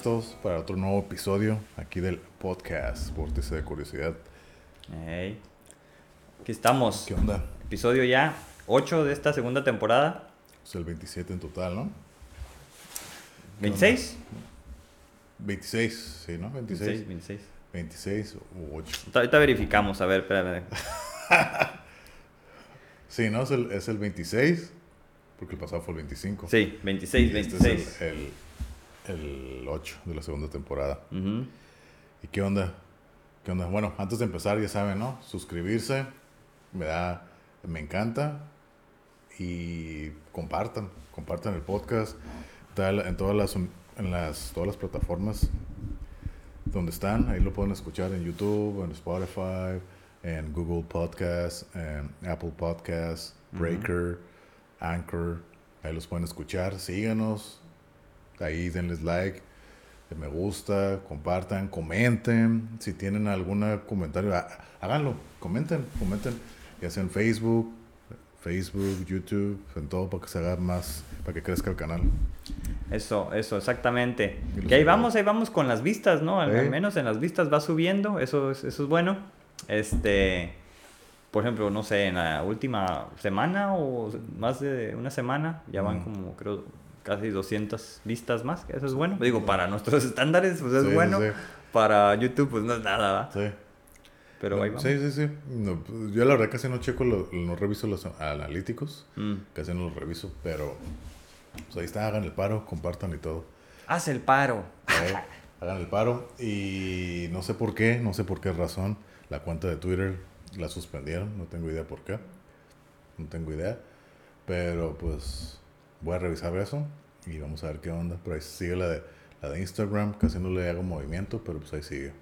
listos para otro nuevo episodio aquí del podcast Vórtice de Curiosidad. Ey. Aquí estamos. ¿Qué onda? Episodio ya 8 de esta segunda temporada. Es el 27 en total, ¿no? ¿26? 26, sí, ¿no? 26. 26, 26. 26 u 8. Ahorita- verificamos, a ver, espérame. Sí, ¿no? Es el, es el 26, porque el pasado fue el 25. Sí, 26, Y este 26. es el, el, el 8 de la segunda temporada. ¿Y qué onda? ¿Qué onda? Bueno, antes de empezar, ya saben, ¿no? Suscribirse, me da, me encanta. Y compartan, compartan el podcast. Tal, en todas las, en las, todas las plataformas donde están, ahí lo pueden escuchar en YouTube, en Spotify, en Google Podcasts, en Apple Podcasts, Breaker, Anchor. Ahí los pueden escuchar. Síganos. Ahí denles like, me gusta, compartan, comenten. Si tienen algún comentario, há- háganlo. Comenten, comenten. Ya sea en Facebook, Facebook, YouTube, en todo para que se haga más, para que crezca el canal. Eso, eso, exactamente. Y ahí vamos, ahí vamos con las vistas, ¿no? Al, Sí. al menos en las vistas va subiendo, eso es, eso es bueno. Este, por ejemplo, no sé, en la última semana o más de una semana, ya van Mm. como, creo, casi 200 vistas más, que eso es bueno. Digo, para nuestros estándares, pues es Sí, bueno. sí. Para YouTube, pues no es nada, ¿va? Sí. Pero ahí vamos. Sí, sí, sí. No, pues, yo la verdad casi no checo, lo- no reviso los analíticos. Mm. Casi no los reviso, pero pues ahí está, hagan el paro, compartan y todo. Haz el paro. Eh, hagan el paro. Y no sé por qué, no sé por qué razón, la cuenta de Twitter la suspendieron. No tengo idea por qué. No tengo idea. Pero pues voy a revisar eso y vamos a ver qué onda. Pero ahí sigue la de, la de Instagram, casi no le hago movimiento, pero pues ahí sigue.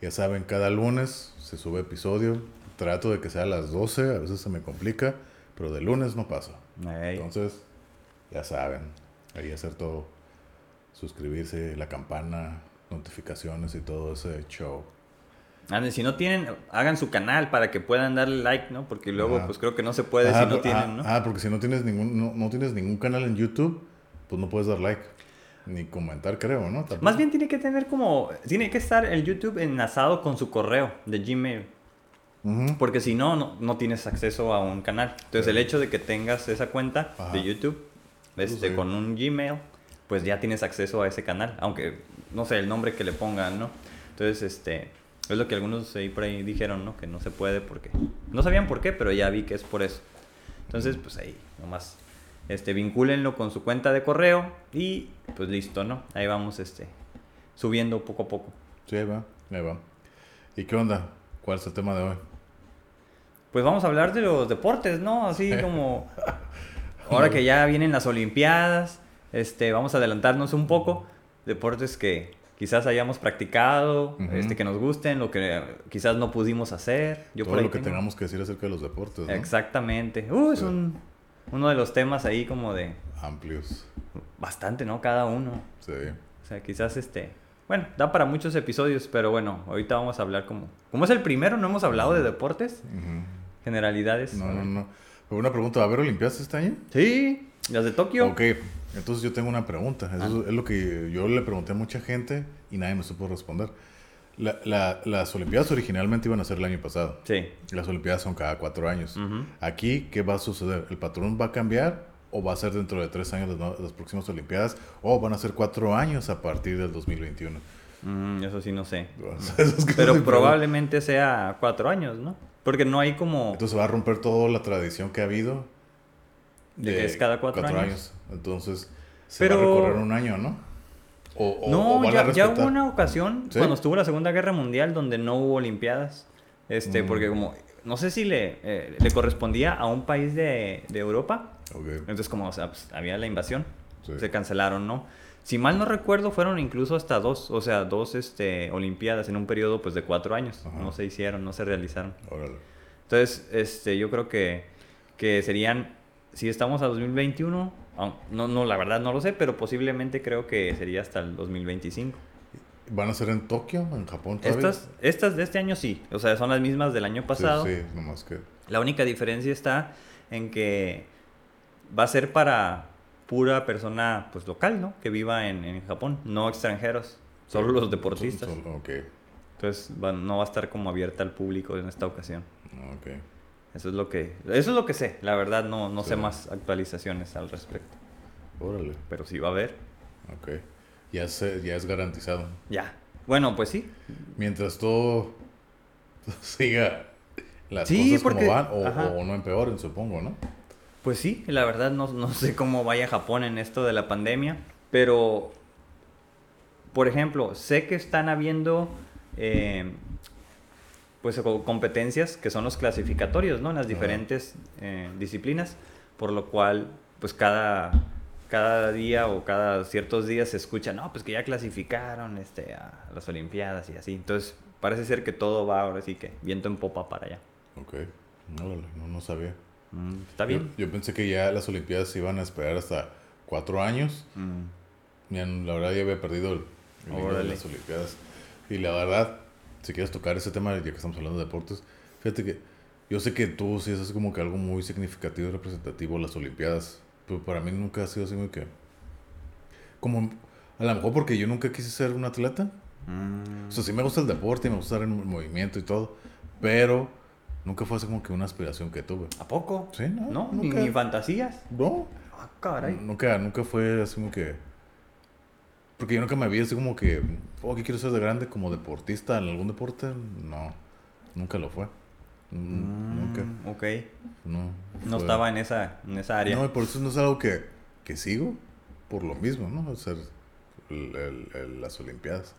Ya saben, cada lunes se sube episodio. Trato de que sea a las 12, a veces se me complica, pero de lunes no pasa. Entonces, ya saben, ahí hacer todo, suscribirse, la campana, notificaciones y todo ese show. Si no tienen, hagan su canal para que puedan darle like, ¿no? Porque luego, Ajá. pues creo que no se puede Ajá, si no por- tienen, ah, ¿no? ah, porque si no tienes ningún, no, no tienes ningún canal en YouTube, pues no puedes dar like, ni comentar, creo, ¿no? Tampoco. Más bien tiene que tener como, tiene que estar el YouTube enlazado con su correo de Gmail. Porque si no, no, no tienes acceso a un canal. Entonces Sí. el hecho de que tengas esa cuenta Ajá. de YouTube este, sí. con un Gmail, pues ya tienes acceso a ese canal. Aunque no sé el nombre que le pongan, ¿no? Entonces, este, es lo que algunos ahí por ahí dijeron, ¿no? Que no se puede porque... No sabían por qué, pero ya vi que es por eso. Entonces, pues ahí, nomás, este, vincúlenlo con su cuenta de correo y pues listo, ¿no? Ahí vamos, este, subiendo poco a poco. Sí, ahí va, ahí va. ¿Y qué onda? ¿Cuál es el tema de hoy? Pues vamos a hablar de los deportes, ¿no? Así como ahora que ya vienen las Olimpiadas, este, vamos a adelantarnos un poco. Deportes que quizás hayamos practicado, este, que nos gusten, lo que quizás no pudimos hacer. Yo todo por ahí lo que tengo- tengamos que decir acerca de los deportes, ¿no? Exactamente. Uh, es Sí. un, uno de los temas ahí como de Amplios, bastante, ¿no? Cada uno. sí. O sea, quizás este... Bueno, da para muchos episodios, pero bueno, ahorita vamos a hablar como... Como es el primero, no hemos hablado de deportes, generalidades. No, no, no. Pero una pregunta, ¿va a haber Olimpiadas este año? Sí, las de Tokio. Ok, entonces yo tengo una pregunta. Eso Ah. es lo que yo le pregunté a mucha gente y nadie me supo responder. La- la- las Olimpiadas originalmente iban a ser el año pasado. Sí. Las Olimpiadas son cada cuatro años. Ujú. Aquí, ¿qué va a suceder? ¿El patrón va a cambiar o va a ser dentro de tres años las, las próximas Olimpiadas o van a ser cuatro años a partir del 2021? Mm, eso sí, no sé. Pero me probablemente sea cuatro años, ¿no? Porque no hay como... Entonces va a romper toda la tradición que ha habido. ¿De que es cada cuatro años? Entonces se va a Pero- recorrer un año, ¿no? O, o- no, o ya, hubo una ocasión, ¿Sí? cuando estuvo la Segunda Guerra Mundial, donde no hubo Olimpiadas. Este, Mm. porque como... No sé si le, eh, le correspondía a un país de, de Europa. Ok, Entonces, como o sea, pues, había la invasión, sí. se cancelaron, ¿no? Si mal no recuerdo, fueron incluso hasta dos, o sea, dos este, Olimpiadas en un periodo pues, de cuatro años. Ajá. No se hicieron, no se realizaron. Órale. Entonces, este, yo creo que, que serían, si estamos a 2021, aun- no, no, la verdad no lo sé, pero posiblemente creo que sería hasta el 2025. ¿Van a ser en Tokio, en Japón todavía? Estas, estas de este año sí, o sea, son las mismas del año pasado. Sí, sí, nomás que... La única diferencia está en que va a ser para, pura persona pues local, ¿no? Que viva en, en Japón, no extranjeros, solo los deportistas. Entonces va- no va a estar como abierta al público en esta ocasión. ok. Eso es lo que, eso es lo que sé. La verdad no, no sé más actualizaciones al respecto. Órale, Pero sí va a haber. ok. Ya, se, ya es garantizado. Ya. Bueno, pues sí. Mientras todo siga las Sí, cosas porque- como van, o, o no empeoren, supongo, ¿no? Pues sí, la verdad no, no sé cómo vaya Japón en esto de la pandemia, pero, por ejemplo, sé que están habiendo eh, pues co- competencias que son los clasificatorios, ¿no? En las diferentes eh, disciplinas, por lo cual, pues cada, cada día o cada ciertos días se escucha, no, pues que ya clasificaron este, a las Olimpiadas y así. Entonces, parece ser que todo va ahora sí que viento en popa para allá. Ok, órale, no, no sabía. Mm, ¿Está bien? Yo, yo pensé que ya las Olimpiadas se iban a esperar hasta cuatro años. Mm. Ya, la verdad ya había perdido el, el de las Olimpiadas. Y la verdad, si quieres tocar ese tema, ya que estamos hablando de deportes, fíjate que yo sé que tú sí es así como que algo muy significativo y representativo las Olimpiadas. Pero para mí nunca ha sido así como que... Como, a lo mejor porque yo nunca quise ser un atleta. Mm. O sea, sí me gusta el deporte y me gusta estar en movimiento y todo. Pero nunca fue así como que una aspiración que tuve. ¿A poco? Sí, no, ¿No? ¿Ni, ni fantasías? No, Ah, caray. Nunca, nunca fue así como que. Porque yo nunca me vi así como que. Oh, ¿qué quiero ser de grande? Como deportista en algún deporte. No, nunca lo fue. Mm, Nunca. Ok. No. No estaba en esa, en esa área. No, y por eso no es algo que, que sigo. Por lo mismo, ¿no? O sea, el- el- el- las Olimpiadas.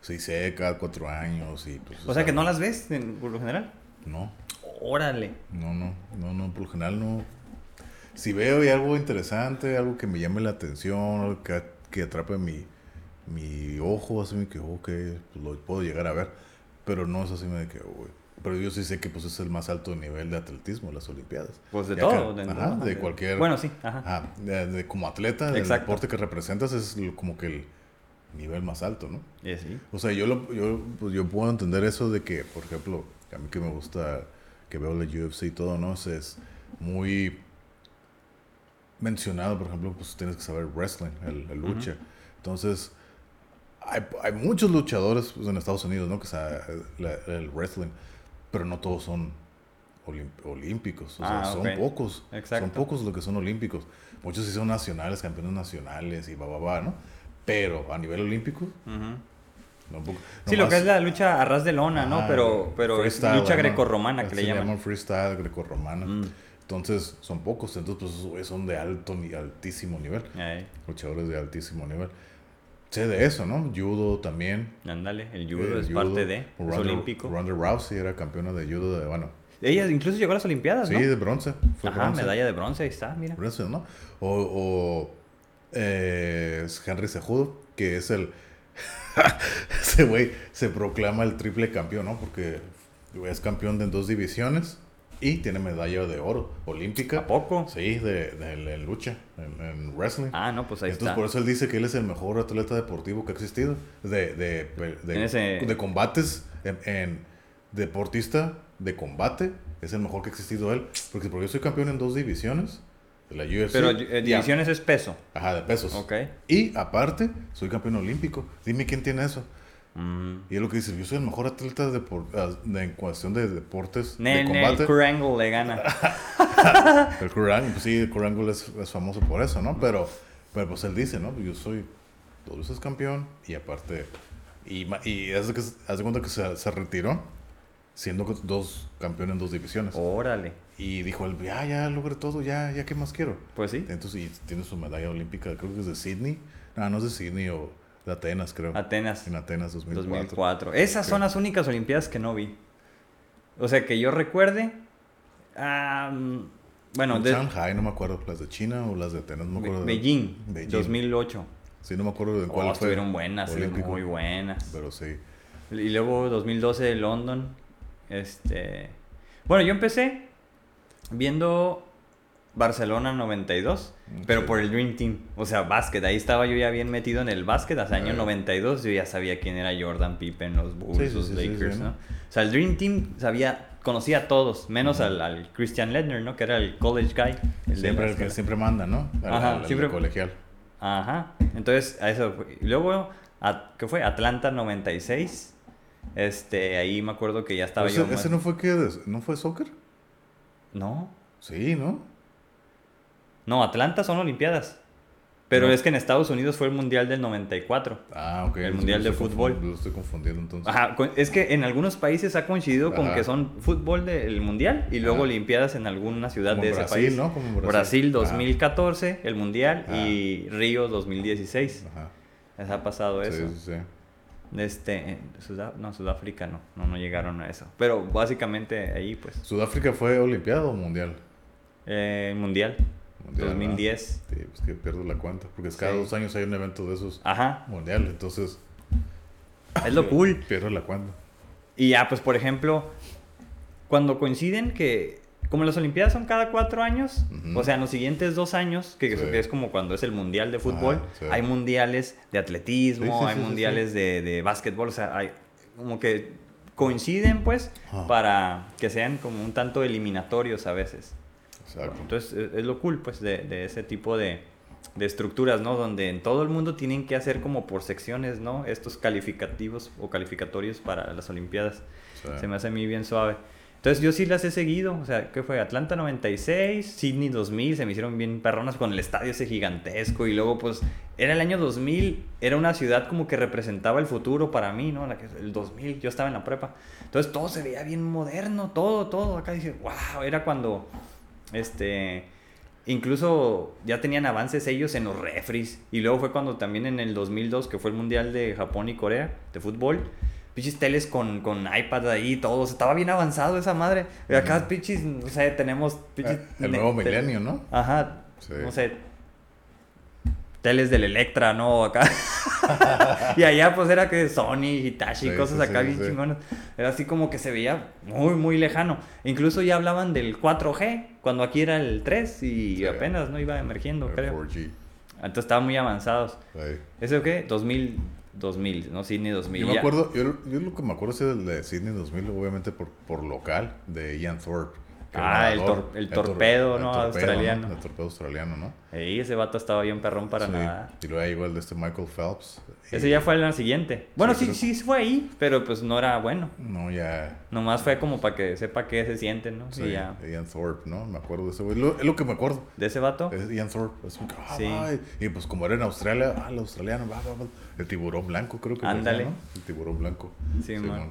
Se hice cada cuatro años y pues. o sea que no las ves en- por lo general. No, Órale. no, no, no, no, por lo general no. Si veo y algo interesante, algo que me llame la atención, algo que, que atrape mi, mi ojo, así que, ok, pues lo puedo llegar a ver. Pero no es así de que, uy. Pero yo sí sé que pues es el más alto nivel de atletismo, las Olimpiadas. Pues de Ya todo. que- de, ajá, ¿no? de cualquier... Bueno, sí. Ajá. Ajá, de- de- como atleta, Exacto. deporte que representas es como que el nivel más alto, ¿no? Eh, sí. O sea, yo, lo, yo, pues yo puedo entender eso de que, por ejemplo, a mí que me gusta, que veo la UFC y todo, ¿no? Es, es muy mencionado, por ejemplo, pues tienes que saber wrestling, el, el lucha. Entonces, hay, hay muchos luchadores pues, en Estados Unidos, ¿no? Que saben el wrestling, pero no todos son olímpicos. O sea, Ah, son pocos. Exacto. Son pocos los que son olímpicos. Muchos sí son nacionales, campeones nacionales y va, va, va, ¿no? Pero a nivel olímpico. Sí, lo que es la lucha a ras de lona, ¿no? Pero pero es freestyle, lucha ¿no? grecorromana que le llaman. freestyle grecorromana. Mm. Entonces, son pocos. Entonces, pues, son de alto altísimo nivel. Luchadores de altísimo nivel. Sé de eso, ¿no? Judo también. ándale, el judo Eh, es judo. parte de, es Ronda- olímpico. Ronda Rousey era campeona de judo de, bueno, Ella incluso llegó a las Olimpiadas, sí, ¿no? de bronce. Fue Ajá, bronce. medalla de bronce, ahí está, mira. Bronce, ¿no? O, o eh, es Henry Cejudo, que es el... Ese güey se proclama el triple campeón, ¿no? Porque es campeón de en dos divisiones y tiene medalla de oro olímpica. ¿A poco? Sí, de, de- de lucha, en, en wrestling. Ah, no, pues ahí Entonces, está. por eso él dice que él es el mejor atleta deportivo que ha existido. De, de, de, ese- de combates, en, en deportista de combate, es el mejor que ha existido él. Porque, porque yo soy campeón en dos divisiones, de la UFC. Pero eh, divisiones es peso. Ajá, de pesos. Ok. Y aparte, soy campeón olímpico. Dime quién tiene eso. Mm. Y es lo que dice, yo soy el mejor atleta de, por- de- en cuestión de deportes de combate. Angle le gana. El Kurt Angle, pues sí, el Kurt Angle es, es famoso por eso, ¿no? Pero, pero pues él dice, ¿no? Yo soy dos veces campeón y aparte, y, y haz de, que, haz de cuenta que se, se retiró siendo dos campeones en dos divisiones. Órale. Y dijo él, ya, ya logré todo, ya, ya, ¿qué más quiero? Pues sí. Entonces, y tiene su medalla olímpica, creo que es de Sydney. No, no es de Sydney o de Atenas, creo. Atenas. En Atenas 2004. 2004. Esas son las únicas Olimpiadas que no vi. O sea, que yo recuerde. bueno, En de Shanghai, no me acuerdo, las de China o las de Atenas, no me Be- acuerdo. de- Beijing, Beijing. 2008. Sí, no me acuerdo de cuál Oh, fue. estuvieron buenas, sí, olímpico. muy buenas. Pero sí. Y luego 2012 de London. Este. Bueno, yo empecé viendo Barcelona 92, pero por el Dream Team. O sea, básquet. Ahí estaba yo ya bien metido en el básquet. Hasta año Ah. 92 yo ya sabía quién era Jordan Pippen, los Bulls, Sí, sí, los sí, Lakers, ¿no? O sea, el Dream Team sabía conocía a todos, menos al, al Christian Ledner, ¿no? Que era el college guy. El Siempre el que siempre manda, ¿no? Al, Ajá, al- siempre- colegial. Ajá. Entonces, a eso fue. Luego, a- ¿qué fue? Atlanta 96. Este, ahí me acuerdo que ya estaba yo. ese más- no fue que des- no fue soccer? No. Sí, ¿no? No, Atlanta son Olimpiadas. Pero No. es que en Estados Unidos fue el Mundial del 94. Ah, ok. El Mundial de fútbol. Lo estoy confundiendo entonces. Ajá, es que en algunos países ha coincidido con que son fútbol del Mundial y luego Ajá. Olimpiadas en alguna ciudad Como de ese Brasil, país. ¿no? Como Brasil. Brasil Ajá. 2014, el Mundial, y Río 2016. Ajá. Les ha pasado Sí, eso. sí, sí. Este, en Sudá- no, Sudáfrica no, no, no llegaron a eso. Pero básicamente ahí, pues, ¿Sudáfrica fue Olimpiada o Mundial? eh, Mundial, Mundial, 2010. ¿verdad? Sí, pues que pierdo la cuenta. Porque es cada Sí. dos años hay un evento de esos Ajá, mundial. Entonces, es lo cool. pierdo la cuenta. Y ya, pues, por ejemplo, cuando coinciden que, como las Olimpiadas son cada cuatro años, o sea, en los siguientes dos años, que, Sí. que es como cuando es el Mundial de Fútbol, sí. hay mundiales de atletismo, Sí, hay mundiales De, de básquetbol, o sea, hay como que coinciden, pues, para que sean como un tanto eliminatorios a veces. Exacto. Entonces, es, lo cool, pues, de, de ese tipo de, de estructuras, ¿no? Donde en todo el mundo tienen que hacer como por secciones, ¿no? Estos calificativos o calificatorios para las Olimpiadas. Sí. Se me hace a mí bien suave. Entonces, yo sí las he seguido. O sea, ¿qué fue? Atlanta 96, Sydney 2000, se me hicieron bien perronas con el estadio ese gigantesco. Y luego, pues, era el año 2000, era una ciudad como que representaba el futuro para mí, ¿no? La que, el 2000, yo estaba en la prepa. Entonces, todo se veía bien moderno, todo, todo. Acá dice, wow, era cuando este. Incluso ya tenían avances ellos en los refries. Y luego fue cuando también en el 2002, que fue el Mundial de Japón y Corea de fútbol. Pichis teles con, con iPad ahí, todos. Estaba bien avanzado esa madre. Acá, pichis, no sé, tenemos. pichis Eh, el nuevo milenio, ¿no? Ajá. Sí. No sé. Teles del Electra, ¿no? Acá. y allá, pues era que Sony, Hitachi, Sí, cosas sí, acá sí, bien chingonas. Era así como que se veía muy, muy lejano. Incluso ya hablaban del 4G, cuando aquí era el 3 y apenas no iba emergiendo, El creo. 4G. Entonces estaban muy avanzados. ¿Ese qué? 2000, 2000, ¿no? Sydney 2000. Yo me ya. acuerdo, yo, yo lo que me acuerdo es el de Sydney 2000, obviamente por, por local, de Ian Thorpe. Ah, el tor- el tor- torpedo, ¿no? torpedo, Australiano. El torpedo australiano, ¿no? Ese vato estaba bien perrón para Sí. nada. Y luego igual de este Michael Phelps. Ese Y- ya fue el año siguiente. Bueno, Sí, sí, fue ahí, pero pues no era bueno. No, ya. Nomás fue como para que sepa qué se sienten, ¿no? Sí, Y ya. Ian Thorpe, ¿no? Me acuerdo de ese güey. Es lo que me acuerdo. ¿De ese vato? Es Ian Thorpe. Es un ah, Sí. ay. Y pues como era en Australia, ah, el australiano, va, va, va. El tiburón blanco, creo que le Ándale. ¿no? El tiburón blanco. Sí, man.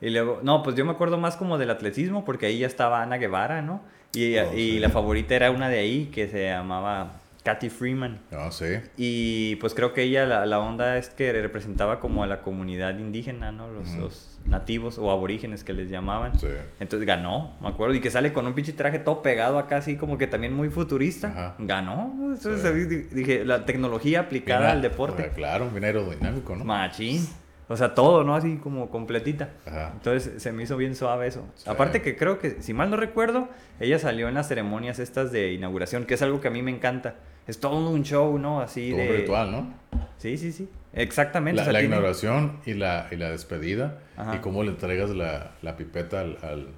Y luego, no, pues yo me acuerdo más como del atletismo, porque ahí ya estaba Ana Guevara, ¿no? Y, Oh, y sí. la favorita era una de ahí que se llamaba Katy Freeman. Ah, sí. Y pues creo que ella, la, la onda es que representaba como a la comunidad indígena, ¿no? Los, los nativos o aborígenes que les llamaban. Sí. Entonces ganó, me acuerdo, y que sale con un pinche traje todo pegado acá, así como que también muy futurista. Ajá. Ganó. Entonces Sí. dije, la tecnología aplicada al deporte. Claro, bien aerodinámico, ¿no? Machín. O sea, todo, ¿no? Así como completita. Ajá. Entonces se me hizo bien suave eso. Sí. Aparte que creo que, si mal no recuerdo, ella salió en las ceremonias estas de inauguración, que es algo que a mí me encanta. Es todo un show, ¿no? Así Todo de... un ritual, ¿no? Sí, sí, sí. Exactamente. La, o sea, la tiene- inauguración y la, y la despedida Ajá. y cómo le entregas la, la pipeta al, al,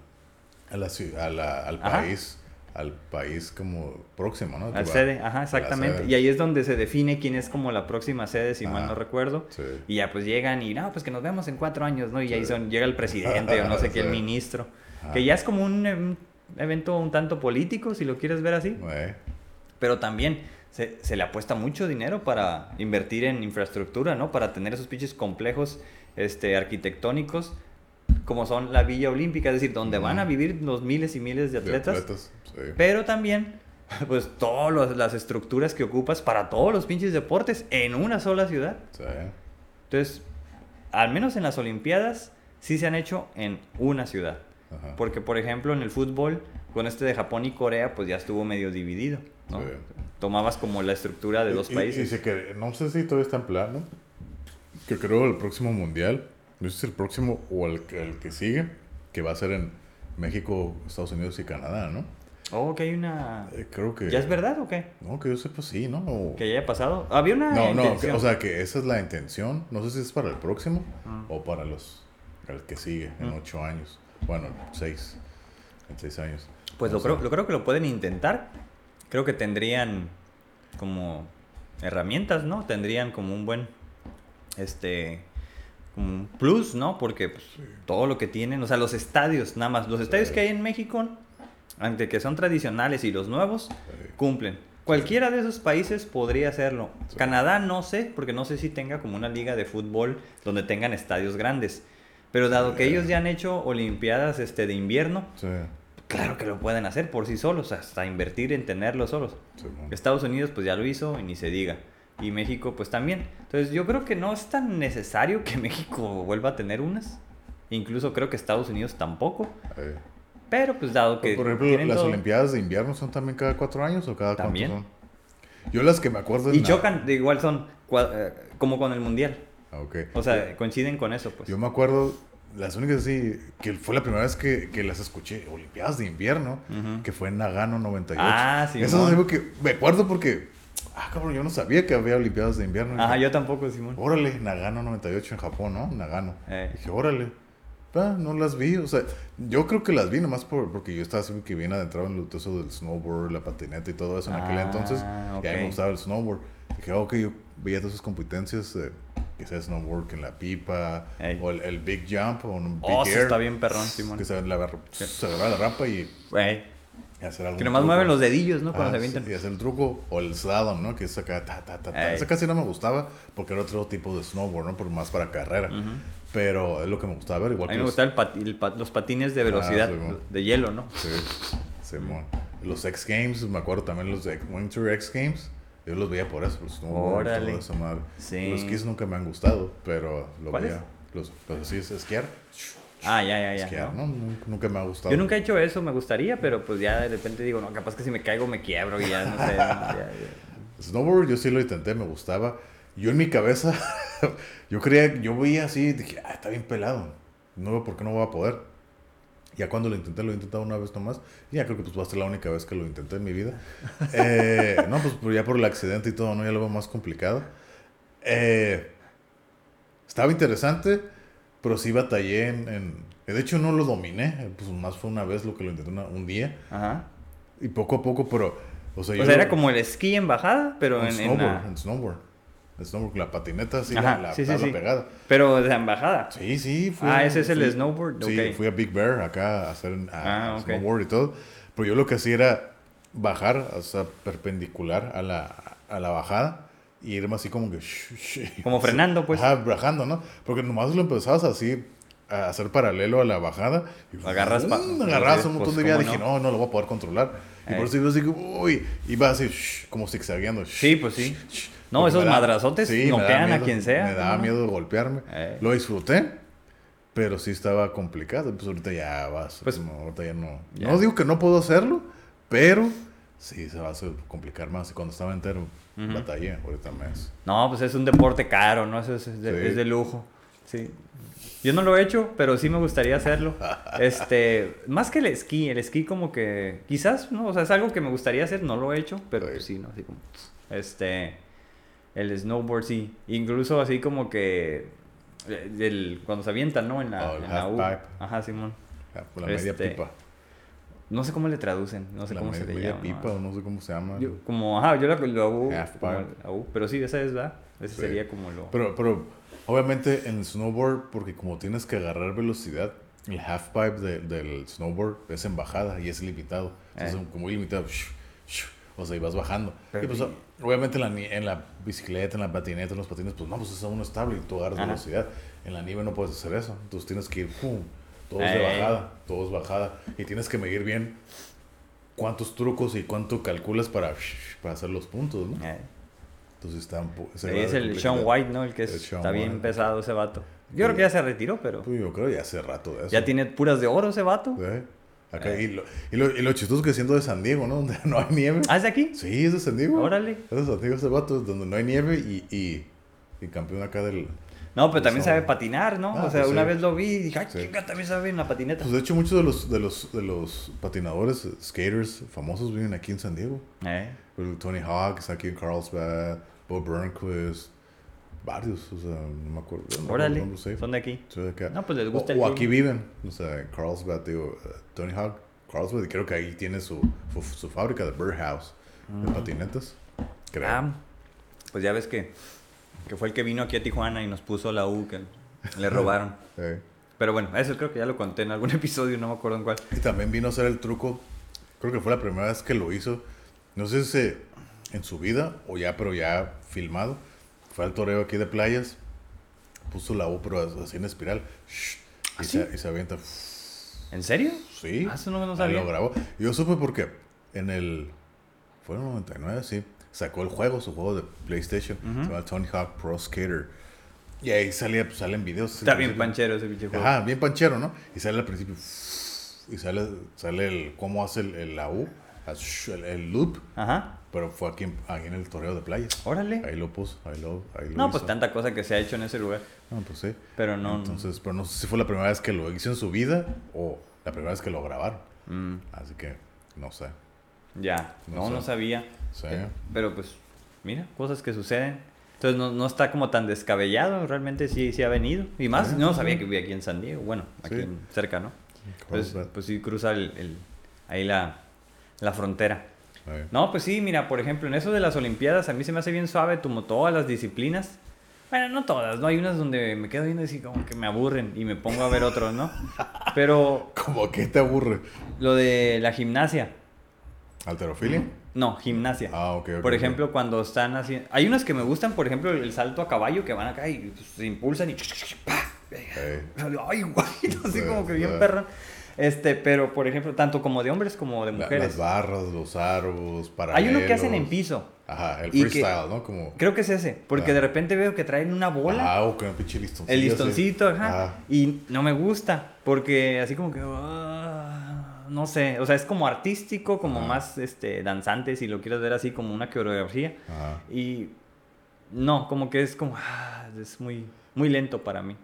a la ciu- a la- al país, al país como próximo, ¿no? Al sede, ajá, exactamente. sede. Y ahí es donde se define quién es como la próxima sede, si mal no recuerdo. Sí. Y ya pues llegan y no, pues que nos vemos en cuatro años, ¿no? Y ahí Sí. son, llega el presidente o no sé qué, el ministro. Ajá. Que ya es como un, un evento un tanto político, si lo quieres ver así. Pero también se, se le apuesta mucho dinero para invertir en infraestructura, ¿no? Para tener esos pinches complejos este, arquitectónicos como son la Villa Olímpica, es decir, donde van a vivir los miles y miles de De atletas. sí. Pero también, pues, todas las estructuras que ocupas para todos los pinches deportes en una sola ciudad. Sí. Entonces, al menos en las Olimpiadas, sí se han hecho en una ciudad. Ajá. Porque, por ejemplo, en el fútbol, con este de Japón y Corea, pues ya estuvo medio dividido, ¿no? Sí. Tomabas como la estructura de dos Y- y- países. Y, se no sé si todavía está en plan, ¿no? Que creo el próximo mundial, no sé si el próximo o el, que- el que sigue, que va a ser en México, Estados Unidos y Canadá, ¿no? Oh, que hay una... Eh, creo que... ¿Ya es verdad o qué? No, que yo sepa, sí, ¿no? O- Que ya haya pasado. Había una No, no, que- o sea que esa es la intención. No sé si es para el próximo Ah. o para los el que sigue en Mm. ocho años. Bueno, seis. 26 años. Pues lo O sea, creo, lo creo que lo pueden intentar. Creo que tendrían como herramientas, ¿no? Tendrían como un buen, este, como un plus, ¿no? Porque pues, todo lo que tienen, o sea, los estadios, nada más, los estadios Sí. que hay en México, ante que son tradicionales y los nuevos, Sí. cumplen. Cualquiera de esos países podría hacerlo. Canadá no sé, porque no sé si tenga como una liga de fútbol donde tengan estadios grandes. Pero dado que ellos ya han hecho olimpiadas este, de invierno, Claro que lo pueden hacer por sí solos, hasta invertir en tenerlos solos. Estados Unidos pues ya lo hizo y ni se diga. Y México pues también. Entonces yo creo que no es tan necesario que México vuelva a tener unas. Incluso creo que Estados Unidos tampoco. Eh, Pero pues dado que... Por ejemplo, las todo- Olimpiadas de invierno son también cada cuatro años o cada cuánto También. son? Yo las que me acuerdo Y chocan, de igual son eh, como con el Mundial. Ah, ok. O sea, coinciden con eso pues. Yo me acuerdo, las únicas así, que fue la primera vez que, que las escuché, Olimpiadas de invierno, que fue en Nagano 98. Ah, sí, Eso es algo que me acuerdo porque, ah, cabrón, yo no sabía que había Olimpiadas de invierno. Ajá, yo tampoco, Simón. Órale, Nagano 98 en Japón, ¿no? Nagano. Eh. Dije, órale. Ah, no las vi, o sea, yo creo que las vi nomás por, porque yo estaba así que bien adentrado en lo- eso del snowboard, la patineta y todo eso en aquel Ah, entonces. Y a mí me gustaba el snowboard. Dije, ah, ok, yo veía todas esas competencias, eh, que sea snowboard, que en la pipa, Ey. o el, el big jump, o un big Oh, air. está bien perrón, Simón. Que se, la, se la rampa y, Güey, y hacer algo. Que nomás mueven los dedillos, ¿no? Cuando se avientan. Y hacer el truco, o el slalom, ¿no? Que es acá, ta, ta, ta, ta. Ese casi no me gustaba porque era otro tipo de snowboard, ¿no? Por más para carrera. Ujú. Pero es lo que me gustaba ver, igual A que mí me los- gustan el pat- pat- los patines de velocidad, sí, mo. de hielo, ¿no? Sí, Simón. Los X Games, me acuerdo también los de Winter X Games. Yo los veía por eso, los snowboard, Órale. eso, madre. Sí. Los skis nunca me han gustado, pero lo veía. Los, los sí, es esquiar. Ah, ya, ya, ya. ¿no? ¿no? Nunca, me ha gustado. Yo nunca he hecho eso, me gustaría, pero pues ya de repente digo, no, capaz que si me caigo me quiebro y ya, no sé. ya- ya. Snowboard yo sí lo intenté, me gustaba. Yo en mi cabeza, yo creía, yo veía así, dije, ah, está bien pelado. No veo por qué no voy a poder. Ya cuando lo intenté, lo he intentado una vez nomás. Ya creo que pues va a ser la única vez que lo intenté en mi vida. Eh, no, pues ya por el accidente y todo, ¿no? Ya lo veo más complicado. Eh, estaba interesante, pero sí batallé en, en- De hecho, no lo dominé. Pues más fue una vez lo que lo intenté una- un día. Ajá. Y poco a poco, pero... O sea, O yo sea, lo- era como el esquí en bajada, pero en en, snowboard, la- en snowboard. En snowboard, la patineta así, Ajá, la, la sí, sí, tabla sí. pegada. Pero de en bajada. Sí, sí. fui Ah, ese es el snowboard, Sí, fui a Big Bear acá a hacer a- Ah, a ok. snowboard y todo. Pero yo lo que hacía era bajar, o sea, perpendicular a la, a la bajada y irme así como que... Como frenando, pues. Ajá, bajando, ¿no? Porque nomás lo empezabas así a hacer paralelo a la bajada. Y Agarras pa- ¡fum! agarras un pues, montón de vida. ¿cómo Dije, no? no, no lo voy a poder controlar. Y Eh. por eso iba así uy, iba así, sh- como zigzagueando. Sí, pues sí. No, esos madrazotes daba noquean a quien sea. Me daba ¿no? miedo golpearme. Eh. Lo disfruté, pero sí estaba complicado. Pues ahorita ya vas. Pues, no, ahorita ya no. ya. No digo que no puedo hacerlo, pero sí se va a complicar más. Y cuando estaba entero, Ujú. batallé. Ahorita más. No, pues es un deporte caro, ¿no? Eso es, es de, Sí. es de lujo. Sí. Yo no lo he hecho, pero sí me gustaría hacerlo. Este, más que el esquí, el esquí como que quizás, no, o sea, es algo que me gustaría hacer, no lo he hecho, pero Sí. pues sí, no, así como este el snowboard sí, incluso así como que eh, el, cuando se avientan, ¿no? En la, Oh, en la U. Ajá, Simón. Ah, La media Este, pipa. No sé cómo le traducen, no sé la cómo se le llama. pipa, o no sé cómo se llama. Yo- como, ajá, yo lo, lo hago Halfpipe. como pero sí, esa es, ¿verdad? Ese Sí. sería como lo... Pero, pero obviamente en el snowboard, porque como tienes que agarrar velocidad, el half pipe de- del snowboard es en bajada y es limitado. Entonces, Eh. como limitado. O sea, y vas bajando. Pero y pues, y- obviamente en la, en la bicicleta, en la patineta, en los patines, pues no, pues es uno estable y tú agarras Ajá. velocidad. En la nieve no puedes hacer eso. Entonces tienes que ir, pum, todo es de bajada, todo es bajada. Y tienes que medir bien cuántos trucos y cuánto calculas para, para hacer los puntos, ¿no? Entonces está es el. Sean White, ¿no? El que es- El está bien pesado ese vato. Yo Sí. creo que ya se retiró, pero Pues yo creo ya hace rato de eso. ya tiene puras de oro ese vato. Acá, y, lo, y, lo, y lo chistoso que siendo de San Diego, ¿no? Donde no hay nieve. ¿Ah, es de aquí? Sí, es de San Diego. Órale. Es de San Diego ese vato, donde no hay nieve y, y, y campeón acá del... No, pero también sabe patinar, ¿no? Ah, o sea, pues una vez lo vi y dije, ay, Sí. también sabe en la patineta. Pues de hecho muchos de los, de los, de los patinadores, eh, skaters famosos viven aquí en San Diego. Eh. Tony Hawk está aquí en Carlsbad, Bob Burnquist, varios, o sea, no me acuerdo. no Órale, sí. son de aquí. Sí, de acá. No, pues les gusta o, el o aquí viven, o sea, en Carlsbad, digo, eh, Tony Hawk, Carlsbad y creo que ahí tiene su, su, su fábrica de Birdhouse de patinetas. Creo. Ah, pues ya ves que, que fue el que vino aquí a Tijuana y nos puso la U que le robaron. Eh. Pero bueno, eso creo que ya lo conté en algún episodio, no me acuerdo en cuál. Y también vino a hacer el truco, creo que fue la primera vez que lo hizo, no sé si en su vida o ya, pero ya filmado. Fue al toreo aquí de playas, puso la U, pero así en espiral, shh, y, ¿Ah, se, sí? y se avienta. ¿En serio? Sí. Ah, eso no, no Ahí sabía. lo grabó. Yo supe porque en el. Fue en el 99, sí. Sacó el juego, su juego de PlayStation. Se llama Tony Hawk Pro Skater. Y ahí salía, pues, salen videos. Está bien panchero ese pinche juego. Ajá, bien panchero, ¿no? Y sale al principio. Y sale, sale el, cómo hace el, el- la U, el, el loop. Ajá. Pero fue aquí, en- aquí en el toreo de playas. Órale. Ahí lo puso, ahí lo, ahí lo No, hizo. pues tanta cosa que se ha hecho en ese lugar. No, pues sí. Pero no. Entonces, pero no sé si fue la primera vez que lo hizo en su vida o la primera vez que lo grabaron. Mm, Así que, no sé. ya. No No, sé. no sabía. Sí. Pe- Pero pues, mira, cosas que suceden. Entonces no, no está como tan descabellado, realmente sí, sí ha venido. Y más, no sabía sí. que vivía aquí en San Diego, bueno, aquí Sí. cerca, ¿no? Pues, pues sí cruza el, el- ahí la, la frontera. No, pues sí, mira, por ejemplo, en eso de las Olimpiadas a mí se me hace bien suave como todas las disciplinas. Bueno, no todas, ¿no? Hay unas donde me quedo viendo así como que me aburren y me pongo a ver otros, ¿no? Pero ¿Cómo que te aburre? lo de la gimnasia, ¿Alterofilia? No, gimnasia. Ah, ok, ok. Por ejemplo, cuando están haciendo... Hay unas que me gustan, por ejemplo, el salto a caballo, que van acá y pues, se impulsan y... Eh, Ay, guay, así Sí, como que bien perra. Este, pero, por ejemplo, tanto como de hombres como de mujeres. las barras, los aros, Hay paralelos. uno que hacen en piso. Ajá, el que- freestyle, ¿no? Como... Creo que es ese, porque Ah. de repente veo que traen una bola. Ah, o con el pinche listoncito. el listoncito, ajá. Ajá. Y no me gusta, porque así como que... ah, no sé, o sea, es como artístico, como Ajá. más este, danzante, si lo quieres ver así, como una coreografía. Ajá. Y no, como que es como... ah, es muy, muy lento para mí.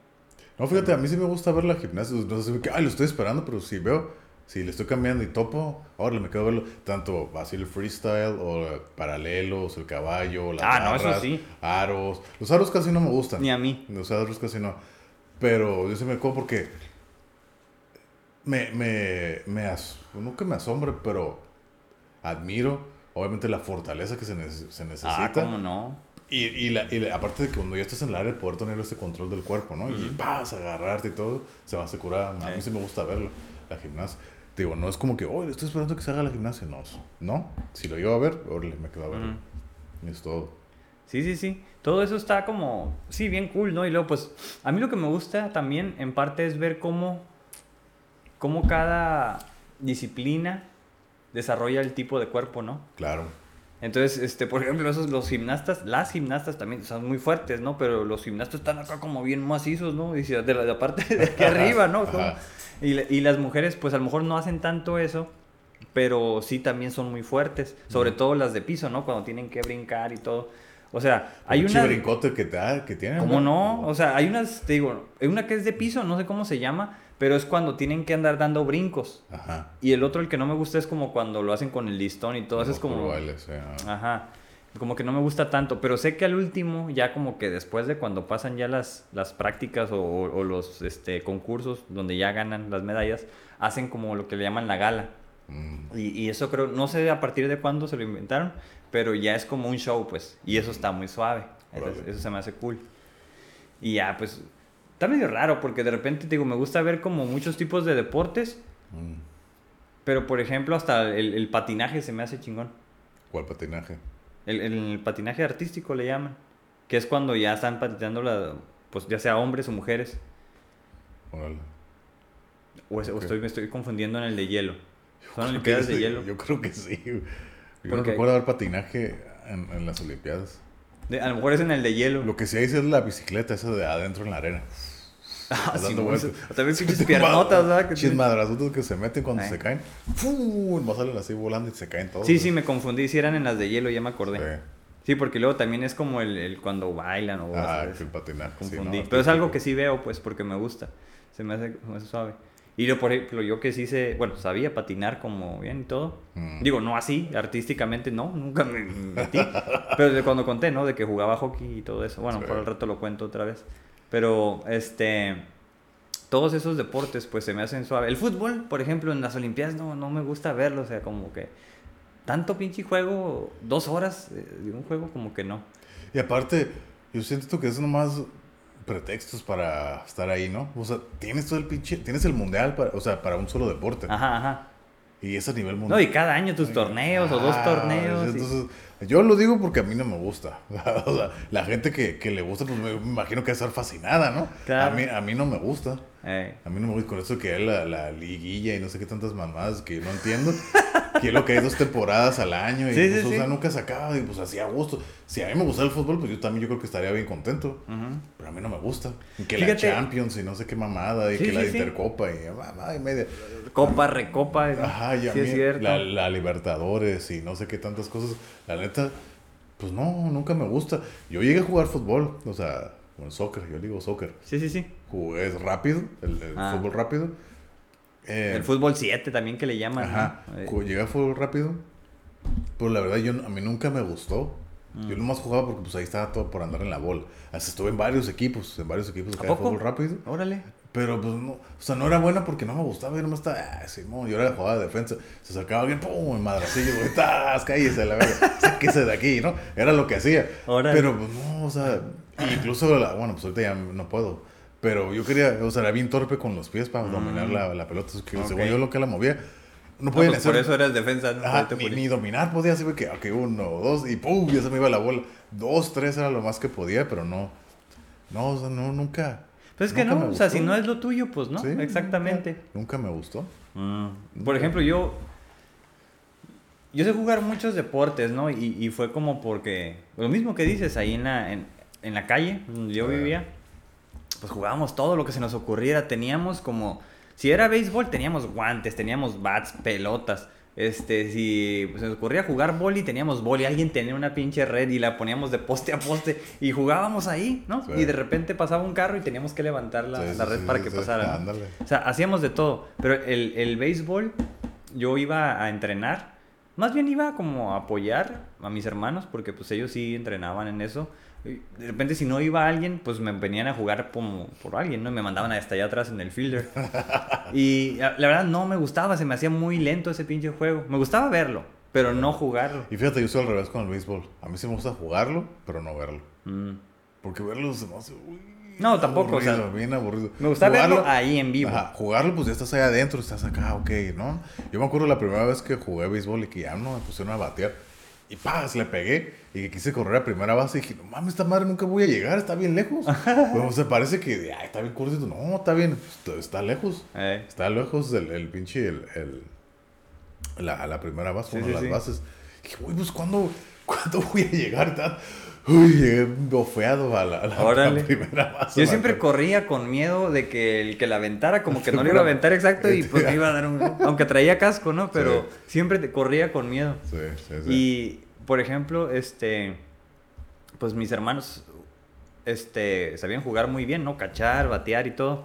No, fíjate, a mí sí me gusta ver la gimnasia. No sé, ay, lo estoy esperando, pero si veo, si le estoy cambiando y topo, ahora me quedo a verlo. Tanto así el freestyle o paralelos, el caballo, las Ah, no, eso sí. aros. Los aros casi no me gustan. Ni a mí. Los aros casi no. Pero yo sí me acuerdo porque me, me, me as- no que me asombre, pero admiro, obviamente, la fortaleza que se, neces- se necesita. Ah, ¿cómo no? Y, y, la, y la- aparte de que cuando ya estás en el área, poder tener ese control del cuerpo, ¿no? Y vas a agarrarte y todo, se va a curar. A mí Sí. me gusta verlo, la gimnasia. Te digo, no es como que, oye, estoy esperando que se haga la gimnasia. No, no. Si lo llevo a ver, órale, me quedo a. Ujú. Y es todo. Sí, sí, sí. Todo eso está como, sí, bien cool, ¿no? Y luego, pues, a mí lo que me gusta también, en parte, es ver cómo, cómo cada disciplina desarrolla el tipo de cuerpo, ¿no? Claro. Entonces, este, por ejemplo, esos, los gimnastas, las gimnastas también son muy fuertes, ¿no? Pero los gimnastas están acá como bien macizos, ¿no? Y de la, de la parte de aquí arriba, ¿no? Como- y, y las mujeres, pues a lo mejor no hacen tanto eso, pero sí también son muy fuertes. Sobre todo las de piso, ¿no? Cuando tienen que brincar y todo. O sea, hay una... brincote que, te que tienen. ¿Cómo no? O sea, hay unas, te digo, hay una que es de piso, no sé cómo se llama, pero es cuando tienen que andar dando brincos. Ajá. Y el otro, el que no me gusta, es como cuando lo hacen con el listón y todo. Eso es como... bailes, sí, ajá. Ajá. Como que no me gusta tanto, pero sé que al último, ya como que después de cuando pasan ya las, las prácticas o, o los este, concursos donde ya ganan las medallas, hacen como lo que le llaman la gala. Mm. Y, y eso creo, no sé a partir de cuándo se lo inventaron, pero ya es como un show, pues. Y eso está muy suave. Eso, se me hace cool. Y ya, pues, está medio raro porque de repente, te digo, me gusta ver como muchos tipos de deportes, Mm. pero por ejemplo, hasta el, el patinaje se me hace chingón. ¿Cuál patinaje? El, el patinaje artístico le llaman. Que es cuando ya están patinando, la, pues ya sea hombres o mujeres. Órale. O, es- o Ok. estoy, me estoy confundiendo en el de hielo. Son olimpiadas de hielo. Yo creo que sí. Yo no Porque- recuerdo ver patinaje en, en las Olimpiadas. De- a lo mejor es en el de hielo. Lo que sí hay es la bicicleta, esa de adentro en la arena. Ah, sí, También pinches piernotas, ¿verdad? Tienen- madrazotes que se meten cuando se caen. ¡Fu! Más salen así volando y se caen todos. Sí, sí, me confundí. Si eran en las de hielo, ya me acordé. Sí. Sí, porque luego también es como el, el cuando bailan o Ah, el patinaje. sí, confundí. ¿no? Pero es algo que sí veo, pues, porque me gusta. Se me hace, se me hace suave. Y yo, por ejemplo, yo que sí sé, bueno, sabía patinar como bien y todo. Mm. Digo, no así, artísticamente no, nunca me metí. Pero de cuando conté, ¿no? De que jugaba hockey y todo eso. Bueno, Sí. por el rato lo cuento otra vez. Pero, este, todos esos deportes pues se me hacen suave. El fútbol, por ejemplo, en las Olimpiadas no, no me gusta verlo, o sea, como que tanto pinche juego, dos horas de un juego, como que no. Y aparte, yo siento que es nomás pretextos para estar ahí, ¿no? O sea, tienes todo el pinche, tienes el mundial, para, o sea, para un solo deporte. Ajá, ajá. Y es a nivel mundial. No, y cada año tus torneos o dos Ah, torneos. y- Entonces, yo lo digo porque a mí no me gusta. o sea, la gente que, que le gusta, pues me, imagino que va a estar fascinada, ¿no? Claro. A, mí, a mí no me gusta. Eh, A mí no me gusta con eso que es la, la liguilla y no sé qué tantas mamadas que no entiendo. que es lo que hay dos temporadas al año y Sí, pues, sí, o sí. sea, nunca se acaba y pues así a gusto. Si a mí me gusta el fútbol, pues yo también yo creo que estaría bien contento. ujú. Pero a mí no me gusta. Y que Fíjate. la Champions y no sé qué mamada y Sí, que la sí, sí. Intercopa y mamada y media. Copa, recopa. Ajá, y a sí mí es cierto. La, la Libertadores y no sé qué tantas cosas. La neta, pues no, nunca me gusta. Yo llegué a jugar fútbol, o sea, bueno, soccer, yo digo soccer. Sí, sí, sí. Jugué es rápido, el, el Ah. fútbol rápido. Eh, El fútbol 7 también que le llaman. Ajá, ¿no? Eh, llegué a fútbol rápido. Pero la verdad, yo, a mí nunca me gustó. Mm. Yo nomás jugaba porque pues ahí estaba todo por andar en la bola. Hasta estuve en varios equipos, en varios equipos ¿A acá de poco? fútbol rápido. Órale. Pero pues no, o sea, no era buena porque no me gustaba, yo nomás estaba, ah, Simón, yo era de jugada de defensa, se sacaba alguien, pum, en madracillo, güey, tas, cállese la verga, sáquese de aquí, ¿no? Era lo que hacía. Órale. Pero pues no, o sea, incluso, la, bueno, pues ahorita ya no puedo, pero yo quería, o sea, era bien torpe con los pies para dominar la, la pelota, que Mm. Según yo lo que la movía, no No, podía pues, por eso eres defensa. ¿no? Ajá, ni dominar podía, así que, ok, uno, dos, y pum, ya se me iba la bola. Dos, tres era lo más que podía, pero no, no, o sea, no, nunca. Pues es que no, o sea, si no es lo tuyo, pues no. Sí, Exactamente. Nunca, nunca me gustó. Mm. Por ejemplo, yo. Yo sé jugar muchos deportes, ¿no? Y, y fue como porque. Lo mismo que dices, ahí en la, en, en la calle donde yo vivía, pues jugábamos todo lo que se nos ocurriera. Teníamos como. Si era béisbol, teníamos guantes, teníamos bats, pelotas. Este, si se nos ocurría jugar boli, teníamos boli. Alguien tenía una pinche red y la poníamos de poste a poste y jugábamos ahí, ¿no? Sí. Y de repente pasaba un carro y teníamos que levantar la, Sí, la red sí, para que sí. pasara. Ándale. O sea, hacíamos de todo. Pero el, el béisbol, yo iba a entrenar. Más bien iba como a apoyar a mis hermanos, porque pues ellos sí entrenaban en eso. De repente si no iba alguien, pues me venían a jugar por alguien, ¿no? Y me mandaban hasta allá atrás en el fielder. Y la verdad no me gustaba, se me hacía muy lento ese pinche juego. Me gustaba verlo, pero no jugarlo. Y fíjate, yo soy al revés con el béisbol. A mí sí me gusta jugarlo, pero no verlo. Mm. Porque verlo se me hace. uy, No, tampoco, o sea, aburrido, bien aburrido. Me gustaba verlo Jugarlo- ahí en vivo. Ajá, jugarlo, pues ya estás ahí adentro, estás acá, ok, ¿no? Yo me acuerdo la primera vez que jugué béisbol y que ya no me pusieron a batear. Y ¡paz! Le pegué y que quise correr a primera base y dije, no mames, esta madre nunca voy a llegar, está bien lejos. o sea, parece que, ay, está bien cortito. No, está bien, está, está lejos. Eh, Está lejos el, el pinche, el, el- la, la primera base, Sí, una sí, de las sí. bases. dije, uy, pues ¿cuándo, ¿cuándo voy a llegar? Tal? Uy, llegué bofeado a la, a la- Órale. la primera base. Yo siempre corría con miedo de que el que la aventara, como que no le iba a aventar exacto y pues me iba a dar un... Aunque traía casco, ¿no? Pero siempre te corría con miedo. Sí, sí, sí. Y, por ejemplo, este... Pues mis hermanos, este, sabían jugar muy bien, ¿no? Cachar, batear y todo.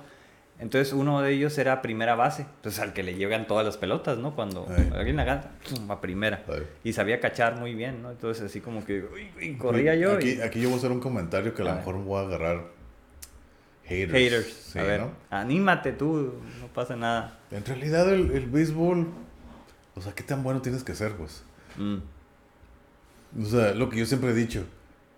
Entonces uno de ellos era primera base. Entonces al que le llegan todas las pelotas, ¿no? Cuando alguien la gana, a primera. Y sabía cachar muy bien, ¿no? Entonces así como que... uy, uy, corría yo Aquí, y... aquí yo voy a hacer un comentario que a lo A mejor voy a agarrar haters. Haters. Sí, a ver, ¿no? anímate tú, no pasa nada. En realidad el, el béisbol, o sea, ¿qué tan bueno tienes que ser, pues? Mm. O sea, lo que yo siempre he dicho.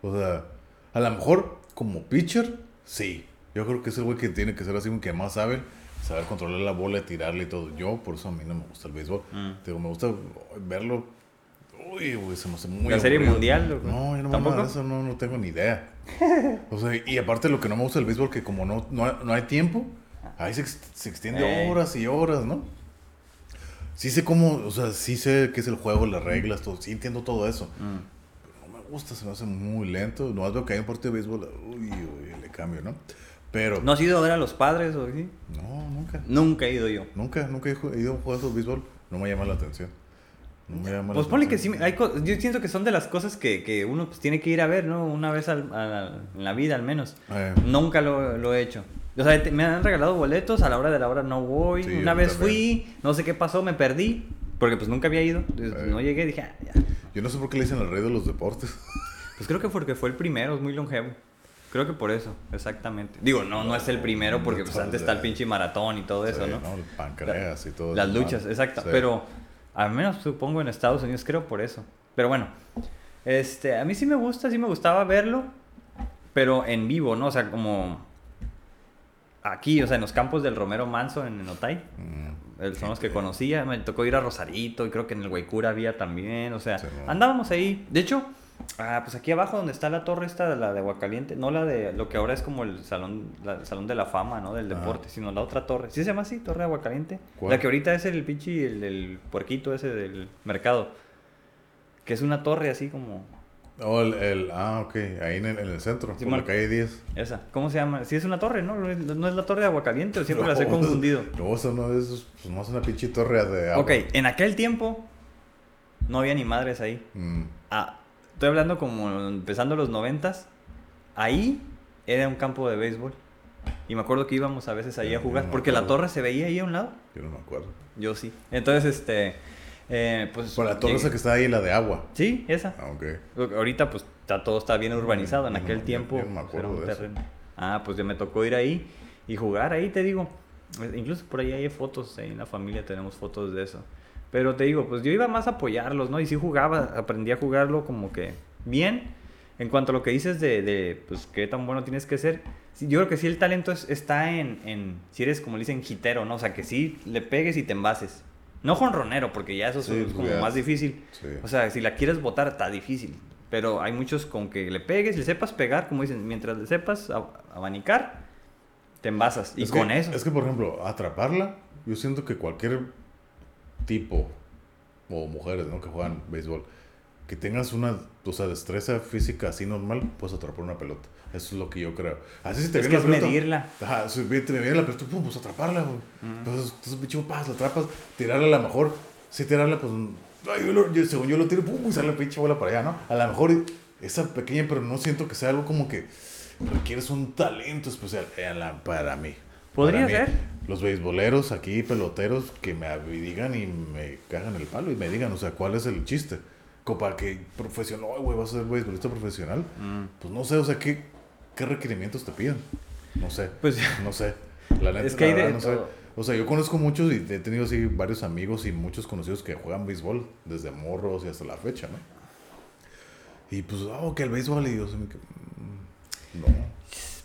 O sea, a lo mejor como pitcher, sí. Yo creo que es el güey que tiene que ser así, un que más sabe, saber controlar la bola, tirarle y todo. Yo, por eso a mí no me gusta el béisbol. Mm. Digo, me gusta verlo. Uy, güey, se me hace muy ¿La serie aburrido. mundial, loco? No, yo no me ¿Tampoco? eso no, no tengo ni idea. O sea, y aparte lo que no me gusta del béisbol, que como no, no, hay- no hay tiempo, ahí se, se extiende Ey. horas y horas, ¿no? Sí sé cómo, o sea, sí sé qué es el juego, las reglas, todo, sí entiendo todo eso. Mm. Pero no me gusta, se me hace muy lento. No veo que hay un partido de béisbol, uy, uy, le cambio, ¿no? Pero, ¿No has ido a ver a los padres o así? no, nunca. Nunca he ido yo. Nunca, nunca he ido a un juego de béisbol. No me llama la atención. No me llama la Pues ponle que sí, hay yo siento que son de las cosas que, que uno pues, tiene que ir a ver, ¿no? Una vez al- a la- en la vida al menos. Eh, Nunca lo, lo he hecho. O sea, te- me han regalado boletos, a la hora de la hora no voy. Sí, Una vez fui, no sé qué pasó, me perdí. Porque pues nunca había ido. Entonces, Eh. No llegué, dije, ah, ya. yo no sé por qué le dicen el rey de los deportes. Pues creo que porque fue el primero, es muy longevo. Creo que por eso, exactamente. Digo, no, no es el primero porque pues antes está el pinche maratón y todo eso, Sí, ¿no? El pancreas y todo Las luchas, ¿no? exacto. Sí. Pero al menos supongo en Estados Unidos, creo por eso. Pero bueno, este, a mí sí me gusta, sí me gustaba verlo, pero en vivo, ¿no? O sea, como aquí, o sea, en los campos del Romero Manso en Otay. Mm, eh, Son los que conocía, me tocó ir a Rosarito y creo que en el Guaycura había también, o sea, Sí, ¿no? andábamos ahí. De hecho, ah, pues aquí abajo donde está la torre esta, la de Aguacaliente, no la de lo que ahora es como el salón, la- el salón de la fama, ¿no? Del Ah. deporte, sino la otra torre. ¿Sí se llama así, Torre de Aguacaliente? ¿Cuál? La que ahorita es el pinche, el, el puerquito ese del mercado. Que es una torre así como... Oh, el, el- ah, ok, ahí en el, en el centro, por Simón. la calle 10. Esa, ¿cómo se llama? Sí es una torre, ¿no? ¿No es la torre de Aguacaliente o siempre las he No, confundido? No, eso no es, pues no es una pinche torre de agua. Ok, en aquel tiempo no había ni madres ahí. Mm, Ah, estoy hablando como empezando los noventas. Ahí era un campo de béisbol. Y me acuerdo que íbamos a veces ahí a jugar. Porque la acuerdo. torre se veía ahí a un lado. yo no me acuerdo. Yo sí. Entonces, este. eh, pues. Por la torre llegué- esa que está ahí, la de agua. Sí, esa. Ah, ok. Ahorita, pues está, todo está bien urbanizado. En Yo aquel no- yo- tiempo. yo no me pues, era acuerdo un de eso. terreno. Ah, pues ya me tocó ir ahí y jugar ahí, te digo. Incluso por ahí hay fotos, ahí en la familia tenemos fotos de eso. Pero te digo, pues yo iba más a apoyarlos, ¿no? Y sí jugaba, aprendí a jugarlo como que bien. En cuanto a lo que dices de, de pues, qué tan bueno tienes que ser, yo creo que sí el talento es- está en, en, si eres como le dicen, hitero, ¿no? O sea, que sí le pegues y te envases. No jonronero, porque ya eso es- Sí, es como ya. más difícil. Sí. O sea, si la quieres botar, está difícil. Pero hay muchos con que le pegues, le sepas pegar, como dicen, mientras le sepas ab- abanicar, te envasas. Y Es con que- eso. Es que, por ejemplo, atraparla, yo siento que cualquier tipo, o mujeres, ¿no? Que juegan béisbol, que tengas una, o sea, destreza física así normal, puedes atrapar una pelota. Eso es lo que yo creo. Así si te Es viene que la es pelota. medirla. Ajá, si te me viene la pelota, pum, pues atraparla, güey. Entonces, entonces, pinche la atrapas, tirarla a lo mejor, si tirarla, pues, ay, yo lo- yo- según yo lo tiro, pum, y sale la pinche bola para allá, ¿no? A lo mejor esa pequeña, pero no siento que sea algo como que requieres un talento especial eh, para mí. Podría ser. Los beisboleros aquí, peloteros, que me digan y me cagan el palo y me digan, o sea, ¿cuál es el chiste? Como para que profesional, "Ay, güey, vas a ser beisbolista profesional. Mm. Pues no sé, o sea, ¿qué, qué requerimientos te piden? No sé. Pues No sé. La neta, Es que hay de no sé. O sea, yo conozco muchos y he tenido así varios amigos y muchos conocidos que juegan béisbol desde morros y hasta la fecha, ¿no? Y pues, oh, que el béisbol y yo así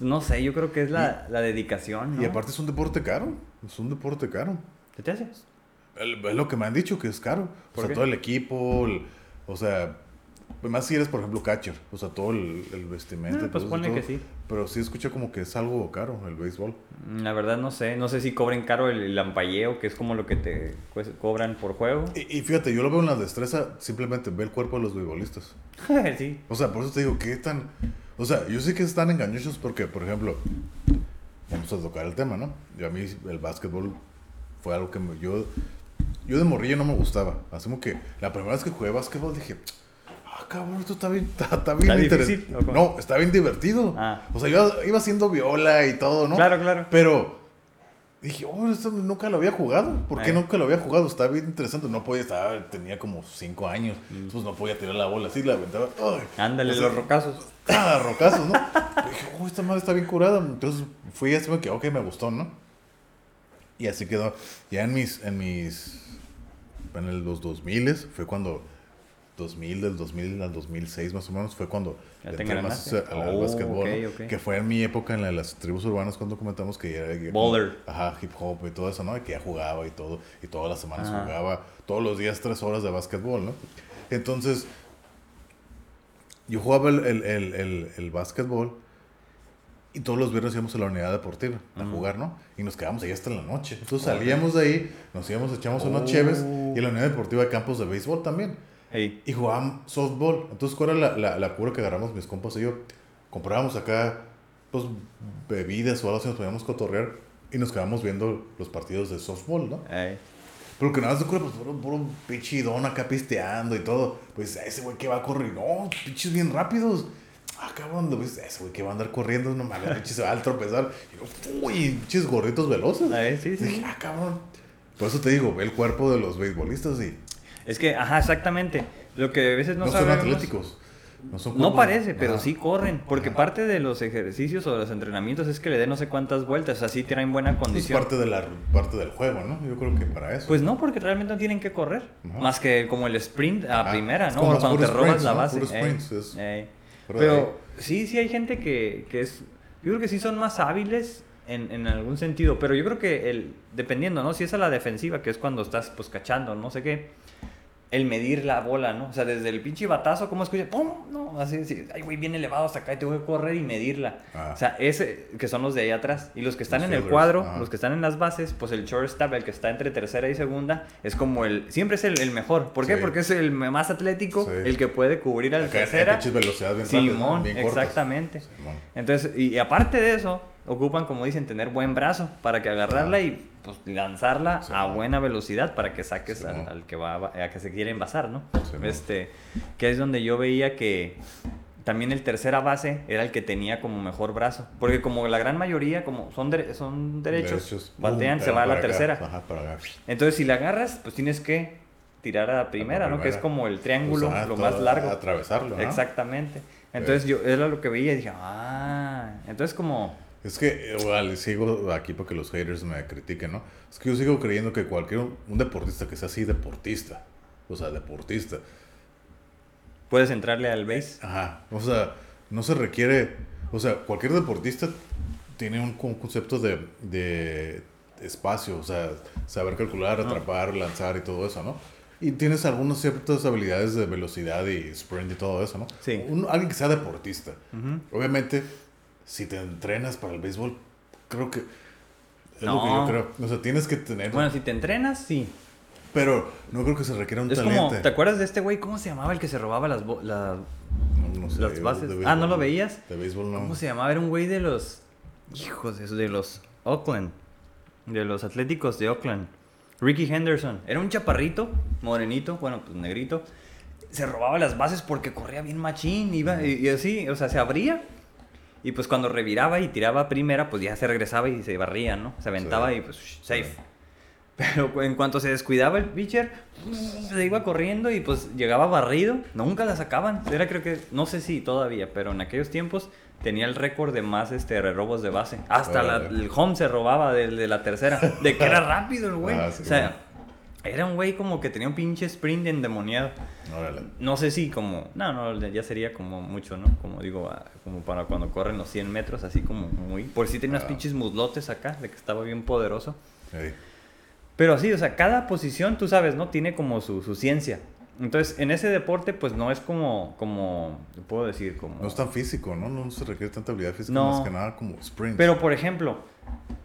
no. sé, yo creo que es la, la dedicación. ¿no? Y aparte es un deporte caro, es un deporte caro. ¿Qué te haces? Es lo que me han dicho que es caro. O ¿Por sea, qué? todo el equipo, el- o sea, más si eres, por ejemplo, catcher, o sea, todo el, el vestimenta. Pues todo. que sí. Pero sí escucha como que es algo caro el béisbol. Mm, La verdad no sé. No sé si cobren caro el, el ampalleo, que es como lo que te cobran por juego. Y, y fíjate, yo lo veo en la destreza, simplemente ve el cuerpo de los beisbolistas. sí. O sea, por eso te digo, ¿qué tan...? O sea, yo sé que están engañosos porque, por ejemplo, vamos a tocar el tema, ¿no? Yo a mí el básquetbol fue algo que me- yo... Yo de morrillo no me gustaba. Así como que la primera vez que jugué básquetbol dije... Ah, cabrón, esto está bien, está, está bien ¿Está difícil? No, está bien divertido. Ah. O sea, yo iba haciendo viola y todo, ¿no? Claro, claro. Pero dije, oh, esto nunca lo había jugado. ¿Por qué Eh. nunca lo había jugado? Está bien interesante. No podía estar, tenía como cinco años. Entonces no podía tirar la bola así, la aventaba. Mm. Ándale, sea, los rocazos. Ah, rocazos, ¿no? Dije, oh, esta madre está bien curada. Entonces fui así, me quedó, ok, me gustó, ¿no? Y así quedó. Ya en mis, en mis, en los 2000 fue cuando, 2000, del 2000 al 2006 más o menos, fue cuando Ya te entré más al, al Oh, básquetbol. Que fue en mi época en la de las tribus urbanas cuando comentamos que ya era... Baller. Ajá, hip hop y todo eso, ¿no? Y que ya jugaba y todo. Y todas las semanas Ajá. jugaba, todos los días tres horas de básquetbol, ¿no? Entonces, yo jugaba el, el, el, el, el básquetbol y todos los viernes íbamos a la unidad deportiva a jugar, ¿no? Y nos quedábamos ahí hasta la noche. Entonces salíamos de ahí, nos íbamos, echamos unas cheves y en la unidad deportiva hay campos de béisbol también. Hey. Y jugábamos softball. Entonces, ¿cuál era la, la, la cura que agarramos mis compas y yo? Comprábamos acá, pues, bebidas o algo así, nos poníamos a cotorrear y nos quedábamos viendo los partidos de softball, ¿no? Ey. Pero que nada más de cura, pues, puro, puro pinche don acá pisteando y todo. Pues, ese güey que va a correr, no, pinches bien rápidos. Ah, cabrón, pues, ese güey que va a andar corriendo, no mames, pinche se va a tropezar. Y yo, uy, pinches gorritos veloces. Ey, sí, sí. Dije, ah, cabrón. Por eso te digo, ve el cuerpo de los beisbolistas y Es que, ajá, exactamente. Lo que a veces no, no, son atléticos. No, son No parece, pero Ajá. sí corren. Porque Ajá. parte de los ejercicios o de los entrenamientos es que le den no sé cuántas vueltas. Así tienen buena Es condición. parte, de la, parte del juego, ¿no? Yo creo que para eso. Pues no, porque realmente no tienen que correr. Ajá. Más que como el sprint a Ajá. primera, Es ¿no? O cuando te robas sprints, la base. Ey, es- ey. Pero Pero sí, sí hay gente que, que es... Yo creo que sí son más hábiles en, en algún sentido. Pero yo creo que el, dependiendo, ¿no? Si es a la defensiva, que es cuando estás pues cachando, no sé qué. El medir la bola, ¿no? O sea, desde el pinche batazo, ¿cómo escuchas? ¡Pum! No, así, así, ay, güey, bien elevado hasta acá y tengo que correr y medirla. Ah. O sea, ese, que son los de ahí atrás. Y los que están Los en el cuadro, los que están en las bases, pues el shortstop, el que está entre tercera y segunda, es como el... Siempre es el, el mejor. ¿Por qué? Sí. Porque es el más atlético, Sí. el que puede cubrir al tercera. bien ¿no? Simón, Bien exactamente. Simón. Entonces, y, y aparte de eso, ocupan, como dicen, tener buen brazo para que agarrarla y pues lanzarla Sí, a buena velocidad para que saques Sí, al, al que va a, a que se quiere envasar, ¿no? Sí, este, que es donde yo veía que también el tercera base era el que tenía como mejor brazo, porque como la gran mayoría como son dere- son derechos, batean, se va a la acá. tercera. Ajá. Entonces, si la agarras, pues tienes que tirar a la primera, ¿no? Que es como el triángulo, Pues, lo más largo. Atravesarlo, ¿no? Exactamente. Entonces yo era lo que veía y dije, ah, entonces como Es que, igual, sigo aquí para que los haters me critiquen, ¿no? Es que yo sigo creyendo que cualquier, un deportista que sea así deportista, o sea, deportista, puedes entrarle al base. ajá, o sea, no se requiere, o sea, cualquier deportista tiene un, con- concepto de, de espacio, o sea, saber calcular, atrapar, lanzar y todo eso, ¿no? Y tienes algunas ciertas habilidades de velocidad y sprint y todo eso, ¿no? Sí. Un- alguien que sea deportista. Ujú. Obviamente, si te entrenas para el béisbol, creo que. Es lo No. que yo creo. O sea, tienes que tener. Bueno, si te entrenas, sí. pero no creo que se requiera un Es talento. como, ¿te acuerdas de este güey? ¿Cómo se llamaba el que se robaba las, la- No, no sé, las bases? béisbol Ah, ¿no lo veías? De béisbol no. ¿Cómo se llamaba? Era un güey de los... Hijos de, de los Oakland. De los Atléticos de Oakland. Ricky Henderson. Era un chaparrito, morenito, bueno, pues negrito. Se robaba las bases porque corría bien machín. Iba, y, y así, o sea, se abría. Y pues cuando reviraba y tiraba primera, pues ya se regresaba y se barría, ¿no? Se aventaba Sí. y pues shh, safe. Pero en cuanto se descuidaba el pitcher, se iba corriendo y pues llegaba barrido. Nunca la sacaban. Era creo que, no sé si todavía, pero en aquellos tiempos tenía el récord de más este robos de base. Hasta la- el home se robaba de, de la tercera. De que era rápido el güey. Ah, sí, o sea, era un güey como que tenía un pinche sprint endemoniado. Órale. No sé si como... No, no, ya sería como mucho, ¿no? Como digo, ah, como para cuando corren los 100 metros, así como muy... Por si tenía unas Ah. pinches muslotes acá, de que estaba bien poderoso. Ey. Pero sí, o sea, cada posición, tú sabes, ¿no? Tiene como su, su ciencia. Entonces, en ese deporte, pues no es como, como, ¿qué puedo decir? Como... No es tan físico, ¿no? No se requiere tanta habilidad física No. más que nada como sprint. Pero, por ejemplo,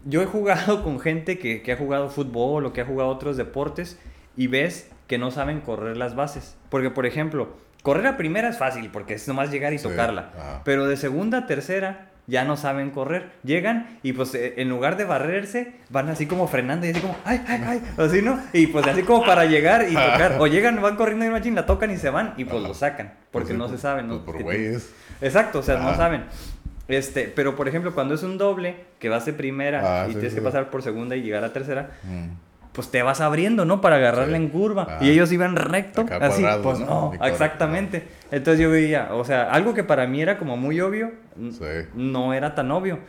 yo he jugado con gente que, que ha jugado fútbol o que ha jugado otros deportes y ves que no saben correr las bases. Porque, por ejemplo, correr a primera es fácil porque es nomás llegar y Sí, tocarla. ajá. Pero de segunda a tercera ya no saben correr. Llegan y pues eh, en lugar de barrerse, van así como frenando y así como, ay, ay, ay, así, ¿no? Y pues así como para llegar y tocar. O llegan, van corriendo y machín, la tocan y se van y pues Ajá. lo sacan. Porque Pues no se saben, ¿no? pues por güeyes. Exacto, o sea, no saben. Este, pero por ejemplo, cuando es un doble, que vas de primera Ah, y sí, tienes sí, que pasar por segunda y llegar a tercera, Mm. pues te vas abriendo, ¿no? Para agarrarla Sí. en curva. Ajá. Y ellos iban recto, Acá así. pues ¿no? exactamente. Entonces yo veía, o sea, algo que para mí era como muy obvio, no era tan obvio.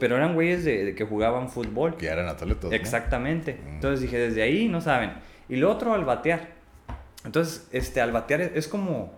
Pero eran güeyes de, de que jugaban fútbol. Que eran atletas. Exactamente. Mm. Entonces dije, desde ahí no saben. Y lo otro, al batear. Entonces, este, al batear es, es como,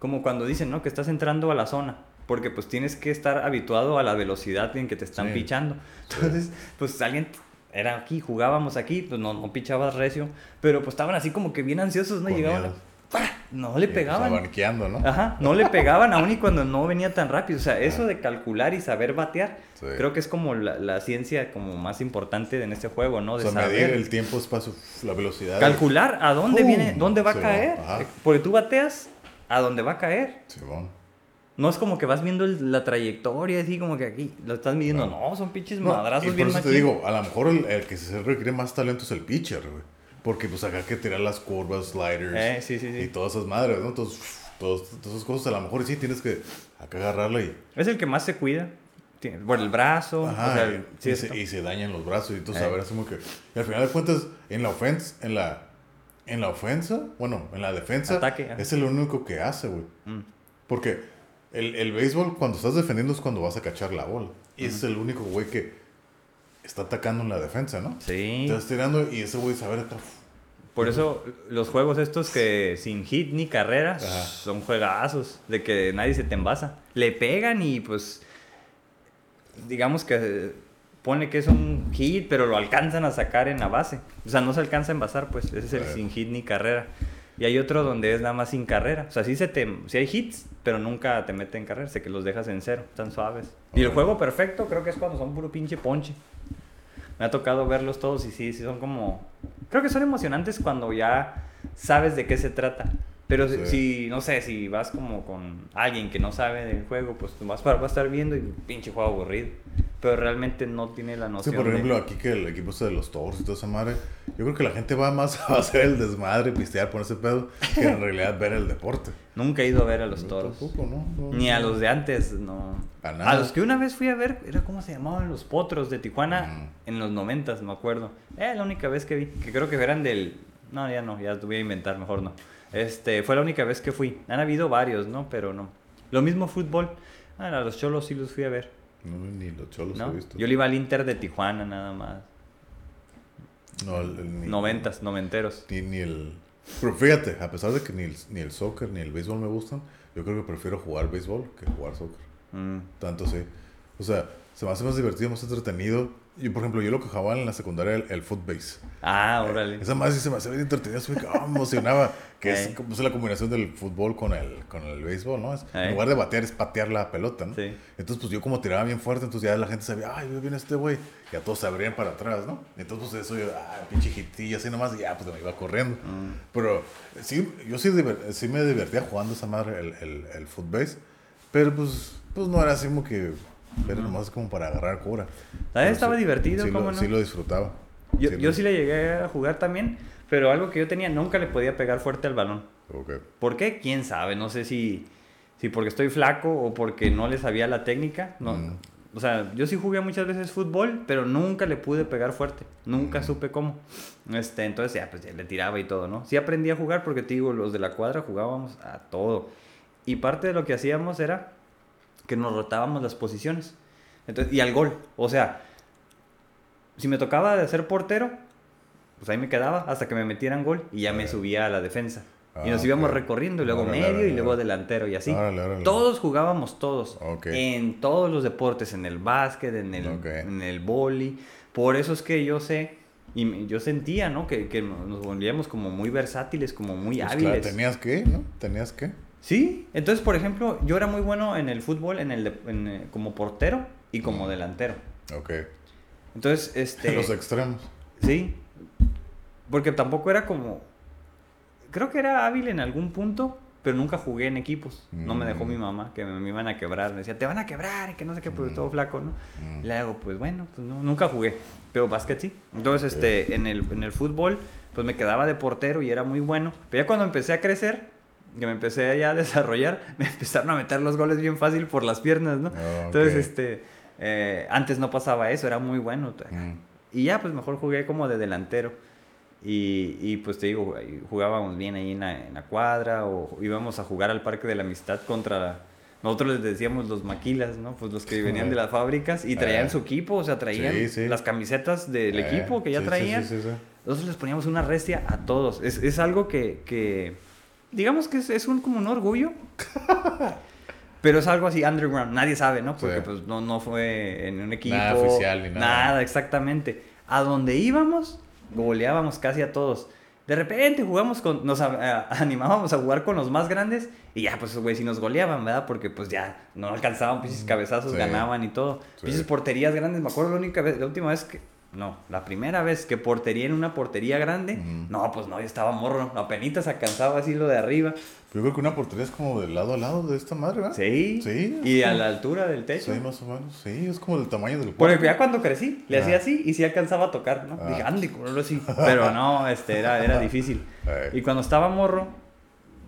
como cuando dicen, ¿no? Que estás entrando a la zona. Porque pues tienes que estar habituado a la velocidad en que te están Sí. pichando. Entonces, pues alguien era aquí, jugábamos aquí, pues no, no pichabas recio. Pero pues estaban así como que bien ansiosos, ¿no? Con Llegaban. ¡pah! No le pegaban. abaniqueando, ¿no? Ajá, no le pegaban aún y cuando no venía tan rápido. O sea, eso de calcular y saber batear, Sí. creo que es como la, la ciencia como más importante en este juego, ¿no? O De sea, medir saber. el tiempo, espacio, la velocidad. Calcular a dónde ¡Pum! viene, dónde va a Sí, caer. ajá. Porque tú bateas a dónde va a caer. Simón. No es como que vas viendo el- la trayectoria, así como que aquí lo estás midiendo. No. No, son pinches No, madrazos y por bien eso te digo, a lo mejor el, el que se requiere más talento es el pitcher, güey. Porque pues acá hay que tirar las curvas, sliders Eh, sí, sí, y sí. todas esas madres, ¿no? Entonces, todas, todas esas cosas a lo mejor sí tienes que acá agarrarla y, Es el que más se cuida. Por el brazo. ajá, o sea, y, y se, y se dañan los brazos y entonces Eh. a ver, así como que... Y al final de cuentas, en la ofensa, en la, en la ofensa, bueno, en la defensa, Ataque, es el único que hace, güey. Mm. Porque el, el béisbol, cuando estás defendiendo, es cuando vas a cachar la bola. Y es el único güey que está atacando en la defensa, ¿no? Sí. Estás tirando y ese güey sabe. Por eso los juegos estos que sin hit ni carrera Ajá. son juegazos, de que nadie se te envasa. Le pegan y pues digamos que pone que es un hit, pero lo alcanzan a sacar en la base. O sea, no se alcanza a envasar, pues ese es el sin hit ni carrera. Y hay otro donde es nada más sin carrera. O sea, sí, se te, sí hay hits, pero nunca te meten carrera. Sé que los dejas en cero, tan suaves. Y el juego perfecto creo que es cuando son puro pinche ponche. Me ha tocado verlos todos y sí, sí son como... Creo que son emocionantes cuando ya sabes de qué se trata. Pero si- Sí. si, no sé, si vas como con alguien que no sabe del juego, pues tú vas para, vas a estar viendo y pinche juego aburrido. Pero realmente no tiene la Sí, noción por de- ejemplo, aquí que el equipo este de los Toros y toda esa madre, yo creo que la gente va más a hacer el desmadre, pistear, ponerse pedo, que en realidad ver el deporte. Nunca he ido a ver a los Yo toros. tampoco, ¿no? No, Ni a los de antes, no. A nada. A los que una vez fui a ver, era como se llamaban los potros de Tijuana Ujú. en los noventas, me acuerdo. Eh, la única vez que vi, que creo que eran del... No, ya no, ya te voy a inventar, mejor no. Este, fue la única vez que fui. Han habido varios, ¿no? Pero no. Lo mismo fútbol. Ah, a los cholos sí los fui a ver, No, ni los cholos ¿no? he visto. Yo le iba al Inter de Tijuana nada más. No, el- el- ni, Noventas, noventeros. Ni, ni el... Pero fíjate, a pesar de que ni el, ni el soccer ni el béisbol me gustan, yo creo que prefiero jugar béisbol que jugar soccer. Mm. Tanto sí. O sea, se me hace más divertido, más entretenido. Y por ejemplo, yo lo que jugaba en la secundaria el, el footbase. Ah, órale. Esa más sí se me hacía bien entretenido, se me, ah, me emocionaba. Que es como es la combinación del fútbol con el, con el béisbol, ¿no? Es, en lugar de batear es patear la pelota, ¿no? Sí. Entonces, pues yo como tiraba bien fuerte, entonces ya la gente sabía, ay, viene este güey. Y a todos se abrían para atrás, ¿no? Entonces, pues eso yo, ah, pinche hitillo, así nomás, y ya, pues me iba corriendo. Mm. Pero sí, yo sí, sí me divertía jugando esa madre, el, el, el footbase. Pero pues, pues no era así como que, era nomás como para agarrar cura. Pero estaba divertido, sí ¿cómo lo, no? Sí lo disfrutaba. Yo, Sí yo lo- sí le llegué a jugar también, pero algo que yo tenía, nunca le podía pegar fuerte al balón. Ok. ¿Por qué? ¿Quién sabe? No sé si, si porque estoy flaco o porque no le sabía la técnica. No. Mm. O sea, yo sí jugué muchas veces fútbol, pero nunca le pude pegar fuerte. Nunca Mm. supe cómo. Este, entonces ya, pues ya le tiraba y todo, ¿no? Sí aprendí a jugar porque te digo, los de la cuadra jugábamos a todo. Y parte de lo que hacíamos era que nos rotábamos las posiciones. Entonces, y al gol. O sea, si me tocaba de ser portero, pues ahí me quedaba hasta que me metieran gol y ya me Ah. subía a la defensa. y Ah, nos íbamos ok. recorriendo, y luego Órale, medio órale, y luego órale. delantero y así. Todos jugábamos todos. Ok. En todos los deportes, en el básquet, en el, Ok. en el boli. Por eso es que yo sé y yo sentía, ¿no? Que, que nos volvíamos como muy versátiles, como muy Pues hábiles. claro, tenías que, ¿no? Tenías que. Sí, entonces, por ejemplo, yo era muy bueno en el fútbol, en el de- en, eh, como portero y como Mm. delantero. Ok. Entonces, este... Los extremos. Sí. Porque tampoco era como. Creo que era hábil en algún punto, pero nunca jugué en equipos. No me dejó Mm. mi mamá, que me, me iban a quebrar. Me decía, te van a quebrar, y que no sé qué, pues Mm. todo flaco, ¿no? Mm. Y le hago, pues bueno, pues no, nunca jugué. Pero básquet sí. Entonces, este, en el, en el fútbol, pues me quedaba de portero y era muy bueno. Pero ya cuando empecé a crecer, que me empecé ya a desarrollar, me empezaron a meter los goles bien fácil por las piernas, ¿no? Ah, Entonces, ok. este, eh, antes no pasaba eso, era muy bueno. Mm. Y ya, pues mejor jugué como de delantero. Y, y, pues te digo, jugábamos bien ahí en la, en la cuadra o íbamos a jugar al Parque de la Amistad contra... Nosotros les decíamos los maquilas, ¿no? Pues los que venían de las fábricas y traían Eh. su equipo, o sea, traían Sí, sí. las camisetas del Eh, equipo que ya traían. Sí, sí, sí, Nosotros les poníamos una restia a todos. Es, es algo que, que, digamos que es, es un, como un orgullo. Pero es algo así underground, nadie sabe, ¿no? Porque Sí. pues no, no fue en un equipo. Nada oficial ni nada. Nada, exactamente. A donde íbamos, goleábamos casi a todos. De repente jugamos con, nos a- a- animábamos a jugar con los más grandes y ya, pues, güey, si nos goleaban, ¿verdad? Porque pues ya no alcanzaban, pinches cabezazos, Sí. ganaban y todo. Sí. Porterías grandes, me acuerdo la única vez, la última vez que, no, la primera vez que portería en una portería grande, no, pues no, yo estaba morro, apenas alcanzaba así lo de arriba. Yo creo que una portería es como de lado a lado de esta madre, ¿verdad? Sí. Sí. Y a la altura del techo. Sí, más o menos. Sí, es como del tamaño del Porque cuarto. ya cuando crecí, le Ah. hacía así y sí alcanzaba a tocar, ¿no? Ah. Dije, Andy, así. Pero no, este, era, era difícil. Y cuando estaba morro,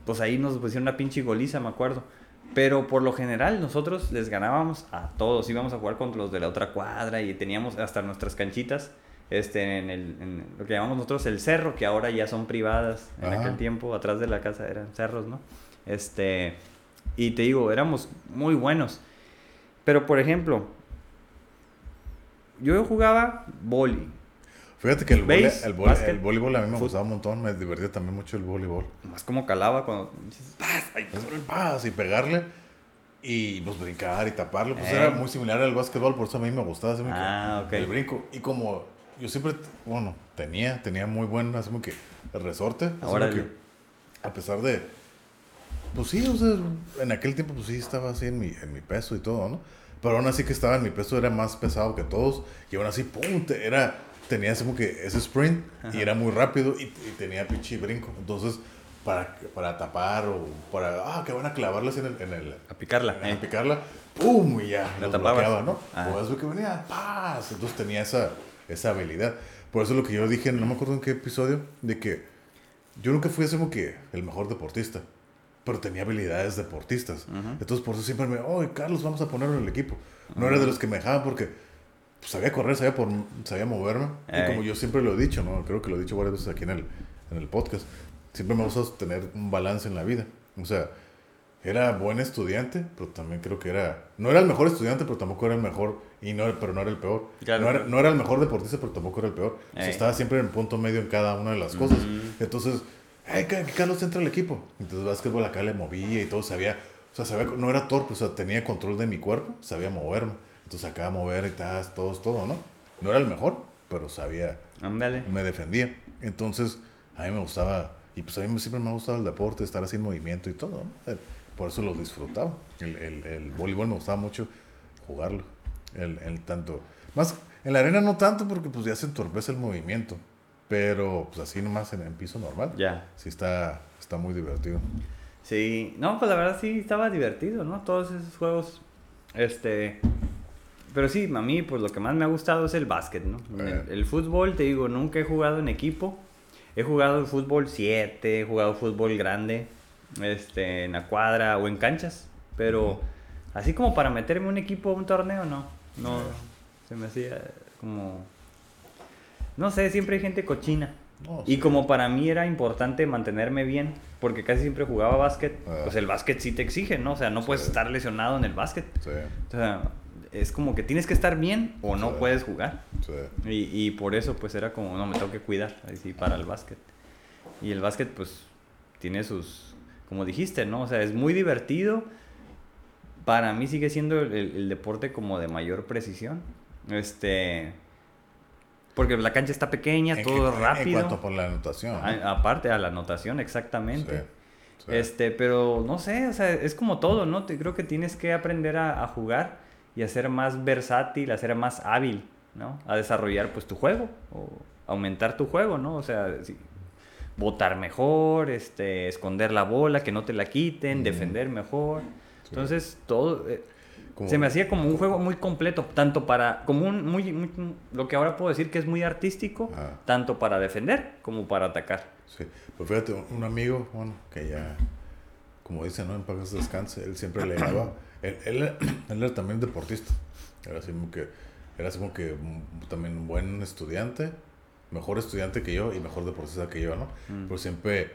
pues ahí nos pusieron una pinche goliza, me acuerdo. Pero por lo general nosotros les ganábamos a todos. Íbamos a jugar contra los de la otra cuadra y teníamos hasta nuestras canchitas este, en, el, en lo que llamamos nosotros el cerro, que ahora ya son privadas. En Ajá. aquel tiempo, atrás de la casa eran cerros, ¿no? Este, Y te digo, éramos muy buenos. Pero, por ejemplo, yo jugaba boli. Fíjate que el, vole- Base, el, vole- básquet, el voleibol a mí me gustaba un montón, me divertía también mucho el voleibol. Más como calaba cuando dices, "Paz", ay, el paz y pegarle y pues brincar y taparlo, pues Eh. era muy similar al básquetbol, por eso a mí me gustaba que Ah, ok. el brinco. Y como yo siempre, bueno, tenía, tenía muy buen, así como que el resorte, Órale. que a pesar de, pues sí, o sea, en aquel tiempo pues sí estaba así en mi, en mi peso y todo, ¿no? Pero aún así que estaba en mi peso era más pesado que todos y aún así, pum, te- era, tenía así como que ese sprint y Ajá. era muy rápido y, y tenía pinche brinco. Entonces, para, para tapar o para, ah, que van a clavarla así en el, en el a picarla. a eh. picarla, ¡pum! Y ya, La bloqueaba, ¿no? Ah. Pues eso que venía, ¡paz! Entonces tenía esa, esa habilidad. Por eso es lo que yo dije, no me acuerdo en qué episodio, de que yo nunca fui así como que el mejor deportista, pero tenía habilidades deportistas. Ujú. Entonces por eso siempre me, oye, Carlos, vamos a ponerlo en el equipo. No era de los que me dejaban porque sabía correr, sabía, por, sabía moverme. Y como yo siempre lo he dicho, ¿no? Creo que lo he dicho varias veces aquí en el, en el podcast. Siempre me gusta tener un balance en la vida. O sea, era buen estudiante, pero también creo que era... No era el mejor estudiante, pero tampoco era el mejor... Y no, pero no era el peor. Claro, no, era, no era el mejor deportista, pero tampoco era el peor. O sea, Ey. estaba siempre en punto medio en cada una de las cosas. Entonces, hey, Carlos entra al equipo. Entonces, básquetbol acá le movía y todo, sabía... O sea, sabía, no era torpe, o sea, tenía control de mi cuerpo, sabía moverme. Entonces, acá mover y tal, todo, todo, ¿no? No era el mejor, pero sabía Ándale. me defendía. Entonces, a mí me gustaba, y pues a mí siempre me ha gustado el deporte, estar así en movimiento y todo. ¿no? Eh, Por eso lo disfrutaba. El, el, el voleibol me gustaba mucho jugarlo. El, el tanto, más en la arena no tanto porque pues ya se entorpece el movimiento. Pero pues así nomás en, en piso normal. Ya. Sí está, está muy divertido. Sí, no, pues la verdad sí estaba divertido, ¿no? Todos esos juegos, este... Pero sí, a mí pues lo que más me ha gustado es el básquet, ¿no? Eh. El, el fútbol, te digo, nunca he jugado en equipo. He jugado en fútbol 7, he jugado fútbol grande, este, en la cuadra o en canchas. Pero así como para meterme un equipo, un torneo, no. No, se me hacía como... No sé, siempre hay gente cochina. Y sí. como para mí era importante mantenerme bien, porque casi siempre jugaba básquet, Ah. pues el básquet sí te exige, ¿no? O sea, no puedes estar lesionado en el básquet. Sí, O sea, es como que tienes que estar bien o no Sí. puedes jugar. sí. Y, y por eso pues era como, no, me tengo que cuidar, ahí sí, para el básquet. Y el básquet pues tiene sus, como dijiste, ¿no? O sea, es muy divertido. Para mí sigue siendo el, el deporte como de mayor precisión. Este... Porque la cancha está pequeña, En- todo en- rápido. En cuanto por la anotación. aparte a la anotación, exactamente. Sí. Este, pero no sé, o sea, es como todo, ¿no? Te, creo que tienes que aprender a, a jugar y a ser más versátil, a ser más hábil, ¿no? A desarrollar pues tu juego o aumentar tu juego, ¿no? O sea, sí, botar mejor, este, esconder la bola, que no te la quiten, Mm. defender mejor. Sí. Entonces, todo eh, Como- se me hacía como un juego muy completo, tanto para como un muy, muy- lo que ahora puedo decir que es muy artístico, Ajá. tanto para defender como para atacar. Sí, pues fíjate, un- amigo, bueno, que ya, como dice, ¿no? En paz descanse, él siempre le daba, él, él, él era también deportista, era así como que, era así como que mm, también un buen estudiante, mejor estudiante que yo y mejor deportista que yo, ¿no? Mm. Pero siempre,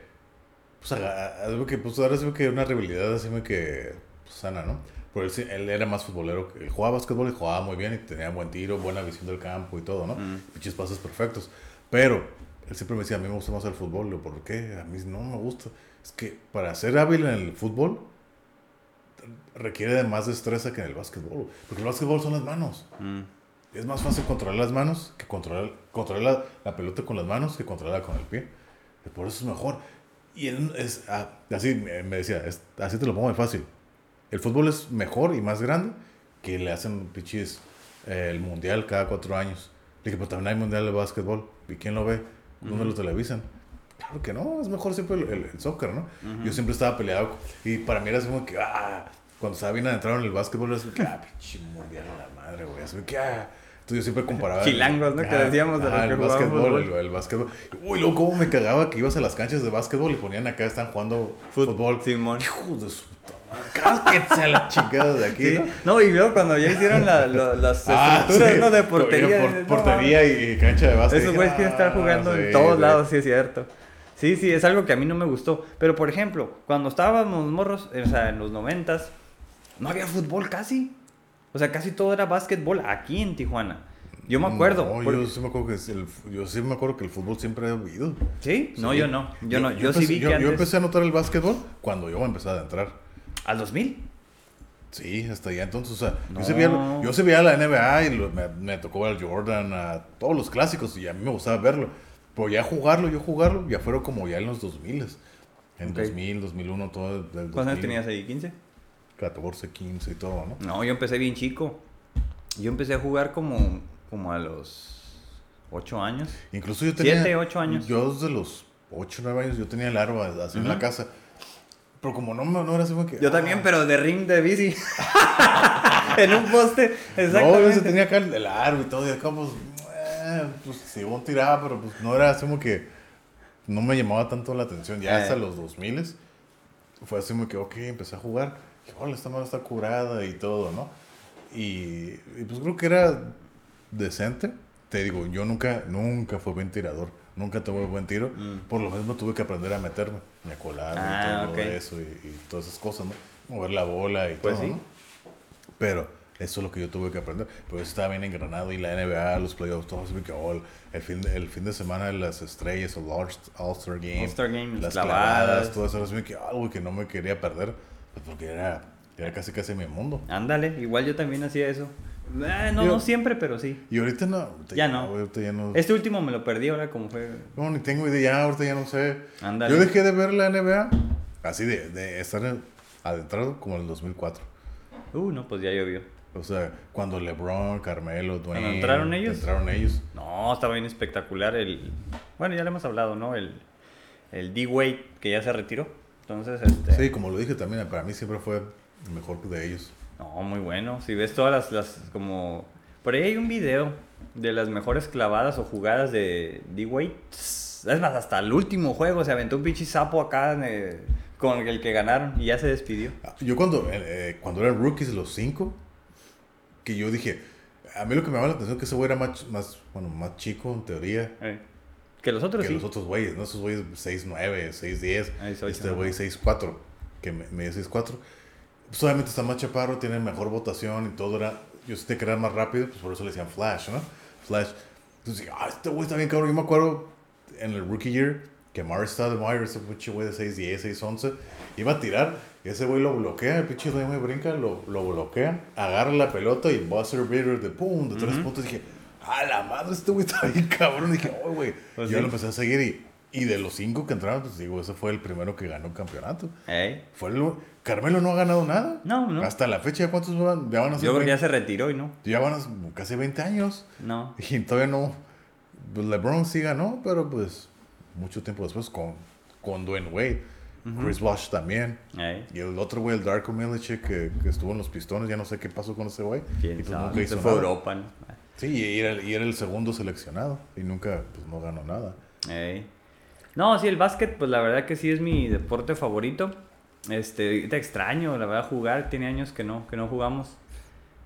pues, algo que, pues ahora sí que una rivalidad así como que pues, sana, ¿no? Pero él, él era más futbolero, él jugaba básquetbol y jugaba muy bien y tenía buen tiro, buena visión del campo y todo, ¿no? Mm. Pinches pases perfectos. Pero él siempre me decía, a mí me gusta más el fútbol. Le digo, ¿por qué? A mí no me gusta. Es que para ser hábil en el fútbol requiere de más destreza que en el básquetbol. Porque el básquetbol son las manos. Mm. Es más fácil controlar las manos que controlar, controlar la, la pelota con las manos que controlarla con el pie. Y por eso es mejor. Y él es, ah, así me decía, es- así te lo pongo muy fácil. El fútbol es mejor y más grande que le hacen pichis eh, el mundial cada cuatro años. Le dije, pero también hay mundial de básquetbol. ¿Y quién lo ve? ¿Dónde lo televisan? Claro que no, es mejor siempre el, el- el soccer, ¿no? Yo siempre estaba peleado y para mí era así como que, ah, cuando estaba bien adentrado en el básquetbol, era como que, ah, pinche mundial a la madre, güey. Así que, ah. Entonces yo siempre comparaba. Chilangos, ¿no? Que decíamos de que el básquetbol, el, el básquetbol. Uy, luego cómo me cagaba que ibas a las canchas de básquetbol y ponían acá, están jugando fútbol. Simón. Hijo de su puta madre, cálquense a la chingada de aquí, Sí. ¿no? No, y luego cuando ya hicieron la- las Ah, estructuras sí. ¿no? de portería. Por- dices, no portería y, cancha de básquet. Esos güeyes quieren estar jugando Ah, en sí, todos lados, sí es cierto. Sí, sí, es algo que a mí no me gustó. Pero, por ejemplo, cuando estábamos morros, o sea, en los noventas, no había fútbol casi. O sea, casi todo era básquetbol aquí en Tijuana. Yo me acuerdo. No, porque- yo, sí me acuerdo que el, yo sí me acuerdo que el fútbol siempre ha habido. ¿Sí? No, yo no. Yo, no. Yo, sí empecé, vi yo, que yo empecé a notar el básquetbol cuando yo empecé a entrar. ¿Al 2000? Sí, hasta allá entonces, o sea, No. yo, sí veía, yo sí veía la NBA y lo- me, me tocó ver al Jordan, a todos los clásicos y a mí me gustaba verlo. Pero ya jugarlo, yo jugarlo, ya fueron como ya en los 2000. En Ok. 2000, 2001, todo ¿Cuántos años 2000, tenías ahí? ¿15? 14, 15 y todo, ¿no? No, yo empecé bien chico. Yo empecé a jugar como, como a los 8 años. Incluso yo tenía... Siete, ocho años. Yo desde los 8, 9 años yo tenía el aro así en la casa. Pero como no, me- no era así como que... Yo ah, también, pero de ring de bici. en un poste. No, Exactamente. yo sí tenía acá el, el aro y todo, y acá pues, eh, pues sí, un tiraba, pero pues no era así como que no me llamaba tanto la atención. Ya Eh. hasta los 2000 fue así como que, ok, empecé a jugar. Dije, hola, esta madre está curada y todo, ¿no? Y, y, pues creo que era decente. Te digo, yo nunca, nunca fui buen tirador. Nunca tuve buen tiro. Mm. Por lo mismo tuve que aprender a meterme, y a colarme Ah, y todo ok. eso y, y todas esas cosas, ¿no? Mover la bola y Pues todo, sí. ¿no? Pero eso es lo que yo tuve que aprender. Pero yo estaba bien engranado y la NBA, los playoffs, todo que oh, el, el fin, el fin de semana de las estrellas, el All- All-Star Game, All-Star Game, las clavadas. todo eso, así que algo que no me quería perder, pues, porque era, era casi casi mi mundo. Ándale, igual yo también hacía eso. Eh, no, Yo- no siempre, pero sí. Y ahorita no. ahorita Ya no. Ahorita ya no. Este último me lo perdí ahora como fue. No, ni tengo idea, ya, ahorita ya no sé. Ándale. Yo dejé de ver la NBA, así de, de estar en- adentrado como en el 2004. Uh, no, pues ya llovió. O sea, cuando LeBron, Carmelo, Dwayne. ¿Cuando entraron ellos? Entraron ellos. No, estaba bien espectacular el... Bueno, ya le hemos hablado, ¿no? El, el D-Wade que ya se retiró. Entonces, este... Sí, como lo dije también, para mí siempre fue el mejor de ellos. No, muy bueno. Si ves todas las, las como... Por ahí hay un video de las mejores clavadas o jugadas de D-Wade. Es más, hasta el último juego se aventó un pinche sapo acá con el que ganaron y ya se despidió. Yo cuando, eh, eh, cuando eran rookies los cinco, que yo dije, a mí lo que me llamaba la atención es que ese güey era más, más, bueno, más chico en teoría Eh, Que los otros que sí. los otros güeyes, ¿no? Esos güeyes 6'9, 6'10, Ahí soy, este güey 6'4, que me, me 6'4. Pues obviamente está más chaparro, tiene mejor votación y todo era, yo sé que era más rápido, pues por eso le decían Flash, ¿no? Flash. Entonces dije, ah, este güey está bien cabrón. Yo me acuerdo en el rookie year que Mari Stoudemire, ese pinche güey de 6'10, 6'11, iba a tirar ese güey lo bloquea, el pinche me brinca, lo, lo bloquea, agarra la pelota y buzzer beater de pum, de tres Ujú. puntos. Dije, a la madre, este güey está bien cabrón. dije, oh, güey. Pues yo sí. lo empecé a seguir y, y de los cinco que entraron, pues digo, ese fue el primero que ganó un campeonato. Eh, Fue el, Carmelo no ha ganado nada. No, no. Hasta la fecha, ¿ya cuántos van? Ya van a ser Yo creo que ya 20 se retiró y no. ya van a casi 20 años. No. Y todavía no. Pues LeBron sí ganó, pero pues mucho tiempo después con, con Dwayne Wade. Chris Bosh también. Y el otro güey, el Darko Milicic, que, que estuvo en los pistones, ya no sé qué pasó con ese güey. Y pues nunca se hizo fue a nada. Europa, ¿no? Sí, y era, el- y era el segundo seleccionado. Y nunca, pues no ganó nada. No, sí, el básquet, pues la verdad que sí es mi deporte favorito. Este, te extraño, la verdad, jugar. Tiene años que no, que no jugamos.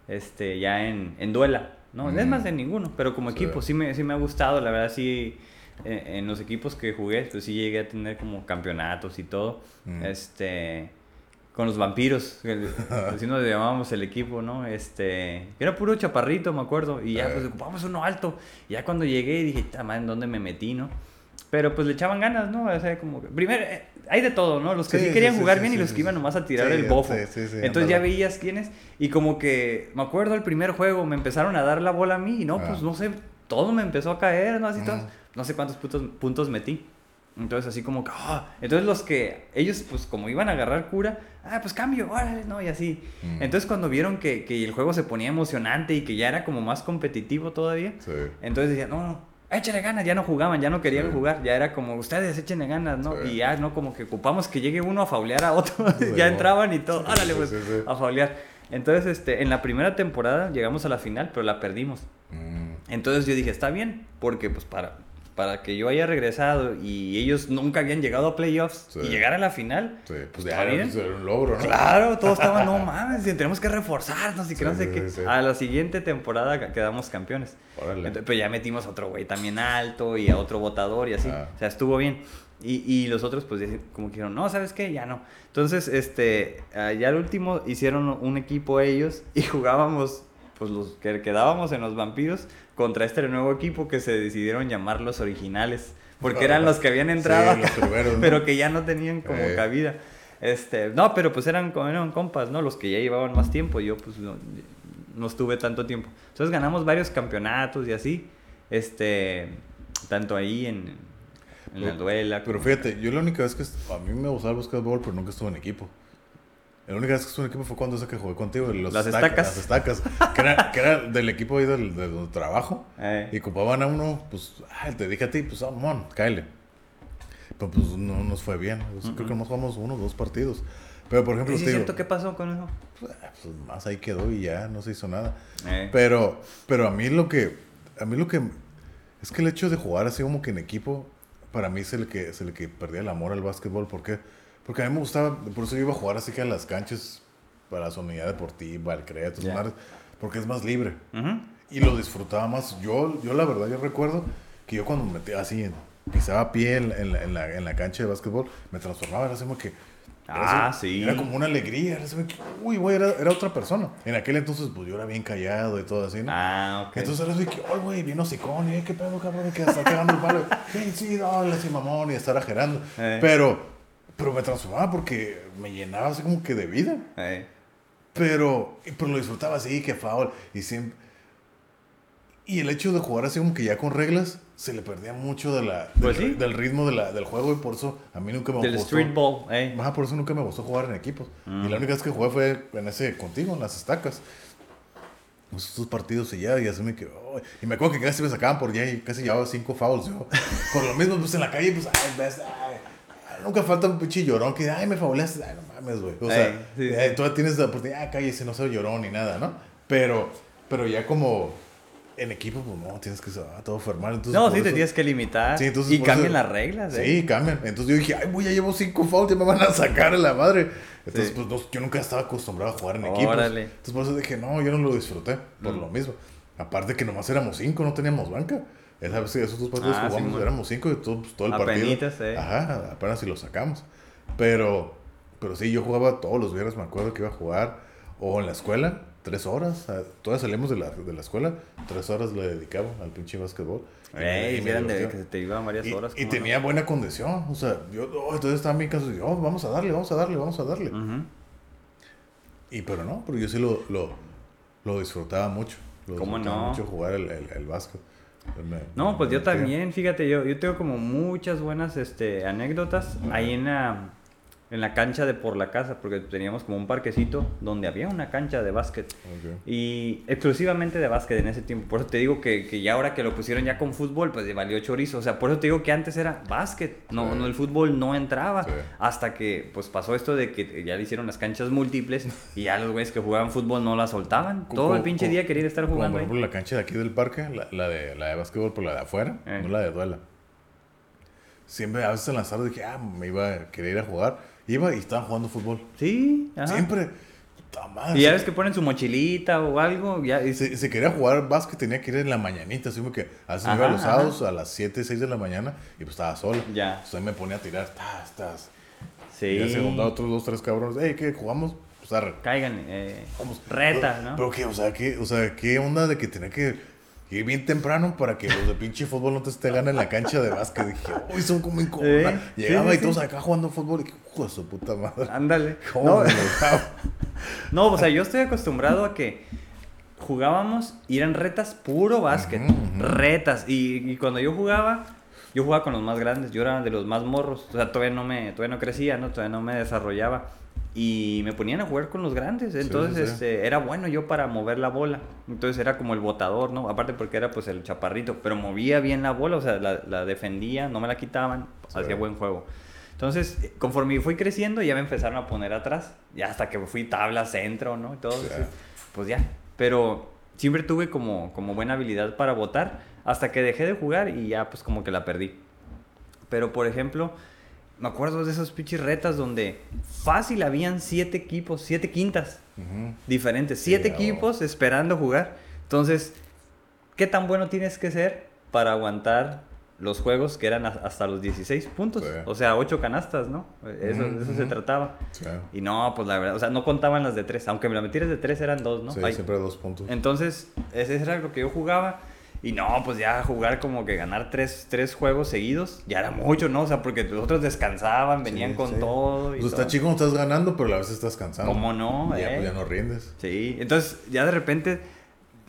Este, ya en, en duela. No, es Mm. más en ninguno. Pero como Sí. equipo sí me, sí me ha gustado. La verdad, sí. Eh, en los equipos que jugué, pues sí llegué a tener como campeonatos y todo. Mm. Este. Con los vampiros, así nos llamábamos el equipo, ¿no? Este, era puro chaparrito, me acuerdo, y ya Eh. pues ocupamos uno alto. Y ya cuando llegué dije, "Ta madre, ¿en dónde me metí, no? Pero pues le echaban ganas, ¿no? O sea, como que, primero, eh, hay de todo, ¿no? Los que sí, Sí, querían sí, jugar sí, bien y los que iban nomás a tirar el bofo. sí, sí, sí, Entonces ya veías quiénes, y como que, me acuerdo el primer juego, me empezaron a dar la bola a mí, y no, Ah. pues no sé, todo me empezó a caer, ¿no? Así Ujú. todos, no sé cuántos puntos, puntos metí. Entonces así como que, ah, entonces los que, ellos pues como iban a agarrar cura, ah, pues cambio, órale, no, y así. Mm. Entonces cuando vieron que, que el juego se ponía emocionante y que ya era como más competitivo todavía, Sí. entonces decían, no, no, échale ganas, ya no jugaban, ya no querían Sí. jugar, ya era como, ustedes échenle ganas, ¿no? Sí. Y ya, ¿no? Como que ocupamos que llegue uno a faulear a otro, ya entraban y todo, órale, pues, a faulear. Entonces, este, en la primera temporada llegamos a la final, pero la perdimos. Mm. Entonces yo dije, está bien, porque pues para, para que yo haya regresado y ellos nunca habían llegado a playoffs Sí. y llegar a la final. Sí, pues ¿Está ya bien? era un logro, ¿no? Claro, todos estaban, no mames, tenemos que reforzarnos y que Sí, no sé qué. A la siguiente temporada quedamos campeones. Órale. Entonces, pero ya metimos a otro güey también alto y a otro votador y así. Ah. O sea, estuvo bien. Y, y los otros, pues, como que dijeron, no, ¿sabes qué? Ya no. Entonces, este, ah, ya al último hicieron un equipo ellos y jugábamos, pues, los que quedábamos en los vampiros contra este nuevo equipo que se decidieron llamar los originales. Porque eran los que habían entrado, Sí, los primeros, ¿no? pero que ya no tenían como Eh. cabida. Este, no, pero pues eran, eran compas, ¿no? Los que ya llevaban más tiempo. Yo, pues, no, no estuve tanto tiempo. Entonces ganamos varios campeonatos y así. Este, tanto ahí en, en la duela. Pero fíjate, yo la única vez que a mí me gustaba el básquetbol, pero nunca estuve en equipo. La única vez que estuve en equipo fue cuando esa que jugué contigo, los Las estaca- estacas. Las estacas. que, era, que era del equipo ahí del, del, trabajo. Eh. Y ocupaban a uno, pues, ay, te dije a ti, pues, mon, cáele. Pero pues no nos fue bien. O sea, Creo que nomás jugamos uno o dos partidos. Pero por ejemplo, ¿Sí te es digo, cierto qué pasó con eso? pues, más ahí quedó y ya no se hizo nada. Eh. Pero, pero a mí lo que, a mí lo que, es que el hecho de jugar así como que en equipo, para mí es el que, es el que perdía el amor al básquetbol. ¿Por qué? Porque a mí me gustaba, por eso yo iba a jugar así que a las canchas, para la unidad deportiva, al CREA, Ya. madres, porque es más libre. Ujú. Y lo disfrutaba más. Yo, yo la verdad, yo recuerdo que yo cuando me metía así, pisaba pie en, en la, en, la, en la cancha de básquetbol, me transformaba, era así como que... era Ah, así- sí. Era como una alegría, era así como que, uy, güey, era, era otra persona. En aquel entonces, pues yo era bien callado y todo así, ¿no? Ah, ok. Entonces era así que, ay, güey, bien hocicón, y "Eh, qué pedo, cabrón, que está cagando el palo. Sí, sí, dale, sí, mamón, y estar ajerando. Eh. Pero, pero me transformaba porque me llenaba así como que de vida. Pero, pero lo disfrutaba así, que foul. Y siempre. Y el hecho de jugar así como que ya con reglas, se le perdía mucho de la, del, Pues sí. del ritmo de la, del juego y por eso a mí nunca me Del gustó. street ball, eh. Ajá, por eso nunca me gustó jugar en equipos. Mm. Y la única vez que jugué fue en ese contigo, en las estacas. Pues estos partidos y ya, y así me quedó. Y me acuerdo que casi me sacaban por ya y casi llevaba cinco fouls yo. Por lo mismo, pues en la calle, pues, ay, ves, nunca falta un pinche llorón que, ay, me fauleaste. Ay, no mames, güey. O sea, sí, eh, sí. tú tienes la oportunidad, ah, cállese, no soy llorón ni nada, ¿no? Pero, pero ya como en equipo, pues no, tienes que ah, todo formal. Entonces, No, sí, te eso- tienes que limitar. Sí, entonces y cambian eso- las reglas, eh. Sí, cambian. Entonces yo dije, ay, güey, ya llevo cinco fouls, ya me van a sacar a la madre. Entonces, Sí. pues no, yo nunca estaba acostumbrado a jugar en equipos. Órale. Entonces por eso dije, no, yo no lo disfruté, por Mm. lo mismo. Aparte que nomás éramos cinco, no teníamos banca. Esa vez, esos dos partidos Ah, jugamos éramos cinco y todo, pues, todo el Apenitas, partido. eh. Ajá, apenas si lo sacamos. Pero, pero sí, yo jugaba todos los viernes, me acuerdo que iba a jugar. O en la escuela, tres horas. Todas salimos de la, de la escuela, tres horas le dedicaba al pinche básquetbol. Y me- Ey, y si me eran de divertía. que se te iban varias Y, horas. y ¿cómo tenía buena condición. O sea, yo oh, entonces estaba cansado. y yo, oh, vamos a darle, vamos a darle, vamos a darle. Y pero no, pero yo sí lo, lo, lo disfrutaba mucho. Lo ¿Cómo disfrutaba no? mucho jugar el, el, el básquet. No, pues yo también, fíjate, yo, yo tengo como muchas buenas este, anécdotas ahí en la, en la cancha de por la casa, porque teníamos como un parquecito donde había una cancha de básquet. Y exclusivamente de básquet en ese tiempo. Por eso te digo que, que ya ahora que lo pusieron ya con fútbol, pues le valió chorizo. O sea, por eso te digo que antes era básquet. No, Sí. no el fútbol no entraba. Sí. Hasta que pues pasó esto de que ya le hicieron las canchas múltiples y ya los güeyes que jugaban fútbol no la soltaban. Todo el pinche co- día querían estar Como jugando. por ahí. ejemplo la cancha de aquí del parque, la, la de, la de básquetbol, pero la de afuera, Eh. no la de duela. Siempre, a veces en las tardes dije, ah, me iba a querer ir a jugar. Iba y estaban jugando fútbol. Sí, ajá. Siempre. Madre. Y ya ves que ponen su mochilita o algo. Ya, y- Si, si quería jugar básquet tenía que ir en la mañanita, así que a Ajá, iba los ajá. sábados a las 7, 6 de la mañana y pues estaba sola. Ya. Entonces me ponía a tirar, tas, tas. sí. Y ya se juntaban otros dos, tres cabrones, hey, ¿qué? ¿Jugamos? Pues arre. Caigan, eh, Vamos. reta, ¿no? Pero qué, o sea, qué, o sea, qué onda de que tenía que ir bien temprano para que los de pinche fútbol no te esté ganando en la cancha de básquet. Dije, uy, son como incómodos. Llegaba sí, y todos sí. acá jugando fútbol y dije, de su puta madre. Ándale. ¿Cómo No, no, o sea, yo estoy acostumbrado a que jugábamos y eran retas puro básquet. Retas. Y, y cuando yo jugaba, yo jugaba con los más grandes. Yo era de los más morros. O sea, todavía no me, todavía no crecía, ¿no? Todavía no me desarrollaba. Y me ponían a jugar con los grandes. Entonces, sí, sí. Este, era bueno yo para mover la bola. Entonces era como el botador, ¿no? Aparte porque era pues el chaparrito. Pero movía bien la bola, o sea, la, la defendía, no me la quitaban. Hacía buen juego. Entonces, conforme fui creciendo, ya me empezaron a poner atrás. Ya hasta que fui tabla, centro, ¿no? Y todo. Sí. eso, Pues ya. Pero siempre tuve como, como buena habilidad para votar. Hasta que dejé de jugar y ya pues como que la perdí. Pero por ejemplo, me acuerdo de esos pinches retas donde fácil habían siete equipos, siete quintas diferentes, siete Sí, equipos esperando jugar. Entonces, ¿qué tan bueno tienes que ser para aguantar los juegos que eran a- hasta los 16 puntos? Sí. O sea, ocho canastas, ¿no? Eso, se trataba. Sí, Y no, pues la verdad, o sea, no contaban las de tres. Aunque me la metieras de tres eran dos, ¿no? Sí, Ay, siempre dos puntos. entonces, ese era lo que yo jugaba. Y no, pues ya jugar como que ganar tres, tres juegos seguidos, ya era mucho, ¿no? O sea, porque los otros descansaban, venían Sí, con sí. todo. Y Pues todo. está chico, estás ganando, pero a la vez estás cansando. ¿Cómo no? Ya, eh? pues, ya no rindes. Sí, entonces ya de repente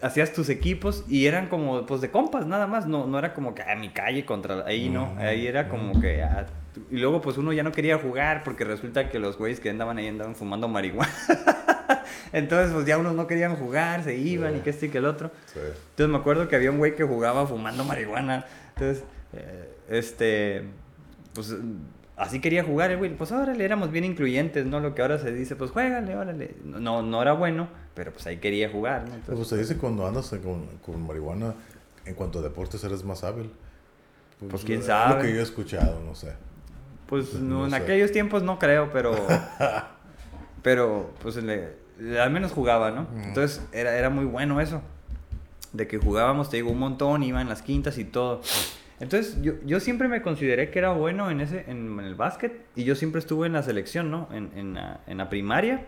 hacías tus equipos y eran como, pues de compas nada más, no, no era como que a mi calle contra ahí, no, ahí era como que, ah, tú- y luego pues uno ya no quería jugar porque resulta que los güeyes que andaban ahí andaban fumando marihuana. Entonces pues ya unos no querían jugar, se iban y que este y que el otro. Sí. Entonces me acuerdo que había un güey que jugaba fumando marihuana. Entonces, eh, este, pues así quería jugar el güey. Pues órale, éramos bien incluyentes, ¿no? Lo que ahora se dice, pues juégale, órale. No, no era bueno, pero pues ahí quería jugar, ¿no? Pero, Entonces, Pues se dice cuando andas con, con marihuana, en cuanto a deportes eres más hábil. Pues, quién es sabe. Lo que yo he escuchado, no sé. Pues no no, en sé. aquellos tiempos no creo, pero, pero pues le- le- al menos jugaba, ¿no? Entonces era, era muy bueno eso. De que jugábamos, te digo, un montón, iba en las quintas y todo. Entonces, yo, yo siempre me consideré que era bueno en, ese, en, en el básquet y yo siempre estuve en la selección, ¿no? En, en, la, en la primaria,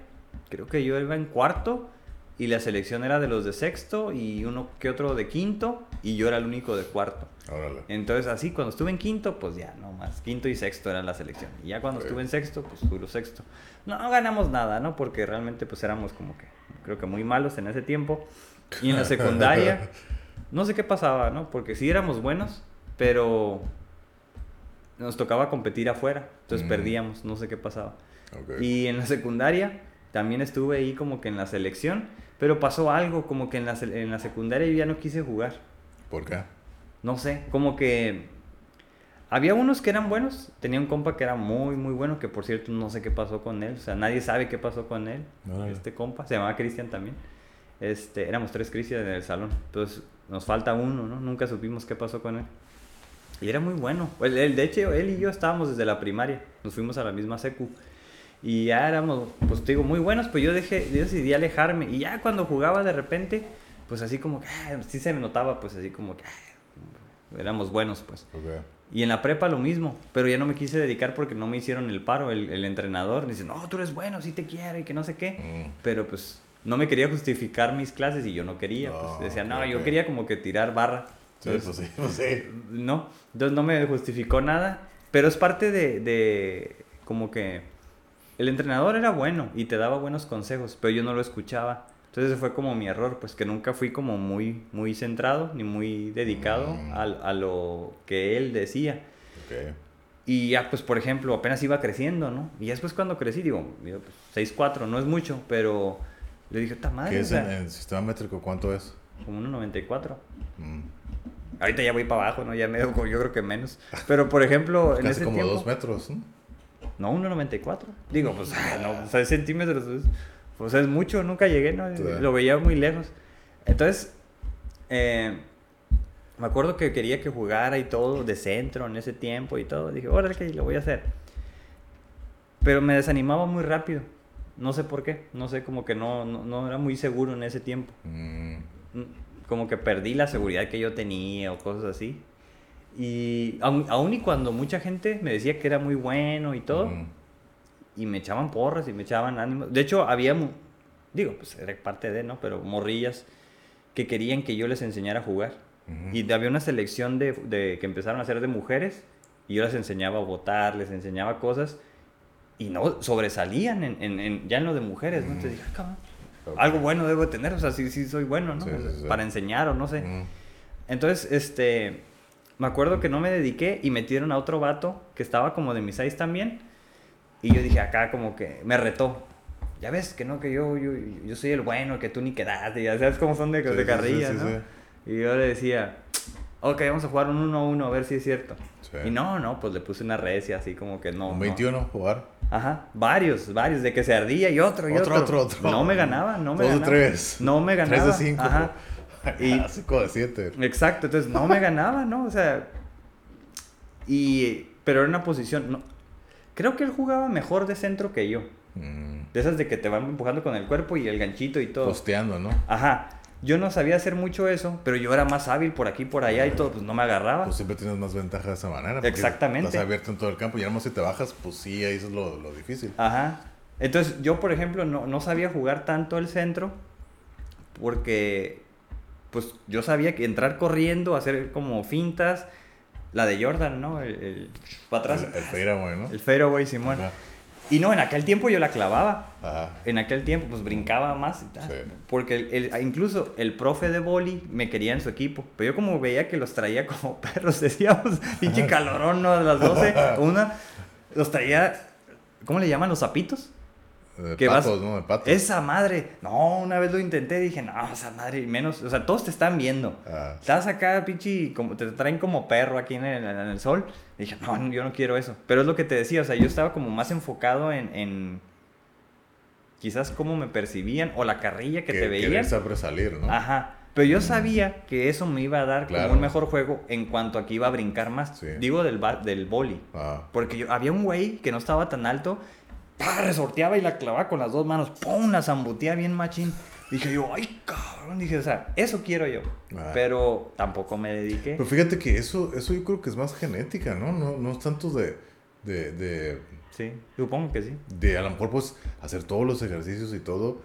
creo que yo iba en cuarto y la selección era de los de sexto y uno que otro de quinto y yo era el único de cuarto. Órale. Entonces, así, cuando estuve en quinto, pues ya, no más. Quinto y sexto era la selección. Y ya cuando estuve en sexto, pues puro sexto. No, no ganamos nada, ¿no? Porque realmente, pues éramos como que, creo que muy malos en ese tiempo. Y en la secundaria, no sé qué pasaba, ¿no? Porque sí éramos buenos, pero nos tocaba competir afuera. Entonces Mm. perdíamos, no sé qué pasaba. Ok. Y en la secundaria también estuve ahí como que en la selección, pero pasó algo, como que en la, en la secundaria yo ya no quise jugar. ¿Por qué? No sé, como que había unos que eran buenos, tenía un compa que era muy, muy bueno, que por cierto no sé qué pasó con él, o sea, nadie sabe qué pasó con él, Órale. este compa, se llamaba Cristian también. Este, éramos tres Cristian en el salón, entonces nos falta uno, ¿no? Nunca supimos qué pasó con él. Y era muy bueno. Pues, él, de hecho, él y yo estábamos desde la primaria, nos fuimos a la misma secu. Y ya éramos, pues te digo, muy buenos, pues yo, dejé, yo decidí alejarme. Y ya cuando jugaba de repente, pues así como que, ah, sí se me notaba, pues así como que ah, éramos buenos, pues. Ok. Y en la prepa lo mismo, pero ya no me quise dedicar porque no me hicieron el paro, el, el entrenador. Dice, no, tú eres bueno, sí te quiero y que no sé qué. Mm. Pero pues no me quería justificar mis clases y yo no quería. No, pues decía, no, yo quería como que tirar barra. Sí, Entonces, pues sí, pues sí. no, entonces no me justificó nada, pero es parte de, de como que el entrenador era bueno y te daba buenos consejos, pero yo no lo escuchaba. Entonces ese fue como mi error, pues que nunca fui como muy, muy centrado ni muy dedicado Mm. a, a lo que él decía. Ok. Y ya, pues, por ejemplo, apenas iba creciendo, ¿no? Y después cuando crecí, digo, digo, pues, 6'4", no es mucho, pero le dije, ¡ta madre! ¿Qué o es sea, en, en sistema métrico? ¿Cuánto es? como 1.94. Mm. Ahorita ya voy para abajo, ¿no? Ya me yo creo que menos. Pero, por ejemplo, en Casi ese como tiempo... dos metros. ¿no? No, 1.94. Digo, pues, ah, no, o sea, centímetros. es- Pues es mucho, nunca llegué, ¿no? Lo veía muy lejos. Entonces, eh, me acuerdo que quería que jugara y todo de centro en ese tiempo y todo. Dije, órale, que lo voy a hacer. Pero me desanimaba muy rápido. No sé por qué. No sé, como que no, no, no era muy seguro en ese tiempo. Mm, Como que perdí la seguridad que yo tenía o cosas así. Y aun, aun y cuando mucha gente me decía que era muy bueno y todo, Mm. Y me echaban porras y me echaban ánimos. De hecho, había, digo, pues era parte de, ¿no? Pero morrillas que querían que yo les enseñara a jugar. Ujú. Y había una selección de, de- que empezaron a hacer de mujeres y yo les enseñaba a votar, les enseñaba cosas y no sobresalían en, en- en- ya en lo de mujeres, ¿no? Entonces dije, "Ah, cabrón, Ok. algo bueno debo de tener, o sea, sí, sí soy bueno, ¿no? Sí, sí, sí. Para enseñar o no sé. Mm. Entonces, este, me acuerdo que no me dediqué y metieron a otro vato que estaba como de mis seis también. Y yo dije, acá como que me retó. Ya ves que no, que yo, yo, yo soy el bueno, que tú ni quedaste, ya sabes cómo son de, Sí, de sí, sí, ¿no? Y yo le decía, ok, vamos a jugar un 1-1 a ver si es cierto. Y no, no, pues le puse una recia así como que no. Un no. 21 jugar. Ajá, varios, varios, de que se ardía y otro y Otro, otro. otro, otro. No me ganaba, no me Dos de ganaba. tres. No me Tres ganaba. de cinco. Ajá. Y- Clásico de 7. Exacto, entonces no me ganaba, ¿no? O sea, y, pero era una posición, no, creo que él jugaba mejor de centro que yo. Mm, De esas de que te van empujando con el cuerpo y el ganchito y todo. posteando, ¿no? Ajá. Yo no sabía hacer mucho eso, pero yo era más hábil por aquí, por allá y todo, pues no me agarraba. Pues siempre tienes más ventaja de esa manera. Exactamente. Estás abierto en todo el campo y además si te bajas, pues sí, ahí eso es lo, lo difícil. Ajá. Entonces yo, por ejemplo, no, no sabía jugar tanto el centro porque pues yo sabía que entrar corriendo, hacer como fintas, la de Jordan, ¿no? El, el- para atrás. El, el fadeaway, ¿no? El fadeaway, Simón. Ajá. Y no, en aquel tiempo yo la clavaba. Ajá. En aquel tiempo, pues brincaba más y tal. Sí. Porque el- el- incluso el profe de boli me quería en su equipo. Pero yo, como veía que los traía como perros, decíamos, pinche calorón, ¿no? A las 12, una, los traía, ¿cómo le llaman? ¿Los zapitos? De que vas- patos, ¿no? De patos. Esa madre. No, una vez lo intenté, dije, no, esa madre, menos. O sea, todos te están viendo. Ah, Estás acá, pinche, como te traen como perro aquí en el, en el sol. Y dije, no, yo no quiero eso. Pero es lo que te decía, o sea, yo estaba como más enfocado en, en quizás cómo me percibían o la carrilla que, te querer veían. sobresalir, ¿no? Ajá. Pero yo sabía que eso me iba a dar Claro. como un mejor juego en cuanto a que iba a brincar más. Sí. Digo del, del boli. Ah, Porque yo, había un güey que no estaba tan alto, ¡pah! resorteaba y la clavaba con las dos manos, ¡pum! La zambutea bien machín. Dije yo, ¡ay, cabrón! Dije, o sea, eso quiero yo. Ah. Pero tampoco me dediqué. Pero fíjate que eso, eso yo creo que es más genética, ¿no? No, no es tanto de, de, de, Sí, supongo que sí. de a lo mejor pues hacer todos los ejercicios y todo.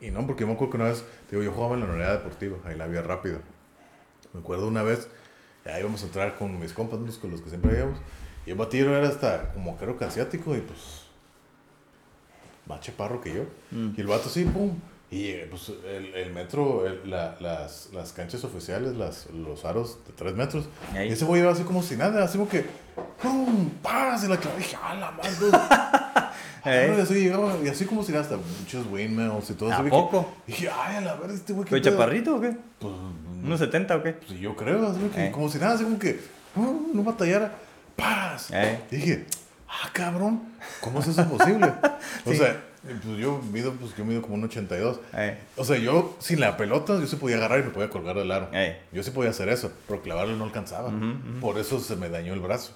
Y no, porque yo me acuerdo que una vez, digo, yo jugaba en la unidad deportiva, ahí la vía rápida. Me acuerdo una vez, ya íbamos a entrar con mis compas, con los que siempre íbamos. Y el batillo era hasta como creo que asiático y pues más chaparro que yo. Mm. Y el vato sí, pum. Y eh, pues el, el metro, el- la- las, las canchas oficiales, las, los aros de 3 metros. Y ese güey iba así como si nada, así como que, ¡pum! ¡Paz! Y la clave, dije, ¡ah, la madre! Eh. Y así llegaba, y así como si hasta muchos windmills y todo ¿A eso. dije- poco? Dije, ¡ay, a la verdad, este güey! ¿Fue pedo?" chaparrito o qué? Pues, ¿Unos 70 o qué? pues, yo creo, así que, Eh. como si nada, así como que, "Uh, no batallara, ¡paz! Dije, ¡ah, cabrón! ¿Cómo es eso posible? O sea, pues yo mido, pues yo mido como un 82. Eh. O sea, yo sin la pelota, yo se podía agarrar y me podía colgar del aro. Yo sí podía hacer eso, pero clavarlo no alcanzaba. Por eso se me dañó el brazo.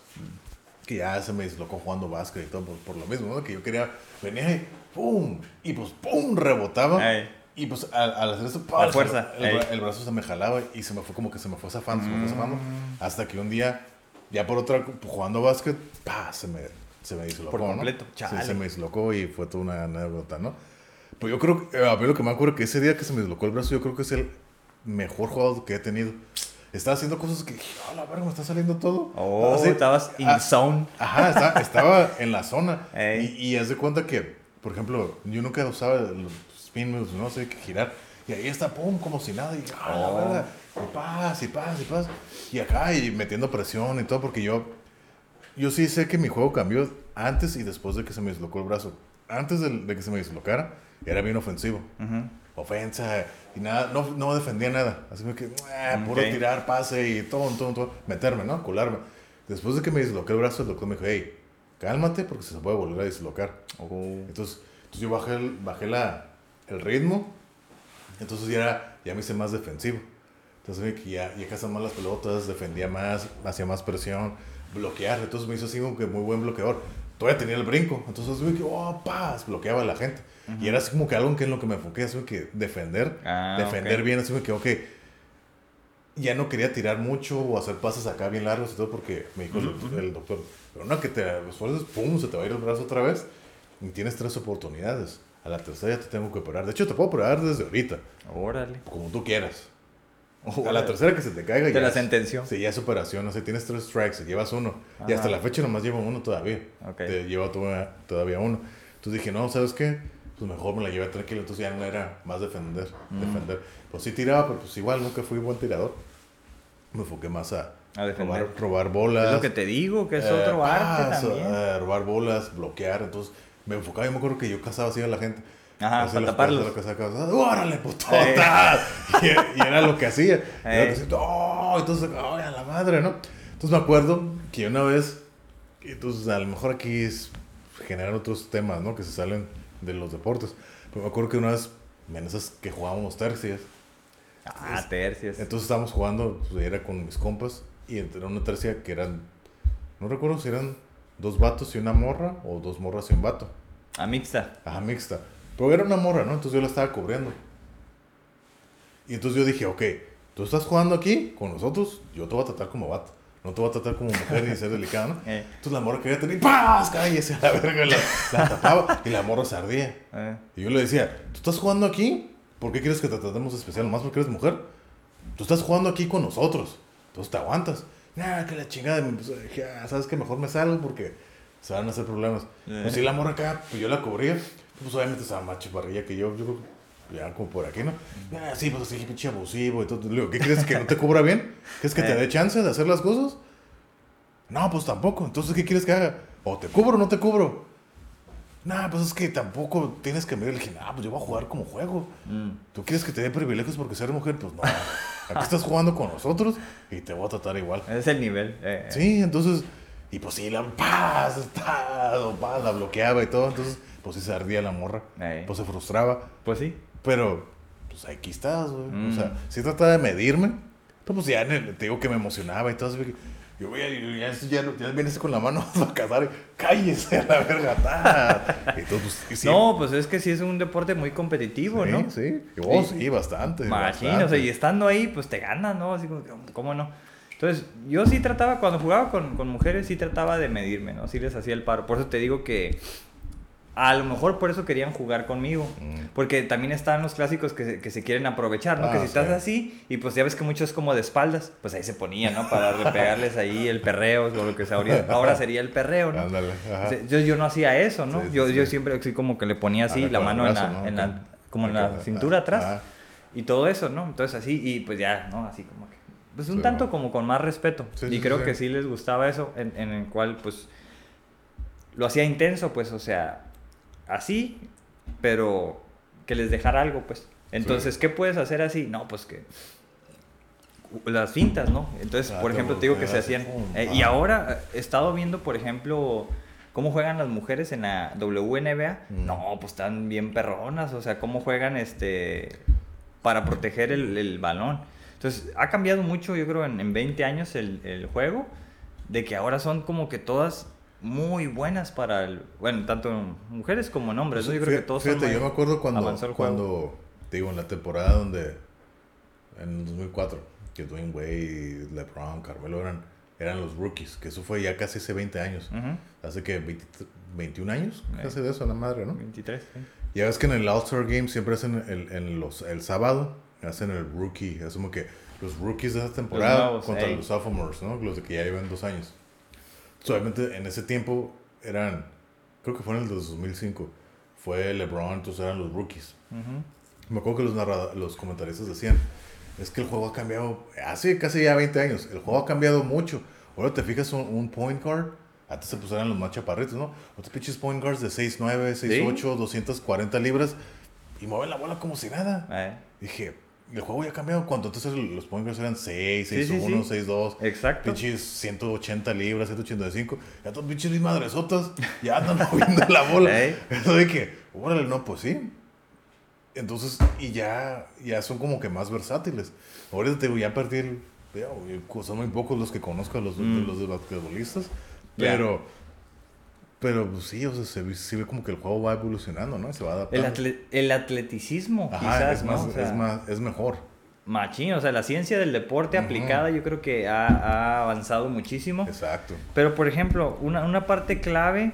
Que ya se me dislocó jugando básquet y todo, por, por lo mismo, ¿no? Que yo quería, venía y ¡pum! Y pues ¡pum! Rebotaba. Eh. Y pues al, al hacer eso, A ¡pam! fuerza, El, bra- el brazo se me jalaba y se me fue como que se me fue zafando, se me fue zafando. Mm. Hasta que un día, ya por otra, jugando básquet, ¡pa! Se me, se me dislocó. Por ¿no? completo, Sí, chale. se me dislocó y fue toda una anécdota, ¿no? Pues yo creo, que- a mí lo que me acuerdo que ese día que se me dislocó el brazo, yo creo que es el mejor jugador que he tenido. Estaba haciendo cosas que, dije, a la verga, me está saliendo todo. Oh, Así, estabas in ah, zone. Ajá, estaba, estaba en la zona. Ey. Y, y haz de cuenta que, por ejemplo, yo nunca usaba los spin moves, no sé qué girar. Y ahí está, pum, como si nada. Y ah, la Oh. verga. Y paz, y paz, y paz. Y acá, y metiendo presión y todo, porque yo, yo sí sé que mi juego cambió antes y después de que se me dislocó el brazo. Antes de, de que se me dislocara, era bien ofensivo. Ujú. Ofensa y nada, no, no defendía nada. Así que, ah, puro Ok. tirar, pase y todo, todo, todo. Meterme, ¿no? Colarme. Después de que me disloqué el brazo, el doctor me dijo, hey, cálmate porque se puede volver a dislocar. Oh. Entonces, entonces yo bajé, el, bajé la, el ritmo. Entonces ya, era- ya me hice más defensivo. Entonces ya, ya cazan más las pelotas, defendía más, hacía más presión, bloquear. Entonces me hizo así como que muy buen bloqueador. Todavía tenía el brinco. Entonces vi que, oh, paz, bloqueaba a la gente. Y era así como que algo en que en lo que me enfoqué, así como que defender. Ah, defender bien, así como que, ok. Ya no quería tirar mucho o hacer pases acá bien largos y todo porque me dijo el- doctor, pero no que te esfuerces, pum, se te va a ir el brazo otra vez y tienes tres oportunidades. A la tercera ya te tengo que operar. De hecho, te puedo operar desde ahorita, Órale. como tú quieras. A Órale. la tercera que se te caiga Te ya la sentenció. Sí, ya es operación. O sea, tienes tres strikes, llevas uno. Y Ajá. hasta la fecha nomás llevo uno todavía. Ok. Te lleva todavía, uno. Entonces dije, no, ¿sabes qué? Pues mejor me la llevé tranquilo. Entonces ya no era más defender. Mm. defender. Pues sí tiraba, pero pues igual nunca fui buen tirador. Me enfoqué más a, A defender. robar, robar bolas. Es lo que te digo, que es eh, otro arte también. eh, robar bolas, bloquear. Entonces me enfocaba. Yo me acuerdo que yo cazaba así a la gente. Ajá, para taparlos. lo que sacaba, ¡Órale, putota! Y, y era lo que hacía. Era lo que hacía, ¡Oh! Entonces, ¡ay, a la madre, ¿no? Entonces me acuerdo que una vez, entonces a lo mejor aquí es generar otros temas, ¿no? Que se salen de los deportes. Pero me acuerdo que una vez, en esas que jugábamos tercias, Ah, tercias. Entonces estábamos jugando, pues, era con mis compas, y era una tercia que eran, no recuerdo si eran dos vatos y una morra, o dos morras y un vato. A mixta. Ajá, mixta. Pero era una morra, ¿no? Entonces yo la estaba cubriendo. Y entonces yo dije, ok, tú estás jugando aquí con nosotros, yo te voy a tratar como vato. No te voy a tratar como mujer ni ser delicada, ¿no? Eh, Entonces la morra quería tener, ¡paz! Cállese a la verga, la, la tapaba y la morra se ardía. eh. Y yo le decía, ¿tú estás jugando aquí? ¿Por qué quieres que te tratemos especial? ¿Nomás porque eres mujer? Tú estás jugando aquí con nosotros. Entonces te aguantas. Nah, que la chingada. Me empezó, dije, ah, ¿sabes que Mejor me salgo porque se van a hacer problemas. Eh. Pues sí, la morra acá, pues yo la cubría. Pues obviamente estaba más chaparrilla que yo. Yo creo que ya como por aquí, ¿no? Ah, sí, pues así, pinche abusivo y todo. Le digo, ¿qué crees que no te cubra bien? ¿Quieres que te Eh. dé chance de hacer las cosas? No, pues tampoco. Entonces, ¿qué quieres que haga? ¿O te cubro o no te cubro? Nah, pues es que tampoco tienes que medir. Le dije, nah, pues yo voy a jugar como juego. Mm. ¿Tú quieres que te dé privilegios porque ser mujer? Pues no. Aquí estás jugando con nosotros y te voy a tratar igual. Ese es el nivel. eh, eh. Sí, entonces. Y pues sí, la paz, paz, la bloqueaba y todo. Entonces, pues sí se ardía la morra. Eh. Pues se frustraba. Pues sí. Pero, pues aquí estás, güey. Mm. O sea, sí trataba de medirme. Pero pues ya te digo que me emocionaba y todo. que Yo, yo ya, ya, ya vienes con la mano a cazar. Cállese a la verga. ta. Pues, sí, No, pues es que sí es un deporte muy competitivo, sí, ¿no? Sí, y vos, Sí. sí, bastante. Machín, bastante. o sea, y estando ahí, pues te ganas, ¿no? Así como, que, ¿cómo no? Entonces, yo sí trataba, cuando jugaba con, con mujeres, sí trataba de medirme, ¿no? Sí les hacía el paro. Por eso te digo que a lo mejor por eso querían jugar conmigo. Mm. Porque también están los clásicos que se, que se quieren aprovechar, ¿no? Ah, que si estás sí. así, y pues ya ves que mucho es como de espaldas, pues ahí se ponían, ¿no? Para pegarles ahí el perreo, o lo que ahora, ahora sería el perreo, ¿no? Ándale, Yo, yo no hacía eso, ¿no? Sí, sí, yo, yo siempre así como que le ponía así Ajá, la mano en la, ¿no? en la- como en la cintura atrás y todo eso, ¿no? Entonces así, y pues ya, ¿no? Así como que, pues un tanto como con más respeto. Y creo que sí les gustaba eso, en, en el cual pues lo hacía intenso, pues, o sea, así, pero que les dejara algo, pues. Entonces, ¿qué puedes hacer así? No, pues que las fintas, ¿no? Entonces, Ah, por ejemplo, te digo que se hacían... eh, y ah. ahora eh, he estado viendo, por ejemplo, cómo juegan las mujeres en la WNBA. Mm. No, pues están bien perronas, o sea, cómo juegan este para proteger el, el balón. Entonces, ha cambiado mucho, yo creo, en, en 20 años el, el juego, de que ahora son como que todas muy buenas para el... Bueno, tanto mujeres como en hombres, ¿no? Yo creo que todos Fíjate, yo me acuerdo cuando, te digo, en la temporada donde, en el 2004, que Dwayne Wade, LeBron, Carmelo eran, eran los rookies, que eso fue ya casi hace 20 años. Hace que 20 21 años, Eh. hace de eso, la madre, ¿no? 23, sí. Ya ves que en el All-Star Game siempre hacen el, en los, el sábado, hacen el rookie, es como que los rookies de esa temporada nuevos, contra los sophomores, ¿no? Los de que ya llevan dos años. Obviamente en ese tiempo eran, creo que fue en el 2005, fue LeBron, entonces eran los rookies. Ujú. Me acuerdo que los, narrada- los comentaristas decían, es que el juego ha cambiado, hace casi ya 20 años, el juego ha cambiado mucho. Ahora te fijas un, un point guard, antes se pusieran los más chaparritos, ¿no? Otros pinches point guards de 6'9, 6'8, 240 libras y mueven la bola como si nada. Eh, Dije, el juego ya ha cambiado. Cuando entonces los point eran 6, Sí, sí, 6'1, sí. 6'2. Exacto. Pinches 180 libras, 185. Ya todos pinches mis madresotas ya andan moviendo la bola. Ey. Entonces dije, órale, no, pues sí. Entonces, y ya, ya son como que más versátiles. Ahorita te digo, ya perdí el. Son muy pocos los que conozco, los, Mm. de los de basquetbolistas. Pero, pero pues sí, o sea, se, ve- se ve como que el juego va evolucionando, ¿no? Se va El, adaptando. atle- el atleticismo, Ajá, quizás, es, ¿no? más, O sea, es, más, es mejor. Machín, o sea, la ciencia del deporte aplicada yo creo que ha, ha avanzado muchísimo. Exacto. Pero, por ejemplo, una, una parte clave,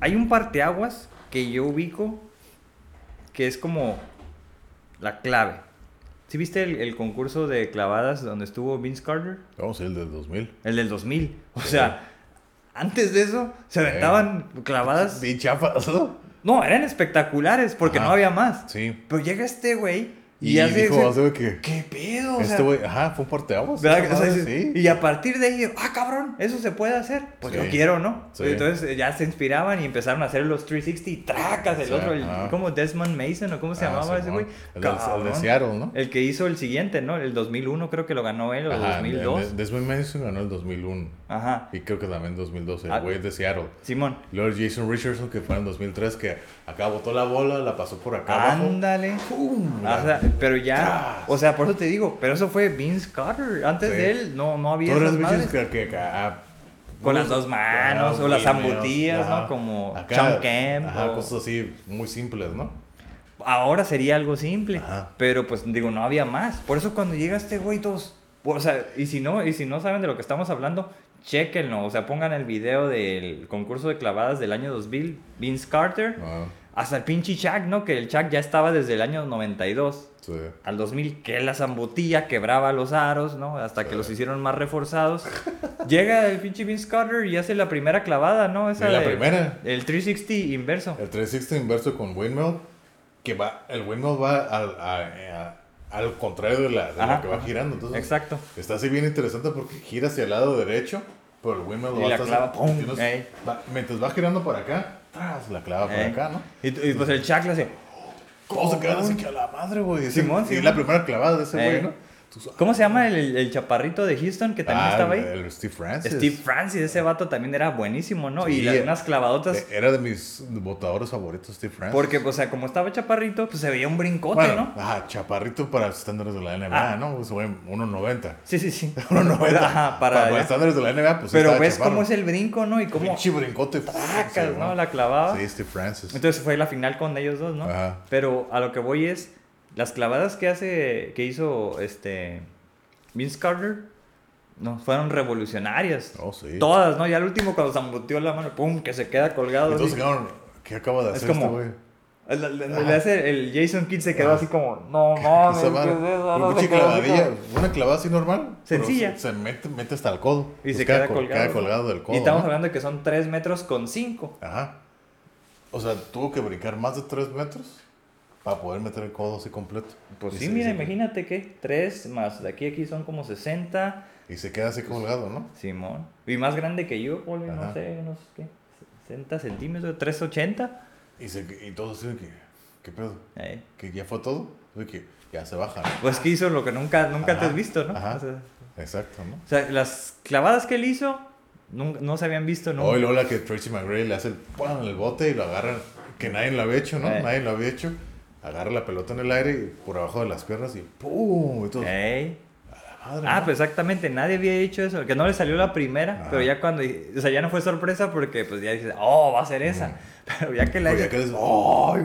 hay un parteaguas que yo ubico que es como la clave. ¿Sí viste el, el concurso de clavadas donde estuvo Vince Carter? A ir el del 2000. El del 2000. O sea, antes de eso se aventaban clavadas... Bien chafas, ¿no? No, eran espectaculares porque Ajá. no había más. Sí. Pero llega este güey y, Y, hace... dijo, ese-. ¿Qué pedo? O Este sea, güey, ajá, fue un parteaguas. ¿verdad? O sea, sí. Y a partir de ahí, ah, cabrón, eso se puede hacer. Pues yo Sí. quiero, ¿no? Sí. Entonces eh, ya se inspiraban y empezaron a hacer los 360 y tracas. El Sí, otro, el, como Desmond Mason o cómo se Ah, llamaba ese güey. El, el de. Seattle, ¿no? El que hizo el siguiente, ¿no? El 2001 creo que lo ganó él o el Ajá, 2002. el- el Desmond Mason ganó el 2001. Ajá. Y creo que también en 2012, Ah. el güey de Seattle. Simón. Luego Jason Richardson, que fue en 2003, que acá botó la bola, la pasó por acá. Ándale. ¡Pum! Ah, o sea, pero ya, o sea, por eso te digo, pero eso fue Vince Carter. Antes Sí. de él no, no había Todas esas las madres. que, que acá... Con las dos manos, o las zambutillas, ¿no? Como Sean Kemp, Ajá, o- cosas así muy simples, ¿no? Ahora sería algo simple, Ajá. pero pues digo, no había más. Por eso cuando llega este güey todos, o sea, y si no, y si no saben de lo que estamos hablando, chequenlo, o sea, pongan el video del concurso de clavadas del año 2000, Vince Carter, hasta el pinche Chuck, ¿no? Que el Chuck ya estaba desde el año 92 sí. al 2000, que la zambutilla quebraba los aros, ¿no? Hasta que los hicieron más reforzados. Llega el pinche Vince Carter y hace la primera clavada, ¿no? Esa la de- primera. El 360 inverso. El 360 inverso con windmill, que va, el windmill va a- al contrario de la, de Ajá, la que va girando. Entonces, Exacto. Está así bien interesante porque gira hacia el lado derecho, pero el windmill Y va clava, ¡pum! va- mientras va girando por acá, tras, la clava Eh. acá, ¿no? Y, y, pues el le hace... ¿Cómo se quedan así que a la madre, güey? Simón, y la primera clavada de ese güey, ¿no? ¿Cómo se llama el, el- chaparrito de Houston que también Ah, estaba ahí? el, Steve Francis. Steve Francis, ese vato también era buenísimo, ¿no? y las, unas clavadotas. Eh, Era de mis votadores favoritos, Steve Francis. porque, o sea, como estaba chaparrito, pues se veía un brincote, bueno, ¿no? ajá, chaparrito para los estándares de la NBA, Ah. ¿no? Güey, 1.90. Sí, sí, sí. 1.90. Ajá, para los estándares de la NBA, pues Pero ves chaparro. cómo es el brinco, ¿no? Y cómo Pinche brincote. sacas, ¿no? La clavaba. Sí, Steve Francis. Entonces fue la final con ellos dos, ¿no? Ajá. Pero a lo que voy es, las clavadas que hace, que hizo este Vince Carter, no, fueron revolucionarias. Oh, sí. Todas, ¿no? Ya al último cuando zambutió la mano, pum, que se queda colgado. Entonces, ¿qué acaba de Es hacer como- este hace el Jason Kidd se quedó Ajá. así como, no mames, No, se así clavadilla, una clavada así normal. Sencilla. Se, se mete, mete hasta el codo. Y se Pues queda colgado. Queda colgado del codo. Y estamos ¿no? hablando de que son 3 metros con 5. Ajá. O sea, tuvo que brincar más de 3 metros para poder meter el codo así completo. Pues Y sí, se- mira, se- imagínate que 3 más de aquí a aquí son como 60. Y se queda así colgado, ¿no? Simón. Y más grande que yo, Poli, no sé, unos ¿qué? 60 centímetros, 380. Y, se, y todo así de que, ¿qué pedo? Eh, ¿Que ya fue todo? Que ya se baja. ¿no? Pues que hizo lo que nunca, nunca te has visto, ¿no? ajá. O sea, Exacto, ¿no? o sea, las clavadas que él hizo nunca, no se habían visto nunca. O y luego la que Tracy McGrady le hace el, ¡pum! el bote y lo agarra, que nadie lo había hecho, ¿no? Eh. Nadie lo había hecho. Agarra la pelota en el aire y por abajo de las piernas y ¡pum! Y todo. Ey. Madre, Ah, ¿no? pues exactamente, nadie había hecho eso, que no le salió la primera, Ajá. pero ya cuando, o sea, ya no fue sorpresa porque pues ya dices, oh, va a ser esa, pero ya que la... Pero ya que des- ¡Ay,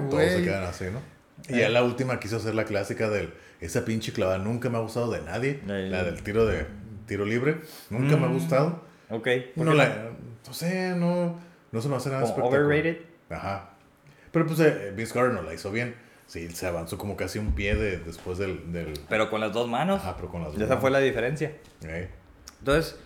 todos se güey! quedan así, ¿no? Y ya la última quiso hacer la clásica del esa pinche clavada nunca me ha gustado de nadie, La del- la del tiro de tiro libre, nunca me ha Mm. gustado. Ok. No, la, no sé, no, no se me hace nada Como espectacular. overrated. Ajá. Pero pues eh, Vince Carter no la hizo bien. Sí, se avanzó como casi un pie de, después del, del... Pero con las dos manos. Ajá, pero con las dos Esa fue la manos. diferencia. Eh. Entonces,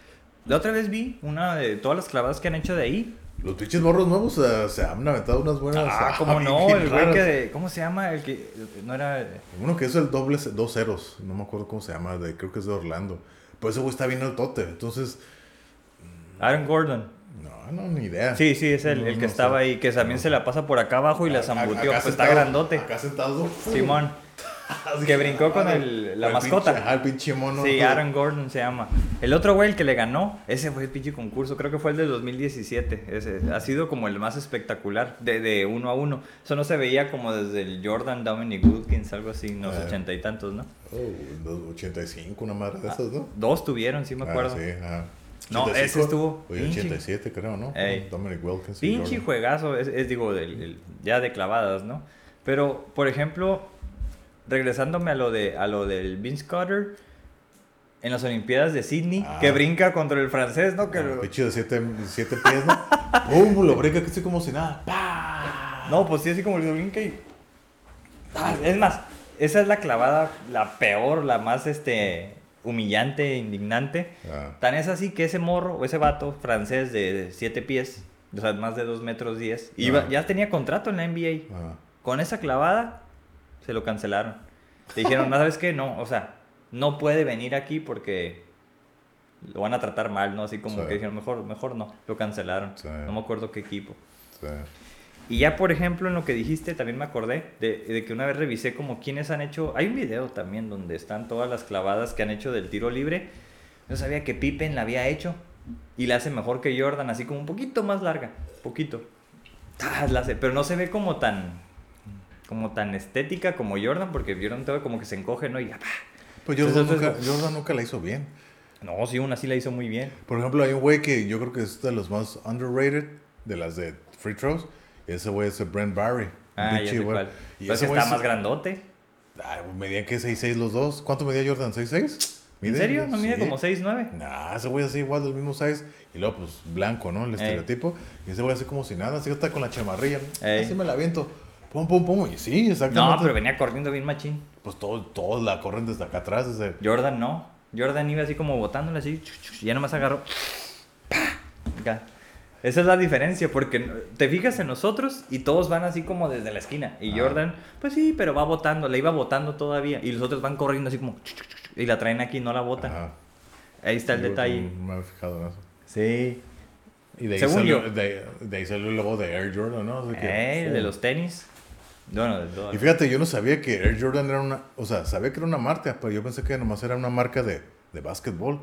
la otra vez vi una de todas las clavadas que han hecho de ahí. Los pinches morros nuevos eh, se han aventado unas buenas... Ah, cómo no, el güey que de. ¿Cómo se llama? El que. No era. Uno que es el doble, dos ceros, no me acuerdo cómo se llama, de, creo que es de Orlando. Pero ese güey está bien altote, entonces, Aaron Gordon. No, no, ni idea. Sí, sí, es el, No, el que no estaba sé. ahí, que también se la pasa por acá abajo y la zambutió. Pues está grandote. Acá sentado. Simón. Que brincó con el- la el mascota. pinche- el pinche mono. Sí. Aaron Gordon se llama. El otro güey, el que le ganó, ese fue el pinche concurso, creo que fue el de 2017. Ese ha sido como el más espectacular, de, de uno a uno. Eso no se veía como desde el Jordan Dominic Wilkins, algo así, en los Eh. ochenta y tantos, ¿no? Oh, dos- 85, una madre de esas, ¿no? Dos tuvieron, sí me Ah, acuerdo. sí, ajá. No, ese estuvo Oye, pinche. 87 creo, ¿no? Ey. Dominic Wilkins. Pinche juegazo, es, es, digo, del- ya de clavadas, ¿no? Pero, por ejemplo, regresándome a lo, de, a lo del Vince Carter, en las Olimpiadas de Sydney, Ah. que brinca contra el francés, ¿no? Que Ah, lo- Pinche de 7 siete pies, ¿no? ¡Pum! Lo brinca que estoy como si nada. ¡Pah! No, pues sí, así como el brinca y... Ah, es más, esa es la clavada, la peor, la más, este, humillante, indignante. Ah, Tan es así que ese morro, o ese vato francés de 7 pies, o sea, más de 2 metros 10, iba, Ah. ya tenía contrato en la NBA. ah. Con esa clavada, se lo cancelaron. Le dijeron, "No, ¿sabes qué? No, o sea, no puede venir aquí porque lo van a tratar mal, ¿no? Así como Sí. que dijeron, mejor, mejor no. Lo cancelaron. Sí. No me acuerdo qué equipo. Sí. Y ya, por ejemplo, en lo que dijiste, también me acordé de, de que una vez revisé como quienes han hecho... Hay un video también donde están todas las clavadas que han hecho del tiro libre. No sabía que Pippen la había hecho. y la hace mejor que Jordan, así como un poquito más larga, poquito. Ah, la hace, pero no se ve como tan como tan estética como Jordan, porque Jordan todo como que se encoge, ¿no? Y, ah, Pues Jordan, Entonces, nunca, Jordan nunca la hizo bien. no, sí, una sí la hizo muy bien. Por ejemplo, hay un güey que yo creo que es de los más underrated de las de free throws. Ese güey es el Brent Barry. Ah, ya bichi, sé güey. cuál. Y Pero ese que está es- más grandote. Ay, medían que 6'6 los dos. ¿Cuánto medía Jordan? ¿6'6? ¿En serio? ¿No mide Sí. como 6'9"? Nah, ese güey así igual del mismo size. Y luego, pues, blanco, ¿no? El estereotipo. Y ese güey así como si nada. Así está con la chamarrilla. Ey. Así me la aviento. Pum, pum, pum. Y sí, exactamente. No, pero venía corriendo bien machín. Pues todos todos la corren desde acá atrás. Desde... Jordan no. Jordan iba así como botándole así. y ya nomás agarró. ¡Pah! Acá. Esa es la diferencia, porque te fijas en nosotros y todos van así como desde la esquina. Y Ah. Jordan, pues sí, pero va botando, le iba botando todavía. Y los otros van corriendo así como. y la traen aquí, no la botan. Ajá. Ahí está el Yo detalle. No me había fijado en eso. Sí. Y de ahí, Según salió, yo. de, de ahí salió el logo de Air Jordan, ¿no? O sea que- Eh, el de los tenis. Bueno, de todo. Y fíjate, yo no sabía que Air Jordan era una... O sea, sabía que era una marca, pero yo pensé que nomás era una marca de, de básquetbol.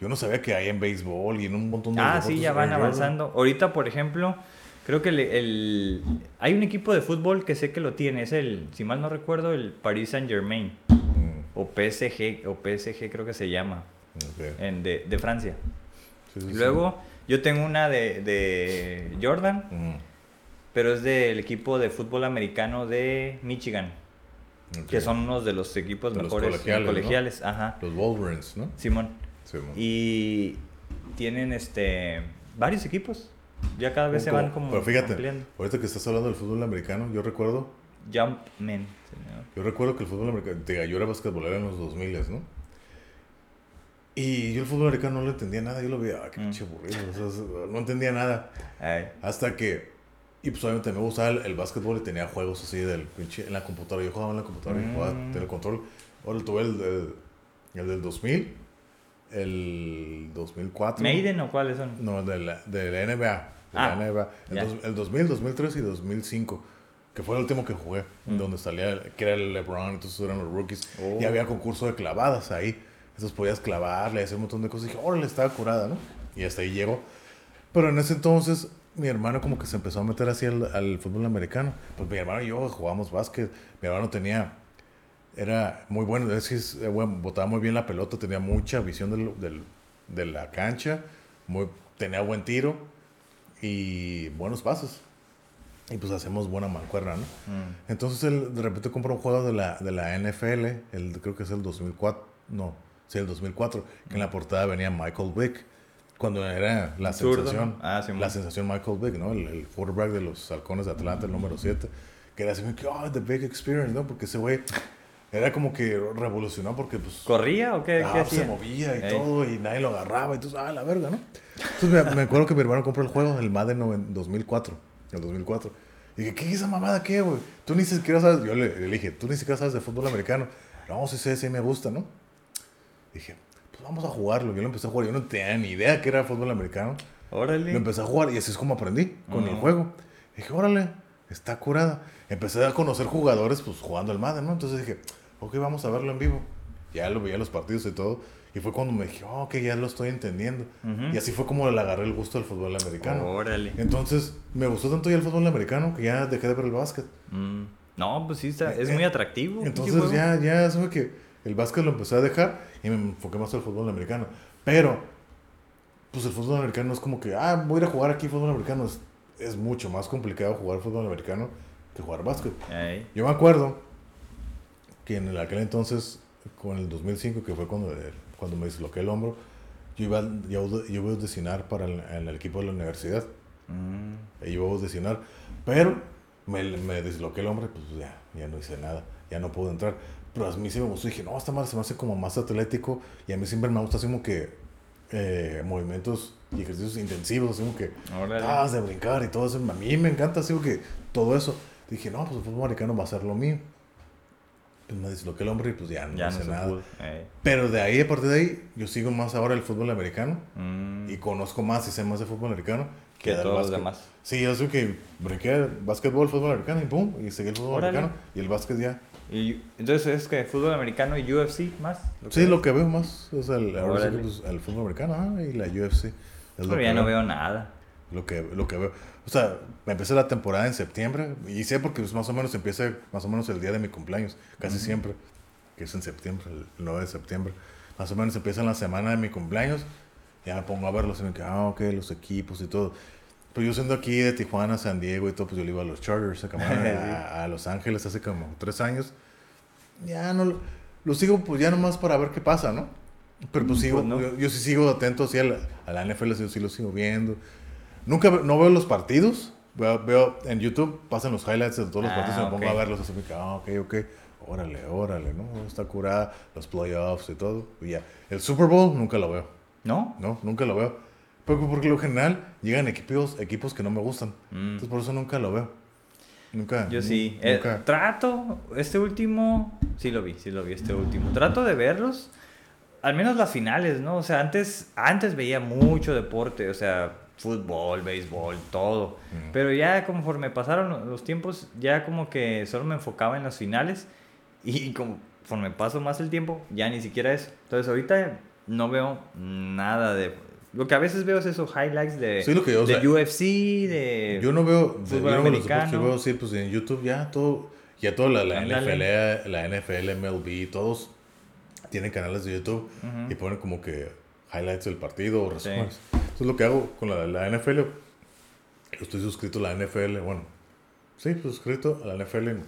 Yo no sabía que hay en béisbol y en un montón de Ah, sí, ya van Air Jordan. avanzando. Ahorita, por ejemplo, creo que el, el- hay un equipo de fútbol que sé que lo tiene. Es el, si mal no recuerdo, el Paris Saint Germain. Mm, O PSG, o PSG creo que se llama. ok. En, de, de Francia. Sí, sí, Y sí. luego, yo tengo una de, de Jordan, Mm, pero es del equipo de fútbol americano de Michigan. Que son unos de los equipos De los mejores colegiales, ¿no? colegiales. Ajá. Los Wolverines, ¿no? Simón. Sí. Y tienen este varios equipos. Ya cada vez se van como Pero fíjate, ampliando. ahorita que estás hablando del fútbol americano, yo recuerdo... Jumpman. señor. Yo recuerdo que el fútbol americano... Diga, yo era basquetbolero en los 2000, ¿no? Y yo el fútbol americano no lo entendía nada. Yo lo veía, ah, qué Mm. pinche aburrido. o sea, no entendía nada. Ay, Hasta que. Y pues obviamente me gustaba el, el básquetbol y tenía juegos así del pinche en la computadora. Yo jugaba en la computadora y jugaba, Mm. tenía el control. Ahora tuve el, el, el del 2000, el 2004. ¿Maiden o cuáles son? No, de la, de la NBA. De Ah, la NBA. El, ya. dos- el 2000, 2003 y 2005. Que fue el último que jugué. Mm. Donde salía, que era el LeBron, entonces eran los rookies. Oh. Y había concurso de clavadas ahí. Entonces podías clavarle, hacer un montón de cosas. Y dije, órale, estaba curada, ¿no? Y hasta ahí llegó. Pero en ese entonces, mi hermano como que se empezó a meter así al, al fútbol americano. Pues mi hermano y yo jugábamos básquet. Mi hermano tenía, era muy bueno, es que eh, bueno, botaba muy bien la pelota, tenía mucha visión del, del- de la cancha, muy, tenía buen tiro y buenos pasos. Y pues hacemos buena mancuerna, ¿no? Mm. Entonces él de repente compró un juego de la, de la NFL, el, creo que es el 2004, no, sí, el 2004, que en la portada venía Michael Vick, cuando era la Zurdo, sensación. Ah, sí, la sensación Michael Vick, ¿no? El, el quarterback de los halcones de Atlanta, el número 7, que era así oh, the big experience, ¿no? Porque ese güey era como que revolucionó porque pues... ¿Corría o qué, Ah, qué pues, se hacía? movía y Ey. todo, y nadie lo agarraba, y entonces, ah, la verga, ¿no? Entonces me, me acuerdo que mi hermano compró el juego, el Madden noven- 2004, el 2004. Y dije, ¿qué es esa mamada qué, güey? Tú ni siquiera sabes, yo le, le dije, tú ni siquiera sabes de fútbol americano. No, sí, sí, sí, me gusta, ¿no? Dije, pues vamos a jugarlo. Yo lo empecé a jugar, yo no tenía ni idea que era fútbol americano. Órale. Lo empecé a jugar y así es como aprendí con el Mm. juego. Dije, órale, está curada. Empecé a conocer jugadores, pues jugando al Madden, ¿no? Entonces dije, ok, vamos a verlo en vivo. Ya lo veía los partidos y todo. Y fue cuando me dije, oh, ok, ya lo estoy entendiendo. Y así fue como le agarré el gusto al fútbol americano. Órale. Entonces, me gustó tanto ya el fútbol americano que ya dejé de ver el básquet. Mm. No, pues sí, está, es Eh, muy atractivo. Entonces ya, ya supe que el básquet lo empecé a dejar y me enfoqué más al fútbol americano. Pero, pues el fútbol americano es como que, ah, voy a ir a jugar aquí fútbol americano. Es, es mucho más complicado jugar fútbol americano que jugar básquet. Yo me acuerdo que en el- aquel entonces, con el 2005, que fue cuando, cuando me disloqué el hombro, yo iba, yo, yo iba a audicionar para el, en el equipo de la universidad. Mm. Ahí iba a audicionar. Pero me, me disloqué el hombro y pues ya, ya no hice nada. Ya no pude entrar. Pero a mí sí me gustó. Dije, no, esta madre se me hace como más atlético. Y a mí siempre me gusta así como que eh, movimientos y ejercicios intensivos. Así como que ah, de brincar y todo eso. A mí me encanta así como que todo eso. Dije, no, pues el fútbol americano va a ser lo mío. Pues me disloqué el hombro y pues ya no ya no se nada. pudo. Ey. Pero de ahí, a partir de ahí, yo sigo más ahora el fútbol americano. Mm. Y conozco más y sé más de fútbol americano Que del todos los demás. Sí, yo sé que brinqué básquetbol, fútbol americano y pum, y seguí el fútbol Órale. americano. Y el básquet ya Y, entonces es que fútbol americano y UFC más. sí, lo que veo más es el, ahora sí que, pues, el fútbol americano ah, y la UFC. Es lo Pero que ya no veo nada. Lo que, lo que veo. O sea, me empecé la temporada en septiembre y sé porque pues, más o menos empieza más o menos el día de mi cumpleaños, casi Ujú. siempre, que es en septiembre, el 9 de septiembre. Más o menos empieza en la semana de mi cumpleaños, ya me pongo a verlos y me quedo, ah, ok, los equipos y todo. Pero yo siendo aquí de Tijuana, San Diego y todo, pues yo le iba a los Chargers, a, a, Los Ángeles hace como tres años. Ya no lo, sigo pues ya nomás para ver qué pasa, ¿no? Pero pues Mm, sigo, pues, no. yo, yo sí sigo atento así a la, a la NFL, sí, sí lo sigo viendo. Nunca, no veo los partidos, veo, veo en YouTube, pasan los highlights de todos los Ah, partidos y me pongo a verlos así, me quedo, ah, ok, ok, órale, órale, ¿no? Está curada, los playoffs y todo, y ya. El Super Bowl nunca lo veo, ¿No? ¿no? Nunca lo veo. Porque, porque lo general llegan equipos, equipos que no me gustan, Mm. entonces por eso nunca lo veo. Nunca. Yo sí. Eh, trato, este último, sí lo vi, sí lo vi, este último. Trato de verlos, al menos las finales, ¿no? O sea, antes, antes veía mucho deporte, o sea, fútbol, béisbol, todo. Mm. Pero ya conforme pasaron los tiempos, ya como que solo me enfocaba en las finales y conforme pasó más el tiempo, ya ni siquiera eso. Entonces ahorita no veo nada de... Lo que a veces veo es esos highlights de, Sí, lo que yo, o de sea, UFC, de... Yo no veo, fútbol yo no veo los deportes, americano. yo veo, sí, pues en YouTube ya todo, ya todo la, la. NFL, la NFL, MLB, todos tienen canales de YouTube Ujú. y ponen como que highlights del partido o resúmenes. Eso es lo que hago con la, la NFL. Yo estoy suscrito a la NFL, bueno, sí, suscrito a la NFL en,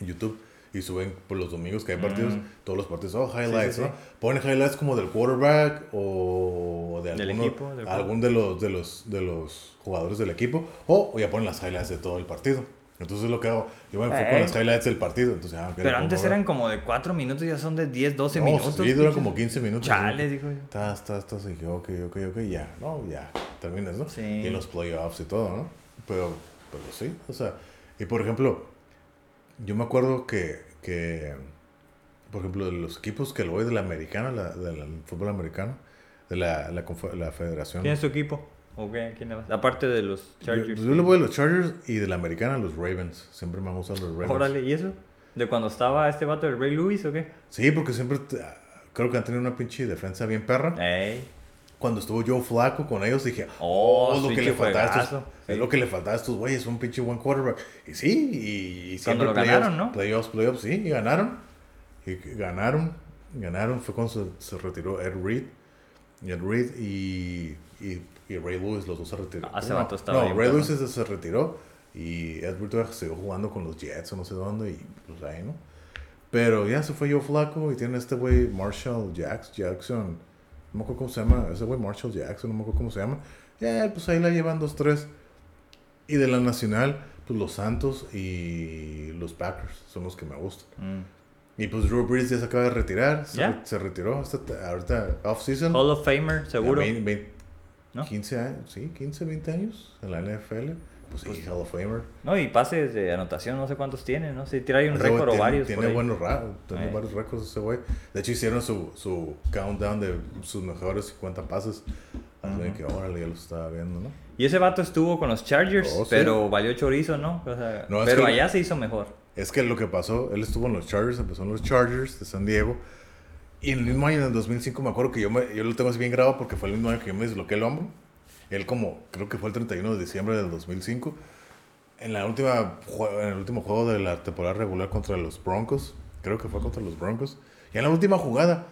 en YouTube y suben por los domingos que hay partidos, Mm. todos los partidos, oh, highlights, sí, sí. ¿no? Ponen highlights como del quarterback o de alguno- equipo, algún de los, de los de los jugadores del equipo o ya ponen las highlights de todo el partido. Entonces lo que hago, yo me enfoco en las highlights del partido. Entonces, ah, Pero antes eran como de 4 minutos, ya son de 10, 12 No, minutos. sí, duran como 15 minutos. Chale, digo yo. Estás, estás, estás, y dije, ok, ok, ok, ya, no, ya, terminas, ¿no? Sí. Y en los playoffs y todo, ¿no? Pero, pero sí, o sea, y por ejemplo, yo me acuerdo que, que por ejemplo, de los equipos que lo voy de la americana, la, del fútbol americano, de la, la, la federación. ¿Quién es tu equipo? ¿O qué? ¿Quién le vas? Aparte de los Yo, Chargers. pues yo le voy a los Chargers y de la americana a los Ravens. Siempre me han gustado los Ravens. Órale, ¿y eso? ¿De cuando estaba este vato del Ray Lewis o qué? Sí, porque siempre te- creo que han tenido una pinche defensa bien perra. Ey. Cuando estuvo Joe Flaco con ellos dije, Oh, oh, es lo que le faltaba a estos, juegazo. es Sí. lo que le faltaba a estos güeyes, un pinche buen quarterback. Y sí, y, y siempre lo playoffs, ganaron, ¿no? Playoffs, playoffs, sí, y ganaron. Y ganaron, ganaron. Fue cuando se, se retiró Ed Reed. Y Ed Reed y, y, y Ray Lewis, los dos se retiraron. Ah, no, vato estaba no, Ray. Lewis se, se retiró y Ed Reed todavía siguió jugando con los Jets o no sé dónde. Y pues ahí, ¿no? Pero ya se fue Joe Flaco y tiene este güey Marshall Jacks, Jackson. No me acuerdo cómo se llama. Ese güey Marshall Jackson, no me acuerdo cómo se llama. Ya, pues ahí la llevan dos, tres. Y de la nacional, pues los Santos y los Packers son los que me gustan. Mm. Y pues Drew Brees ya se acaba de retirar. Se, ¿Ya? re- se retiró hasta ahorita off-season. Hall of Famer, seguro. Ya, vein- vein- ¿No? 15 años, sí, 15, 20 años en la NFL. Pues sí, Hall of Famer. No, y pases de anotación, no sé cuántos tiene, ¿no? Si trae un Ese güey récord o varios. Tiene ahí. buenos, tiene Eh. varios récords ese güey. De hecho, hicieron su, su countdown de sus mejores 50 pases. Así Ujú. que órale, ya lo estaba viendo, ¿no? Y ese vato estuvo con los Chargers, Oh, sí. pero valió chorizo, ¿no? O sea, No, pero allá se hizo mejor. Es que lo que pasó, él estuvo en los Chargers, empezó en los Chargers de San Diego. Y en el mismo año, en el 2005, me acuerdo que yo, me, yo lo tengo así bien grabado porque fue el mismo año que yo me disloqué el hombro. Él como, creo que fue el 31 de diciembre del 2005. En, la última, en el último juego de la temporada regular contra los Broncos. Creo que fue contra los Broncos. Y en la última jugada,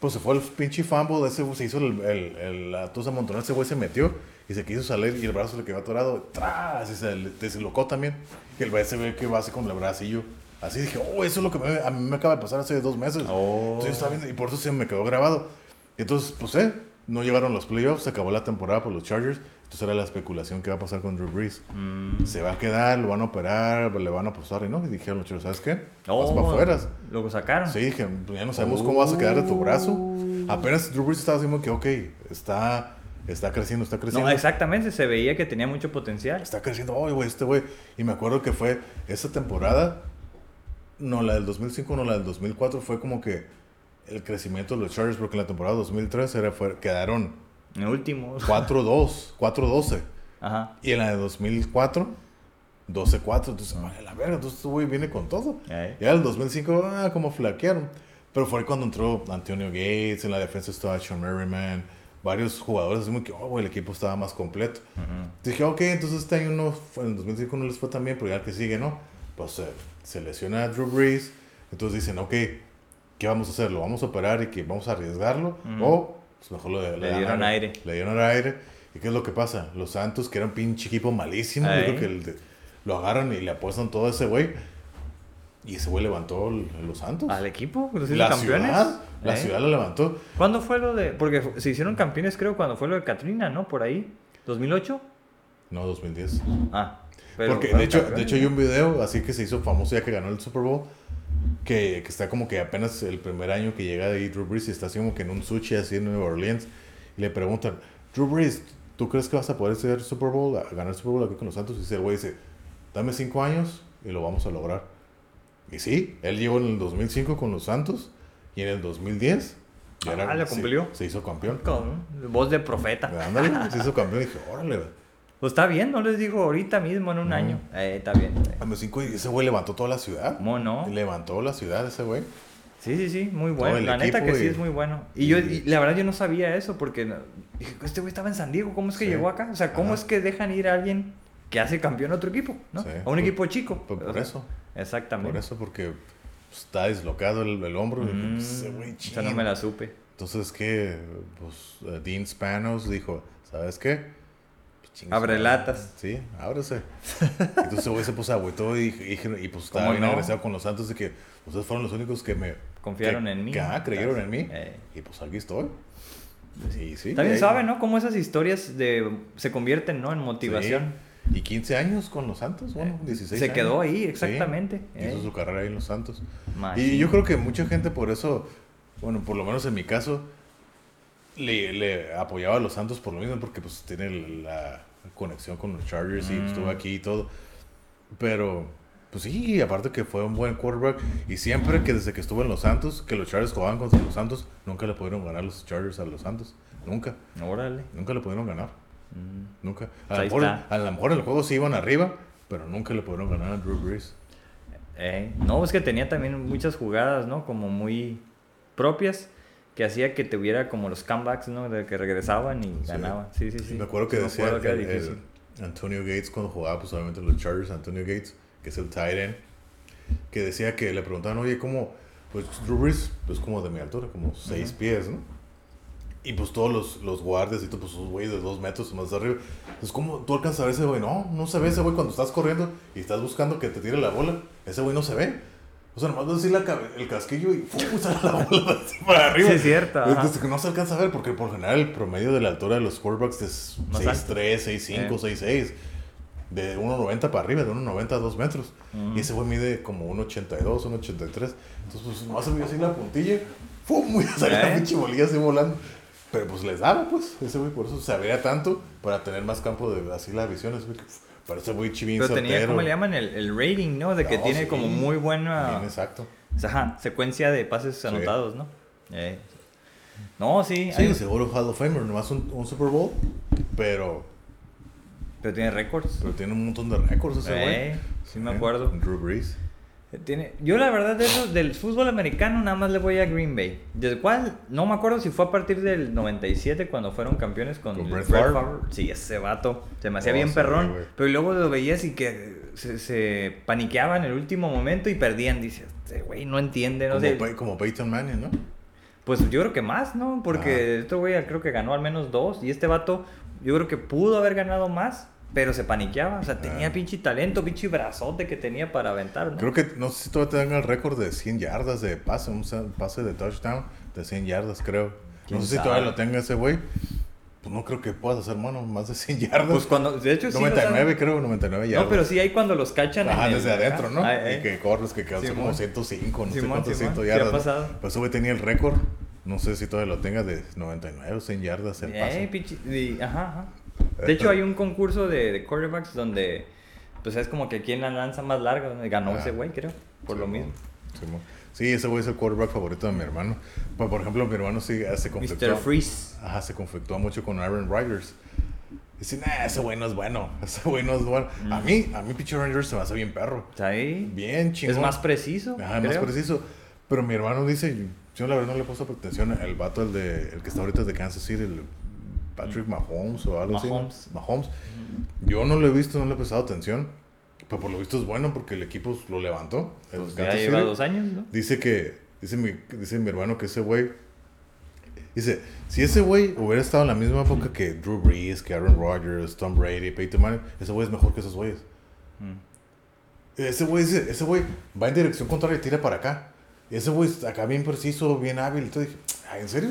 pues se fue el pinche fumble. Ese, se hizo el, el, el- la tosa amontonada. Ese güey se metió y se quiso salir y el brazo le quedó atorado. ¡Tras! Y se deslocó también. Y el güey se ve que va así con el bracillo. Así dije, oh, eso es lo que me- a mí me acaba de pasar hace dos meses. Oh. Entonces viendo y por eso se me quedó grabado. Entonces, pues, eh, no llegaron los playoffs, se acabó la temporada por los Chargers. Entonces era la especulación que va a pasar con Drew Brees. Mm. Se va a quedar, lo van a operar, le van a apostar y no. Y dijeron los Chargers, ¿sabes qué? Oh, Vas para afuera. Lo sacaron. Sí, dije, pues ya no sabemos cómo vas a quedar de tu brazo. Oh. Apenas Drew Brees estaba diciendo que, ok, está, está creciendo, está creciendo. No, exactamente, se veía que tenía mucho potencial. Está creciendo, oye, güey, este güey. Y me acuerdo que fue esa temporada, no la del 2005, no la del 2004, fue como que el crecimiento de los Chargers, porque en la temporada 2003 era, fue, quedaron En último. 4-2, 4-12. Ajá. Y en la de 2004 12-4. Entonces, vale, la verga, entonces este güey viene con todo. Ya en el 2005, ah, como flaquearon. Pero fue cuando entró Antonio Gates, en la defensa estaba Sean Merriman, varios jugadores, así como que, oh, güey, el equipo estaba más completo. Ujú. Dije, ok, entonces este año no, en el 2005 no les fue tan bien, pero ya el que sigue, ¿no? Pues eh, se lesiona a Drew Brees, entonces dicen, ok, ¿qué vamos a hacer? ¿Lo vamos a operar y que vamos a arriesgarlo? Ujú. O, pues mejor lo, Le dan dieron aire. Le dieron aire. ¿Y qué es lo que pasa? Los Santos, que era un pinche equipo malísimo, yo creo que el lo agarran y le apuestan todo a ese güey. Y ese güey levantó el- los Santos. ¿Al equipo? ¿Los la campeones? ciudad, la ¿Eh? ciudad lo levantó. ¿Cuándo fue lo de...? Porque se hicieron campeones creo cuando fue lo de Katrina, ¿no? Por ahí. ¿2008? No, 2010. Ah. Pero Porque de fueron hecho, de hecho hay un video así que se hizo famoso ya que ganó el Super Bowl. Que, que está como que apenas el primer año que llega de ahí Drew Brees y está así como que en un sushi así en Nueva Orleans. Y le preguntan, Drew Brees, ¿tú crees que vas a poder ser Super Bowl, a- ganar el Super Bowl aquí con los Santos? Y dice el güey, dice, dame cinco años y lo vamos a lograr. Y sí, él llegó en el 2005 con los Santos y en el 2010 ya Ah, ¿le se- cumplió? Se, hizo campeón. Con voz de profeta. Ándale, se hizo campeón y dije, órale. Pues está bien, no les digo ahorita mismo en un año. Eh, está bien. Dame cinco y ese güey levantó toda la ciudad. ¿Cómo no? Levantó la ciudad ese güey. Sí, sí, sí, muy bueno. La neta que sí es muy bueno. Y yo, y la verdad, yo no sabía eso porque dije, este güey estaba en San Diego, ¿cómo es que Sí. llegó acá? O sea, ¿cómo Ajá. es que dejan ir a alguien que hace campeón a otro equipo, ¿no? Sí. A un Por- equipo chico. Por, O por sea, eso, Exactamente. por eso, porque pues, está dislocado el, el hombro. Mm, pues, ese güey, esa no me la supe. Entonces, ¿qué? Pues eh, Dean Spanos dijo, ¿sabes qué? Abre latas. Sí, ábrese. Entonces, ese güey se puso agüitó y, y, y pues estaba ¿Cómo bien no? agradecido con los Santos de que ustedes fueron los únicos que me... Confiaron que- en mí. Que, ah, creyeron en mí. Eh. Y pues aquí estoy. Sí, sí. También saben, ¿no? Cómo esas historias de se convierten, ¿no? En motivación. Sí. Y 15 años con los Santos, bueno, 16 Se años. quedó ahí, Sí. exactamente. Hizo Eh. su carrera ahí en los Santos. Y yo creo que mucha gente por eso, bueno, por lo menos en mi caso, le, le apoyaba a los Santos por lo mismo, porque pues tiene la conexión con los Chargers y Mm. estuvo aquí y todo. Pero, pues sí, aparte que fue un buen quarterback. Y siempre que desde que estuvo en los Santos, que los Chargers jugaban contra los Santos, nunca le pudieron ganar los Chargers a los Santos. Nunca, Órale. nunca le pudieron ganar. Mm. Nunca. A, Pues mejor, a lo mejor en el juego sí iban arriba, pero nunca le pudieron ganar a Drew Brees. Eh, no, es que tenía también muchas jugadas, ¿no? Como muy propias que hacía que tuviera como los comebacks, ¿no? De que regresaban y ganaban. Sí, sí, sí. Me acuerdo que Sí, decía acuerdo que era el-. Antonio Gates cuando jugaba, pues obviamente los Chargers, Antonio Gates, que es el tight end, que decía que le preguntaban, oye, ¿cómo? Pues Drew Brees, pues como de mi altura, como seis pies, ¿no? Y pues todos los, los guardias y todo, pues sus güeyes de dos metros más arriba. Pues ¿cómo tú alcanzas a ver ese güey? No, no se ve ese güey cuando estás corriendo y estás buscando que te tire la bola. Ese güey no se ve. O sea, nomás ves así la el casquillo y ¡fum! sale la bola así para arriba. Sí, es cierto. Entonces, que no se alcanza a ver porque por general el promedio de la altura de los quarterbacks es Más 6'3, 6'5, Eh. 6'6. De 1.90 para arriba, de 1.90 a 2 metros. Y ese güey mide como 1.82, 1.83. Entonces, pues nomás se veía así la puntilla. ¡Fum! Muy salía la Eh. pinche bolilla así volando. Pero pues les daba, pues. Ese güey por eso se abría tanto para tener más campo de así la visión. Ese güey, Para ese güey Pero tenía. ¿cómo le llaman? El, el rating, ¿no? De que No, tiene sí. como muy buena Bien, exacto. ajá, secuencia de pases anotados, ¿no? Eh. No, sí. Sí, hay- seguro Hall of Famer, nomás un, un Super Bowl. Pero, pero tiene récords. pero tiene un montón de récords ese güey. Eh, sí me Eh, acuerdo. Drew Brees. Tiene, yo la verdad de eso, del fútbol americano nada más le voy a Green Bay. Del cual no me acuerdo si fue a partir del 97 cuando fueron campeones con, Con Brett Favre. Sí, ese vato. Se me hacía Oh, bien perrón. Pero luego lo veías y que se, se paniqueaba en el último momento y perdían. Dices, este güey no entiende, no como, sé. Como Peyton Manning, ¿no? Pues yo creo que más, ¿no? Porque este güey creo que ganó al menos dos. Y este vato, yo creo que pudo haber ganado más, pero se paniqueaba. O sea, tenía Ah. pinche talento, pinche brazote que tenía para aventar, ¿no? Creo que, no sé si todavía tengan el récord de 100 yardas de pase, un pase de touchdown de 100 yardas, creo. ¿Quién No sé si sabe? todavía lo tenga ese güey. Pues no creo que puedas hacer, mano, más de 100 yardas. Pues cuando, de hecho, sí. los 99, han- creo, 99 yardas. No, pero sí hay cuando los cachan. Ajá, en el- desde adentro, ¿no? Ah, y eh. que corres, que quedas como 105, no sé cuántos 100 sí ha yardas. pasado. Pues ese güey tenía el récord. No sé si todavía lo tenga de 99 o 100 yardas el Eh, pase. pinche- y- ajá, ajá. De hecho, hay un concurso de, de quarterbacks donde, pues es como que quien la lanza más larga. Ganó Ah. ese güey, creo, por lo Simón, mismo. Simón. Sí, ese güey es el quarterback favorito de mi hermano. Pues, por ejemplo, mi hermano sí ah, se conflictó. Mr. Freeze. Ajá, se conflictó mucho con Aaron Rodgers. Dicen, nah, ese güey no es bueno. Ese güey no es bueno. A mí, a mí, Pitcher Rangers se me hace bien perro. Está ahí. Bien chingón. Es más preciso. Ajá, más creo. preciso. Pero mi hermano dice, yo la verdad no le he puesto atención. El vato, el, de, el que está ahorita es de Kansas City, el Patrick Mahomes o algo Mahomes. así. Mahomes. Yo no lo he visto, no le he prestado atención. Pero por lo visto es bueno porque el equipo lo levantó. Pues ya lleva dos años, ¿no? Dice que, dice mi, dice mi hermano que ese güey, dice, si ese güey hubiera estado en la misma época que Drew Brees, que Aaron Rodgers, Tom Brady, Peyton Manning, ese güey es mejor que esos güeyes. Mm. Ese güey, dice, ese güey va en dirección contraria y tira para acá. Ese güey acá bien preciso, bien hábil. Entonces dije, "Ay, ¿en serio?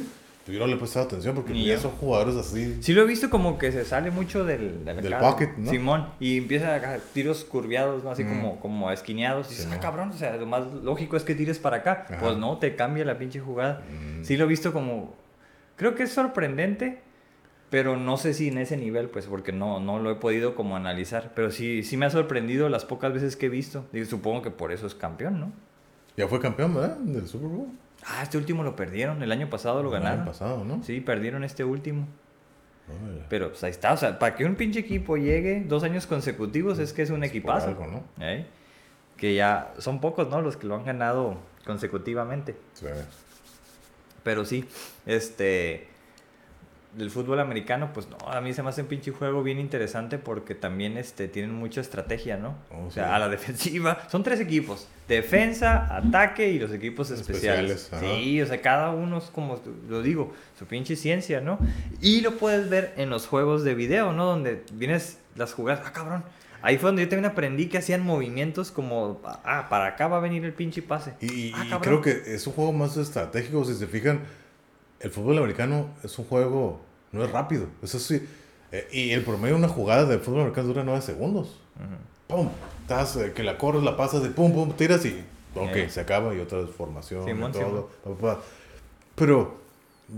Yo no le he prestado atención porque Ni ya yo. son jugadores así. Sí lo he visto como que se sale mucho del, del, Del pocket, ¿no? Simón. Y empieza a agarrar tiros curviados, ¿no? Así Mm. como, como esquineados. Y dices, ah, cabrón, o sea, lo más lógico es que tires para acá. Ajá. Pues no, te cambia la pinche jugada. Mm. Sí lo he visto como... Creo que es sorprendente, pero no sé si en ese nivel, pues, porque no, no lo he podido como analizar. Pero sí, sí me ha sorprendido las pocas veces que he visto. Digo, supongo que por eso es campeón, ¿no? Ya fue campeón, ¿verdad? Del Super Bowl. Ah, este último lo perdieron. El año pasado lo El ganaron. año pasado, ¿no? Sí, perdieron este último. Pero pues ahí está, o sea, para que un pinche equipo llegue dos años consecutivos es que es un Es equipazo. algo, ¿no? ¿eh? Que ya son pocos, ¿no? Los que lo han ganado consecutivamente. Sí. Pero sí, este. Del fútbol americano, pues no, a mí se me hace un pinche juego bien interesante porque también este, tienen mucha estrategia, ¿no? Oh, o sea, sí. a la defensiva. Son tres equipos: defensa, ataque y los equipos especiales. Especiales, sí, o sea, cada uno es como lo digo, su pinche ciencia, ¿no? Y lo puedes ver en los juegos de video, ¿no? Donde vienes las jugadas, ah, cabrón. Ahí fue donde yo también aprendí que hacían movimientos como, ah, para acá va a venir el pinche pase. Y, Ah, y creo que es un juego más estratégico. Si se fijan, el fútbol americano es un juego, no es rápido. Eso sí. eh, y el promedio de una jugada de fútbol americano dura 9 segundos. Ujú. ¡Pum! Estás, eh, que la corres, la pasas y pum, pum, tiras y. Ok, Eh. se acaba y otra formación. y Simón, todo, pa, pa. Pero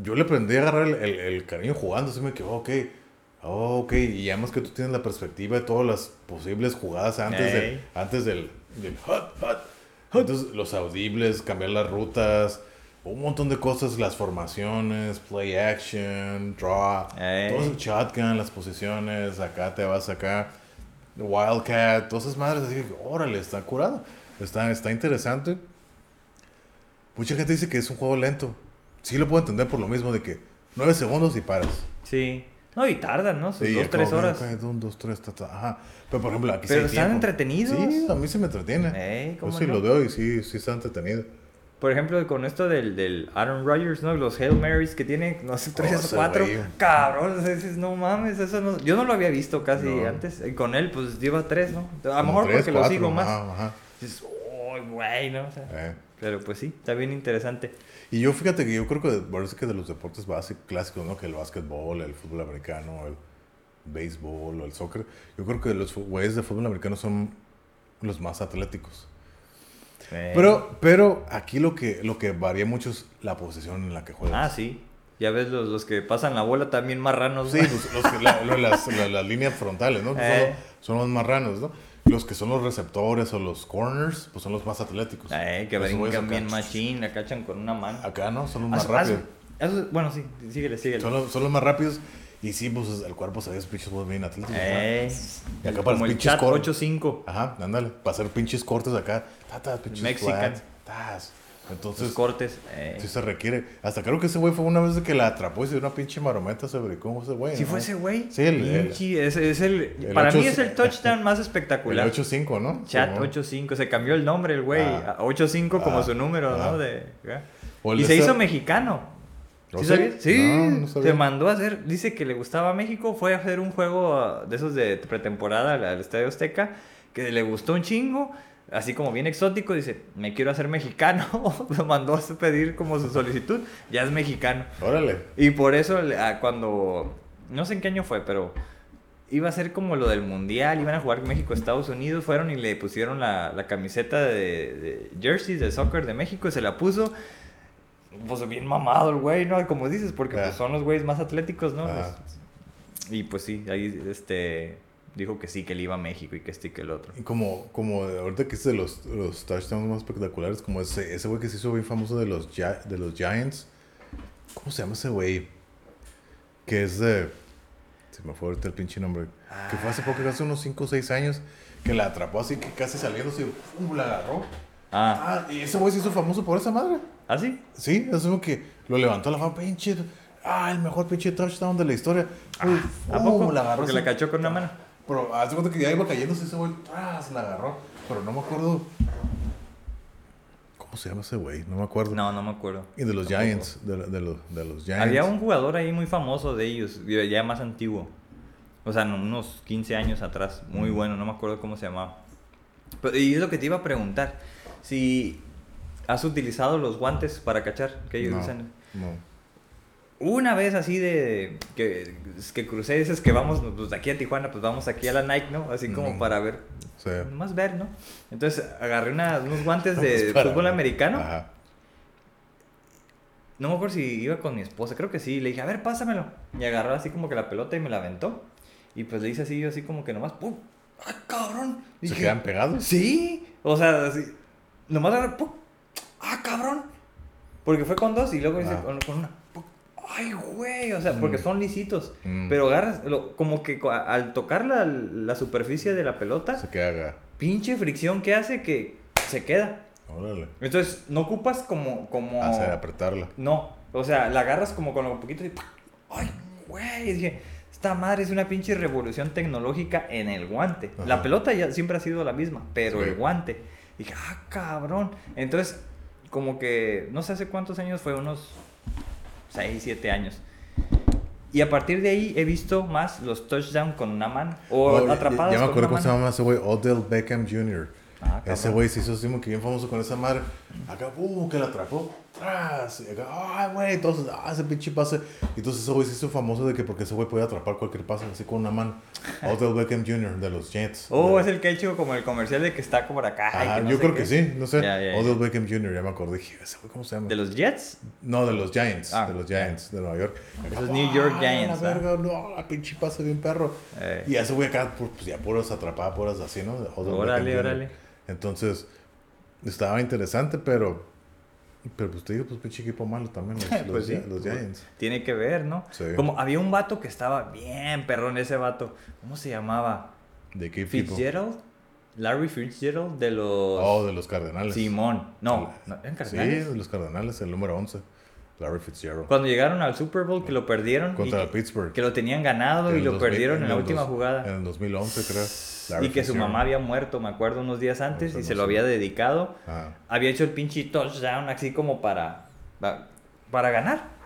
yo le aprendí a agarrar el, el- el cariño jugando. Así me quedó, ok. oh, ok. Y además que tú tienes la perspectiva de todas las posibles jugadas antes, del, Ey. antes del, del hut, hut. Entonces, los audibles, cambiar las rutas, un montón de cosas, las formaciones, play action, draw, Ey. todo el shotgun, las posiciones, acá te vas acá, Wildcat, todas esas madres, así que, órale, está curado, está, está interesante. Mucha gente dice que es un juego lento. Sí lo puedo entender por lo mismo de que 9 segundos y paras. Sí. No, y tardan, ¿no? Sus Sí, dos, tres horas. un, dos, tres, ta, ta, ajá. Pero por ejemplo, aquí sí Pero hay están tiempo. entretenidos. Sí, a mí se me entretiene. Ey, Yo ¿cómo sí no? lo veo y sí, sí está entretenido. Por ejemplo, con esto del, del Aaron Rodgers, ¿no? Los Hail Marys que tiene, no sé, tres Oh, o cuatro. Cabrón, dices, no mames, eso no... Yo no lo había visto casi No. antes. Y con él, pues, lleva tres, ¿no? A lo mejor tres, porque lo cuatro, sigo más. Ajá, ajá. Dices, oh, güey, ¿no? O sea, Eh. Pero pues sí, está bien interesante. Y yo fíjate que yo creo que parece que de los deportes básicos, clásicos, ¿no? Que el básquetbol, el fútbol americano, el béisbol o el soccer. Yo creo que los güeyes de fútbol americano son los más atléticos. Eh, Pero, pero aquí lo que, lo que varía mucho es la posición en la que juegas. Ah, sí. Ya ves los, los que pasan la bola también marranos. Sí, pues, los que- la- lo- las, la- las líneas frontales, ¿no? Pues Eh. son, son los más ranos, ¿no? Los que son los receptores o los corners, pues son los más atléticos. Eh, que brincan bien machín, la cachan con una mano. Acá, ¿no? Son los más rápidos. bueno, sí, síguele, síguele. Son los, son los más rápidos. Y sí, pues el cuerpo se ve esos pinches güeyes bien atléticos. ¿no? Eh, Y acá para como los el pinches chat cor- 8-5. Ajá, ándale. Para hacer pinches cortes acá. Tatas, pinches Mexican. flats, tas. Sus Entonces, cortes. eh. sí se requiere. Hasta creo que ese güey fue una vez que la atrapó y se dio una pinche marometa sobre cómo ese güey. Si ¿no? fue ese güey. Sí, el- el- Pinche, es, es el, el para mí ocho- es el touchdown más El espectacular. 8-5, ¿no? Chat Simón. 85, se cambió el nombre el güey, Ah. a 85 como Ah. su número, Ah. ¿no? De, O el y se hizo mexicano. ¿Oh, ¿Sí sabías? Sí, No, no sabía. se mandó a hacer, dice que le gustaba México, fue a hacer un juego ah, de esos de pretemporada al, Estadio Azteca, que le gustó un chingo, así como bien exótico, dice, me quiero hacer mexicano, lo mandó a pedir como su solicitud, ya es mexicano. Órale. Y por eso ah, cuando, no sé en qué año fue, pero iba a ser como lo del mundial, iban a jugar México-Estados Unidos, fueron y le pusieron la, la camiseta de, de jerseys de soccer de México y se la puso. Pues bien mamado el güey, ¿no? Como dices, porque Ah. pues, son los güeyes más atléticos, ¿no? Ah. Pues, y pues sí, ahí este, dijo que sí, que él iba a México y que este y que el otro. Y como, como ahorita que es de los, los touchdowns más espectaculares, como ese ese güey que se hizo bien famoso de los, de los Giants. ¿Cómo se llama ese güey? Que es de. Se me fue ahorita el pinche nombre. Que fue hace poco, hace unos 5 o 6 años, que la atrapó así que casi saliendo, y ¡pum! la agarró. Ah, Ah, y ese güey se hizo famoso por esa madre. ¿Ah, sí? Sí, es como que lo levantó a la fama, pinche. Ah, el mejor pinche touchdown de la historia. Uf, ¿A ¡pum! poco? La agarró así. la cachó con una mano. Pero hace cuenta que ya iba cayéndose ese güey. ¡tras! La agarró. Pero no me acuerdo. ¿Cómo se llama ese güey? No me acuerdo. No, no me acuerdo. Y de los Tampoco. Giants. De, de los, de los Giants. Había un jugador ahí muy famoso de ellos, ya más antiguo. O sea, unos 15 años atrás. Muy bueno, no me acuerdo cómo se llamaba. Pero- y es lo que te iba a preguntar. Si has utilizado los guantes para cachar, que ellos No, usan. no. Una vez así de que, que crucé, dices que vamos pues, de aquí a Tijuana, pues vamos aquí a la Nike, ¿no? Así como Ujú. para ver, Sí. más ver, ¿no? Entonces agarré una- unos guantes de fútbol americano. Ajá. No me acuerdo si iba con mi esposa, creo que sí. Le dije, a ver, pásamelo. Y agarró así como que la pelota y me la aventó. Y pues le hice así, yo así como que nomás, ¡pum! ¡Ay, cabrón! ¿Se Dije, quedan pegados? Sí, o sea, así. Nomás agarré, ¡pum! ¡Ah, cabrón! Porque fue con dos y luego hice Ah. con, con una. ¡Ay, güey! O sea, porque Mm. son lisitos. Mm. Pero agarras, lo- como que al tocar la, la superficie de la pelota, Se queda. pinche fricción que hace que se queda. Órale. Entonces, no ocupas como. como Hacer apretarla. no, o sea, la agarras como con un poquito y. ¡Ay, güey! Y dije, esta madre es una pinche revolución tecnológica en el guante. La pelota ya siempre ha sido la misma, pero Sí. el guante. dije, ah, cabrón. Entonces, como que, no sé hace cuántos años fue, unos 6, 7 años. Y a partir de ahí he visto más los touchdowns con una mano. O Oh, ya- atrapados Ya me acuerdo cómo se llama ese güey. Odell Beckham Jr. Ah, Ese güey se hizo así que bien famoso con esa madre. Acá, pum, que la atrapó. Tras. Y acá, ay, güey. Entonces, ah, ese pinche pase. Y entonces ese güey se hizo famoso de que porque ese güey podía atrapar cualquier pase así con una mano. Odell Beckham Jr. de los Jets. Oh, De- es el que ha hecho como el comercial de que está por acá. que no yo sé creo qué. que sí, no sé. Ya, ya. Odell Beckham Jr., ya me acordé. Dije, ese güey, ¿cómo se llama? ¿De los Jets? No, de los Giants. Ah, de los Giants, de Nueva York. Esos New York ¡ah, Giants, La ¿ah? verga, no, la pinche pase bien perro. Eh. Y ese güey acá, pues pues, ya puras atrapadas, puras así, ¿no? De Odell Órale, Beckham Jr. órale. Entonces, estaba interesante, pero. Pero pues te digo, pues pinche equipo malo también, los, los, Pues sí. Los Giants. Tiene que ver, ¿no? Sí. Como había un vato que estaba bien perrón ese vato. ¿Cómo se llamaba? ¿De qué equipo? Fitzgerald. Larry Fitzgerald de los Oh, de los Cardenales. Simón. No, no Sí, Cardenales. de los Cardenales, el número 11. Larry Fitzgerald. Cuando llegaron al Super Bowl que lo perdieron Contra y que, Pittsburgh. que lo tenían ganado y lo 2000 perdieron en la última dos- jugada. En el 2011, creo. Larry Y que su mamá había muerto, me acuerdo, unos días antes y no se lo sé. había dedicado. Ajá. Había hecho el pinche touchdown así como para, pa- para ganar.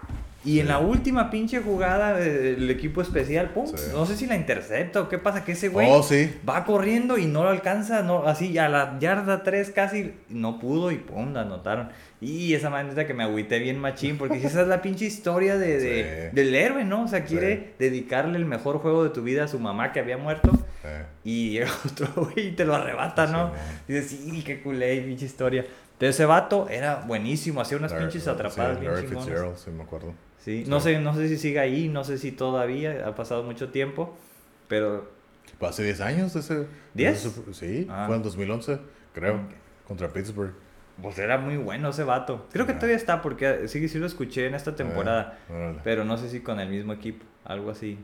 Y en la última pinche jugada del equipo especial, pum, Sí. no sé si la intercepta o qué pasa, que ese güey Oh, sí. va corriendo y no lo alcanza, no, así a la yarda 3 casi, no pudo y pum, la anotaron. Y esa manera que me agüité bien machín, porque esa es la pinche historia de, de- del héroe, ¿no? O sea, quiere dedicarle el mejor juego de tu vida a su mamá que había muerto. Y llega otro güey y te lo arrebata, ¿no? Dices, sí, qué culé, pinche historia. Entonces ese vato era buenísimo, hacía unas Larry- pinches atrapadas bien chingonas. Sí, me acuerdo. Sí, no sé, no sé si sigue ahí, no sé si todavía, ha pasado mucho tiempo, pero Fue hace 10 años ese. ¿Diez? ese- Sí, Ah. fue en 2011, creo. Contra Pittsburgh. pues era muy bueno ese vato. Creo que todavía está porque sí, sí lo escuché en esta temporada, Eh, órale, pero no sé si con el mismo equipo, algo así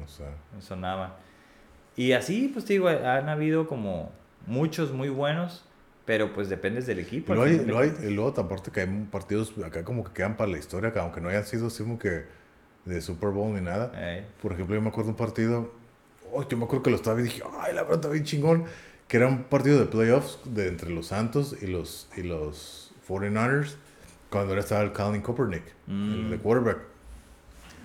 No sé. sonaba. Y así, pues te digo, han habido como muchos muy buenos, pero pues dependes del equipo. hay, hay- y luego aparte que hay partidos acá como que quedan para la historia, que aunque no hayan sido así como que de Super Bowl ni nada. Eh, Por ejemplo, yo me acuerdo un partido, oh, yo me acuerdo que lo estaba y dije, ay, la verdad está bien chingón, que era un partido de playoffs de entre los Santos y los, y los 49ers, cuando ahora estaba el Colin Kaepernick, el Mm. de quarterback.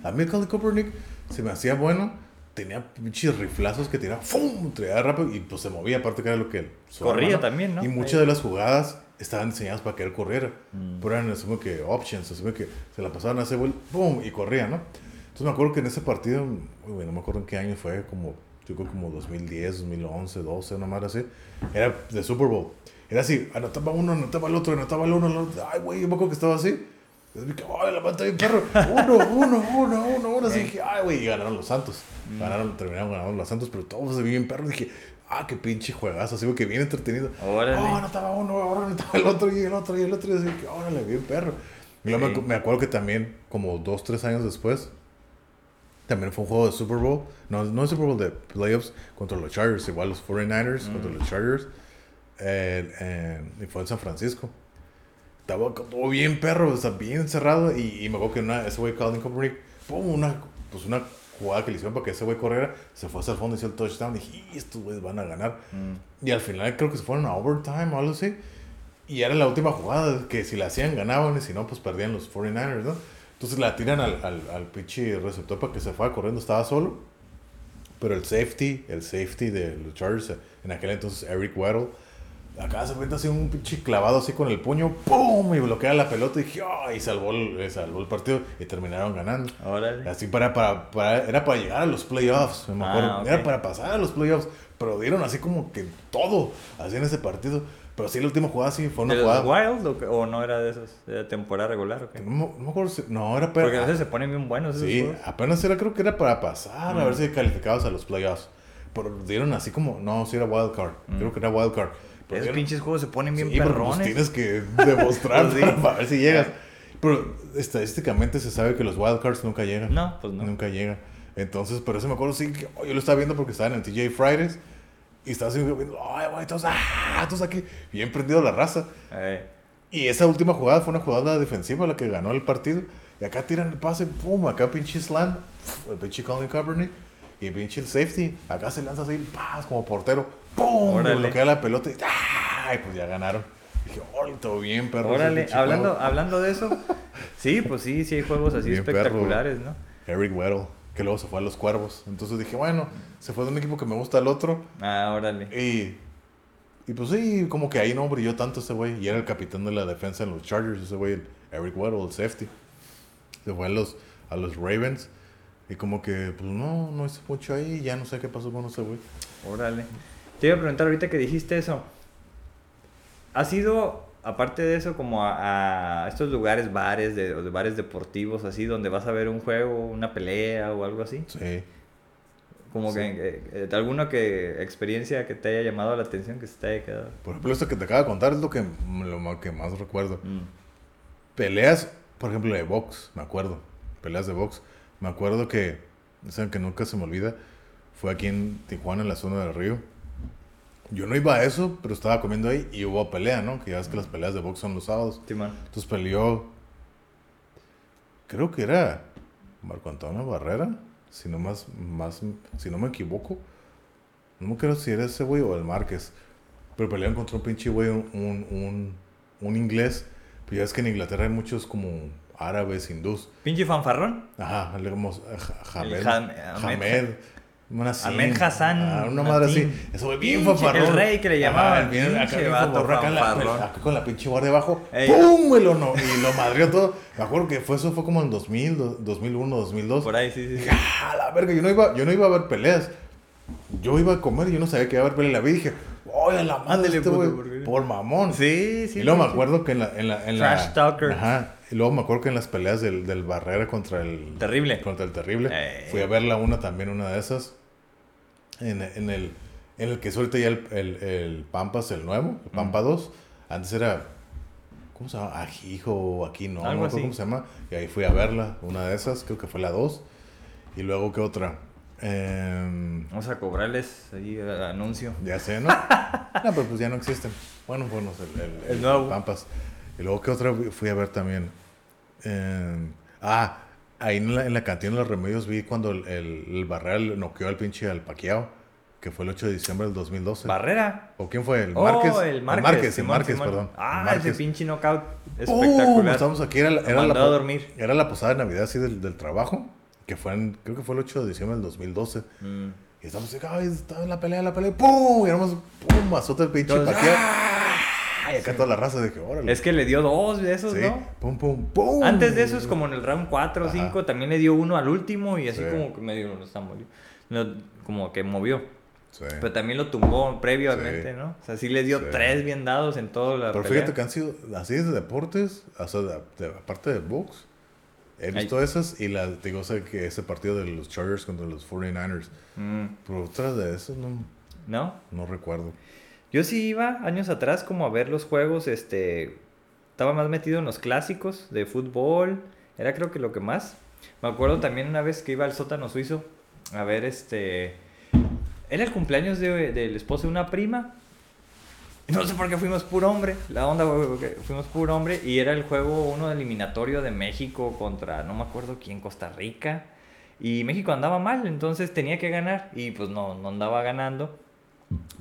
A mí el Colin Kaepernick se me hacía bueno, tenía pinches riflazos que tiraba, ¡fum! Traía rápido y pues se movía, aparte que era lo que... Corría arma, ¿no? también, ¿no? Y muchas de las jugadas estaban diseñadas para que él corriera. Mm. Pero eran como que options, como que se la pasaban a ese güey, ¡pum! y corría, ¿no? Entonces me acuerdo que en ese partido, uy, no me acuerdo en qué año fue, como, yo creo como 2010, 2011, 12, una madre así. Era de Super Bowl. Era así, anotaba uno, anotaba el otro, anotaba el uno, el otro. Ay, güey, yo me acuerdo que estaba así. Dije, ay, la mata bien perro. Uno, uno, uno, uno, uno. Así dije, ay, güey, y ganaron los Santos. Ganaron, terminaron ganando los Santos, pero todos se bien perro. Dije, ah, qué pinche juegazo, así que bien entretenido. Órale. Oh, anotaba uno, ahora anotaba el otro y el otro y el otro. Y así que, órale, bien perro. Y luego me, Sí. me acuerdo que también, como dos, tres años después, También fue un juego de Super Bowl. No, no es Super Bowl de playoffs contra los Chargers. Igual los 49ers contra Mm. los Chargers. Eh, eh, y fue en San Francisco. Estaba todo bien perro, o sea, bien cerrado. Y, y me acuerdo que una, ese güey, Colin Kaepernick, pum, una, pues una jugada que le hicieron para que ese güey corriera. Se fue hacia el fondo, hizo el touchdown. Y dije, "Y estos güeyes van a ganar. Mm. Y al final creo que se fueron a overtime o algo así. Y era la última jugada, que si la hacían ganaban y si no, pues perdían los 49ers, ¿no? Entonces la tiran al, al, al pinche receptor para que se fuera corriendo, estaba solo. Pero el safety, el safety de los Chargers, en aquel entonces Eric Weddle, acá se mete así un pinche clavado así con el puño, ¡pum! Y bloquea la pelota y dije, ¡ay! Y salvó el, salvó el partido y terminaron ganando. Órale. Así para, para, para- era para llegar a los playoffs, me Ah, acuerdo. ok. Era para pasar a los playoffs, pero dieron así como que todo, así en ese partido. Pero sí, la última jugada sí fue una ¿De jugada. Wild o? ¿O no era de esos? ¿De temporada regular o qué? No, no me acuerdo si- no, era para. Porque a veces se ponen bien buenos esos sí, juegos. apenas era, creo que era para pasar, a ver si calificados a los playoffs. Pero dieron así como, no, sí era wild card, creo que era wild card. Pero Esos pinches juegos se ponen bien Sí, pero pues perrones. tienes que demostrar Pues sí. para, ver si llegas. Pero estadísticamente se sabe que los wildcards nunca llegan. No, pues no. Nunca llegan. Entonces, pero eso me acuerdo, sí, que oh, yo lo estaba viendo porque estaba en el TJ Fridays. Y estaba así viendo, ay, güey, todos, ah, todos aquí, bien prendido la raza. Eh, Y esa última jugada fue una jugada defensiva la que ganó el partido. Y acá tiran el pase, pum, acá pinche slam, el pinche Colin Kaepernick. Y pinche el safety, acá se lanza así, paz, como portero, pum, bloquea la pelota y, ay, pues ya ganaron. dije, órale, todo bien, perro. órale, pinche hablando, juego". hablando de eso. Sí, pues sí, sí hay juegos así Bien perro. espectaculares, ¿no? Eric Weddle, que luego se fue a los cuervos. Entonces dije, bueno, se fue de un equipo que me gusta al otro. Ah, órale. Y, y pues sí, como que ahí no brilló tanto ese güey. Y era el capitán de la defensa en los Chargers, ese güey, el Eric Weddle, el safety. Se fue a los, a los Ravens. Y como que, pues no, no hizo mucho ahí. Ya no sé qué pasó con ese güey. Órale. Te iba a preguntar ahorita que dijiste eso. ¿Has ido, aparte de eso, como a, a estos lugares, bares, de, o de bares deportivos, así, donde vas a ver un juego, una pelea o algo así? Sí. Como Sí. que, eh, eh, alguna que, experiencia que te haya llamado la atención, que se te haya quedado. Por ejemplo, esto que te acabo de contar es lo que, lo que más recuerdo. Mm. Peleas, por ejemplo, de box, me acuerdo. Peleas de box. Me acuerdo que, saben que nunca se me olvida, fue aquí en Tijuana, en la zona del río. Yo no iba a eso, pero estaba comiendo ahí y hubo pelea, ¿no? Que ya ves que las peleas de box son los sábados. Simón. Entonces peleó, creo que era Marco Antonio Barrera, si no, más, más, si no me equivoco. No me acuerdo si era ese güey o el Márquez. Pero pelearon contra un pinche güey, un, un, un, inglés. Pero ya ves que en Inglaterra hay muchos como árabes, hindús. Pinche fanfarrón. Ajá, le Hamed. Ham- Hamed. Una. Ahmed Hassan Ah, una madre así. Eso fue bien fanfarrón. el rey que le Ajá, llamaban. bien, acá acá, con la pinche guardia abajo. Ey. ¡Pum! Y lo, no, y lo madrió todo. Me acuerdo que fue, eso fue como en 2000, do- 2001, 2002. Por ahí, sí, sí. ¡ah, la verga! Yo no, iba, yo no iba a ver peleas. Yo iba a comer y yo no sabía que iba a haber peleas. La vi y dije, ¡oye, la madre este puto! ¿por mamón. Sí, sí. y luego me acuerdo que en la... En la, en la- Trash talker. Ajá. Y luego me acuerdo que en las peleas del, del Barrera contra el... Terrible. Contra el Terrible. Fui a verla una también, una de esas. En, en el... En el que es ahorita ya el, el, el Pampas, el nuevo. El Pampa 2. Antes era... ¿Cómo se llama? Ajijo o aquí no. Algo no así. cómo se llama. Y ahí fui a verla. Una de esas. Creo que fue la 2. Y luego, ¿qué otra? Em, Vamos a cobrarles ahí el anuncio. ya sé, ¿no? no, pero pues ya no existen. Bueno, bueno, el, el, El nuevo. Pampas. Y luego, ¿qué otra fui a ver también? Em, ah, ahí en la, en la cantina de los remedios vi cuando el, el, el Barrera noqueó al pinche al Paquiao, que fue el 8 de diciembre del 2012. Barrera. ¿O quién fue? ¿El Oh, Márquez? el Márquez. Márquez, el Simón, Márquez, Simón. perdón. Ah, Márquez. ese pinche knockout ¡Pum! espectacular. Estamos aquí, era, era la, a dormir. era la posada de Navidad así del, del trabajo, que fue en, creo que fue el 8 de diciembre del 2012. Mm. Y estamos así, ay, está en la pelea, la pelea, ¡pum! Y éramos, ¡pum! Azota el pinche Todos, Pacquiao. ¡ah! Y acá toda la raza de que, órale. Es que le dio dos de esos, Sí, ¿no? pum, pum, pum. Antes de esos, como en el round 4 o Ajá. 5, también le dio uno al último y así Sí. como que medio lo está. No, como que movió. Pero también lo tumbó previamente. ¿no? O sea, sí le dio tres bien dados en toda la Pero pelea. fíjate que han sido así de deportes, o sea, de- de- aparte de box. He Ay. visto esas y la, digo, sé que ese partido de los Chargers contra los 49ers. Mm, Pero otras de esas no, ¿No? no recuerdo. Yo sí iba años atrás como a ver los juegos, este... Estaba más metido en los clásicos de fútbol. Era creo que lo que más. Me acuerdo también una vez que iba al sótano suizo a ver este... Era el cumpleaños de- del esposo de una prima. No sé por qué fuimos puro hombre. La onda fuimos puro hombre. Y era el juego uno eliminatorio de México contra no me acuerdo quién, Costa Rica. Y México andaba mal, entonces tenía que ganar. Y pues no, no andaba ganando.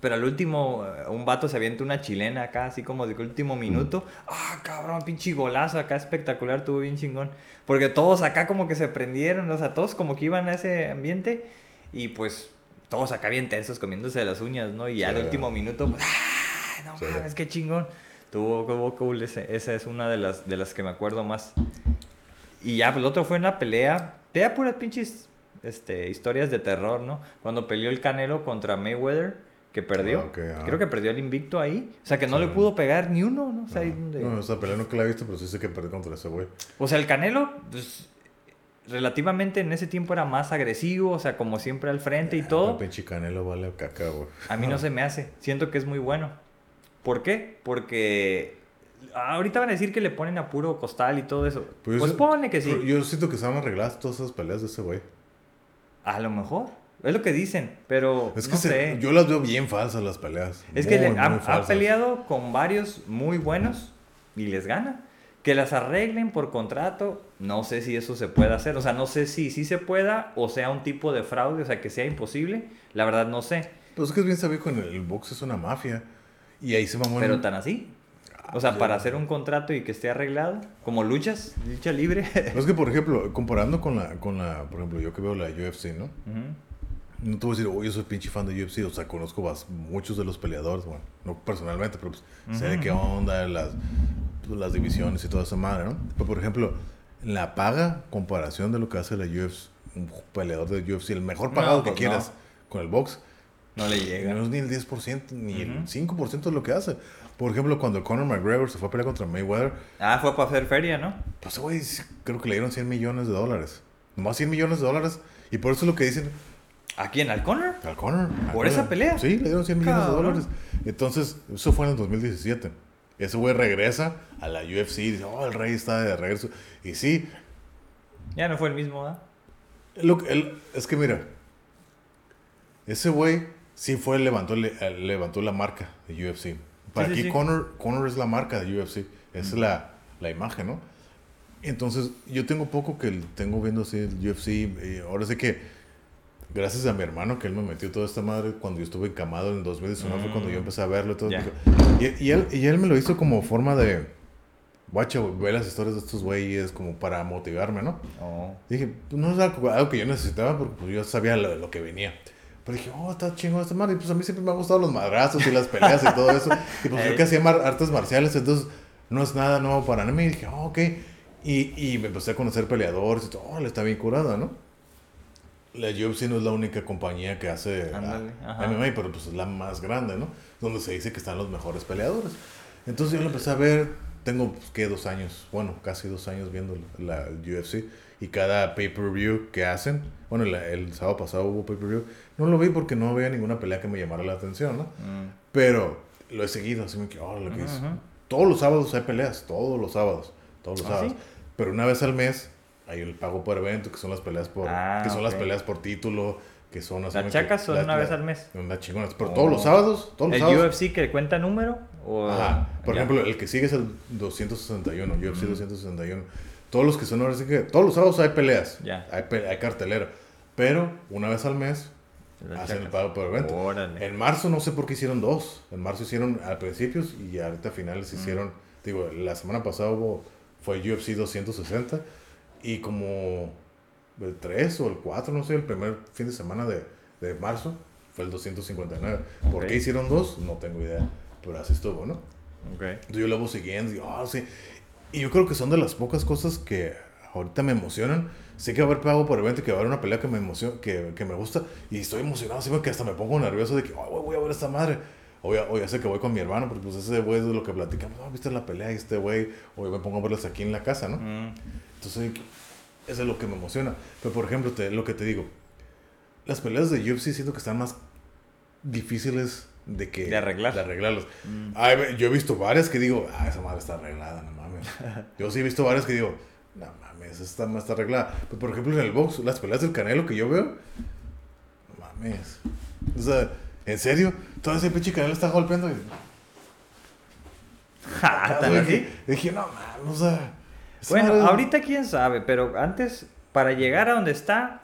Pero al último, eh, un vato se avienta una chilena acá, así como de que último minuto. Ah, cabrón, pinche golazo acá espectacular, tuvo bien chingón. Porque todos acá como que se prendieron, o sea, todos como que iban a ese ambiente. Y pues todos acá bien tensos comiéndose las uñas, ¿no? Y al último minuto, pues, ¡ah! No Sí. mames, qué chingón. Tuvo, tuvo cool, ese- esa es una de las, de las que me acuerdo más. Y ya, pues el otro fue una pelea. Te da puras pinches este, historias de terror, ¿no? Cuando peleó el Canelo contra Mayweather, que perdió. Ah, ajá. Creo que perdió el invicto ahí. O sea, que no Sí. le pudo pegar ni uno, ¿no? O sea, ahí No, donde- no, esa pelea nunca la he visto, pero sí sé que perdí contra ese güey. o sea, el Canelo, pues, relativamente en ese tiempo era más agresivo, o sea, como siempre al frente y todo. El pinche canelo vale caca, güey. A mí no se me hace. Siento que es muy bueno. ¿Por qué? Porque ah, ahorita van a decir que le ponen a puro costal y todo eso. Pues, Pues, pone que sí. Yo siento que estaban arregladas todas esas peleas de ese güey. A lo mejor. Es lo que dicen, pero Es que no se- sé. yo las veo bien falsas las peleas. Es que le- ha, peleado con varios muy buenos y les gana. Que las arreglen por contrato, no sé si eso se puede hacer. O sea, no sé si sí se pueda o sea un tipo de fraude, o sea, que sea imposible. La verdad no sé. Pues es que es bien sabido que en el box es una mafia. Y ahí se mamó en- Pero tan así. O sea, Ah, para hacer un contrato y que esté arreglado, como luchas, lucha libre. Es que, por ejemplo, comparando con la, con la, por ejemplo, yo que veo la UFC, ¿no? Ujú. No te voy a decir, oh, yo soy pinche fan de UFC, o sea, conozco muchos de los peleadores, bueno, no personalmente, pero pues, sé de qué onda, las, pues, las divisiones y toda esa madre, ¿no? Pero, por ejemplo, la paga comparación de lo que hace la UFC, un peleador de UFC, el mejor pagado No, que pues, quieras no. con el box, No le llega. no es ni el 10%, ni el Ujú. 5% de lo que hace. Por ejemplo, cuando Conor McGregor se fue a pelear contra Mayweather, Ah, fue para hacer feria, ¿no? pues, güey, creo que le dieron 100 millones de dólares. Nomás 100 millones de dólares. Y por eso es lo que dicen, ¿A quién? ¿Al Conor? Al Conor. ¿Por esa pelea? Sí, le dieron 100 millones de dólares. Entonces, eso fue en el 2017. Ese güey regresa a la UFC y dice, oh, el rey está de regreso. Y sí, Ya no fue el mismo, ¿ah? él- es que mira, ese güey sí fue, levantó, le- eh, levantó la marca de UFC. Para Sí, sí, aquí sí. Conor, Conor es la marca de UFC. Es la, la imagen, ¿no? Entonces, yo tengo poco que tengo viendo así el UFC. Y ahora sé que, gracias a mi hermano, que él me metió toda esta madre cuando yo estuve encamado en 2019, fue cuando yo Mm. empecé a verlo y todo. Ya. Y, y él, y él me lo hizo como forma de, guacha, ver las historias de estos güeyes, como para motivarme, ¿no? Oh. Dije, pues no es algo, que yo necesitaba porque pues, yo sabía lo, lo que venía. Pero dije, oh, está chingón esta madre. Y pues a mí siempre me han gustado los madrazos y las peleas y todo eso. Y pues yo Ey. que hacía mar- artes marciales, entonces no es nada nuevo para mí. Y dije, oh, ok. Y, y me empecé a conocer peleadores y todo, oh, le está bien curada, ¿no? La UFC no es la única compañía que hace ajá. MMA, pero pues es la más grande, ¿no? Donde se dice que están los mejores peleadores. Entonces yo lo empecé a ver, tengo, pues, ¿qué? Dos años, bueno, casi dos años viendo la, UFC. Y cada pay-per-view que hacen, bueno, la- el sábado pasado hubo pay-per-view, no lo vi porque no había ninguna pelea que me llamara la atención, ¿no? Mm. Pero lo he seguido, así me oh, lo que es. ujú. Todos los sábados hay peleas, todos los sábados, todos los ¿Ah, sábados. sí? Pero una vez al mes hay el pago por evento, que son las peleas por, Ah, que son las ok. peleas por título, que son Las chacas son las- una vez las- al mes. Una chingonas. Pero Oh. todos los sábados, todos los ¿El sábados. UFC que cuenta número? O... Ajá. Por Ya. ejemplo, el que sigue es el 261, UFC 261. Todos los que son ahora sí que todos los sábados hay peleas, Ya. hay, pe- hay cartelera, pero una vez al mes Las hacen el chacas. pago por evento. Órale. En marzo no sé por qué hicieron dos. En marzo hicieron al principios y ahorita a finales Mm. hicieron, digo, la semana pasada hubo, fue UFC 260 y como el 3 o el 4, no sé, el primer fin de semana de, de marzo fue el 259. ¿Por Ok. qué hicieron dos? No tengo idea, pero así estuvo, ¿no? Ok. Entonces yo lo voy siguiendo y "Ah, sí. Y yo creo que son de las pocas cosas que ahorita me emocionan. Sé que va a haber pago por evento que va a haber una pelea que me emociona, que, que me gusta. Y estoy emocionado, así que hasta me pongo nervioso de que, "Ay, güey, voy a ver esta madre. O ya, o ya sé que voy con mi hermano, porque pues ese güey es de lo que platicamos. Ah, ¿viste la pelea y este güey? O yo me pongo a verlas aquí en la casa, ¿no? Mm. Entonces, eso es lo que me emociona. Pero, por ejemplo, te, lo que te digo, las peleas de UFC siento que están más difíciles de que... De arreglar. De arreglarlas. Mm. Ay, yo he visto varias que digo, ah, esa madre está arreglada, no mames. Yo sí he visto varias que digo, No mames, esa está más arreglada. Pero, por ejemplo, en el box, las peleas del Canelo que yo veo, no mames. O sea, ¿en serio? Todo ese pinche Canelo está golpeando y... Ja, ¿tan Dije- así? Dije, no mames, o sea... Bueno, madre- ahorita quién sabe, pero antes, para llegar a donde está,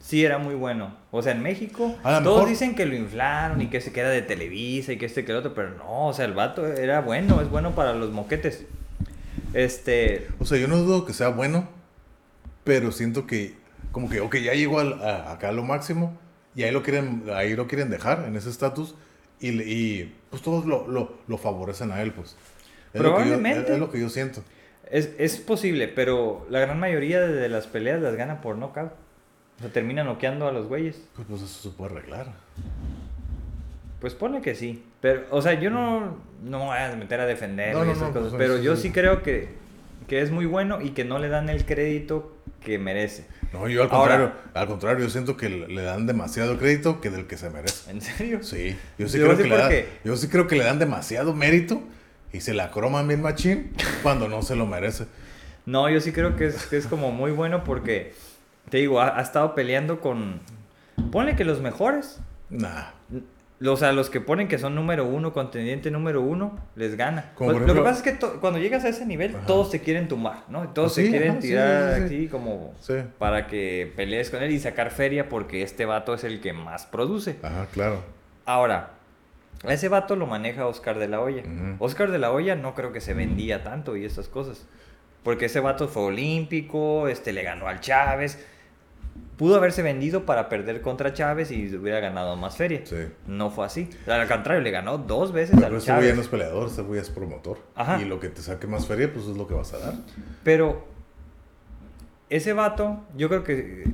sí era muy bueno. O sea, en México, todos mejor- dicen que lo inflaron y que se queda de Televisa y que este que el otro, pero no, o sea, el vato era bueno, es bueno para los moquetes. Este, O sea, yo no dudo que sea bueno, pero siento que como que, ok, ya llegó al- a- acá a lo máximo y ahí lo quieren, ahí lo quieren dejar en ese estatus y, y pues todos lo, lo, lo favorecen a él, pues. Es lo que yo- Probablemente. es, es lo que yo siento. Es, es posible, pero la gran mayoría de las peleas las gana por knockout. O sea, termina noqueando a los güeyes. Pues, pues eso se puede arreglar. Pues pone que sí. Pero, o sea, yo no, no me voy a meter a defender No, no, esas no, cosas. pues, pero yo sí. sí creo que, que es muy bueno y que no le dan el crédito que merece. No, yo al Ahora- contrario, al contrario, yo siento que le dan demasiado crédito que del que se merece. ¿En serio? Sí, yo sí, Yo creo sí que le da- yo sí creo que le dan demasiado mérito y se la croman bien machín cuando no se lo merece. No, yo sí creo que es, que es como muy bueno porque, te digo, ha, ha estado peleando con... Ponle que los mejores, Nah. o sea, los que ponen que son número uno, contendiente número uno, les gana. Como Lo- que pasa es que to- cuando llegas a ese nivel, Ajá. todos te quieren tumbar, ¿no? Todos Ah, se sí, quieren ajá, sí, tirar sí, sí. así como... Para que pelees con él y sacar feria porque este vato es el que más produce. Ajá, claro. Ahora, a ese vato lo maneja Oscar de la Hoya. Oscar de la Hoya no creo que se vendía tanto y estas cosas. Porque ese vato fue olímpico, este le ganó al Chávez. Pudo haberse vendido para perder contra Chávez y hubiera ganado más feria. Sí. No fue así. Al contrario, le ganó dos veces Pero al ese Chávez. no es peleador, ese güey es promotor. Ajá. Y lo que te saque más feria, pues es lo que vas a dar. Pero ese vato, yo creo que.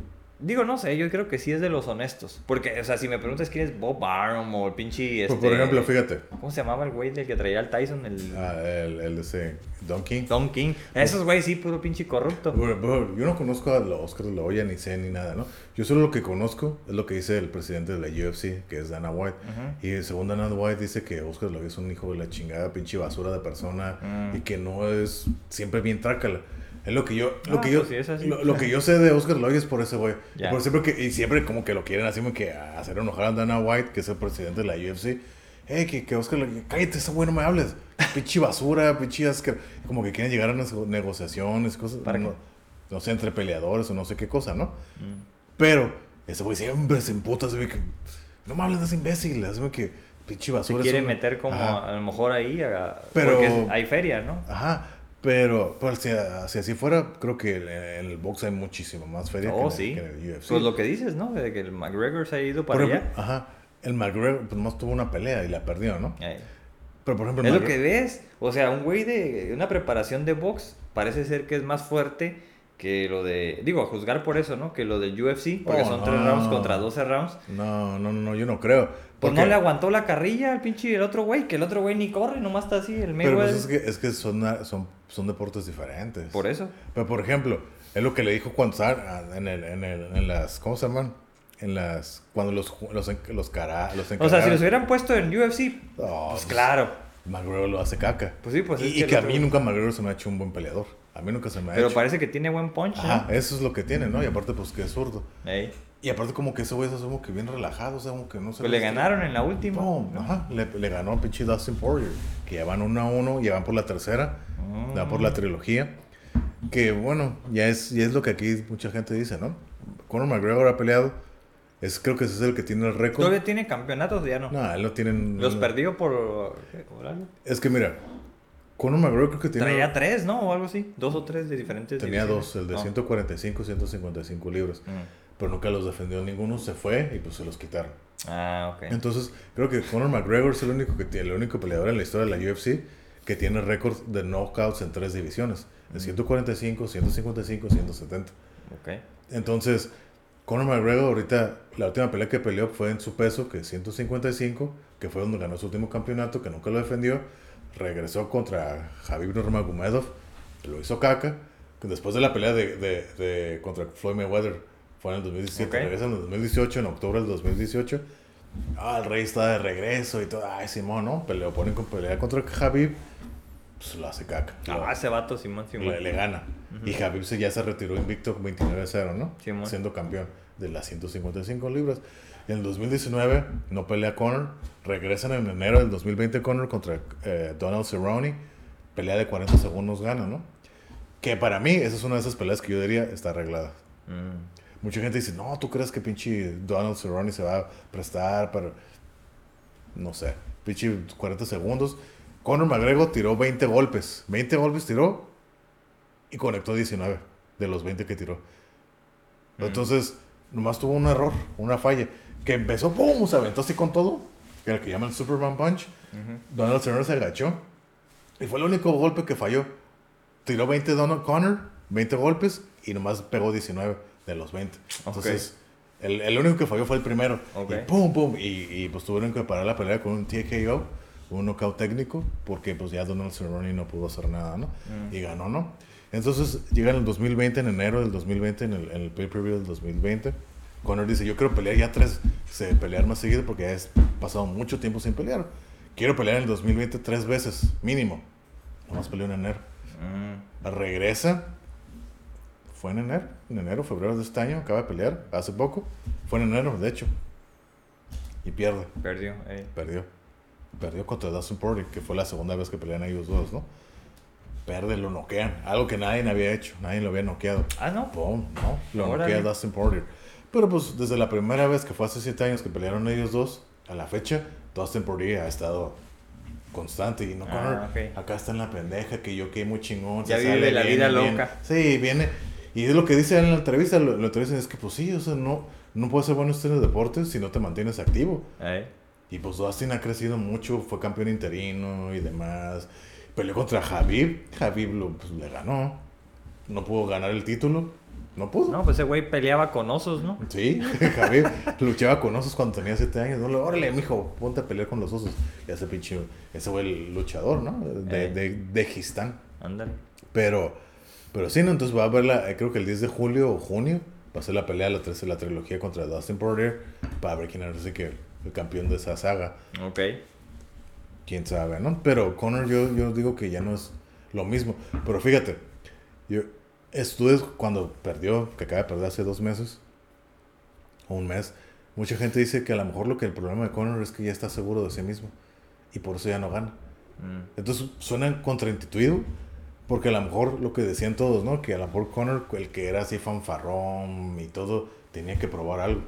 Digo, no sé, yo creo que sí es de los honestos. Porque, o sea, si me preguntas quién es Bob Barum o el pinche. Este, por ejemplo, fíjate, ¿Cómo se llamaba el güey del que traía al Tyson? El. ah, el, el ese Don King. Tom King. Esos güeyes sí, puro pinche corrupto. Bro, bro, yo no conozco a los Oscar de la Hoya, ni sé ni nada, ¿no? Yo solo lo que conozco es lo que dice el presidente de la UFC, que es Dana White. Ujú. Y según Dana White dice que Oscar de la Hoya es un hijo de la chingada, pinche basura de persona y que no es siempre bien trácala. Es lo que yo, lo Ah, que yo, pues sí, lo, lo que yo sé de Oscar Hoya es por ese güey. Y Ya. por siempre que, y siempre como que lo quieren así como que hacer enojar a Dana White, que es el presidente de la UFC. Hey, que, que Oscar, le- cállate, ese güey no me hables. Pinche basura, pinche ascar. Como que quieren llegar a nego- negociaciones, cosas. ¿Para no, qué? no sé, entre peleadores o no sé qué cosa, ¿no? Mm. Pero ese güey siempre se emputa, así que no me hables de ese imbécil, así que pinche Se basura. quiere es un- meter como Ajá, a lo mejor ahí. a- Pero- Porque es- hay feria, ¿no? ajá, pero, pero si, si así fuera, creo que en el box hay muchísimo más feria que, Oh, en el- sí. que en el UFC. Pues lo que dices, ¿no? De que el McGregor se ha ido para allá. ajá, el McGregor pues más tuvo una pelea y la perdió, ¿no? Eh, Pero por ejemplo, Es lo que ves. O sea, un güey de una preparación de box parece ser que es más fuerte que lo de. Digo, a juzgar por eso, ¿no? Que lo del UFC, porque Oh, son no. 3 rounds contra 12 rounds. No, no, no, no, yo no creo. Pues Porque- no le aguantó la carrilla al pinche el otro güey, que el otro güey ni corre, nomás está así, el Pero Mayweather. pues es que, es que son, son, son deportes diferentes. Por eso. Pero por ejemplo, es lo que le dijo cuando en, el, en, el, en las, ¿cómo se llaman? En las, cuando los, los, los, cara, los O sea, si los hubieran puesto en UFC, Oh, pues pues, claro. McGregor lo hace caca. Pues sí, pues y, es que que a mí nunca McGregor se me ha hecho un buen peleador. A mí nunca se me ha Pero hecho. parece que tiene buen punch, Ajá, ¿no? eso es lo que tiene, ¿no? Y aparte, pues que es zurdo. Ey. Y aparte, como que ese güey es como que bien relajado, o sea, como que no se Pues le ganaron en la última. Pum, ajá, le, le ganó a pinche Dustin Poirier, que ya van uno a uno, ya van por la tercera, Mm. ya por la trilogía. Que bueno, ya es, ya es lo que aquí mucha gente dice, ¿no? Conor McGregor ha peleado, es, creo que ese es el que tiene el récord. ¿Todavía tiene campeonatos? Ya no. No, él no tiene. Los no. perdió por... ¿qué? ¿Por algo? Es que mira, Conor McGregor creo que tiene. Traía tres, ¿no? O algo así. Dos o tres de diferentes tenía divisiones. dos, el de No. 145 y 155 libras. Mm. Pero nunca los defendió ninguno, se fue y pues se los quitaron. Ah, ok. Entonces, creo que Conor McGregor es el único que tiene, el único peleador en la historia de la UFC que tiene récord de knockouts en tres divisiones: de 145, 155, 170. Ok. Entonces, Conor McGregor ahorita, la última pelea que peleó fue en su peso, que es 155, que fue donde ganó su último campeonato, que nunca lo defendió. Regresó contra Javib Nurmagomedov, lo hizo caca. Después de la pelea de, de, de- contra Floyd Mayweather, fue en el 2017. Ok. Regresa en el 2018, en octubre del 2018. Ah, el rey está de regreso y todo. Ay, Simón, ¿no? Peleó, ponen con pelea contra Javib. pues lo hace caca. Ah, Lo- ese vato, Simón, Simón. le, le gana. Y Habib se, ya se retiró invicto con 29-0, ¿no? Simón. Siendo campeón de las 155 libras. En el 2019 no pelea Conor. Regresan en enero del 2020 Conor contra eh, Donald Cerrone. Pelea de 40 segundos gana, ¿no? Que para mí esa es una de esas peleas que yo diría está arreglada. Mm. Mucha gente dice, no, ¿tú crees que pinche Donald Cerrone se va a prestar para... No sé, pinche 40 segundos. Conor McGregor tiró 20 golpes. 20 golpes tiró y conectó 19 de los 20 que tiró. Entonces, nomás tuvo un error, una falla. Que empezó, ¡pum! Se aventó así con todo. Que era el que llaman Superman Punch. Donald Cerrone se agachó. Y fue el único golpe que falló. Tiró 20 Donald Connor, 20 golpes y nomás pegó 19 de los 20. Entonces, el, el único que falló fue el primero. Ok. Y pum, pum. Y, y, pues tuvieron que parar la pelea con un TKO, un knockout técnico, porque pues ya Donald Cerrone no pudo hacer nada, ¿no? Y ganó, ¿no? Entonces llega en el 2020, en enero del 2020, en el, en el pay-per-view del 2020. Conor dice, yo quiero pelear ya tres, se pelear más seguido porque ya he pasado mucho tiempo sin pelear. Quiero pelear en el 2020 tres veces, mínimo. Nomás peleó en enero. Mm. Regresa. Fue en enero, en enero, febrero de este año, acaba de pelear, hace poco. Fue en enero, de hecho. Y pierde, Perdió. eh. perdió. Perdió contra Dustin Poirier, que fue la segunda vez que pelean ellos dos, ¿no? Perde, lo noquean. Algo que nadie había hecho, nadie lo había noqueado. Ah, no. Pum, no, lo Órale. noquea Dustin Poirier. Pero pues desde la primera vez que fue hace siete años que pelearon ellos dos, a la fecha, Dustin Poirier ha estado constante y no Ah, Conor, acá está en la pendeja que yo que muy chingón Ya se vive sale, la viene, vida viene. loca. sí viene. Y es lo que dice en la entrevista lo, lo entrevistan es que pues sí o sea no no puedes ser bueno en el deporte si no te mantienes activo. Eh. y pues Dustin ha crecido mucho fue campeón interino y demás. Peleó contra Javib Javib lo, pues, le ganó. No pudo ganar el título no pudo No, pues ese güey peleaba con osos, ¿no? Sí, Javier luchaba con osos cuando tenía 7 años. No, órale, mijo, ponte a pelear con los osos. Y ese pinche, ese fue el luchador, ¿no? De, Eh. de, de Gistán. Ándale. Pero, pero sí, ¿no? Entonces va a haber la, creo que el 10 de julio o junio, va a ser la pelea, la, la trilogía contra Dustin Poirier, para ver quién es que el campeón de esa saga. Ok. Quién sabe, ¿no? Pero Conor, yo, yo digo que ya no es lo mismo. Pero fíjate, yo estuve cuando perdió, que acaba de perder hace dos meses, o un mes, mucha gente dice que a lo mejor lo que el problema de Conor es que ya está seguro de sí mismo y por eso ya no gana. Mm. Entonces suena contraintuitivo, porque a lo mejor lo que decían todos, ¿no? Que a lo mejor Conor, el que era así fanfarrón y todo, tenía que probar algo.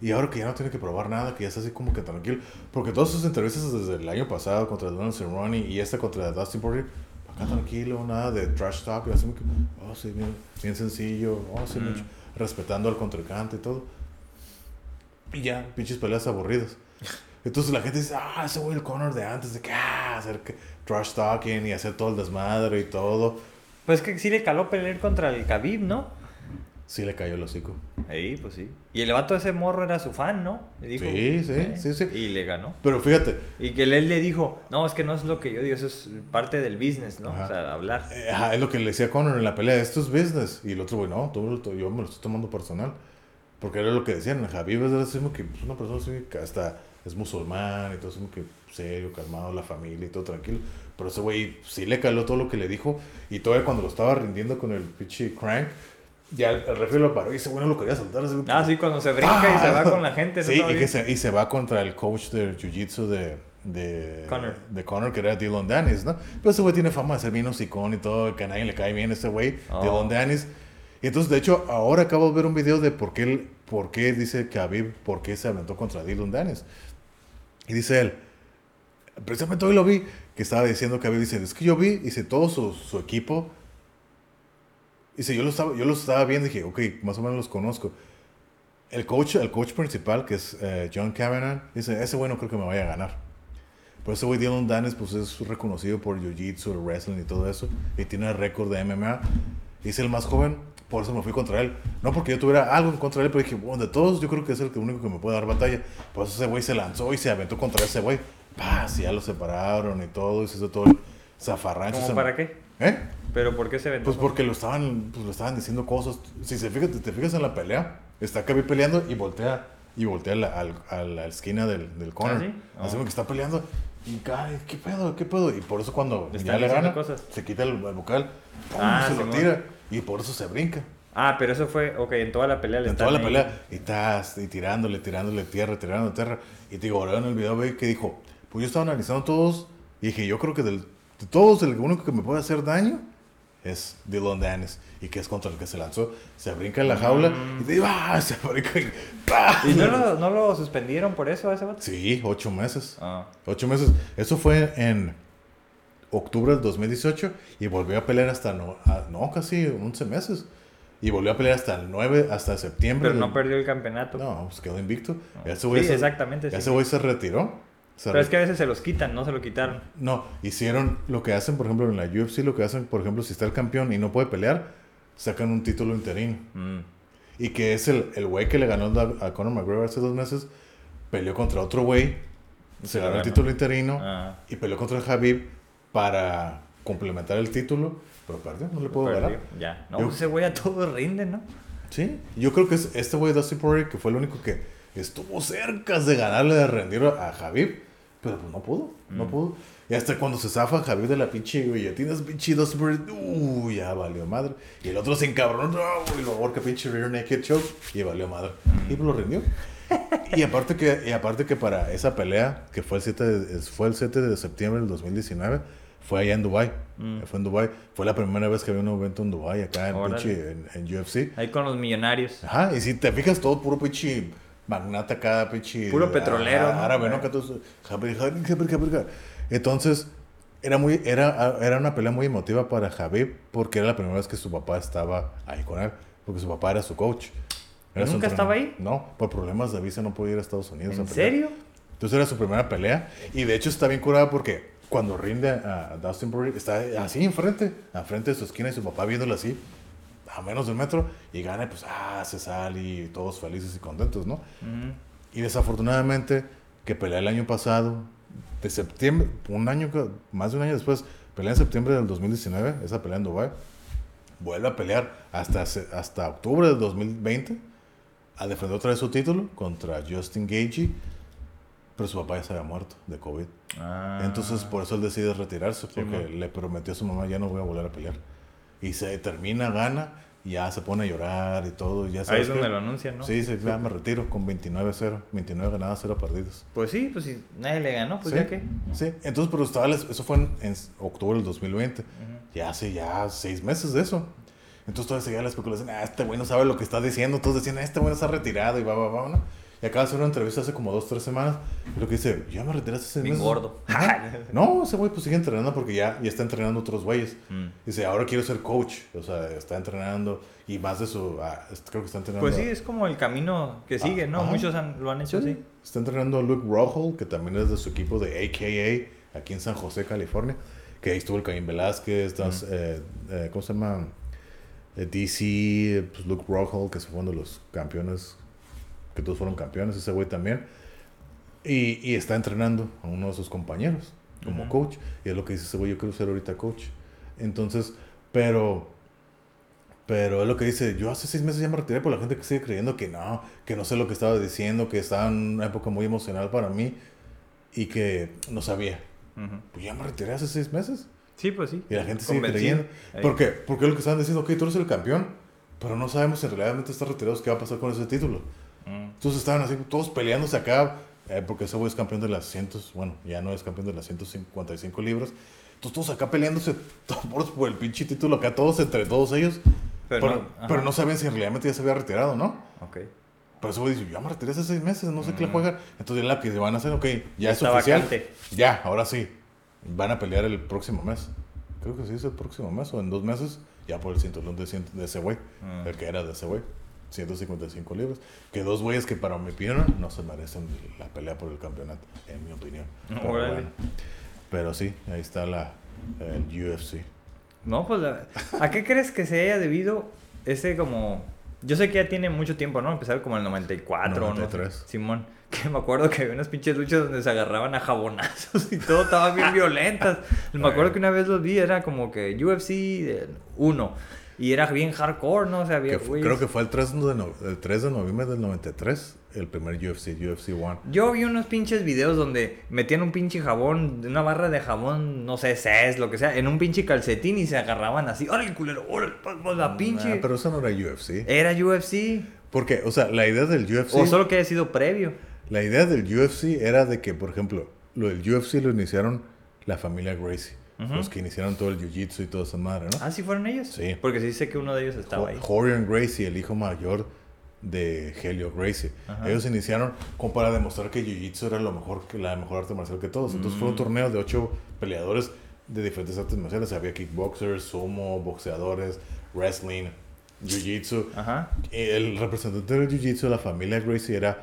Y ahora que ya no tiene que probar nada, que ya está así como que tranquilo. Porque todas sus entrevistas desde el año pasado contra Donald Cerrone y esta contra Dustin Poirier, acá tranquilo, nada de trash talk, así que, oh, sí, bien, bien sencillo, oh, sí, Mm. mucho, respetando al contrincante y todo. Y ya, pinches peleas aburridas. Entonces la gente dice, ah, ese güey el Conor de antes, de que, ah, hacer trash talking y hacer todo el desmadre y todo. Pues que sí le caló pelear contra el Khabib, ¿no? Sí le cayó el hocico. Ahí, pues sí. Y el vato de ese morro era su fan, ¿no? Le dijo, Sí, sí, eh, sí, sí. Y le ganó. Pero fíjate, Y que él le dijo, no, es que no es lo que yo digo, eso es parte del business, ¿no? Ajá. O sea, hablar. eh, ajá, es lo que le decía Conor en la pelea, esto es business. Y el otro güey, no, tú- tú- yo me lo estoy tomando personal. Porque era lo que decían, Javier es que pues, una persona así que hasta es musulmán y todo así que serio, calmado, la familia y todo tranquilo. Pero ese güey sí le caló todo lo que le dijo. Y todavía cuando lo estaba rindiendo con el pinche crank, ya el, el referee lo paró y ese güey no lo quería como que- Ah, sí, cuando se brinca y se va Ah, con la gente. Sí, y, que se, y se va contra el coach de Jiu-Jitsu de, de, Conor. de Conor, que era Dylan Dennis, ¿no? Pero ese güey tiene fama de ser bien hocicón y todo, que a nadie le cae bien ese güey, Oh. Dylan Dennis. Y entonces, de hecho, ahora acabo de ver un video de por qué, él- por qué dice que Aviv, por qué se aventó contra Dylan Dennis. Y dice él, precisamente hoy lo vi, que estaba diciendo que Aviv dice, es que yo vi, dice, todo su, su equipo, dice, yo lo estaba, yo los estaba viendo y dije, ok, más o menos los conozco. El coach, el coach principal, que es eh, John Cameron, dice, ese güey no creo que me vaya a ganar. Por ese güey Dylan Danes pues es reconocido por Jiu-Jitsu, wrestling y todo eso. Y tiene el récord de MMA. Y es el más joven, por eso me fui contra él. No porque yo tuviera algo en contra de él, pero dije, bueno, de todos yo creo que es el único que me puede dar batalla. Por eso ese güey se lanzó y se aventó contra ese güey. Paz, y ya lo separaron y todo, y se hizo todo el zafarrancho. ¿Cómo se- para qué? ¿Eh? ¿Pero por qué se aventó? Pues porque lo estaban, pues lo estaban diciendo cosas. Si se fijas, te fijas en la pelea, está Khabib peleando y voltea y voltea a la, al- a la esquina del, del corner. ¿Ah, sí? Así como que está peleando. Y cae, ¿qué pedo? ¿Qué pedo? Y por eso cuando Le ya le gana, cosas. se quita el, el vocal, ¡pum! Ah, se lo tira. Y por eso se brinca. Ah, pero eso fue, ok, en toda la pelea le En toda la ahí. pelea. Y estás y tirándole, tirándole tierra, tirándole tierra. Y te digo, ahora en el video ve que dijo, pues yo estaba analizando todos. Y dije, yo creo que del- de todos, el único que me puede hacer daño es Dylan Dennis. Y que es contra el que se lanzó. Se brinca en la jaula. Y te ¡ah! Se brinca y ¡pah! ¿Y no lo, no lo suspendieron por eso a ese vato? Sí, ocho meses. Ah. Ocho meses. Eso fue en octubre del 2018 y volvió a pelear hasta, no, a- no casi 11 meses. Y volvió a pelear hasta el 9, hasta septiembre. Pero no del- perdió el campeonato. No, pues quedó invicto. No. Ese güey Sí, se- exactamente, sí. Ese güey se retiró. Se Pero es que a veces se los quitan, no se lo quitaron. No, hicieron lo que hacen, por ejemplo, en la UFC, lo que hacen, por ejemplo, si está el campeón y no puede pelear, sacan un título interino. Mm. Y que es el el güey que le ganó a, a Conor McGregor hace dos meses, peleó contra otro güey, se ganó el título interino Ah, y peleó contra Habib para complementar el título, pero perdió, no le puedo perdió. ganar. Ya. No, Yo- pues ese güey a todos rinde, ¿no? Sí, yo creo que es este güey Dusty Poirier que fue el único que estuvo cerca de ganarle de rendir a Javib, pero pues no pudo, no Mm. pudo. Y hasta cuando se zafa Javib de la pinche guillotina, pinche Poirier, uh, ya valió madre. Y el otro se encabronó, no, y lo ahorca pinche rear naked choke y valió madre. Y pues lo rindió. y aparte que y aparte que para esa pelea que fue el 7 de, fue el 7 de septiembre del 2019 fue allá en Dubai. Mm. Fue en Dubai. Fue la primera vez que había un evento en Dubai acá en, pinche, en, en UFC. Ahí con los millonarios. Ajá, y si te fijas, todo puro pinche magnata acá, pinche. Puro petrolero. Árabe, ¿no? Entonces, era, muy, era, era una pelea muy emotiva para Javib porque era la primera vez que su papá estaba ahí con él, porque su papá era su coach. ¿Y Era su nunca estaba ahí? No, por problemas de visa no podía ir a Estados Unidos. ¿En serio? Entonces era su primera pelea. Y de hecho está bien curada porque cuando rinde a Dustin Poirier está así enfrente, enfrente de su esquina y su papá viéndolo así, a menos de un metro, y gana, y pues, ah, se sale y todos felices y contentos, ¿no? Mm. Y desafortunadamente, que pelea el año pasado, de septiembre, un año, más de un año después, pelea en septiembre del 2019, esa pelea en Dubai, vuelve a pelear hasta, hasta octubre del 2020, a defender otra vez su título contra Justin Gagey, pero su papá ya se había muerto de COVID. Ah. Entonces, por eso él decide retirarse, porque mon. le prometió a su mamá, ya no voy a volver a pelear. Y se termina, gana, y ya se pone a llorar y todo. y Ya Ahí es donde qué. lo anuncian, ¿no? Sí, sí, ya me retiro con 29-0. 29 ganadas, 0 perdidos. Pues sí, pues si nadie le ganó, pues sí, ya que. Sí, entonces, pero estaba, eso fue en, en octubre del 2020. Ya hace ya seis meses de eso. Entonces todavía seguía la especulación, ah, este güey no sabe lo que está diciendo. Todos decían, "Ah, este güey no está retirado y va, va, va, ¿no? Y acaba de hacer una entrevista hace como dos, tres semanas. Y lo que dice, ya me retiré hace seis Bien meses. gordo. No, ese güey pues sigue entrenando porque ya, ya está entrenando otros güeyes. Mm. Dice, ahora quiero ser coach. O sea, está entrenando y más de su... ah, creo que está entrenando... Pues sí, es como el camino que sigue, ¿no? ajá. Muchos han- lo han hecho Sí, así. Está entrenando a Luke Rojo, que también es de su equipo de AKA, aquí en San José, California. Que ahí estuvo el Caín Velázquez, eh, eh, ¿cómo se llama? Eh, DC, pues Luke Rojo, que se fue uno de los campeones, que todos fueron campeones, ese güey también. Y, y está entrenando a uno de sus compañeros como Ujú. coach. Y es lo que dice ese güey, yo quiero ser ahorita coach. Entonces, pero... Pero es lo que dice, yo hace seis meses ya me retiré por la gente que sigue creyendo que no, que no sé lo que estaba diciendo, que estaba en una época muy emocional para mí y que no sabía. Ujú. Pues ya me retiré hace seis meses. Sí, pues sí. Y la gente sigue creyendo. ¿Por qué? Porque es lo que estaban diciendo, ok, tú eres el campeón, pero no sabemos si realmente estás retirado, qué va a pasar con ese título. Mm. Entonces estaban así, todos peleándose acá, eh, porque ese güey es campeón de las cientos, bueno, ya no es campeón de las 155 libras. Entonces todos acá peleándose todos por el pinche título acá, todos entre todos ellos. Pero Pero, no- ajá. pero no sabían si realmente ya se había retirado, ¿no? Ok. Pero ese güey dice, ya me retiré hace seis meses, no sé qué le Mm. juegan. Entonces ya la que van a hacer, ok, ya es Está oficial. vacante. Ya, ahora sí. Van a pelear el próximo mes. Creo que sí es el próximo mes o en dos meses. Ya por el cinturón de, de ese güey. Mm. El que era de ese güey. 155 libras. Que dos güeyes que para mi opinión no se merecen la pelea por el campeonato. En mi opinión. Pero, Órale. bueno. Pero sí, ahí está la, el UFC. No, pues, la- ¿a qué crees que se haya debido ese como... Yo sé que ya tiene mucho tiempo, ¿no? Empezar como en el 94, 93. ¿no? Simón. Que me acuerdo que había unas pinches luchas donde se agarraban a jabonazos y todo, estaban bien violentas. Me acuerdo que una vez los vi, era como que UFC 1. Y era bien hardcore, ¿no? O sea, había Que fue- creo que fue el 3, de no- el 3 de noviembre del 93, el primer UFC, UFC 1. Yo vi unos pinches videos donde metían un pinche jabón, una barra de jabón, no sé, CES, lo que sea, en un pinche calcetín y se agarraban así. ¡Órale, culero! ¡Órale, pues, pues, la pinche! Ah, pero eso no era UFC. Era UFC. Porque, o sea, la idea del UFC... O solo que haya sido previo. La idea del UFC era de que, por ejemplo, lo del UFC lo iniciaron la familia Gracie. Los que iniciaron todo el jiu-jitsu y toda esa madre, ¿no? Ah, ¿sí fueron ellos? Sí. Porque sí sé que uno de ellos estaba ahí. Horion Gracie, el hijo mayor de Helio Gracie. Ellos iniciaron como para demostrar que Jiu-Jitsu era lo mejor, que la mejor arte marcial que todos. Entonces fue un Mm. torneo de ocho peleadores de diferentes artes marciales. Había kickboxers, sumo, boxeadores, wrestling, Jiu-Jitsu. El representante del Jiu-Jitsu de la familia Gracie era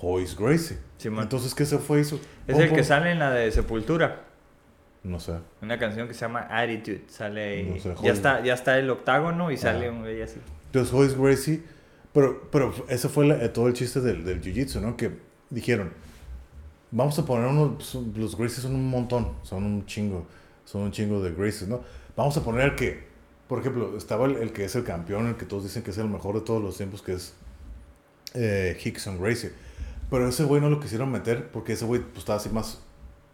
Hoyce Gracie. Simón. Entonces, ¿qué se fue? Hizo? Es el que sale en la de Sepultura. No sé. Una canción que se llama Attitude. Sale ahí. No sé, ya, está, ya está el octágono y sale un güey así. Entonces, Hoyce Gracie. Pero, pero ese fue la- eh, todo el chiste del, del Jiu-Jitsu, ¿no? Que dijeron, vamos a poner unos. son- los Gracies son un montón, son un chingo. Son un chingo de Gracies, ¿no? Vamos a poner que, por ejemplo, estaba el, el que es el campeón, el que todos dicen que es el mejor de todos los tiempos, que es eh, Hickson Gracie. Pero ese güey no lo quisieron meter porque ese güey pues, estaba así más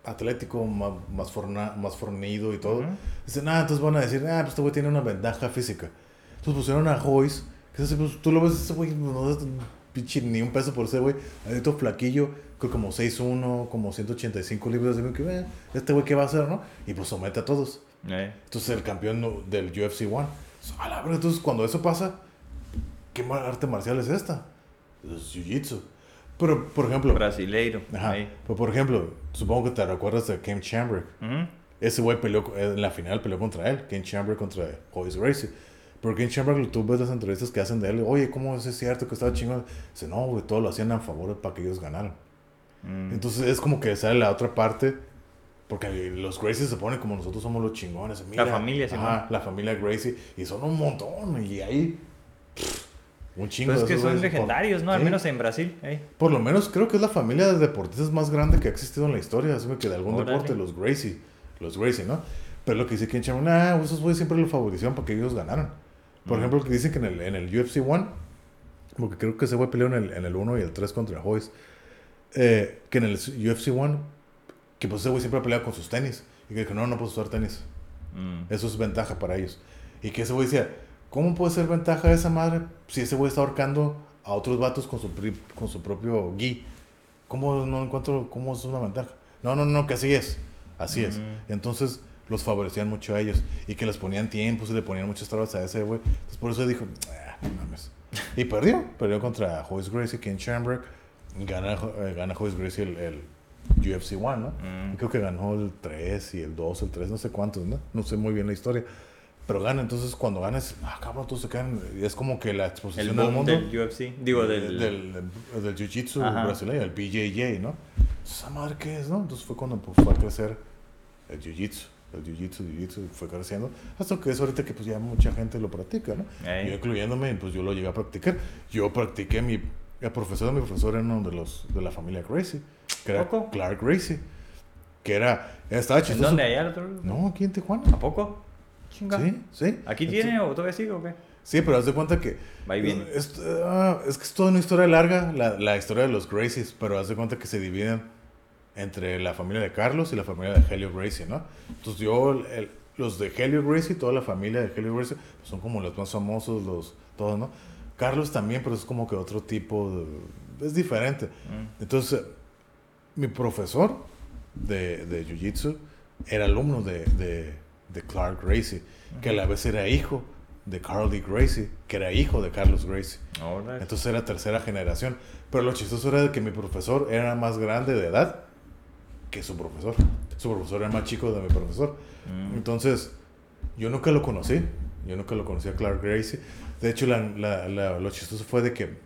atlético, más, más, forna- más fornido y todo. Ujú. Dicen, nada, entonces van a decir, ah, pues este güey tiene una ventaja física. Entonces pusieron a Joyce, que es así, pues tú lo ves, ese güey no da pinche ni un peso por ese güey, todo flaquillo, creo como 6'1, como 185 libras. Digo que, "Eh, este güey, ¿qué va a hacer, no? Y pues somete a todos. Eh. Entonces el campeón del UFC One. A la verdad, entonces cuando eso pasa, ¿qué arte marcial es esta? Es Jiu-Jitsu. Pero, por ejemplo, Brasileiro. ajá, ahí. pero por ejemplo, supongo que te recuerdas de Ken Chamberlain. Ujú. Ese güey peleó, co- en la final peleó contra él, Ken Chamberlain contra Hoyce Gracie. Pero Ken Chamberlain, tú ves las entrevistas que hacen de él, oye, ¿cómo es cierto que estaba chingón? Dice, no, güey, todo lo hacían a favor para que ellos ganaran. Mm. Entonces es como que sale la otra parte, porque los Gracie se ponen como nosotros somos los chingones. Mira, La familia, Simón. Ajá, la familia Gracie, y son un montón, y ahí, pff, un chingo Pues es que son legendarios, ¿no? Al menos en Brasil. eh. Por lo menos creo que es la familia de deportistas más grande que ha existido en la historia. Así que de algún Órale. deporte, los Gracie. Los Gracie, ¿no? Pero lo que dice Ken Chamberlain, nah, esos güeyes siempre lo favorecieron para que ellos ganaran. Por Mm. ejemplo, que dicen que en el, en el UFC 1, porque creo que ese güey peleó en el, en el 1 y el 3 contra Hoyce, eh, que en el UFC 1, que pues ese güey siempre ha peleado con sus tenis. Y que no, no puedo usar tenis. Mm. Eso es ventaja para ellos. Y que ese güey decía, ¿cómo puede ser ventaja esa madre si ese güey está ahorcando a otros vatos con su, con su propio gui? ¿Cómo no encuentro cómo es una ventaja? No, no, no, que así es. Así es. Ujú. Entonces los favorecían mucho a ellos y que les ponían tiempos y le ponían muchas trabas a ese güey. Entonces por eso dijo, "Ah, no mames. Y perdió. Perdió contra Hoyce Gracie, Ken Shamrock. Gana, eh, gana Hoyce Gracie el, el UFC 1, ¿no? Mm. Creo que ganó el 3 y el 2, el 3, no sé cuántos, ¿no? No sé muy bien la historia. Pero gana, entonces cuando ganas, ah, cabrón, todos se quedan. Es como que la El exposición del mundo. del UFC. Digo, del... del, del, del jiu-jitsu Ajá. brasileño, el BJJ, ¿no? ¿Esa madre qué es, no? Entonces fue cuando pues, fue a crecer el jiu-jitsu. El jiu-jitsu, jiu-jitsu fue creciendo. Hasta que es ahorita que pues ya mucha gente lo practica, ¿no? Ey. Yo incluyéndome, pues yo lo llegué a practicar. Yo practiqué mi... El profesor de mi profesor era uno de los de la familia Gracie, que era ¿Poco? Clark Gracie, que era... Estaba ¿En chistoso. dónde? ¿Allá? No, aquí en Tijuana. ¿A poco? Chinga. Sí, sí. ¿Aquí Entonces- tiene o todavía sigue o qué? Sí, pero haz de cuenta que... Va y viene. Es, ah, es que es toda una historia larga, la, la historia de los Gracies, pero haz de cuenta que se dividen entre la familia de Carlos y la familia de Helio Gracie, ¿no? Entonces yo, el- los de Helio Gracie, toda la familia de Helio Gracie, pues son como los más famosos, los todos, ¿no? Carlos también, pero es como que otro tipo, de- es diferente. Mm. Entonces, mi profesor de, de Jiu-Jitsu era alumno de, de, de Clark Gracie, que a la vez era hijo de Carl D. Gracie, que era hijo de Carlos Gracie. Entonces era tercera generación. Pero lo chistoso era que mi profesor era más grande de edad que su profesor. Su profesor era más chico de mi profesor. Mm. Entonces, yo nunca lo conocí. Yo nunca lo conocí a Clark Gracie. De hecho, la- la- la- lo chistoso fue de que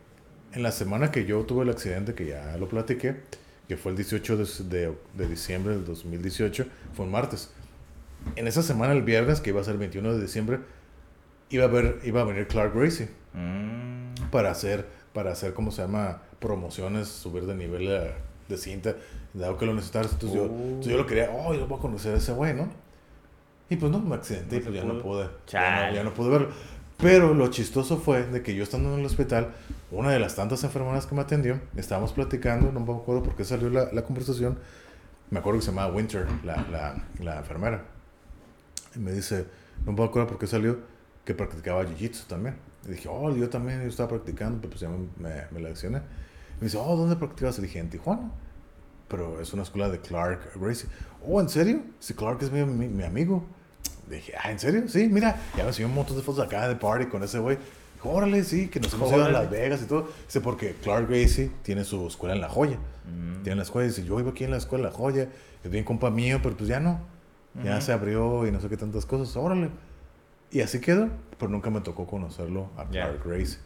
en la semana que yo tuve el accidente, que ya lo platiqué, que fue el 18 de, de- de diciembre del 2018, fue un martes. En esa semana, el viernes, que iba a ser el 21 de diciembre, iba a, ver, iba a venir Clark Gracie Mm. para hacer, para hacer, ¿cómo se llama? Promociones, subir de nivel de, de cinta, dado que lo necesitabas. Entonces, yo, Uh. entonces yo lo quería, oh, yo voy a conocer a ese güey, ¿no? Y pues no, me accidenté y No pues ya no pude. Ya no, ya no pude verlo. Pero lo chistoso fue de que yo estando en el hospital, una de las tantas enfermeras que me atendió, estábamos platicando, no me acuerdo por qué salió la, la conversación, me acuerdo que se llamaba Winter, la, la, la enfermera. Y me dice, no me acuerdo por qué salió, que practicaba jiu-jitsu también. Y dije, oh, yo también yo estaba practicando, pero pues ya me, me, leccioné. Y me dice, oh, ¿dónde practicabas? Y dije, en Tijuana. Pero es una escuela de Clark Gracie. Oh, ¿en serio? Si Clark es mi, mi, mi amigo. Dije, ah, ¿en serio? Sí, mira, ya me enseñó un montón de fotos acá de party con ese güey. Órale, sí, que nos hemos ido a. Las Vegas y todo. Dice, porque Clark Gracie tiene su escuela en La Joya. Mm. Tiene la escuela. Dice, yo iba aquí en la escuela en La Joya. Es bien compa mío, pero pues ya no. Ya se abrió y no sé qué tantas cosas. Órale. Y así quedó. Pero nunca me tocó conocerlo a. Clark Gracie.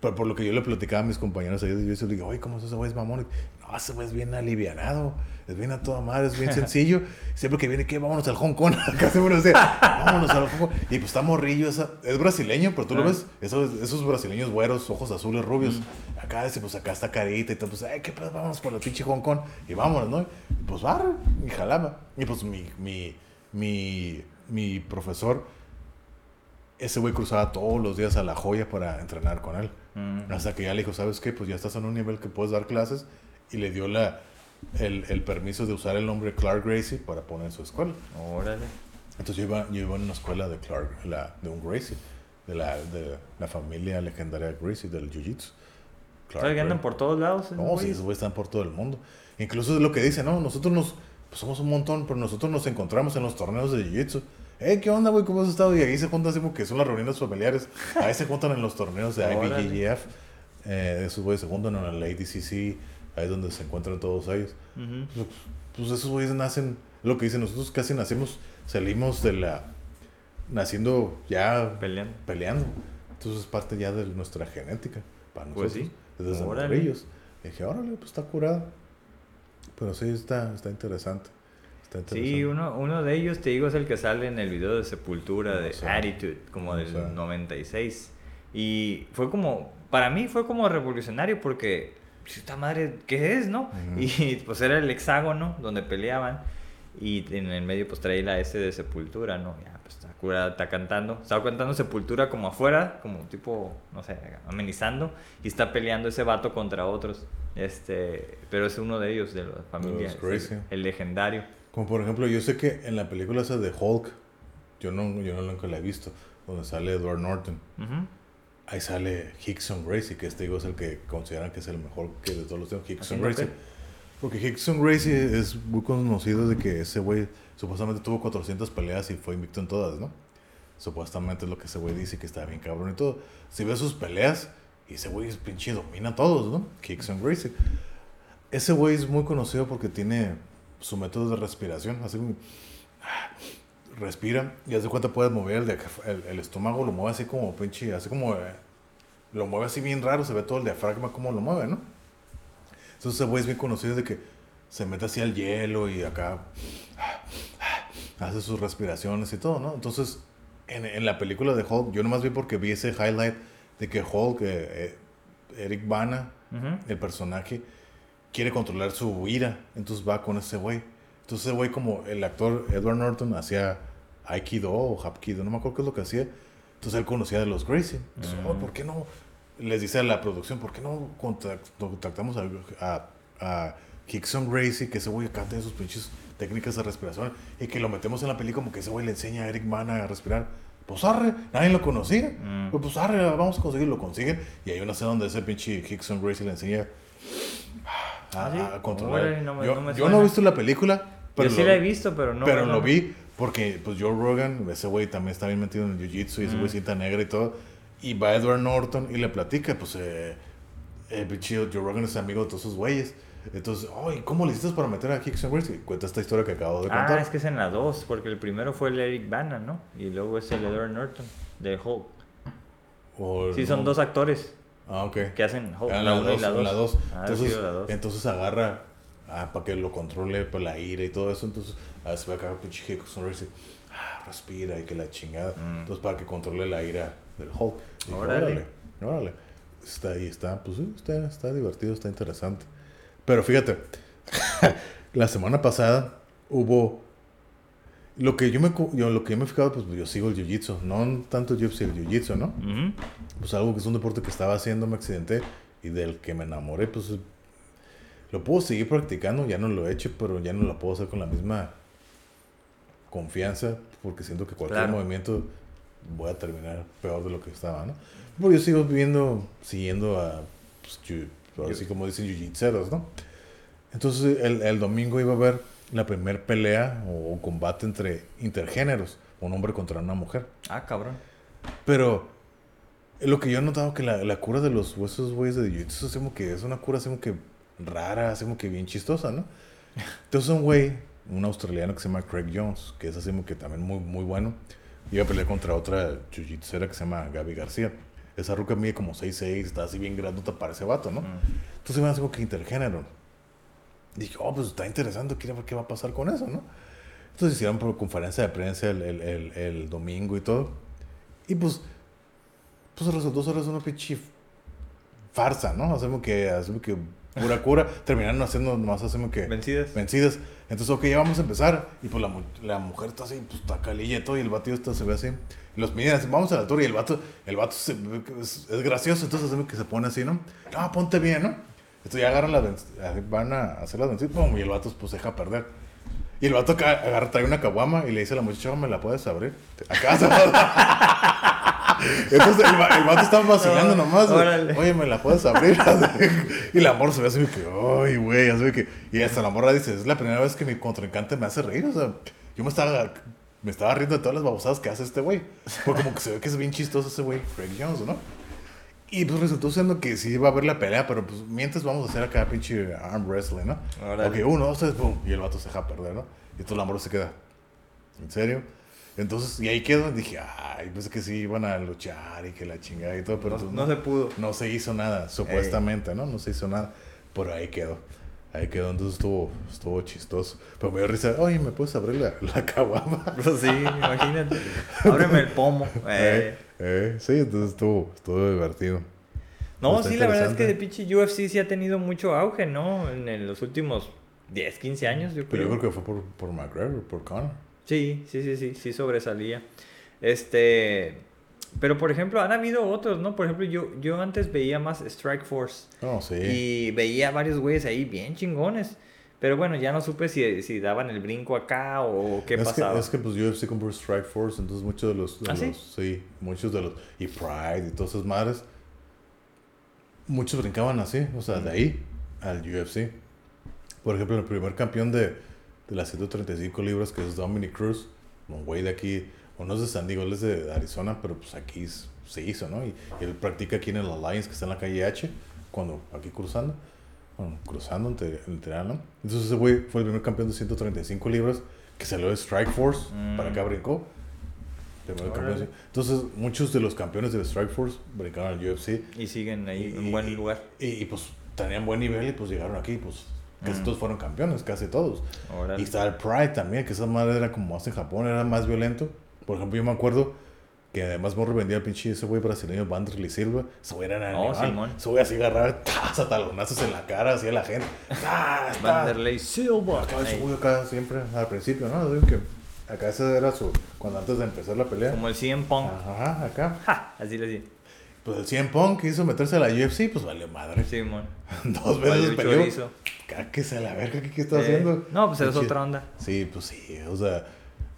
Pero por lo que yo le platicaba a mis compañeros yo les digo, oye, ¿cómo es ese güey es mamón? No, ese güey es bien alivianado, es bien a toda madre, es bien sencillo. Siempre que viene, ¿qué? Vámonos al Hong Kong. Nos decía, vámonos al Hong Kong. Y pues está morrillo, esa- es brasileño, pero tú lo Ah. ves, esos, esos brasileños güeros, ojos azules, rubios. Mm. Acá dice, pues acá está carita y todo, pues, ay, ¿qué pedo? Vámonos por la pinche Hong Kong. Y vámonos, ¿no? Y pues, barre, y jalaba. Y pues mi, mi, mi, mi profesor, ese güey cruzaba todos los días a La Joya para entrenar con él. Mm. Hasta que ya le dijo, ¿sabes qué? Pues ya estás en un nivel que puedes dar clases. Y le dio la, el, el permiso de usar el nombre Clark Gracie para poner en su escuela. Órale. Entonces yo iba, yo iba en una escuela de Clark, la, de un Gracie, de la, de la familia legendaria Gracie del Jiu-Jitsu. Clark ¿Sabes que andan por todos lados? No, sí, esos güeyes están por todo el mundo. Incluso es lo que dicen, ¿no? Nosotros nos, pues somos un montón, pero nosotros nos encontramos en los torneos de Jiu-Jitsu. Eh, ¿qué onda, güey? ¿Cómo has estado? Y ahí se juntan así como que son las reuniones familiares. Ahí se juntan en los torneos de. IBJJF. Eh, esos güeyes se juntan en la ADCC. Ahí es donde se encuentran todos ellos. Pues, pues esos güeyes nacen, lo que dicen, nosotros casi nacimos, salimos de la, naciendo ya Peleando. peleando. Entonces es parte ya de nuestra genética para nosotros. Pues sí. Desde dije, órale, pues está curado. Pero sí, está, está interesante. Está interesante. Sí, uno, uno de ellos, te digo, es el que sale en el video de Sepultura de Attitude, como del sea. 96. Y fue como, para mí fue como revolucionario porque, pues, esta madre, ¿qué es, no? Y pues era el hexágono donde peleaban. Y en el medio pues traía la S de Sepultura, ¿no? Ya, pues está cantando. Estaba cantando Sepultura como afuera, como tipo, no sé, amenizando. Y está peleando ese vato contra otros. Este, pero es uno de ellos, de la familia. el, el legendario. Como por ejemplo, yo sé que en la película esa de Hulk, yo no, yo no nunca la he visto, donde sale Edward Norton. Ujú. Ahí sale Hickson Gracie, que este digo es el que consideran que es el mejor que de todos los tiempos. Hickson ¿Haciendo Gracie. Porque Hickson Gracie es muy conocido de que ese güey supuestamente tuvo 400 peleas y fue invicto en todas, ¿no? Supuestamente es lo que ese güey dice que está bien cabrón y todo. Si ves sus peleas, y ese güey es pinche domina a todos, ¿no? Hickson Gracie. Ese güey es muy conocido porque tiene su método de respiración, así como respira y haz de cuenta puedes mover el, el, el estómago, lo mueve así como pinche, así como eh, lo mueve así bien raro, se ve todo el diafragma como lo mueve, ¿no? Entonces ese güey es bien conocido de que se mete así al hielo y acá hace sus respiraciones y todo, ¿no? Entonces en, en la película de Hulk, yo nomás vi porque vi ese highlight de que Hulk, eh, eh, Eric Bana, el personaje quiere controlar su ira, entonces va con ese güey. Entonces ese güey como el actor Edward Norton hacía Aikido o Hapkido, no me acuerdo qué es lo que hacía. Entonces él conocía de los Gracie. Entonces. "Oh, ¿por qué no? Les dice a la producción, ¿por qué no contact- contactamos a, a, a Hickson Gracie, que ese güey acá tiene sus pinches técnicas de respiración, y que lo metemos en la película como que ese güey le enseña a Eric Bana a respirar? Pues arre, nadie lo conocía. Mm. Pues, pues arre, vamos a conseguirlo, lo consiguen. Y hay una escena donde ese pinche Hickson Gracie le enseña a, ¿Ah, sí? a controlar. No me- yo no yo no he visto la película, pero, Yo sí lo, la he visto, pero no. pero lo vi porque pues Joe Rogan, ese güey también está bien metido en el jiu-jitsu y ese güey Mm. cinta negra y todo. Y va Edward Norton y le platica, pues eh, el pinche Joe Rogan es amigo de todos esos güeyes. Entonces, ay, ¿cómo le hiciste para meter a Hickson Gracie? Cuenta esta historia que acabo de contar. Ah, es que es en la 2, porque el primero fue el Eric Bana, ¿no? Y luego es el Edward Norton, de Hulk. Sí, no. son dos actores Ah, ok. que hacen Hulk, Ah, la 1 y la 2. la dos. Ah, entonces, entonces agarra ah, para que lo controle por la ira y todo eso. Entonces ah, se ve acá pinche Hickson Gracie. Ah, respira y que la chingada. Mm. Entonces para que controle la ira del Hulk. Órale. órale. Órale. Está ahí, está, pues sí, está, está divertido, está interesante. Pero fíjate, la semana pasada hubo Lo que yo me, yo, lo que yo me he fijado, pues yo sigo el jiu-jitsu. No tanto el UFC, el jiu-jitsu, ¿no? Pues algo que es un deporte que estaba haciendo, me accidenté y del que me enamoré, pues lo puedo seguir practicando. Ya no lo he hecho, pero ya no lo puedo hacer con la misma confianza porque siento que cualquier Claro. movimiento voy a terminar peor de lo que estaba, ¿no? Porque yo sigo viendo, siguiendo a, pues, jiu- así como dicen, jiu-jitseros, ¿no? Entonces el, el domingo iba a haber la primer pelea o, combate entre intergéneros, un hombre contra una mujer. Ah, cabrón. Pero lo que yo he notado que la, la cura de los huesos, güeyes, de jiu-jitsu es como que es una cura así como que rara, así como que bien chistosa, ¿no? Entonces un güey, un australiano que se llama Craig Jones, que es así como que también muy, muy bueno, iba a pelear contra otra jiu-jitsera que se llama Gaby García. Esa ruca mide como 6'6", está así bien grandota para ese vato, ¿no? Mm. Entonces iban así como que intergénero. Dije, oh, pues está interesante, quiero ver qué va a pasar con eso, ¿no? Entonces hicieron por conferencia de prensa el, el, el, el domingo y todo. Y pues, pues resultó ser una pinche farsa, ¿no? Hacemos que, hacemos que pura cura. Terminaron haciendo nomás hacemos que ¿Vencidas? vencidas. Entonces, ok, ya vamos a empezar. Y pues la, la mujer está así, pues está calilla y todo. Y el vato está, se ve así. Los miden así, vamos a la altura. Y el vato, el vato se es, es gracioso. Entonces, que se pone así, ¿no? No, ponte bien, ¿no? Entonces ya agarran las van a hacer las vencidas. pum, Y el vato, pues, se deja perder. Y el vato agarra, trae una caguama y le dice a la muchacha, ¿me la puedes abrir? Acá se Entonces el, el vato estaba vacilando No, nomás. órale. Oye, ¿me la puedes abrir? y la morra se ve así que, ay, güey, así que... Y hasta la morra dice, es la primera vez que mi contrincante me hace reír. O sea, yo me estaba, me estaba riendo de todas las babosadas que hace este güey. Porque como que se ve que es bien chistoso ese güey, Craig Jones, ¿no? Y pues resultó siendo que sí iba a haber la pelea, pero pues mientras vamos a hacer acá pinche arm wrestling, ¿no? Órale. Ok, uno, dos, tres, pum. Y el vato se deja perder, ¿no? Y entonces la morra se queda. ¿En serio? Entonces, y ahí quedó. Dije, ay, pensé que sí iban a luchar y que la chingada y todo, pero No, pues no se pudo. no se hizo nada, supuestamente, ¿no? No se hizo nada. Pero ahí quedó. Ahí quedó, entonces estuvo, estuvo chistoso. Pero me dio risa, oye, ¿me puedes abrir la, la caguama? Pues sí, imagínate. Ábreme el pomo. Eh. Eh, eh, sí, entonces estuvo, estuvo divertido. No, Está sí, la verdad es que de pinche UFC sí ha tenido mucho auge, ¿no? En, en los últimos 10, 15 años, yo creo. Pero yo creo que fue por, por McGregor, por Conor. Sí, sí, sí, sí, sí sobresalía. Este, pero por ejemplo, han habido otros, ¿no? Por ejemplo, yo, yo antes veía más Strike Force No, sí. y veía varios güeyes ahí bien chingones. Pero bueno, ya no supe si, si daban el brinco acá o qué es pasaba. Que, es que pues UFC compró Strike Force, entonces muchos de los, de ¿Ah, sí? los- sí, muchos de los, y Pride y todas esas madres, muchos brincaban así, o sea, de ahí al UFC. Por ejemplo, el primer campeón de, de las 135 libras, que es Dominic Cruz, un güey de aquí, o no es de San Diego, él es de Arizona, pero pues aquí se hizo, ¿no? Y, y él practica aquí en el Alliance, que está en la calle H, cuando aquí cruzando, bueno, cruzando entre ¿no? Entonces ese güey fue el primer campeón de 135 libras, que salió de Strike Force, Mm. para acá brincó. Entonces, muchos de los campeones de Strike Force brincaron al UFC. Y siguen ahí Y- en buen lugar. Y, y, pues tenían buen nivel y pues llegaron aquí, pues casi Mm. todos fueron campeones, casi todos. Y está el Pride también, que esa madre era como más en Japón, era más violento. Por ejemplo, yo me acuerdo que además Morro vendía el pinche ese güey brasileño Vanderlei Silva. Ese güey era Oh, animal. Ese güey así agarrar ¡tas! a talonazos en la cara, así a la gente. Vanderlei Silva. Acá ese güey acá siempre, al principio, ¿no? Digo que acá ese era su, cuando antes de empezar la pelea. Como el CM Punk. Ajá, acá. Ja, así le decía. Pues el 100 Punk quiso meterse a la UFC, pues valió madre. Simón. Dos Valió veces el peleó. Cáquese a la verga, ¿qué, qué está Eh, haciendo? No, pues es otra onda. Sí, pues sí, o sea,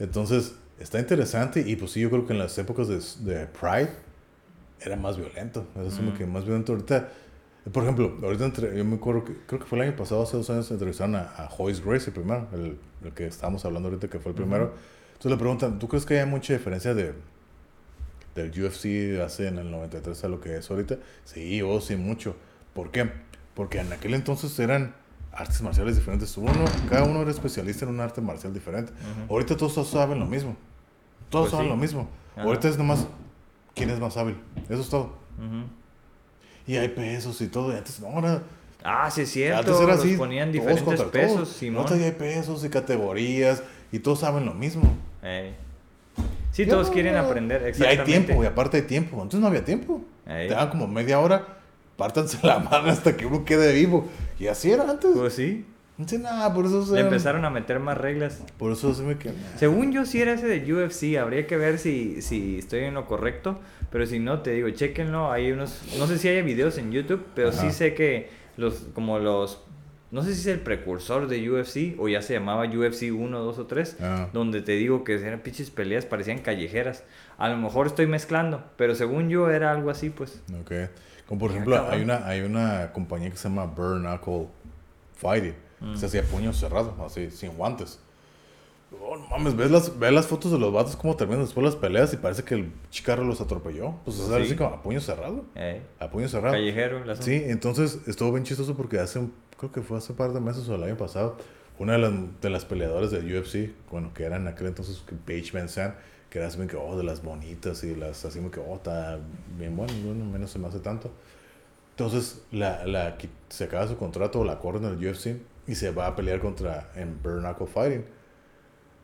entonces está interesante y pues sí, yo creo que en las épocas de, de Pride era más violento, era como Mm. que más violento ahorita. Por ejemplo, ahorita entre, yo me acuerdo que creo que fue el año pasado, hace dos años, entrevistaron a, a Joyce Gracie primero, el, el que estábamos hablando ahorita que fue el primero. Entonces le preguntan, ¿tú crees que hay mucha diferencia de del UFC hace en el 93 a lo que es ahorita? Sí, oh, sí, mucho. ¿Por qué? Porque en aquel entonces eran artes marciales diferentes. Uno, cada uno era especialista en un arte marcial diferente. Ahorita todos saben lo mismo. Todos Pues saben sí. lo mismo. Ajá. Ahorita es nomás quién es más hábil. Eso es todo. Y hay pesos y todo. Y antes no, ahora. Ah, sí es cierto. antes era los así. ponían diferentes pesos. Simón. Ahorita ya hay pesos y categorías. Y todos saben lo mismo. Sí, todos quieren aprender, Y hay exactamente. tiempo, y aparte hay tiempo. Antes no había tiempo. Ey. Te dan como media hora. Pártanse la mano hasta que uno quede vivo. Y así era antes. Pues sí. Sí, nada, por eso Le empezaron a meter más reglas. Por eso se me quedó. Según yo, si era ese de UFC. Habría que ver si, si estoy en lo correcto. Pero si no, te digo, chequenlo. Hay unos. No sé si hay videos en YouTube, pero sí Ajá. sé que los. Como los. No sé si es el precursor de UFC o ya se llamaba UFC 1, 2 o 3. Ah. Donde te digo que eran pinches peleas, parecían callejeras. A lo mejor estoy mezclando, pero según yo era algo así, pues. Ok. Como por ejemplo, hay una, hay una compañía que se llama Burn Knuckle Fighting. Mm. Se hacía puño cerrado, así, sin guantes. Oh, no mames, ¿ves las, ves las fotos de los vatos cómo terminan después las peleas y parece que el chicarro los atropelló. Pues es Sí. así como a puño cerrado. Eh, A puño cerrado. callejero, asunto. Sí, entonces estuvo bien chistoso porque hace, un- creo que fue hace un par de meses o el año pasado, una de las, de las peleadoras del UFC, bueno, que era en aquel entonces Paige Van que era así como que, oh, de las bonitas y las así como que, oh, está bien bueno, bueno, menos se me hace tanto. Entonces, la, la, se acaba su contrato, la corren del UFC y se va a pelear contra en Bare Knuckle Fighting.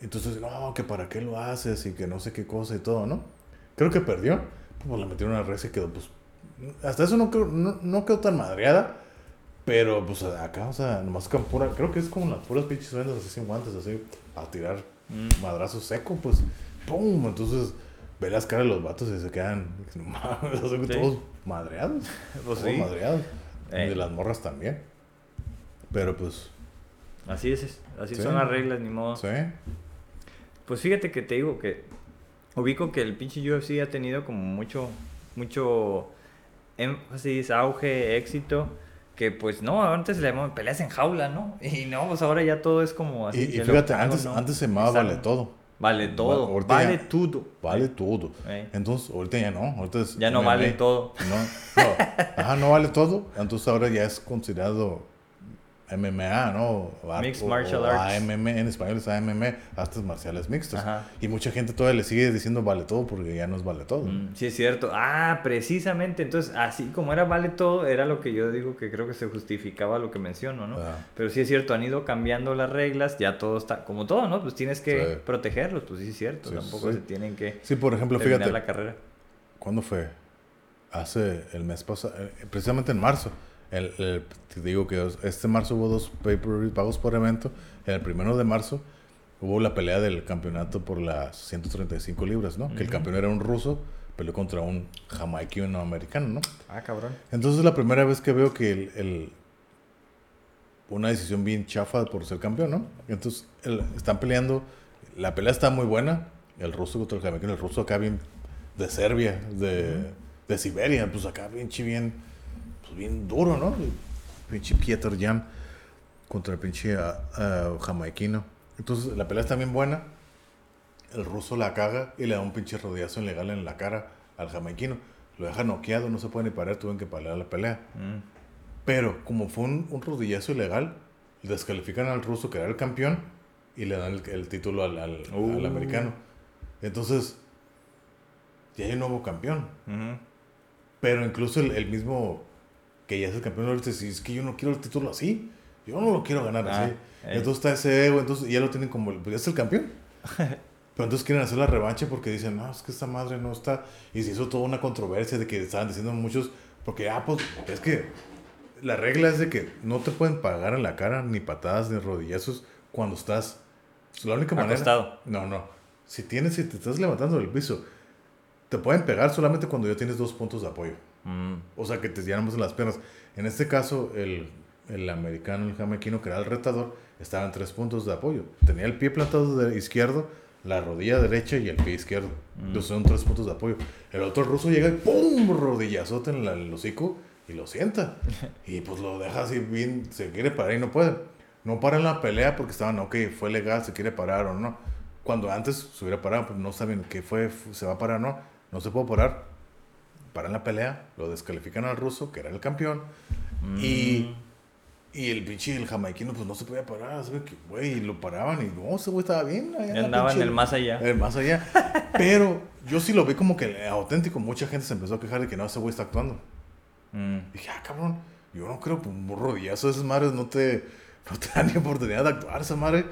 Entonces, no, que para qué lo haces y que no sé qué cosa y todo, ¿no? Creo que perdió. Pues la metieron a red y quedó, pues. Hasta eso no, creo- no, no quedó tan madreada. Pero, pues acá, o sea, nomás con pura. Creo que es como las puras pinches vendas así sin guantes, así, a tirar Mm. madrazo seco, pues. ¡Pum! Entonces, ve las caras de los vatos y se quedan. No mames, Sí. todos madreados. Pues todos sí. madreados. Eh. Y de las morras también. Pero, pues. Así es, así Sí. son las reglas, ni modo. Sí. Pues fíjate que te digo que ubico que el pinche UFC ha tenido como mucho, mucho énfasis, auge, éxito. Que pues no, antes le llamaban peleas en jaula, ¿no? Y no, pues ahora ya todo es como así. Y, y fíjate, hago, antes, ¿no? antes se llamaba Vale Todo. Vale todo, ahorita vale ya- todo. Vale todo. Eh. Entonces, ahorita ya no. Ahorita es Ya no MMA. vale todo. No, no. Ajá, no vale todo. Entonces ahora ya es considerado MMA, ¿no? O- Mixed o- Martial o Arts. AMM, en español es AMM, artes marciales mixtas. Ajá. Y mucha gente todavía le sigue diciendo vale todo porque ya no es vale todo. Mm, sí, es cierto. Ah, precisamente. Entonces, así como era vale todo, era lo que yo digo que creo que se justificaba lo que menciono, ¿no? Ah. Pero sí es cierto, han ido cambiando las reglas, ya todo está, como todo, ¿no? Pues tienes que Sí. protegerlos, pues sí es cierto. Sí, Tampoco sí. se tienen que Sí, por ejemplo, terminar fíjate, la carrera. ¿cuándo fue? Hace el mes pasado, eh, precisamente en marzo. El, el- te digo que este marzo hubo dos pay-per-view pagos por evento. En el primero de marzo hubo la pelea del campeonato por las 135 libras, ¿no? Que el campeón era un ruso, peleó contra un jamaiquino americano, ¿no? Ah, cabrón. Entonces es la primera vez que veo que el, el- una decisión bien chafa por ser campeón, ¿no? Entonces el- están peleando, la pelea está muy buena, el ruso contra el jamaicano, el ruso acá bien de Serbia, de, de Siberia, pues acá bien chi bien, pues bien duro, ¿no? Pinche Pieter Jan contra el pinche ah, ah, jamaiquino. Entonces la pelea está bien buena, el ruso la caga y le da un pinche rodillazo ilegal en la cara al jamaiquino. Lo deja noqueado, no se puede ni parar, tuvieron que parar la pelea. Mm. Pero como fue un, un rodillazo ilegal, descalifican al ruso que era el campeón y le dan el, el título al, al- Uh. al americano. Entonces, ya hay un nuevo campeón. Pero incluso el, el mismo que ya es el campeón ahorita dice, es que yo no quiero el título así. Yo no lo quiero ganar Ah, así. eh. Entonces está ese ego, entonces ya lo tienen como, pues ya es el campeón. Pero entonces quieren hacer la revancha porque dicen, no, es que esta madre no está. Y se hizo toda una controversia de que estaban diciendo muchos, porque, ah, pues, es que la regla es de que no te pueden pagar en la cara ni patadas ni rodillazos cuando estás. La única manera. Acostado. No, no. Si tienes, si te estás levantando del piso, te pueden pegar solamente cuando ya tienes dos puntos de apoyo. Mm. O sea, que te en las piernas. En este caso, el, el americano, el jamaiquino, que era el retador, estaba en tres puntos de apoyo. Tenía el pie plantado de izquierdo, la rodilla derecha y el pie izquierdo. Mm. Entonces son tres puntos de apoyo. El otro ruso llega y ¡pum! Rodillazote en la- el hocico y lo sienta. Y pues lo deja así bien, se quiere parar y no puede. No para en la pelea porque estaban, ok, fue legal, se quiere parar o no. Cuando antes se hubiera parado, pues no saben qué fue, fu- se va a parar o no. No se puede parar. Paran la pelea, lo descalifican al ruso, que era el campeón. Y, y el pinche, el jamaiquino, pues no se podía parar, ¿sabes? Que, güey, lo paraban y no, ese güey estaba bien. allá en andaba en pinche- el más allá. el más allá. Pero yo sí lo vi como que auténtico. Mucha gente se empezó a quejar de que no, ese güey está actuando. Mm. Dije, ah, cabrón, yo no creo, pues un rodillazo de esas madres no te, no te dan ni oportunidad de actuar, esa madre.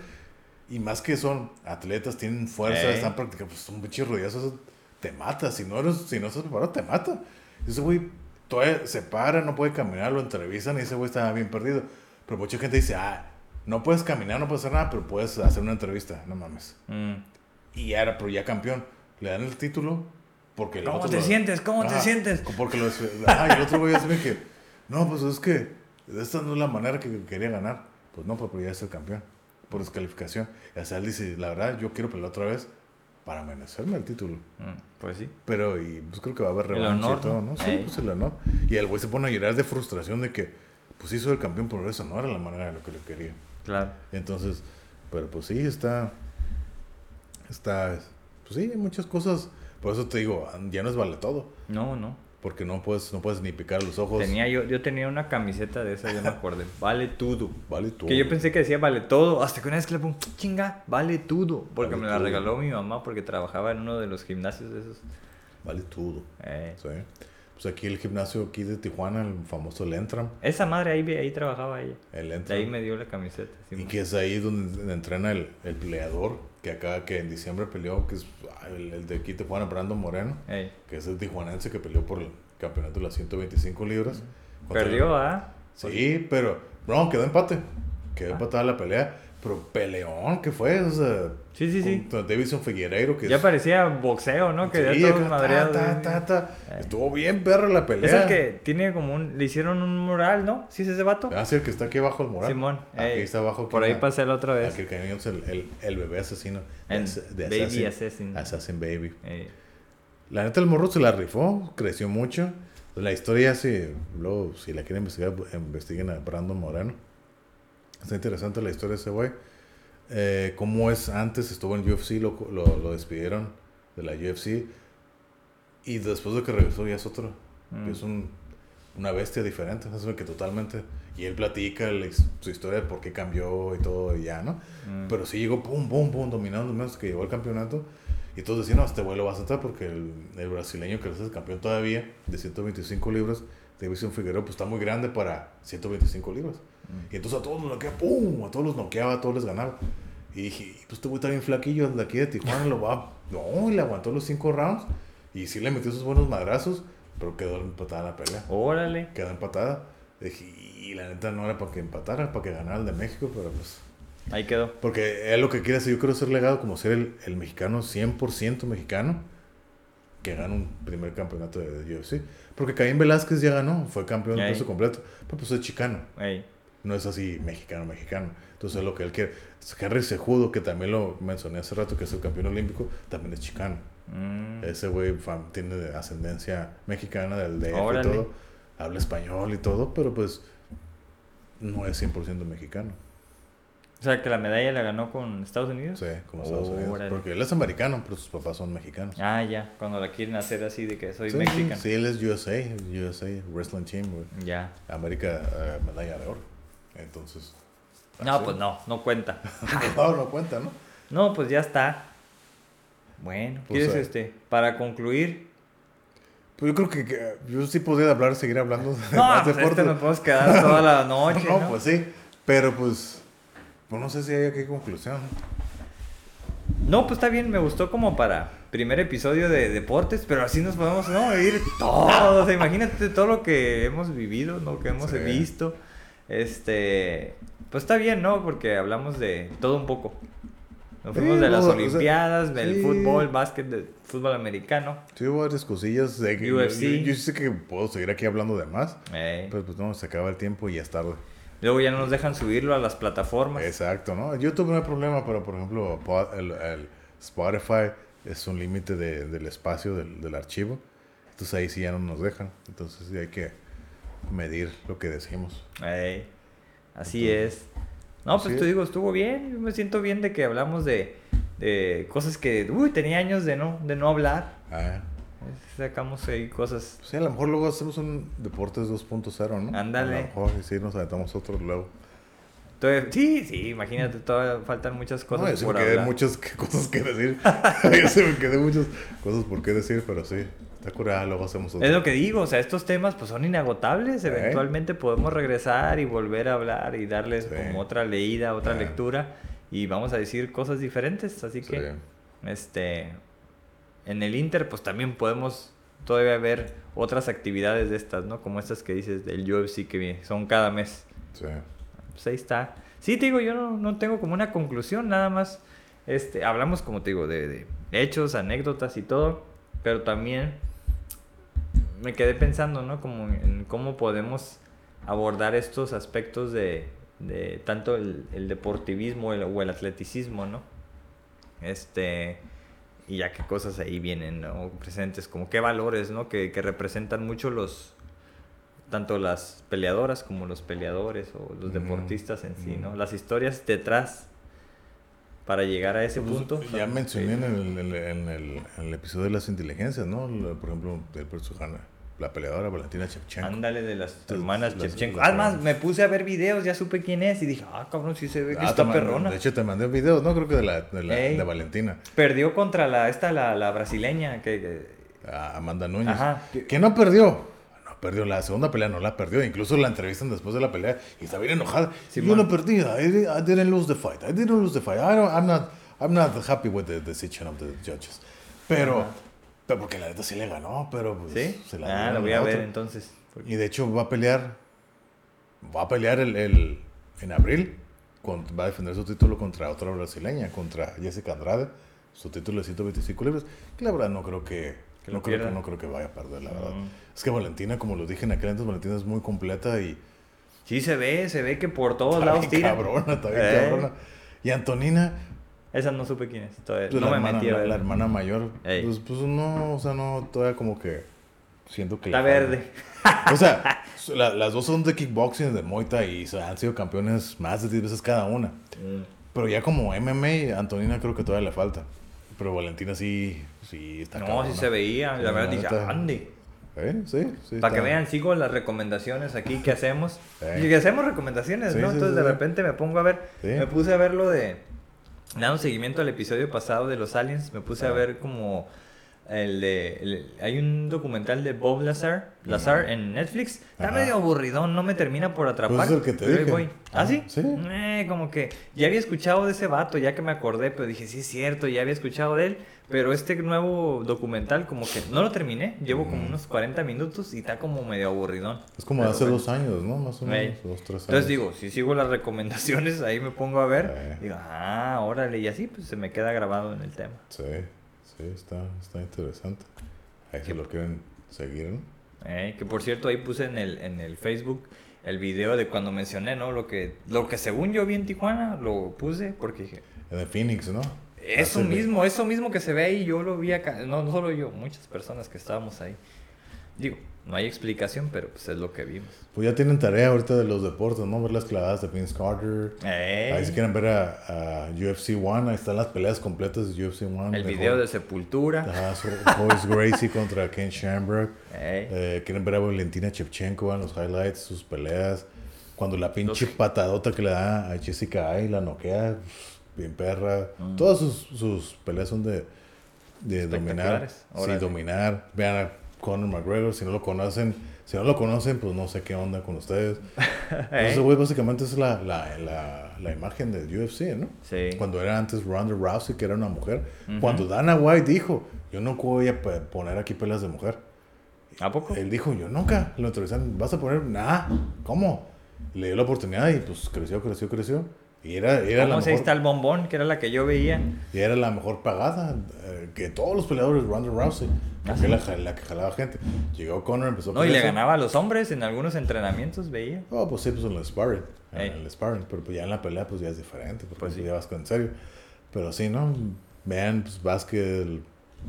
Y más que son atletas, tienen fuerza, están practicando, pues un pinche rodillazo eso te mata. Si no, eres, si no estás preparado, te mata. Ese güey todavía se para, no puede caminar, lo entrevistan y ese güey está bien perdido. Pero mucha gente dice, ah, no puedes caminar, no puedes hacer nada, pero puedes hacer una entrevista, no mames. Mm. Y ya era, pero ya campeón. Le dan el título porque el ¿Cómo otro te lo- sientes? ¿Cómo te sientes? Porque lo, ajá, y el otro güey así que, no, pues es que esta no es la manera que quería ganar. Pues no, pues pero ya es el campeón, por descalificación. Y hasta él dice, la verdad, yo quiero pelear otra vez para merecerme el título. Mm, Pues sí. Pero, y pues creo que va a haber revancha honor, y todo, ¿no? Sí, Ey. pues el honor. Y el güey se pone a llorar de frustración de que, pues sí, soy el campeón, pero eso no era la manera de lo que le quería. Claro. Entonces, pero pues sí, está. Está. Pues sí, hay muchas cosas. Por eso te digo, ya no es vale todo. No, no. Porque no puedes, no puedes ni picar los ojos. Tenía yo, yo tenía una camiseta de esa, yo me acuerdo. Vale todo. Vale todo. Que yo pensé que decía vale todo, hasta que una vez que le pongo, chinga, vale todo. Porque Vale me la todo. regaló mi mamá porque trabajaba en uno de los gimnasios de esos. Vale todo. Eh, Sí. Pues aquí el gimnasio aquí de Tijuana, el famoso el Entram. Esa madre ahí, ahí trabajaba ella. El De Entram. ahí me dio la camiseta. sí, Y man. que es ahí donde entrena el, el peleador. Que acá, que en diciembre peleó, que es ah, el, el de aquí Tijuana, Brandon Moreno. Ey. Que es el tijuanense que peleó por el campeonato de las 125 libras. Perdió, ¿ah? Sí, pero no, quedó empate. Quedó empatada la pelea. Pero peleón, que fue? O sea, Sí, sí, sí. Davison Figueiredo, que Ya es- parecía boxeo, ¿no? Que Sí, ya todos madreados. ta, ta, ta, ta. Estuvo bien perra la pelea. Es el que tiene como un. Le hicieron un mural, ¿no? ¿Sí es ese vato? Ah, sí, el que está aquí abajo el mural. Simón. Aquí ey. está abajo. Por ahí pasé la otra vez. Aquí el el, bebé asesino. de Baby Assassin. Assassin Baby. Ey. La neta, el morro se la rifó, creció mucho. La historia, sí, luego, si la quieren investigar, investiguen a Brandon Moreno. Está interesante la historia de ese güey. Eh, cómo es antes, estuvo en UFC, lo, lo, lo despidieron de la UFC. Y después de que regresó, ya es otro. Mm. Es un, una bestia diferente. Es que totalmente. Y él platica la his- su historia de por qué cambió y todo, y ya, ¿no? Mm. Pero sí llegó, pum, pum, pum, dominando, menos que llegó al campeonato. Y todos decían, no, este güey lo va a saltar porque el, el brasileño que es el campeón todavía, de 125 libras, Davison Figueroa, pues está muy grande para 125 libras. Y entonces a todos los noqueaba, pum, a todos los noqueaba, a todos les ganaba. Y dije, pues este güey está bien flaquillo, de aquí de Tijuana lo va. No, y le aguantó los 5 rounds. Y sí le metió sus buenos madrazos, pero quedó empatada la pelea. Órale. Quedó empatada. Dije, y la neta no era para que empatara, para que ganara el de México, pero pues. Ahí quedó. Porque él lo que quiere hacer, yo quiero ser legado como ser el, el mexicano 100% mexicano que gana un primer campeonato de, UFC. Porque Caín Velázquez ya ganó, fue campeón de peso completo, pero pues es chicano, Ey. No es así mexicano, mexicano. Entonces es lo que él quiere. Henry Sejudo, que también lo mencioné hace rato, que es el campeón olímpico, también es chicano. Mm. Ese güey tiene de ascendencia mexicana del DF Órale. y todo, habla español y todo, pero pues no es 100% mexicano. O sea, que la medalla la ganó con Estados Unidos. Sí, como Estados Unidos. Porque él es americano, pero sus papás son mexicanos. Ah, ya. Cuando la quieren hacer así de que soy sí, mexicano. Sí, él es USA, USA Wrestling Team, güey. Ya. América, eh, medalla de oro. Entonces. No, así. pues no, no cuenta. no, no cuenta, ¿no? No, pues ya está. Bueno, Pues, ¿quieres este? Para concluir. Pues yo creo que, que yo sí podría hablar, seguir hablando de No, más pues deporte. este nos podemos quedar toda la noche. no, ¿no? pues sí. Pero pues, pues no sé si hay aquí conclusión. No, pues está bien, me gustó como para primer episodio de deportes, pero así nos podemos, ¿no? Ir todo, o sea, imagínate todo lo que hemos vivido, ¿no? Que hemos Sí. visto. Este, pues está bien, ¿no? Porque hablamos de todo un poco. Nos Sí, fuimos de las no, o sea, Olimpiadas, del sí. fútbol, básquet, del fútbol americano. Sí, hubo varias cosillas. De que UFC. Yo, yo, yo sé que puedo seguir aquí hablando de más. Pero pues no, se acaba el tiempo y ya es tarde. Luego ya no nos dejan subirlo a las plataformas. Exacto, ¿no? YouTube no hay problema, pero por ejemplo, el, el Spotify es un límite de- del espacio del, del archivo. Entonces ahí sí ya no nos dejan. Entonces sí hay que medir lo que decimos. Ey, así Entonces, es. No, pues así te es. digo, estuvo bien. Yo me siento bien de que hablamos de, de cosas que, uy, tenía años de no, de no hablar. Ah, Sacamos ahí cosas. pues sí, a lo mejor luego hacemos un Deportes 2.0, ¿no? Ándale. A lo mejor sí nos aventamos otro luego. Entonces, sí, sí, imagínate, todavía faltan muchas No, cosas yo sí por me quedé hablar. muchas cosas que decir. yo sí me quedé muchas cosas por qué decir, pero sí. Está curada, luego hacemos otro. Es lo que digo, o sea, estos temas pues son inagotables. Eventualmente podemos regresar y volver a hablar y darles como otra leída, otra lectura y vamos a decir cosas diferentes. Así Sí. que, este, en el Inter pues también podemos todavía ver otras actividades de estas, ¿no? Como estas que dices del UFC que son cada mes. Sí. Pues ahí está. Sí, te digo, yo no, no tengo como una conclusión, nada más. Este, hablamos, como te digo, de, de hechos, anécdotas y todo, pero también me quedé pensando, ¿no? Como en cómo podemos abordar estos aspectos de, de tanto el, el deportivismo el- o el atleticismo, ¿no? Este, y ya qué cosas ahí vienen, ¿no? Presentes, como qué valores, ¿no? Que, que representan mucho los, tanto las peleadoras como los peleadores o los deportistas en sí, ¿no? Las historias detrás para llegar a ese Pues, punto. Ya son- mencioné en el, en el- en el- en el episodio de las inteligencias, ¿no? Por ejemplo, del personaje, la peleadora Valentina Shevchenko. Ándale de las hermanas las- Shevchenko. las Además, hermanas. me puse a ver videos, ya supe quién es y dije, ah, cabrón, sí se ve que Ah, está mandé- perrona. De hecho, te mandé videos, ¿no? Creo que de la, de, la- de Valentina. Perdió contra la, esta, la, la brasileña, que, que- a Amanda Núñez. Ajá. Que, que no perdió. Perdió. La segunda pelea no la perdió. Incluso la entrevistan después de la pelea y está bien enojada. Sí, Yo no perdí. I, I didn't lose the fight. I didn't lose the fight. I don't- I'm, not, I'm not happy with the decision of the judges. Pero, pero porque la neta sí le ganó, pero pues, ¿Sí? se la Ah, lo voy a a ver otro. entonces. Y de hecho va a pelear. Va a pelear el, el- en abril. con- va a defender su título contra otra brasileña, contra Jessica Andrade. Su título de 125 libras. Que la verdad no creo que. Que no, creo que no creo que vaya a perder, la verdad. Mm. Es que Valentina, como lo dije en aquel entonces, Valentina es muy completa y. Sí se ve, se ve que por todos Está lados bien tira. cabrona, está bien Eh. cabrona. Y Antonina, Esa no supe quién es. todavía. pues, no la, me hermana, metí a la- la hermana mayor, Ey. pues, pues no, o sea, no, todavía como que siento que... Está verde. O sea, la- las dos son de kickboxing, de Muay Thai y han sido campeones más de 10 veces cada una. Mm. Pero ya como MMA, Antonina creo que todavía le falta. Pero Valentina sí, sí está No, sí se veía. Sí, La verdad dije, neta. Andy. ¿Eh? Sí, sí. Para que está- vean, sigo las recomendaciones aquí que hacemos. Eh. Y que hacemos recomendaciones, Sí, ¿no? sí, Entonces de repente me pongo a ver. Me puse a ver lo de. Dando seguimiento al episodio pasado de los aliens, me puse a Ah. ver como. El de. el- hay un documental de Bob Lazar, Lazar en Netflix. Está Ajá. medio aburridón, no me termina por atrapar. Pues es el que te dije. voy. ¿Ah, sí? sí. Eh, como que ya había escuchado de ese vato, ya que me acordé, pero dije, sí es cierto, ya había escuchado de él. Pero este nuevo documental, como que no lo terminé, llevo como unos 40 minutos y está como medio aburridón. Es como Pero hace bueno. dos años, ¿no? Más o menos, dos, tres años. Entonces digo, si sigo las recomendaciones, ahí me pongo a ver. Digo, ah, órale, y así pues se me queda grabado en el tema. Sí, está, está interesante. Ahí se lo quieren seguir, ¿no? Eh, que por cierto, ahí puse en el, en el Facebook el video de cuando mencioné, ¿no? Lo que, lo que según yo vi en Tijuana, lo puse porque dije, En el Phoenix, ¿no? eso mismo, eso mismo que se ve ahí, yo lo vi acá, no, no solo yo, muchas personas que estábamos ahí. Digo, no hay explicación, pero pues es lo que vimos. Pues ya tienen tarea ahorita de los deportes, ¿no? Ver las clavadas de Vince Carter. Eh, Ahí si quieren ver a, a UFC One, ahí están las peleas completas de UFC One. el de video de Sepultura. Ajá, Gracie contra Ken Shamrock. Eh, Eh, quieren ver a Valentina Shevchenko en los highlights, sus peleas. Cuando la pinche Los- patadota que le da a Jessica Ay la noquea, bien perra. Mm. Todas sus, sus peleas son de, de dominar. Sí, dominar. Vean a Conor McGregor, si no lo conocen. Si no lo conocen, pues no sé qué onda con ustedes. Ese güey básicamente es la, la, la, la imagen del UFC, ¿no? sí. Cuando era antes Ronda Rousey, que era una mujer. Ujú. Cuando Dana White dijo, yo no voy a poner aquí peleas de mujer. ¿A poco? Él dijo, yo nunca. Lo entrevistaron, ¿vas a poner? Nah, ¿cómo? Le dio la oportunidad y pues creció, creció, creció. Y era, era, la ¿Cómo se mejor, está el bombón? Que era la que yo veía. y era la mejor pagada eh, que todos los peleadores Ronda Rousey. ¿Ah, Porque sí? la, la que jalaba gente. Llegó Conor, empezó a No, y le ganaba a los hombres en algunos entrenamientos, veía. Oh, pues sí, pues en el sparring. En Ey. el sparring. Pero pues ya en la pelea, pues ya es diferente. Porque Pues pues sí. ya vas con en serio. Pero sí, ¿no? Vean, pues básquet,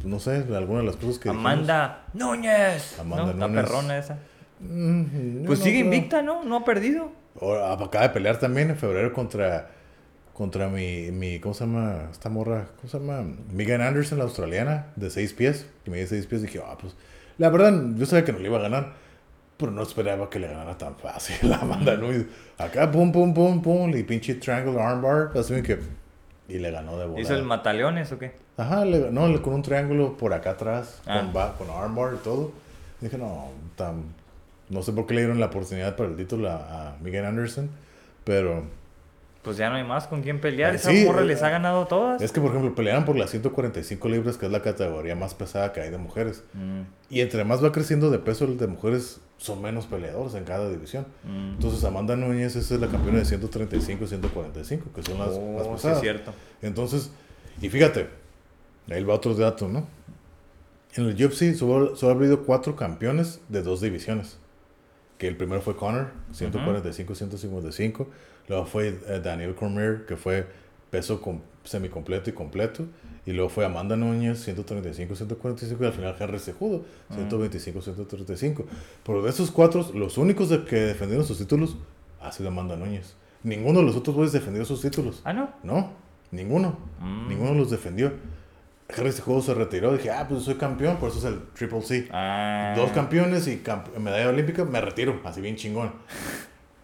no sé, algunas de las cosas que. dijimos. Amanda Núñez. Amanda ¿no? La Núñez. perrona esa. Mm, Pues no sigue invicta, ¿no? No ha perdido. Acaba de pelear también en febrero contra contra mi, mi ¿cómo se llama? Esta morra, ¿cómo se llama? Megan Anderson, la australiana, de seis pies. Que me dio seis pies. Dije, ah, pues, la verdad, yo sabía que no le iba a ganar. Pero no esperaba que le ganara tan fácil la Amanda Nunes. Acá, pum, pum, pum, pum, y pinche triangle armbar. Así que, y le ganó de volada. ¿Hizo el mataleones o qué? Ajá, le ganó le- con un triángulo por acá atrás, Ah. con, con armbar y todo. Dije, no, tan, no sé por qué le dieron la oportunidad para el título a, a Megan Anderson, pero Pues ya no hay más con quién pelear. Esa sí, morra eh, les ha ganado todas. Es que, por ejemplo, pelearon por las 145 libras, que es la categoría más pesada que hay de mujeres. Mm, Y entre más va creciendo de peso el de mujeres, son menos peleadores en cada división. mm. Entonces, Amanda Núñez esa es la campeona de 135 y 145, que son las, Oh, sí, es pesadas. cierto. Entonces, y fíjate, ahí va otro dato, ¿no? En el UFC solo, solo ha habido cuatro campeones de dos divisiones. Que el primero fue Conor, 145-155. Luego fue eh, Daniel Cormier, que fue peso com- semicompleto y completo. Y luego fue Amanda Núñez, 135-145. Y al final Henry Cejudo, 125-135. Pero de esos cuatro, los únicos de que defendieron sus títulos ha sido Amanda Núñez. Ninguno de los otros güeyes defendió sus títulos. Ah, no. No, ninguno. Mm. Ninguno los defendió. Henry Cejudo se retiró. Dije, ah, pues soy campeón, por eso es el Triple C. Ah. Dos campeones y camp- medalla olímpica, me retiro, así bien chingón.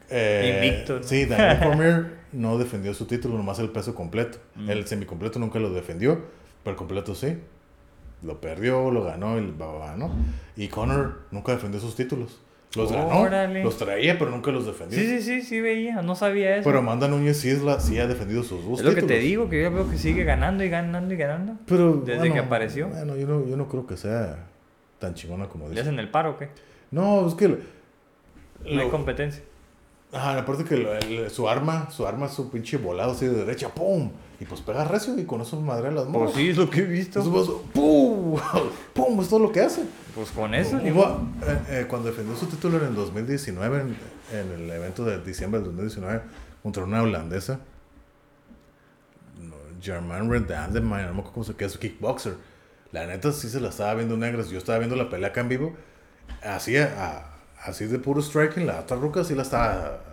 Eh, Invicto, ¿no? Sí, Daniel Cormier no defendió su título, nomás el peso completo. Mm. El semicompleto nunca lo defendió, pero el completo sí. Lo perdió, lo ganó, ba, ba, ¿no? Y Conor nunca defendió sus títulos. Los Órale. ganó, los traía, pero nunca los defendió. Sí, sí, sí, sí veía. No sabía eso. Pero Amanda Núñez sí, ha defendido sus dos es lo que te digo, que yo veo que sigue ganando y ganando y ganando. Pero, Desde bueno, que apareció. Bueno, yo no, yo no creo que sea tan chingona como ¿Le dice. hacen el paro o qué? No, es que... No hay competencia. Ajá, aparte que lo- el- su arma, su arma es su pinche volado así de derecha, ¡pum! Y pues pega recio y con eso madre las Pues morras. sí, es lo que he visto. Entonces, pues, ¡pum! ¡pum! Es todo lo que hace. Pues con eso. Hubo, eh, eh, cuando defendió su título en el 2019, en, en el evento de diciembre del 2019, contra una holandesa, no, Germain Redandemeyer, no me acuerdo cómo se que es kickboxer. La neta sí se la estaba viendo negras. Yo estaba viendo la pelea acá en vivo. Así, a- así de puro striking, la otra ruca sí la estaba.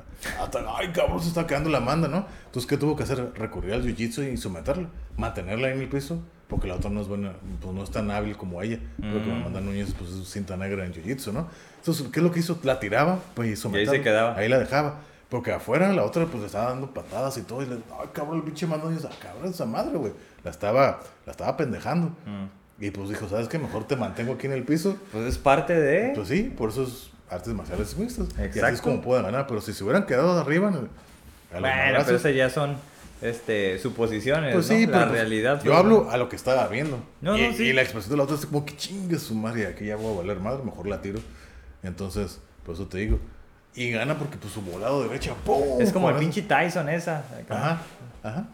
Hasta- ay, cabrón, se está quedando la manda, ¿no? Entonces, ¿qué tuvo que hacer? Recurrir al jiu-jitsu y someterla, mantenerla ahí en el piso, porque la otra no es buena, pues no es tan hábil como ella. Creo que Mm. Amanda Núñez, pues es cinta negra en jiu-jitsu, ¿no? Entonces, ¿qué es lo que hizo? La tiraba, pues y someterla. se quedaba. Ahí la dejaba. Porque afuera la otra pues le estaba dando patadas y todo. Y le, ay, cabrón, el pinche Amanda Núñez, ah, cabrón, esa madre, güey. La estaba, la estaba pendejando. Mm. Y pues dijo, ¿sabes qué? Mejor te mantengo aquí en el piso. Pues es parte de. Pues sí, por eso es artes marciales mixtas. Y así es Exacto. como pueden ganar. Pero si se hubieran quedado arriba, en el- a bueno, madrazos, pero esas ya son este, suposiciones. pues ¿no? sí, La pero pues, realidad. Yo fue- hablo a lo que estaba viendo. No, y, no, sí. y la expresión de la otra es como que chingue su madre, aquí ya voy a valer madre, mejor la tiro. Entonces, por eso te digo. Y gana porque pues su volado de derecha, ¡pum! Es como el pinche Tyson esa. Ajá, ajá.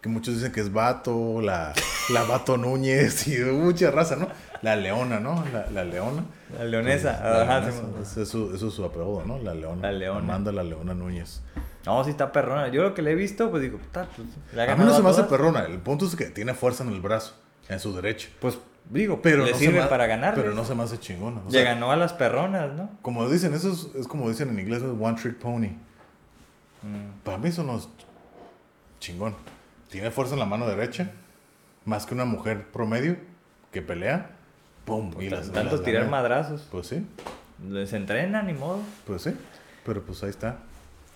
Que muchos dicen que es Vato, la, la Vato Núñez y mucha raza, ¿no? La Leona, ¿no? La, la Leona. La leonesa. La Ajá, leonesa, sí, es- eso, eso es su apodo, ¿no? La Leona. La Leona. Amanda la Leona Núñez. No, sí está perrona. Yo lo que le he visto, pues digo, puta, pues, le ha A mí no se me hace perrona. El punto es que tiene fuerza en el brazo, en su derecho. Pues digo, Pero le no se sirve me- para ganar. Pero no se me hace chingona. O Le ganó a las perronas, ¿no? como dicen, eso es, es como dicen en inglés, es one trick pony. Mm. Para mí eso no es chingón. Tiene fuerza en la mano derecha, más que una mujer promedio que pelea. ¡Pum! Y las- Tanto las tirar madrazos. Pues sí, Les entrenan, ni modo. pues sí. Pero pues ahí está.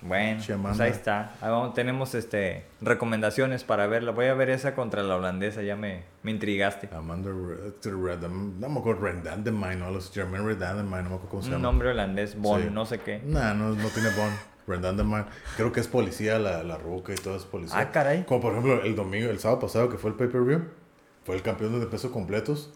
Bueno, pues ahí está. Ahí vamos, tenemos este recomendaciones para verla. Voy a ver esa contra la holandesa, ya me, me intrigaste. Amanda Red, Red- no me acuerdo, Redandemine, no, los German Redandemine, no me acuerdo cómo se Un llama. nombre holandés, Bon, Sí. no sé qué. Nah, no, no tiene Bond. Redandemine. Creo que es policía, la, la ruca y todo es policía. Ah, caray. Como por ejemplo el domingo, el sábado pasado que fue el pay-per-view, fue el campeón de peso completos.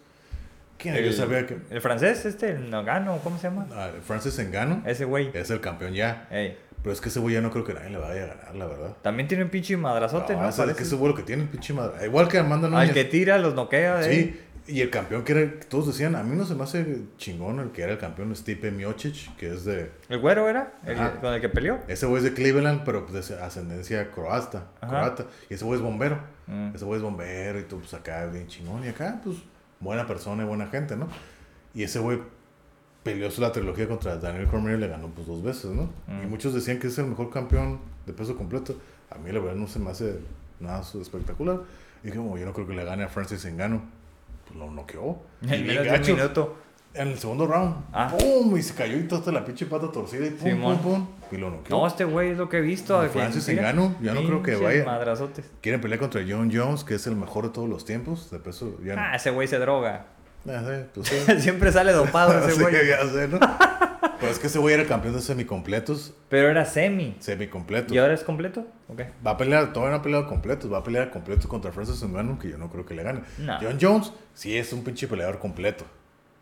¿Quién? Yo El, sabía que el francés, este, el Nogano, ¿cómo se llama? ah, Francis Engano Ese güey. es el campeón ya. Ey, Pero es que ese güey ya no creo que nadie le vaya a ganar, la verdad. También tiene un pinche madrazote, ¿no? No, es que ese güey lo que tiene, el pinche madre. Igual que Amanda Núñez. Al que tira, los noquea. Sí, eh. y el campeón que era, todos decían, a mí no se me hace chingón el que era el campeón Stipe Miocic, que es de, ¿El güero era? El, con el que peleó. ese güey es de Cleveland, pero pues de ascendencia croata, croata, y ese güey es bombero, Mm. ese güey es bombero y tú pues acá bien chingón, y acá pues buena persona y buena gente, ¿no? Y ese güey peleó la trilogía contra Daniel Cormier y le ganó pues dos veces, ¿no? Mm. Y muchos decían que es el mejor campeón de peso completo, a mí la verdad no se me hace nada espectacular, y dije, como yo no creo que le gane a Francis Engano, pues lo noqueó. En menos de un minuto. En el segundo round, Ah. ¡pum! Y se cayó y toda la pinche pata torcida y pum, Simón. pum, pum. Y lo noqueó. No, este güey es lo que he visto. que Francis Ngannou, ya no creo que vaya. madrazotes. Quieren pelear contra John Jones, que es el mejor de todos los tiempos. De peso, ya no. Ah, ese güey se droga. Ya sé, pues sí. Siempre sale dopado ese Sí, güey. ya sé, ¿no? Pues es que ese güey era campeón de semicompletos. Pero era semi. Semicompletos. ¿Y ahora es completo? Ok. Va a pelear, todavía no ha peleado completos. Va a pelear completos contra Francis Ngannou, que yo no creo que le gane. No. John Jones sí es un pinche peleador completo.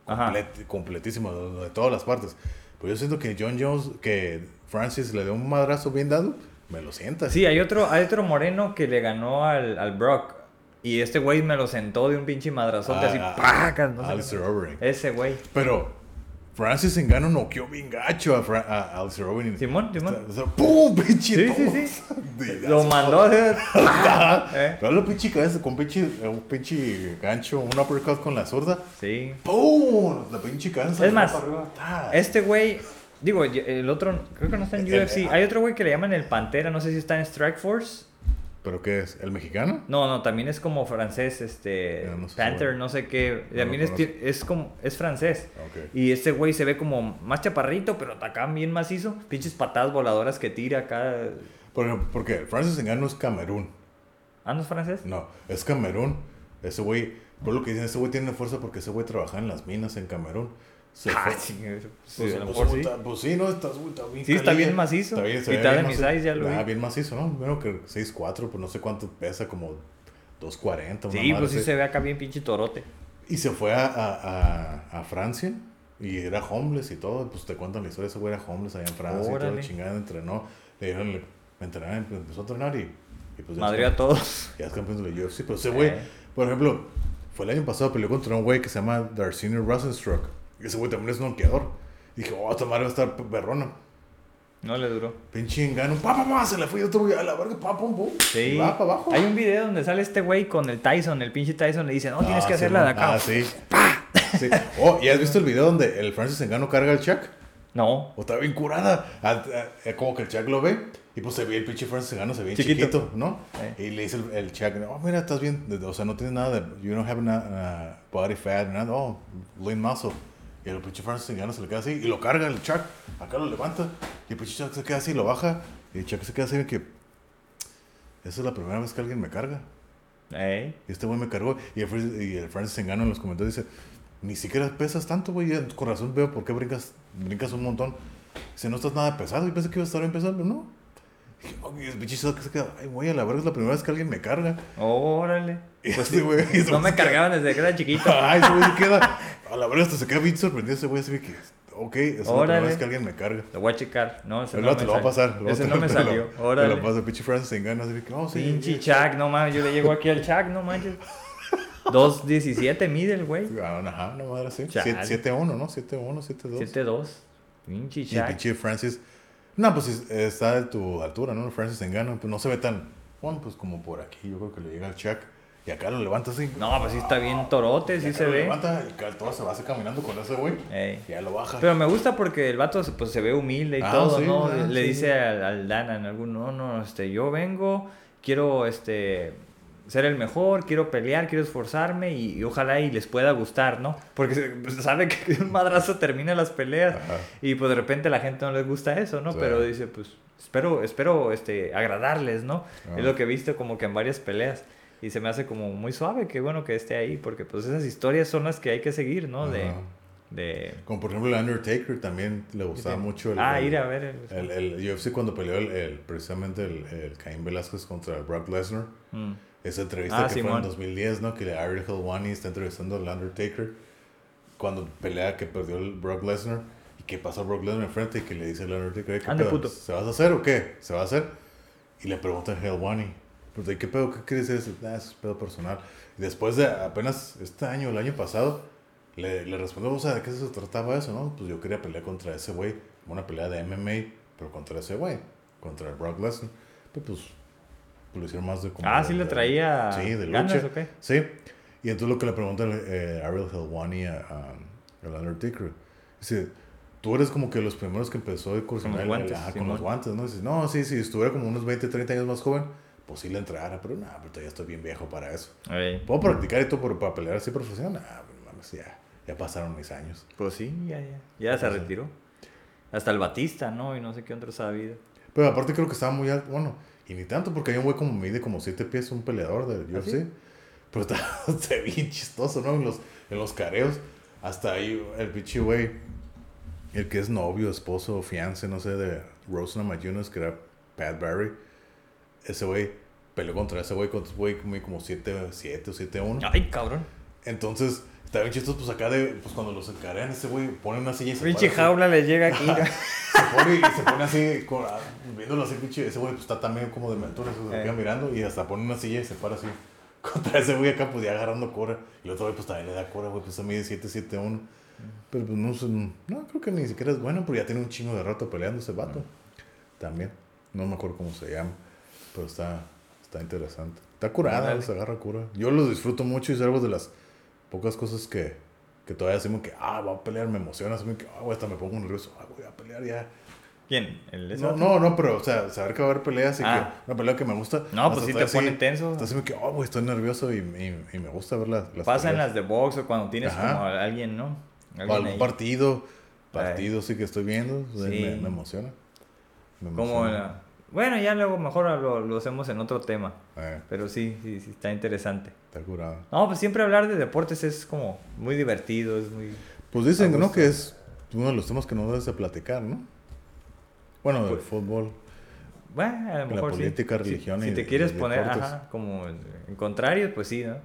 Complet- completísimo, de, de todas las partes. Pero yo siento que John Jones, que Francis le dio un madrazo bien dado, me lo sienta. Sí, hay otro, hay otro moreno que le ganó al, al Brock. Y este güey me lo sentó de un pinche madrazote Ah, así. ah, ¡pacas! No sé. Ese güey. Pero Francis Ngannou noqueó bien gacho a, Fra- a. Simón, Simón. O sea, ¡Pum! Pinche Sí, sí, sí. Lo mandó a hacer. ¿Eh? Pero lo pinche cabeza con pinche, un pinche gancho, un uppercut con la zurda. Sí. ¡Pum! La pinche cabeza. Es más. ¡Ta! Este güey, digo, el otro, creo que no está en UFC. Hay otro güey que le llaman el Pantera, no sé si está en Strike Force. ¿Pero qué es? ¿El mexicano? No, no, también es como francés, este, Ya, no sé, Panther, no sé qué. No También es, es como, es francés. Ok. Y este güey se ve como más chaparrito, pero acá bien macizo. Pinches patadas voladoras que tira acá. Por ejemplo, porque Francis Ngannou es Camerún. ¿Ah, no es francés? No, es Camerún. Ese güey, por lo que dicen, ese güey tiene fuerza porque ese güey trabajaba en las minas en Camerún. Se Ah, sí, sí, Pues, pues, sí. está- pues sí, ¿no? Está, está bien Sí, está bien macizo. Está bien, se ve Mitad bien de macizo. size, ya lo Ah, bien macizo, ¿no? Bueno, que 6'4", pues no sé cuánto pesa, como 2'40". una Sí, madre pues sí se ve acá bien pinche torote. Y se fue a, a, a, a Francia y era homeless y todo. Pues te cuentan la historia, ese güey era homeless allá en Francia y todo, chingada, entrenó. Le dijeron, le, me entrenaron, pues, empezó a entrenar y, y pues Madre a todos. ya es campeón de UFC. Pero ese güey, por ejemplo, fue el año pasado, peleó contra un güey que se llama Darcini Rosenstruck. Ese güey también es noqueador. Dije, oh, esta madre va a estar berrona. No le duró. Pinche engano, pa, pa, pa, se le fue otro güey a la verga, pa, pum, pum. Sí. Va para abajo. Hay un video donde sale este güey con el Tyson. El pinche Tyson le dice, no, tienes Ah, que sí, hacerla de acá. Ah, sí. sí. Oh, ¿y has visto el video donde el Francis Engano carga al Chuck? No. O está bien curada. Ah, ah, eh, como que el Chuck lo ve. Y pues se ve el pinche Francis Engano, se ve bien Chiquito. chiquito, ¿no? Eh. Y le dice el, el Chuck, oh, mira, estás bien. O sea, no tienes nada de. You don't have na- uh, body fat, nada. Oh, lean muscle. Y el pinche Francis Engano se le queda así. Y lo carga el Chuck. Acá lo levanta. Y el pinche Chuck se queda así y lo baja. Y el Chuck se queda así de que. Esa es la primera vez que alguien me carga. Ey. Y este güey me cargó. Y el, y el Francis Engano en los comentarios dice: Ni siquiera pesas tanto, güey. Con razón veo por qué brincas, brincas un montón. Dice: No estás nada pesado. Y pensé que iba a estar bien pesado, pero no. Oh, y se queda: Ay, güey, a la verga es la primera vez que alguien me carga. Órale. Y Pues este güey- y no güey me se cargaban desde que era chiquito. Ay, ese güey se queda. A la verga hasta se queda bien sorprendido ese güey. Así que, ok, es la Órale. primera vez que alguien me carga. Lo voy a checar. No, ese Pero no te lo va a pasar. Ese te no me te salió. Te Órale. lo pasa, pinche Francis Engano. Así de que, oh, sí. Pinche Chuck, no mames. Yo le llego aquí al Chuck, no manches. 2.17 mide el güey. Ah, Ajá, no madre así. Chale. 7-1, ¿no? 7-1, 7-2. 7.2. Pinche Y Chuck. pinche Francis. No, pues es- está de tu altura, ¿no? Francis Engano, pues no se ve tan. Bueno, pues como por aquí, yo creo que le llega al Chuck. Y acá lo levanta así. No, pues sí está bien torote, y sí acá se lo ve. levanta y acá todo se va así caminando con ese güey. Ey. Y ya lo baja. Pero me gusta porque el vato pues, se ve humilde y Ah, todo, sí, ¿no? ah, Le sí, dice al, al Dana en algún, no, no, este, yo vengo, quiero, este, ser el mejor, quiero pelear, quiero esforzarme y, y ojalá y les pueda gustar, ¿no? Porque se- pues, sabe que un madrazo termina las peleas Ajá. y pues de repente la gente no les gusta eso, ¿no? Sí. Pero dice, pues, espero, espero, este, agradarles, ¿no? Ah. Es lo que he visto como que en varias peleas. Y se me hace como muy suave, que bueno que esté ahí, porque pues esas historias son las que hay que seguir, ¿no? De, Ajá. de Como por ejemplo el Undertaker también le gustaba mucho el, ah, el, ir a ver. el, el- el UFC cuando peleó el, precisamente el, el Caín Velázquez contra Brock Lesnar. Mm. Esa entrevista Ah, que fue Simón. en 2010, ¿no? Que Ariel Helwani está entrevistando al Undertaker cuando pelea que perdió el Brock Lesnar y que pasó Brock Lesnar enfrente y que le dice al Undertaker, ¿qué Ande, pedo? puto. ¿Se vas a hacer o qué? ¿Se va a hacer? Y le pregunta a Helwani, pues, ¿de qué pedo? ¿Qué quieres decir? Ah, es pedo personal. Y después de apenas este año, el año pasado, le, le respondió, o sea, ¿de qué se trataba eso, no? Pues yo quería pelear contra ese güey, una pelea de MMA, pero contra ese güey, contra Brock Lesnar. Pero pues lo hicieron más de como Ah, de- sí le de- traía Sí, de ganas, lucha. ¿o qué? Sí. Y entonces lo que le pregunta eh, Ariel Helwani a, a, Undertaker, dice, tú eres como que los primeros que empezó a incursionar Con los guantes, ajá, con Simón. los guantes, ¿no? Dices, no, sí, si estuviera como unos 20, 30 años más joven, pues sí le entrara, pero nada, pero todavía estoy bien viejo para eso. Ey, Puedo practicar todo, pero para pelear así profesional, nah, pues, mames, ya, ya pasaron mis años. Pues sí, ya, ya. Ya se retiró. Hasta el Batista, ¿no? Y no sé qué otro sabido. Pero aparte creo que estaba muy alto, bueno, y ni tanto, porque hay un güey como mide como 7 pies, un peleador del ¿Ah, UFC. sí? Pero está, ve bien chistoso, ¿no? En los, en los careos. Hasta ahí el pinche güey el que es novio, esposo, fiance, no sé, de Rose Namajunas, que era Pat Barry. Ese güey peleó contra ese güey, contra ese güey como, como 7 7 o 7 1. Ay, cabrón. Entonces, está bien chistoso, pues acá de, pues cuando los encarean, ese güey pone una silla y se Pinche jaula le llega aquí. Se pone y se pone así, con- viéndolo así, pinche, ese güey pues está también como de mentura, se Eh. queda mirando y hasta pone una silla y se para así. Contra ese güey acá, pues ya agarrando cora. Y el otro güey pues también le da cora, güey, pues a mí de 7 7 1. Pero pues no sé, no, creo que ni siquiera es bueno, porque ya tiene un chingo de rato peleando ese vato. También. No me acuerdo cómo se llama, pero está, está interesante. Está curada, se agarra cura. Yo lo disfruto mucho y es algo de las pocas cosas que, que todavía hacemos que, ah, va a pelear, me emociona, así que, ah, güey, hasta me pongo nervioso, ah, voy a pelear ya. ¿Quién? ¿El No, no, no, pero, o sea, saber que va a haber peleas y Ah. que una pelea que me gusta. No, pues sí te pone así, tenso. Entonces me que, oh, güey, estoy nervioso y, y, y me gusta ver las, las Pasa en peleas. las de box o cuando tienes Ajá. como a alguien, ¿no? O Alguien algún ahí. partido, partido sí que estoy viendo, Sí. me, me emociona. Me Como emociona. la- Bueno, ya luego mejor lo, lo hacemos en otro tema. Eh, Pero sí, sí, sí, está interesante. está curado. No, pues siempre hablar de deportes es como muy divertido, es muy... Pues dicen, ¿no? Que es uno de los temas que no debes de platicar, ¿no? Bueno, del Pues, fútbol. Bueno, a lo La mejor sí. política, Si- religión Si, y- te quieres poner, ajá, como en, contrario, pues sí, ¿no?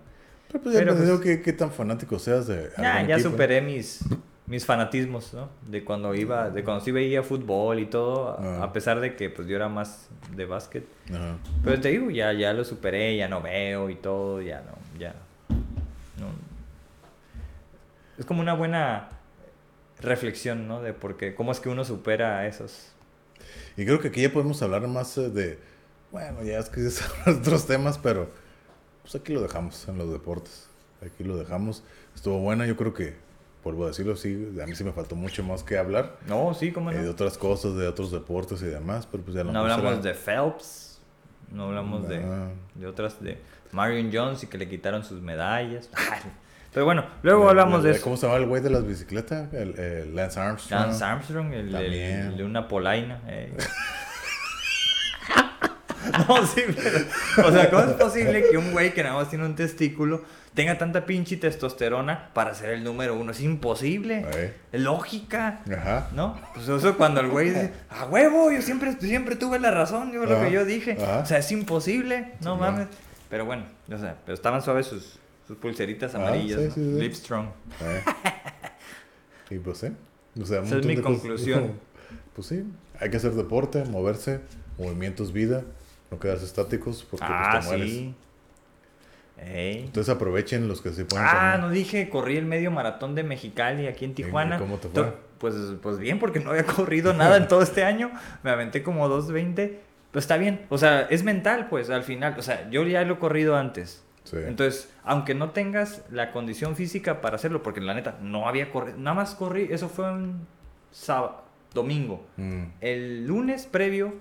Pero pues ya Pero, pues, qué, qué tan fanático seas de Ya, ya equipo. superé mis, mis fanatismos, ¿no? De cuando iba, de cuando sí veía fútbol y todo, a- Ah. a pesar de que pues yo era más de básquet. Ajá. Pero te digo, ya, ya lo superé, ya no veo y todo, ya no, ya. No. Es como una buena reflexión, ¿no? De por qué, cómo es que uno supera esos. Y creo que aquí ya podemos hablar más eh, de, bueno, ya es que es de otros temas, pero pues aquí lo dejamos en los deportes. Aquí lo dejamos. Estuvo buena, yo creo que, vuelvo a decirlo, sí, a mí sí me faltó mucho más que hablar. No, sí, cómo eh, de no. otras cosas, de otros deportes y demás, pero pues ya No no hablamos de Phelps, no hablamos de, de otras, de Marion Jones y que le quitaron sus medallas. Pero bueno, luego hablamos de eso. ¿Cómo se llama el güey de las bicicletas? El, el Lance Armstrong. Lance Armstrong, el, de una polaina. eh. no, sí, pero. O sea, ¿cómo es posible que un güey que nada más tiene un testículo tenga tanta pinche testosterona para ser el número uno? Es imposible. Eh, lógica. Ajá. ¿No? Pues eso cuando el güey dice, a huevo, yo siempre, siempre tuve la razón, yo lo que yo dije. ajá. O sea, es imposible, no Sí, mames. Pero bueno, o sea, pero estaban suaves sus, sus pulseritas Ah, amarillas, sí, ¿no? sí. Eh. Y pues sí. O sea, Esa es mi cosas. conclusión. Pues sí, hay que hacer deporte, moverse, movimientos vida, no quedarse estáticos porque Ah, pues, te mueres. sí. Ey. Entonces aprovechen los que se pueden. Ah, no dije, corrí el medio maratón de Mexicali aquí en Tijuana. y cómo te fue? Pues, pues bien, porque no había corrido nada en todo este año. Me aventé como 2.20. Pues está bien. O sea, es mental, pues, al final. O sea, yo ya lo he corrido antes. Sí. Entonces, aunque no tengas la condición física para hacerlo, porque la neta no había corrido, nada más corrí, eso fue un sábado, domingo. Mm, El lunes previo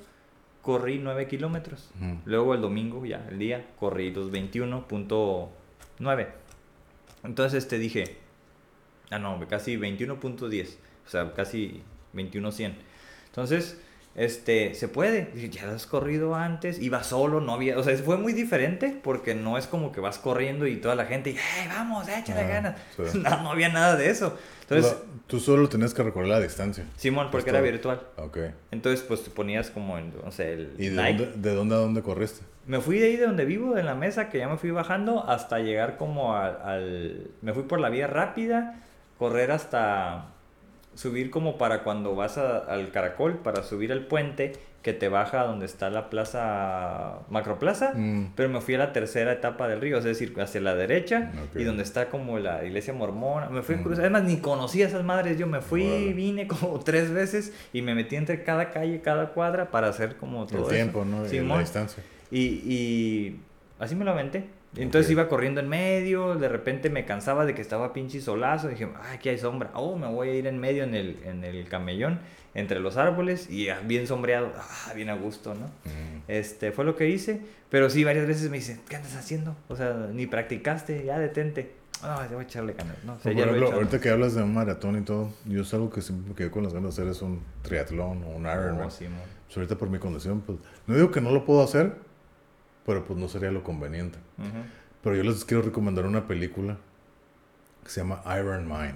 corrí 9 kilómetros. ujú. Luego el domingo, ya, el día, corrí los 21.9. Entonces este dije, ah no, casi 21.10, o sea, casi 21.100. Entonces, este, se puede. Ya lo has corrido antes, iba solo, no había, o sea, fue muy diferente porque no es como que vas corriendo y toda la gente, hey, vamos, échale Ah, ganas. sí. No, no había nada de eso. Entonces, tú solo tenías que recorrer la distancia. Simón, porque Pues era virtual. Ok. Entonces, pues te ponías como en, no sé, el ¿Y de Nike. dónde, de dónde a dónde corriste? Me fui de ahí de donde vivo, de la mesa, que ya me fui bajando, hasta llegar como al... al- me fui por la vía rápida, correr hasta... Subir como para cuando vas a- al caracol, para subir al puente que te baja donde está la plaza, Macroplaza. Mm, Pero me fui a la tercera etapa del río, es decir, hacia la derecha y donde está como la iglesia mormona. Me fui Mm. cruzar, además ni conocía esas madres, yo me fui, vine como tres veces y me metí entre cada calle, cada cuadra para hacer como todo el eso. tiempo, ¿no? Y la distancia. Y, y así me lo aventé. Entonces iba corriendo en medio, de repente me cansaba de que estaba pinche solazo, dije, ah, aquí hay sombra, oh, me voy a ir en medio en el, en el camellón, entre los árboles, y ah, bien sombreado, ah, bien a gusto, ¿no? Mm. Este, fue lo que hice, pero sí, varias veces me dicen, ¿qué andas haciendo? O sea, ni practicaste, ya detente. No, te voy a echarle ganas, ¿no? O sea, Por ejemplo, ahorita que hablas de un maratón y todo, yo es algo que siempre me quedé con las ganas de hacer es un triatlón o un Ironman. Oh, Simón. Pues ahorita por mi condición, pues no digo que no lo puedo hacer, pero pues no sería lo conveniente. Ujú. Pero yo les quiero recomendar una película que se llama Iron Mine,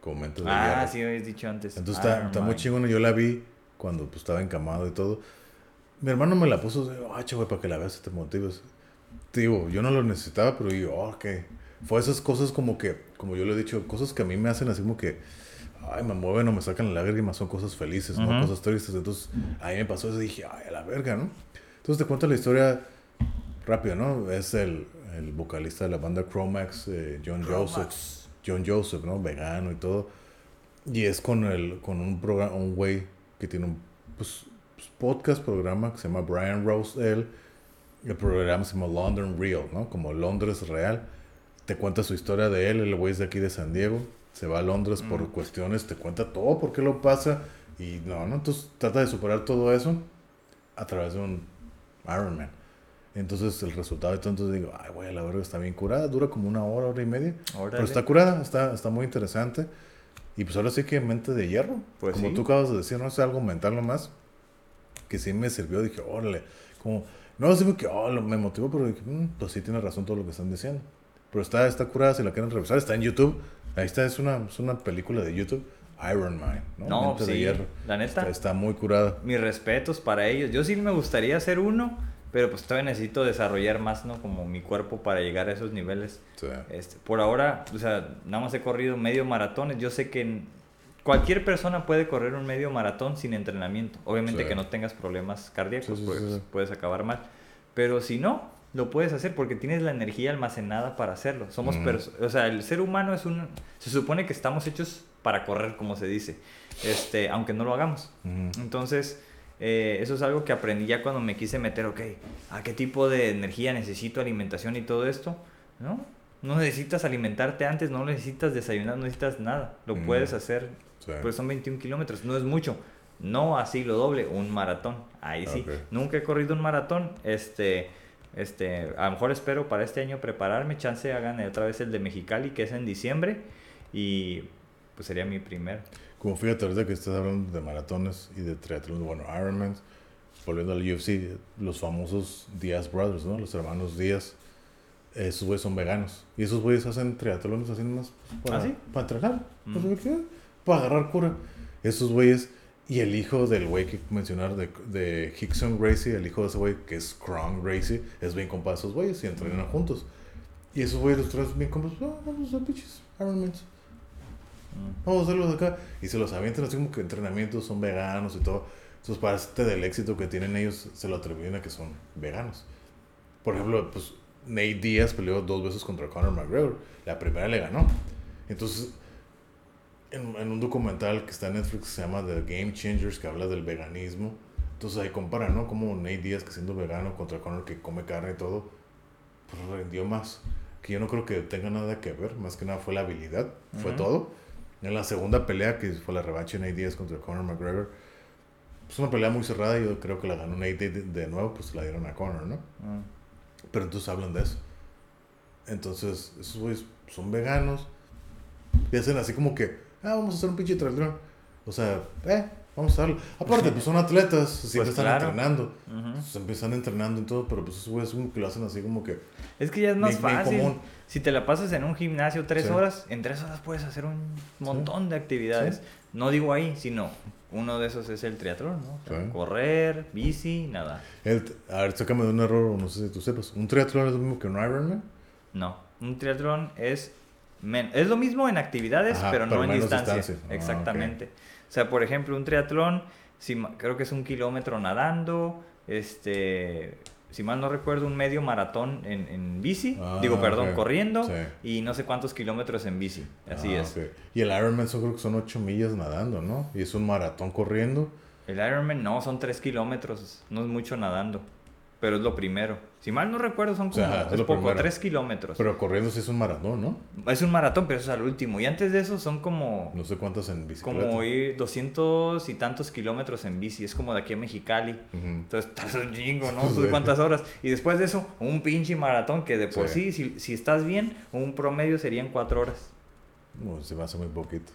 como mentes de Ah, sí, habéis dicho antes. Entonces está, Iron está muy chingona. Yo la vi cuando pues, estaba encamado y todo. Mi hermano me la puso, ah, güey, para que la veas y te motives. Digo, yo no lo necesitaba, pero yo, oh, ok. Fue esas cosas como que, como yo le he dicho, cosas que a mí me hacen así como que, ay, me mueven o me sacan la lágrimas, son cosas felices, no Ujú. cosas tristes. Entonces, a mí me pasó eso y dije, ay, a la verga, ¿no? Entonces te cuento la historia rápido, ¿no? Es el, el vocalista de la banda Chromax, eh, John Joseph. John Joseph, ¿no? Vegano y todo. Y es con el con un programa, un güey que tiene un pues, pues, podcast, programa que se llama Brian Rose. Él, el programa se llama London Real, ¿no? Como Londres Real. Te cuenta su historia de él. El güey es de aquí de San Diego. Se va a Londres por Mm. cuestiones. Te cuenta todo, por qué lo pasa. Y no, ¿no? Entonces trata de superar todo eso a través de un Ironman. Entonces el resultado de todo, entonces digo, ay, güey, la verga está bien curada. Dura como una hora, hora y media. Órale. Pero está curada, está, está muy interesante. Y pues ahora sí que mente de hierro. Pues como sí. tú acabas de decir, no es algo mental nomás. Que sí me sirvió. Dije, órale. Como, no así que oh, me motivó, pero dije, "Mm, pues sí tiene razón todo lo que están diciendo. Pero está, está curada, si la quieren revisar, está en YouTube. Ahí está, es una, es una película de YouTube. Iron Man, ¿no? No, Mente de sí, hierro. la neta. Está, está muy curada. Mis respetos para ellos. Yo sí me gustaría hacer uno, pero pues todavía necesito desarrollar más, ¿no? Como mi cuerpo para llegar a esos niveles. Sí. Este, por ahora, o sea, nada más he corrido medio maratón. Yo sé que cualquier persona puede correr un medio maratón sin entrenamiento. Obviamente Sí. que no tengas problemas cardíacos, Sí, pues puedes acabar mal. Pero si no, lo puedes hacer porque tienes la energía almacenada para hacerlo. Somos perso- o sea, el ser humano es un se supone que estamos hechos para correr, como se dice. Este, aunque no lo hagamos. Entonces, eh, eso es algo que aprendí ya cuando me quise meter, ok, ¿a qué tipo de energía necesito alimentación y todo esto? ¿No? No necesitas alimentarte antes, no necesitas desayunar, no necesitas nada. Lo Mm. puedes hacer, Sí. pues son 21 kilómetros, no es mucho. No así lo doble, un maratón. Ahí sí. Nunca he corrido un maratón. Este, este, a lo mejor espero para este año prepararme. Chance hagan otra vez el de Mexicali, que es en diciembre. Y pues sería mi primer. Como fíjate ahorita que estás hablando de maratones y de triatlón, bueno, Ironman, volviendo al UFC, los famosos Díaz Brothers, ¿no? Los hermanos Díaz, esos güeyes son veganos. Y esos güeyes hacen triatlones así más para, ¿Ah, sí? para entrenar, Mm. pues, para agarrar cura. Esos güeyes, y el hijo del güey que mencionar de, de Hickson Gracie, el hijo de ese güey que es Krong Gracie, es bien compa de esos güeyes y entrenan juntos. Y esos güeyes los tres bien compas, ah, vamos a pinches Ironmans. Vamos a hacerlos acá. Y se los avientan así como que entrenamientos son veganos y todo. Entonces, parte del éxito que tienen ellos, se lo atribuyen a que son veganos. Por ejemplo, pues Nate Diaz peleó dos veces contra Conor McGregor. La primera le ganó. Entonces, en, en un documental que está en Netflix que se llama The Game Changers, que habla del veganismo. Entonces ahí comparan, ¿no? Como Nate Diaz, que siendo vegano, contra Conor, que come carne y todo, pues rendió más. Que yo no creo que tenga nada que ver. Más que nada fue la habilidad. Fue Ujú. todo. En la segunda pelea, que fue la revancha Nate Diaz contra Conor McGregor, pues una pelea muy cerrada. Yo creo que la ganó Nate de, de nuevo, pues la dieron a Conor, ¿no? Mm. Pero entonces hablan de eso. Entonces, esos güeyes son veganos. Y hacen así como que, ah, vamos a hacer un pinche triatlón. O sea, eh, vamos a hacerlo. Aparte, pues son atletas, siempre Pues están claro. entrenando. Se empiezan entrenando y todo, pero pues esos güeyes que lo hacen así como que Es que ya es más fácil. común. Si te la pasas en un gimnasio tres Sí. horas, en tres horas puedes hacer un montón de actividades. No digo ahí, sino uno de esos es el triatlón, ¿no? O sea, Sí. Correr, bici, nada. El, a ver, sácame de un error, no sé si tú sepas. ¿Un triatlón es lo mismo que un Ironman? No, un triatlón es men- es lo mismo en actividades, Ajá, pero no en distancia. distancia. Ah, Exactamente. Sea, por ejemplo, un triatlón, si, creo que es un kilómetro nadando, este, si mal no recuerdo, un medio maratón en, en bici, Ah, digo, perdón, ok. corriendo, Sí. y no sé cuántos kilómetros en bici. Así Ah, es. ok. Y el Ironman son, creo que son 8 millas nadando, ¿no? Y es un maratón corriendo. El Ironman no, son 3 kilómetros, no es mucho nadando, pero es lo primero. Si mal no recuerdo, son O sea, como es lo poco, primero. 3 kilómetros. Pero corriendo sí es un maratón, ¿no? Es un maratón, pero eso es al último. Y antes de eso son como, No sé cuántas en bicicleta. como ir 200 y tantos kilómetros en bici. Es como de aquí a Mexicali. Entonces, estás un chingo, ¿no? ¿Tú ¿Cuántas horas? Y después de eso, un pinche maratón que de por sí, Sí. si, si estás bien, un promedio serían 4 horas. No, se me hace muy poquito.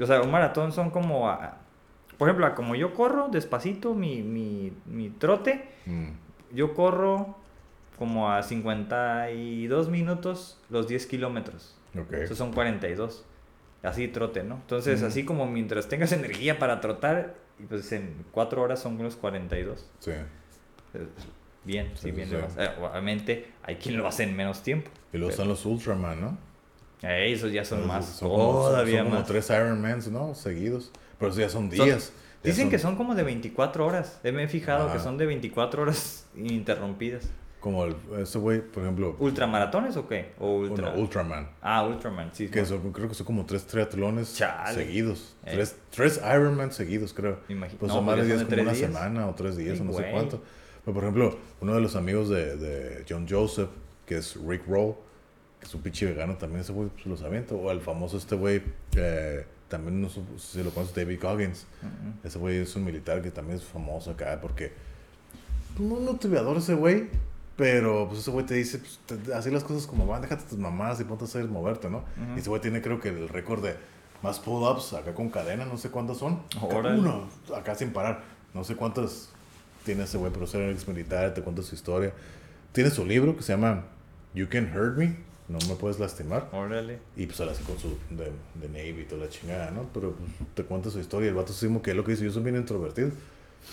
O sea, un maratón son como... a- por ejemplo, a como yo corro despacito mi, mi, mi trote, Mm. Yo corro como a 52 minutos los 10 kilómetros. Ok. Esos son 42. así trote, ¿no? Entonces, así como mientras tengas energía para trotar, pues en cuatro horas son unos 42. Sí. Bien, sí, Sí, bien. sí. Eh, obviamente, hay quien lo hace en menos tiempo. Y luego están los Ultraman, ¿no? Eh, esos ya son Esos más, son como- son- todavía son como más. tres Ironmans, ¿no? Seguidos. Pero eso ya son días. Dicen que son como de 24 horas. Me he fijado que son de 24 horas ininterrumpidas. Como el, ese güey, por ejemplo. ¿Ultramaratones o qué? O ultra. uno, Ultraman. Ah, Ultraman, sí. Que no. son- creo que son como tres triatlones Chale. seguidos. Eh. Tres, tres Ironman seguidos, creo. Imagi- Pues no, son pues de como una días. semana o tres días o no sé cuánto. Pero, por ejemplo, uno de los amigos de, de John Joseph, que es Rick Roll, que es un pinche vegano, también ese güey pues, los avienta. O el famoso este güey, eh, también no sé si lo conoces, David Goggins. Mm, Ese güey es un militar que también es famoso acá porque pues, no un motivador ese güey, pero pues ese güey te dice, pues, te- así las cosas como van, déjate tus mamás y ponte a hacer moverte, ¿no? Ujú. Y ese güey tiene creo que el récord de más pull-ups acá con cadena, no sé cuántas son. Acá. Uno, acá sin parar. No sé cuántas tiene ese güey, pero es ex militar, te cuenta su historia. Tiene su libro que se llama You Can Hurt Me, no me puedes lastimar. Órale. Y pues él hace con su de, de Navy y toda la chingada, ¿no? Pero pues, te cuenta su historia. El vato como que es lo que dice, yo soy bien introvertido.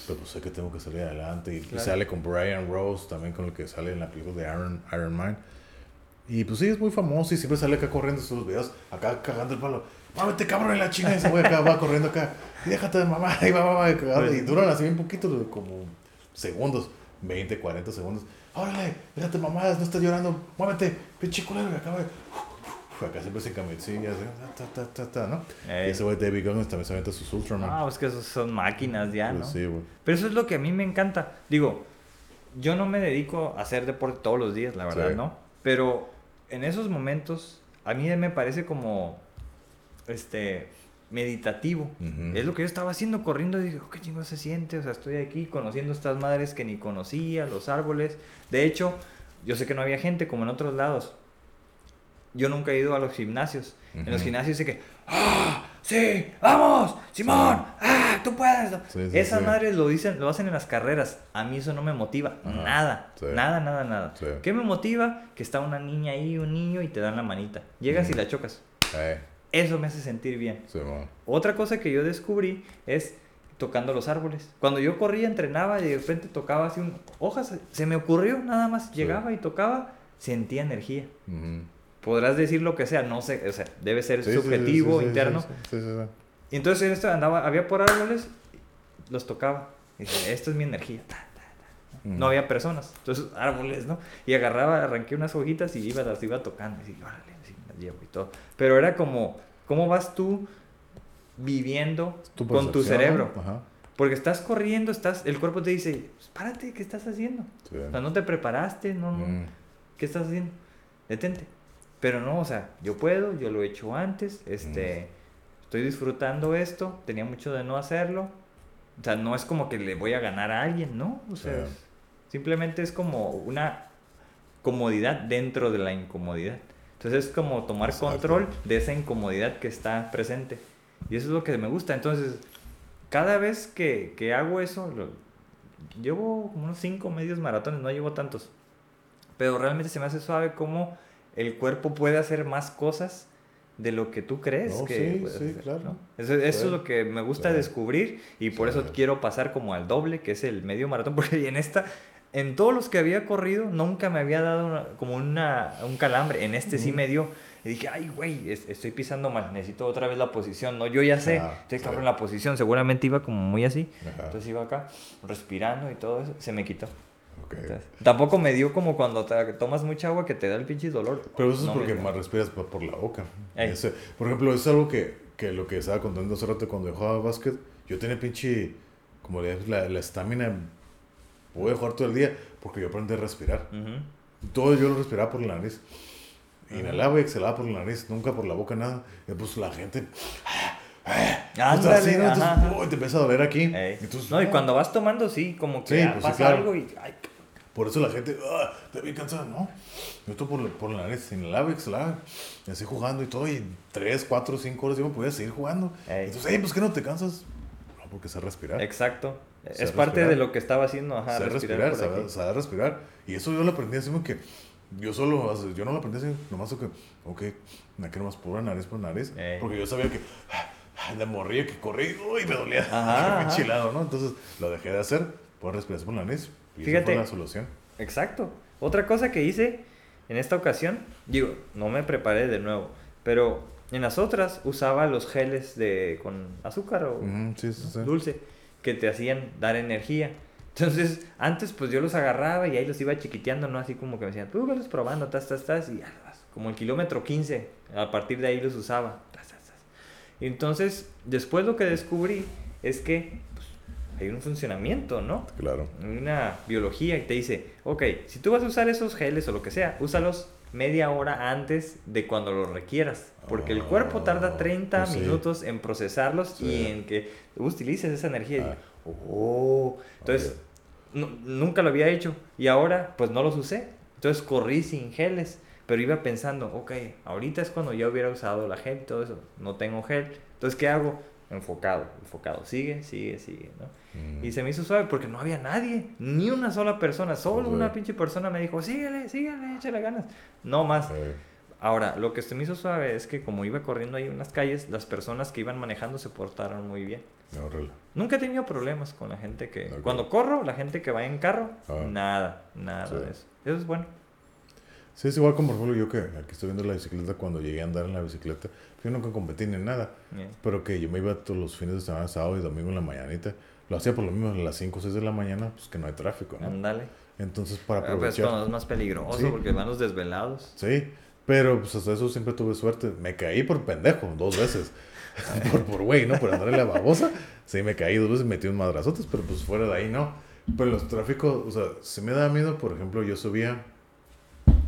Pero pues sé que tengo que salir adelante. Y, y Claro. sale con Brian Rose, también con el que sale en la película de Iron, Iron Man. Y pues sí, es muy famoso y siempre sale acá corriendo en sus videos, acá cagando el palo. Mámete cabrón en la chinga ese güey acá va corriendo acá. Y déjate de mamá, y va, va, va, cagando. Y duran así un poquito, como segundos, 20, 40 segundos. Órale, déjate mamadas, no estás llorando, muévete, pinche culero, y acá, güey. Acá siempre se camisilla, así, ta, ta, ta, ta, ¿no? Ey. Y ese güey David Goggins también se avienta sus Ultraman. Ah, pues que esos son máquinas ya, Pues ¿no? sí, güey. Pero eso es lo que a mí me encanta. Digo, yo no me dedico a hacer deporte todos los días, la verdad, Sí. ¿no? Pero en esos momentos, a mí me parece como, este, meditativo. Ujú. Es lo que yo estaba haciendo, corriendo, y dije, oh, qué chingo se siente, o sea, estoy aquí conociendo estas madres que ni conocía, los árboles. De hecho, yo sé que no había gente como en otros lados. Yo nunca he ido a los gimnasios. En los gimnasios dice que, ¡ah! ¡Sí! ¡Vamos! ¡Simón! ¡Ah! ¡Tú puedes! Sí, sí, Esas madres lo dicen, lo hacen en las carreras. A mí eso no me motiva. Ajá. Nada. Nada, nada, nada. ¿Qué me motiva? Que está una niña ahí, un niño, y te dan la manita. Llegas y la chocas. Eso me hace sentir bien. Otra cosa que yo descubrí es tocando los árboles. Cuando yo corría, entrenaba y de repente tocaba así un hojas, se me ocurrió nada más, Sí. llegaba y tocaba, sentía energía. Ujú. Podrás decir lo que sea, no sé, o sea, debe ser Sí, sí, subjetivo, sí, sí, sí, interno. Sí, sí, sí, sí. Y entonces en esto andaba, había por árboles, los tocaba. Y dije, esto es mi energía. No había personas, entonces árboles, ¿no? Y agarraba, arranqué unas hojitas y iba, las iba tocando. Y dije, órale, sí, las llevo y todo. Pero era como, ¿cómo vas tú viviendo Tu con tu cerebro? Porque estás corriendo, estás, el cuerpo te dice, "Pues, párate, ¿qué estás haciendo? Sí. O sea, no te preparaste, no, no, Mm. ¿qué estás haciendo? Detente. Pero no, o sea, yo puedo, yo lo he hecho antes, este, estoy disfrutando esto, tenía mucho de no hacerlo. O sea, no es como que le voy a ganar a alguien, ¿no? O sea, Sí. es- simplemente es como una comodidad dentro de la incomodidad. Entonces es como tomar Exacto. control de esa incomodidad que está presente. Y eso es lo que me gusta. Entonces, cada vez que, que hago eso, lo- llevo como unos cinco medios maratones, no llevo tantos. Pero realmente se me hace suave cómo el cuerpo puede hacer más cosas de lo que tú crees No, que sí, puedes sí, hacer, claro. ¿no? Eso, es lo que me gusta descubrir y por eso quiero pasar como al doble, que es el medio maratón, porque en esta, en todos los que había corrido, nunca me había dado una- como una, un calambre. En este sí me dio. Y dije, ay, güey, es- estoy pisando mal, necesito otra vez la posición. No, yo ya sé, Ah, estoy cabrón en la posición. Seguramente iba como muy así. Ajá. Entonces iba acá, respirando y todo eso, se me quitó. Ok. Entonces, tampoco me dio como cuando te tomas mucha agua que te da el pinche dolor. Pero eso es No porque más respiras por, la boca. Ese- por ejemplo, es algo que, que lo que estaba contando hace rato cuando jugaba básquet, yo tenía pinche, como le la estamina, a jugar todo el día porque yo aprendí a respirar. Ujú. Todo yo lo respiraba por la nariz. Inhalaba y exhalaba por la nariz, nunca por la boca nada. Y pues la gente... Ándale, así, ¿no? Entonces, uy, te empieza a doler aquí. Entonces, no, y ah, cuando vas tomando, sí, como que Sí, ah, pues sí, pasa claro. algo y. ay, Por eso la gente, ah, te vi cansada, ¿no? Yo estoy por la, por la nariz, inhalaba, exhalaba, y así jugando y todo, y 3, 4, 5 horas yo me podía seguir jugando. Ey. Entonces, hey, pues que no te cansas. No, porque sé respirar. exacto. Sé es parte respirar. de lo que estaba haciendo. Ajá, sé respirar, respirar, saber, saber respirar. Y eso yo lo aprendí así como que Yo solo, yo no lo aprendí así, nomás que, ok, aquí nomás por nariz por nariz, Ey. porque yo sabía que ah, de morría que corrí uy, me dolía, Ajá, ajá. chilado, ¿no? Entonces lo dejé de hacer, por respirar por la nariz, y esa Fíjate. fue la solución. Exacto. Otra cosa que hice en esta ocasión, digo, no me preparé de nuevo, pero en las otras usaba los geles de con azúcar o Ujú, sí, sí, sí. dulce que te hacían dar energía. Entonces, antes pues yo los agarraba y ahí los iba chiquiteando, ¿no? Así como que me decían, tú los probando, tas, tas, tas, y ya, como el kilómetro 15, a partir de ahí los usaba. tas, tas, tas. Y entonces, después lo que descubrí es que pues, hay un funcionamiento, ¿no? Claro. una biología que te dice, ok, si tú vas a usar esos geles o lo que sea, úsalos media hora antes de cuando los requieras. Porque el cuerpo tarda 30 pues sí. minutos en procesarlos Sí. y en que utilices esa energía. Ah. Oh, entonces, nu- nunca lo había hecho. Y ahora, pues no los usé. Entonces corrí sin geles. Pero iba pensando, ok, ahorita es cuando ya hubiera usado la gel y todo eso. No tengo gel. Entonces, ¿qué hago? Enfocado, enfocado. Sigue, sigue, sigue, ¿no? Mm. Y se me hizo suave porque no había nadie, ni una sola persona, solo una pinche persona me dijo, síguele, síguele, échale ganas. No más. Ahora, lo que se me hizo suave es que como iba corriendo ahí en las calles, las personas que iban manejando se portaron muy bien. órale. Nunca he tenido problemas con la gente que... Ok. Cuando corro, la gente que va en carro, Ah. nada, nada Sí. de eso. Eso es bueno. Sí, es igual como por ejemplo yo que aquí estoy viendo la bicicleta cuando llegué a andar en la bicicleta. Yo nunca competí ni nada, Bien. pero que yo me iba todos los fines de semana, sábado y domingo en la mañanita. Lo hacía por lo mismo a las 5 o 6 de la mañana, pues que no hay tráfico, ¿no? Ándale. Entonces, para Ah, Pues aprovechar. cuando es más peligroso Sí. porque van los desvelados. Sí, pero pues hasta eso siempre tuve suerte. Me caí por pendejo dos veces. por por güey, ¿no? Por andar en la babosa. Sí, me caí dos veces, metí un madrazotes, pero pues fuera de ahí no. Pero los tráficos, o sea, si me da miedo, por ejemplo, yo subía,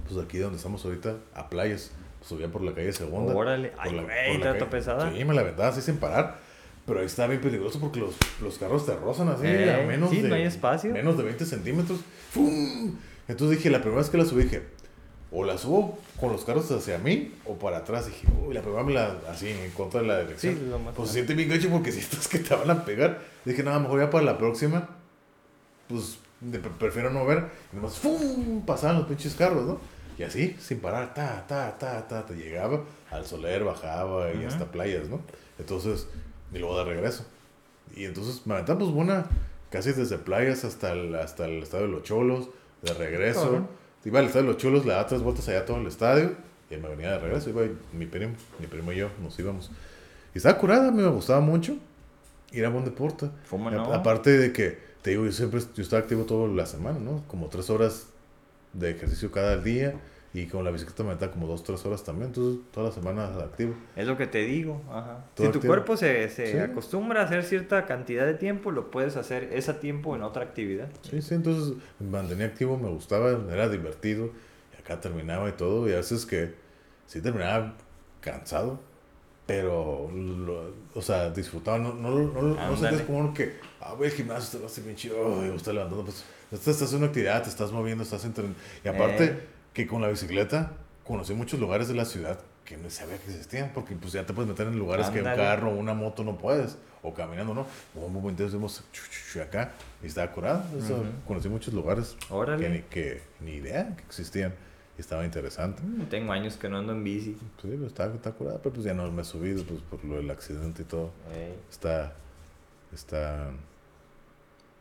pues aquí donde estamos ahorita, a playas. Subía por la calle Segunda. Órale. Ay, la- güey, por la ¿trato calle- pesada? Sí, me la aventaba así sin parar. Pero ahí está bien peligroso porque los, los carros te rozan así a Eh, menos sí, de... no hay espacio. Menos de 20 centímetros. ¡Fum! Entonces dije, la primera vez que la subí, dije, o la subo con los carros hacia mí o para atrás. Dije, uy, la la así en contra de la dirección. Sí, lo más pues se siente bien gacho porque si estás que te van a pegar. Dije, nada, mejor ya para la próxima, pues de- prefiero no ver. Y nomás, ¡fum! Pasaban los pinches carros, ¿no? Y así, sin parar, ta, ta, ta, ta, te llegaba al Soler, bajaba y Ujú. hasta playas, ¿no? Entonces, y luego de regreso. Y entonces me aventamos buena, casi desde playas hasta el, hasta el estadio de los Cholos, de regreso. Cabrón. Iba al estadio de los Cholos, le daba tres vueltas allá todo el estadio y me venía de regreso. Iba mi primo, mi primo y yo nos íbamos. Y estaba curada, a mí me gustaba mucho. Y era buen deporte. ¿Cómo Y a- no? Aparte de que, te digo, yo siempre yo estaba activo toda la semana, ¿no? Como tres horas de ejercicio cada día. Y con la bicicleta me da como dos, tres horas también. Entonces, toda la semana activo. Es lo que te digo. Ajá. Si tu activo. cuerpo se, se Sí. acostumbra a hacer cierta cantidad de tiempo, lo puedes hacer ese tiempo en otra actividad. Sí, sí, entonces me mantenía activo, me gustaba, era divertido. Y acá terminaba y todo. Y a veces que sí terminaba cansado. Pero, lo- o sea, disfrutaba. No, no, no, no, sentías como uno que, ah, voy al gimnasio, te lo hace bien chido. Ay, me está levantando. Pues, estás, estás haciendo actividad, te estás moviendo, estás entrenando. Y aparte, Eh. Que con la bicicleta conocí muchos lugares de la ciudad que no sabía que existían. Porque pues ya te puedes meter en lugares que un carro o una moto no puedes. O caminando, ¿no? Un momento estuvimos acá y estaba curado. Eso. Conocí muchos lugares que ni, que ni idea que existían. Y estaba interesante. Mm, Tengo años que no ando en bici. Pues sí, pues, estaba, estaba curado, pero pues ya no me he subido pues, por lo del accidente y todo. Está, está,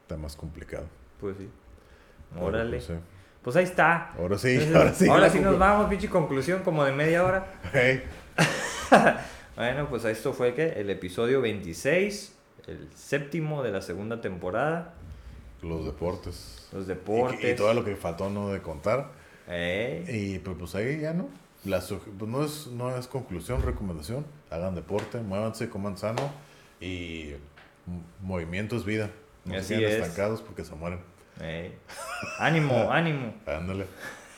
está más complicado. pues sí. Pero, Órale. pues, sí. Pues ahí está. Ahora sí, Entonces, ahora sí. Ahora sí nos vamos, pinche conclusión como de media hora. Hey, Bueno, pues esto fue ¿qué? el episodio 26, el séptimo de la segunda temporada. los deportes. Los deportes. y todo lo que faltó no de contar. Ey, Y pues, pues ahí ya no. La pues, no, es, no es conclusión, recomendación. Hagan deporte, muévanse, coman sano. Y movimiento es vida. No se Así queden es. estancados porque se mueren. Ey. Ánimo, ánimo. Ándale.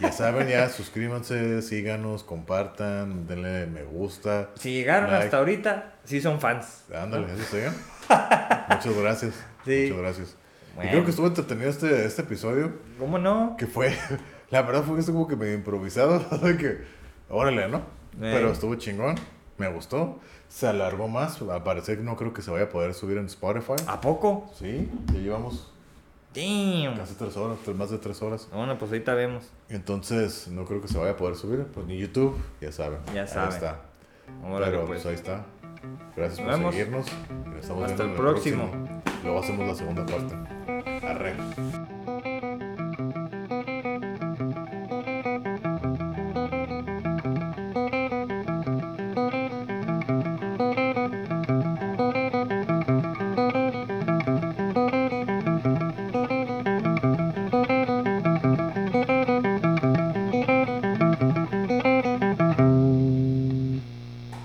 Ya saben, ya suscríbanse, síganos, compartan, denle me gusta. Si llegaron Like. hasta ahorita, sí son fans. Ándale, eso sigan. Muchas gracias. Sí. Muchas gracias. Bueno. Y creo que estuvo entretenido este, este episodio. ¿Cómo no? Que fue, la verdad fue que estuvo como que medio improvisado. que, órale, ¿no? Pero estuvo chingón. Me gustó. Se alargó más. Al parecer no creo que se vaya a poder subir en Spotify. ¿A poco? Sí, ya llevamos Damn. Casi tres horas, más de tres horas. Bueno, pues ahorita vemos. Entonces, no creo que se vaya a poder subir. Pues ni YouTube, ya saben. Ya Ahí saben. está. Órale, Pero pues. pues ahí está. Gracias por vemos. seguirnos. estamos Hasta el en próximo. Luego hacemos la segunda parte. Arre.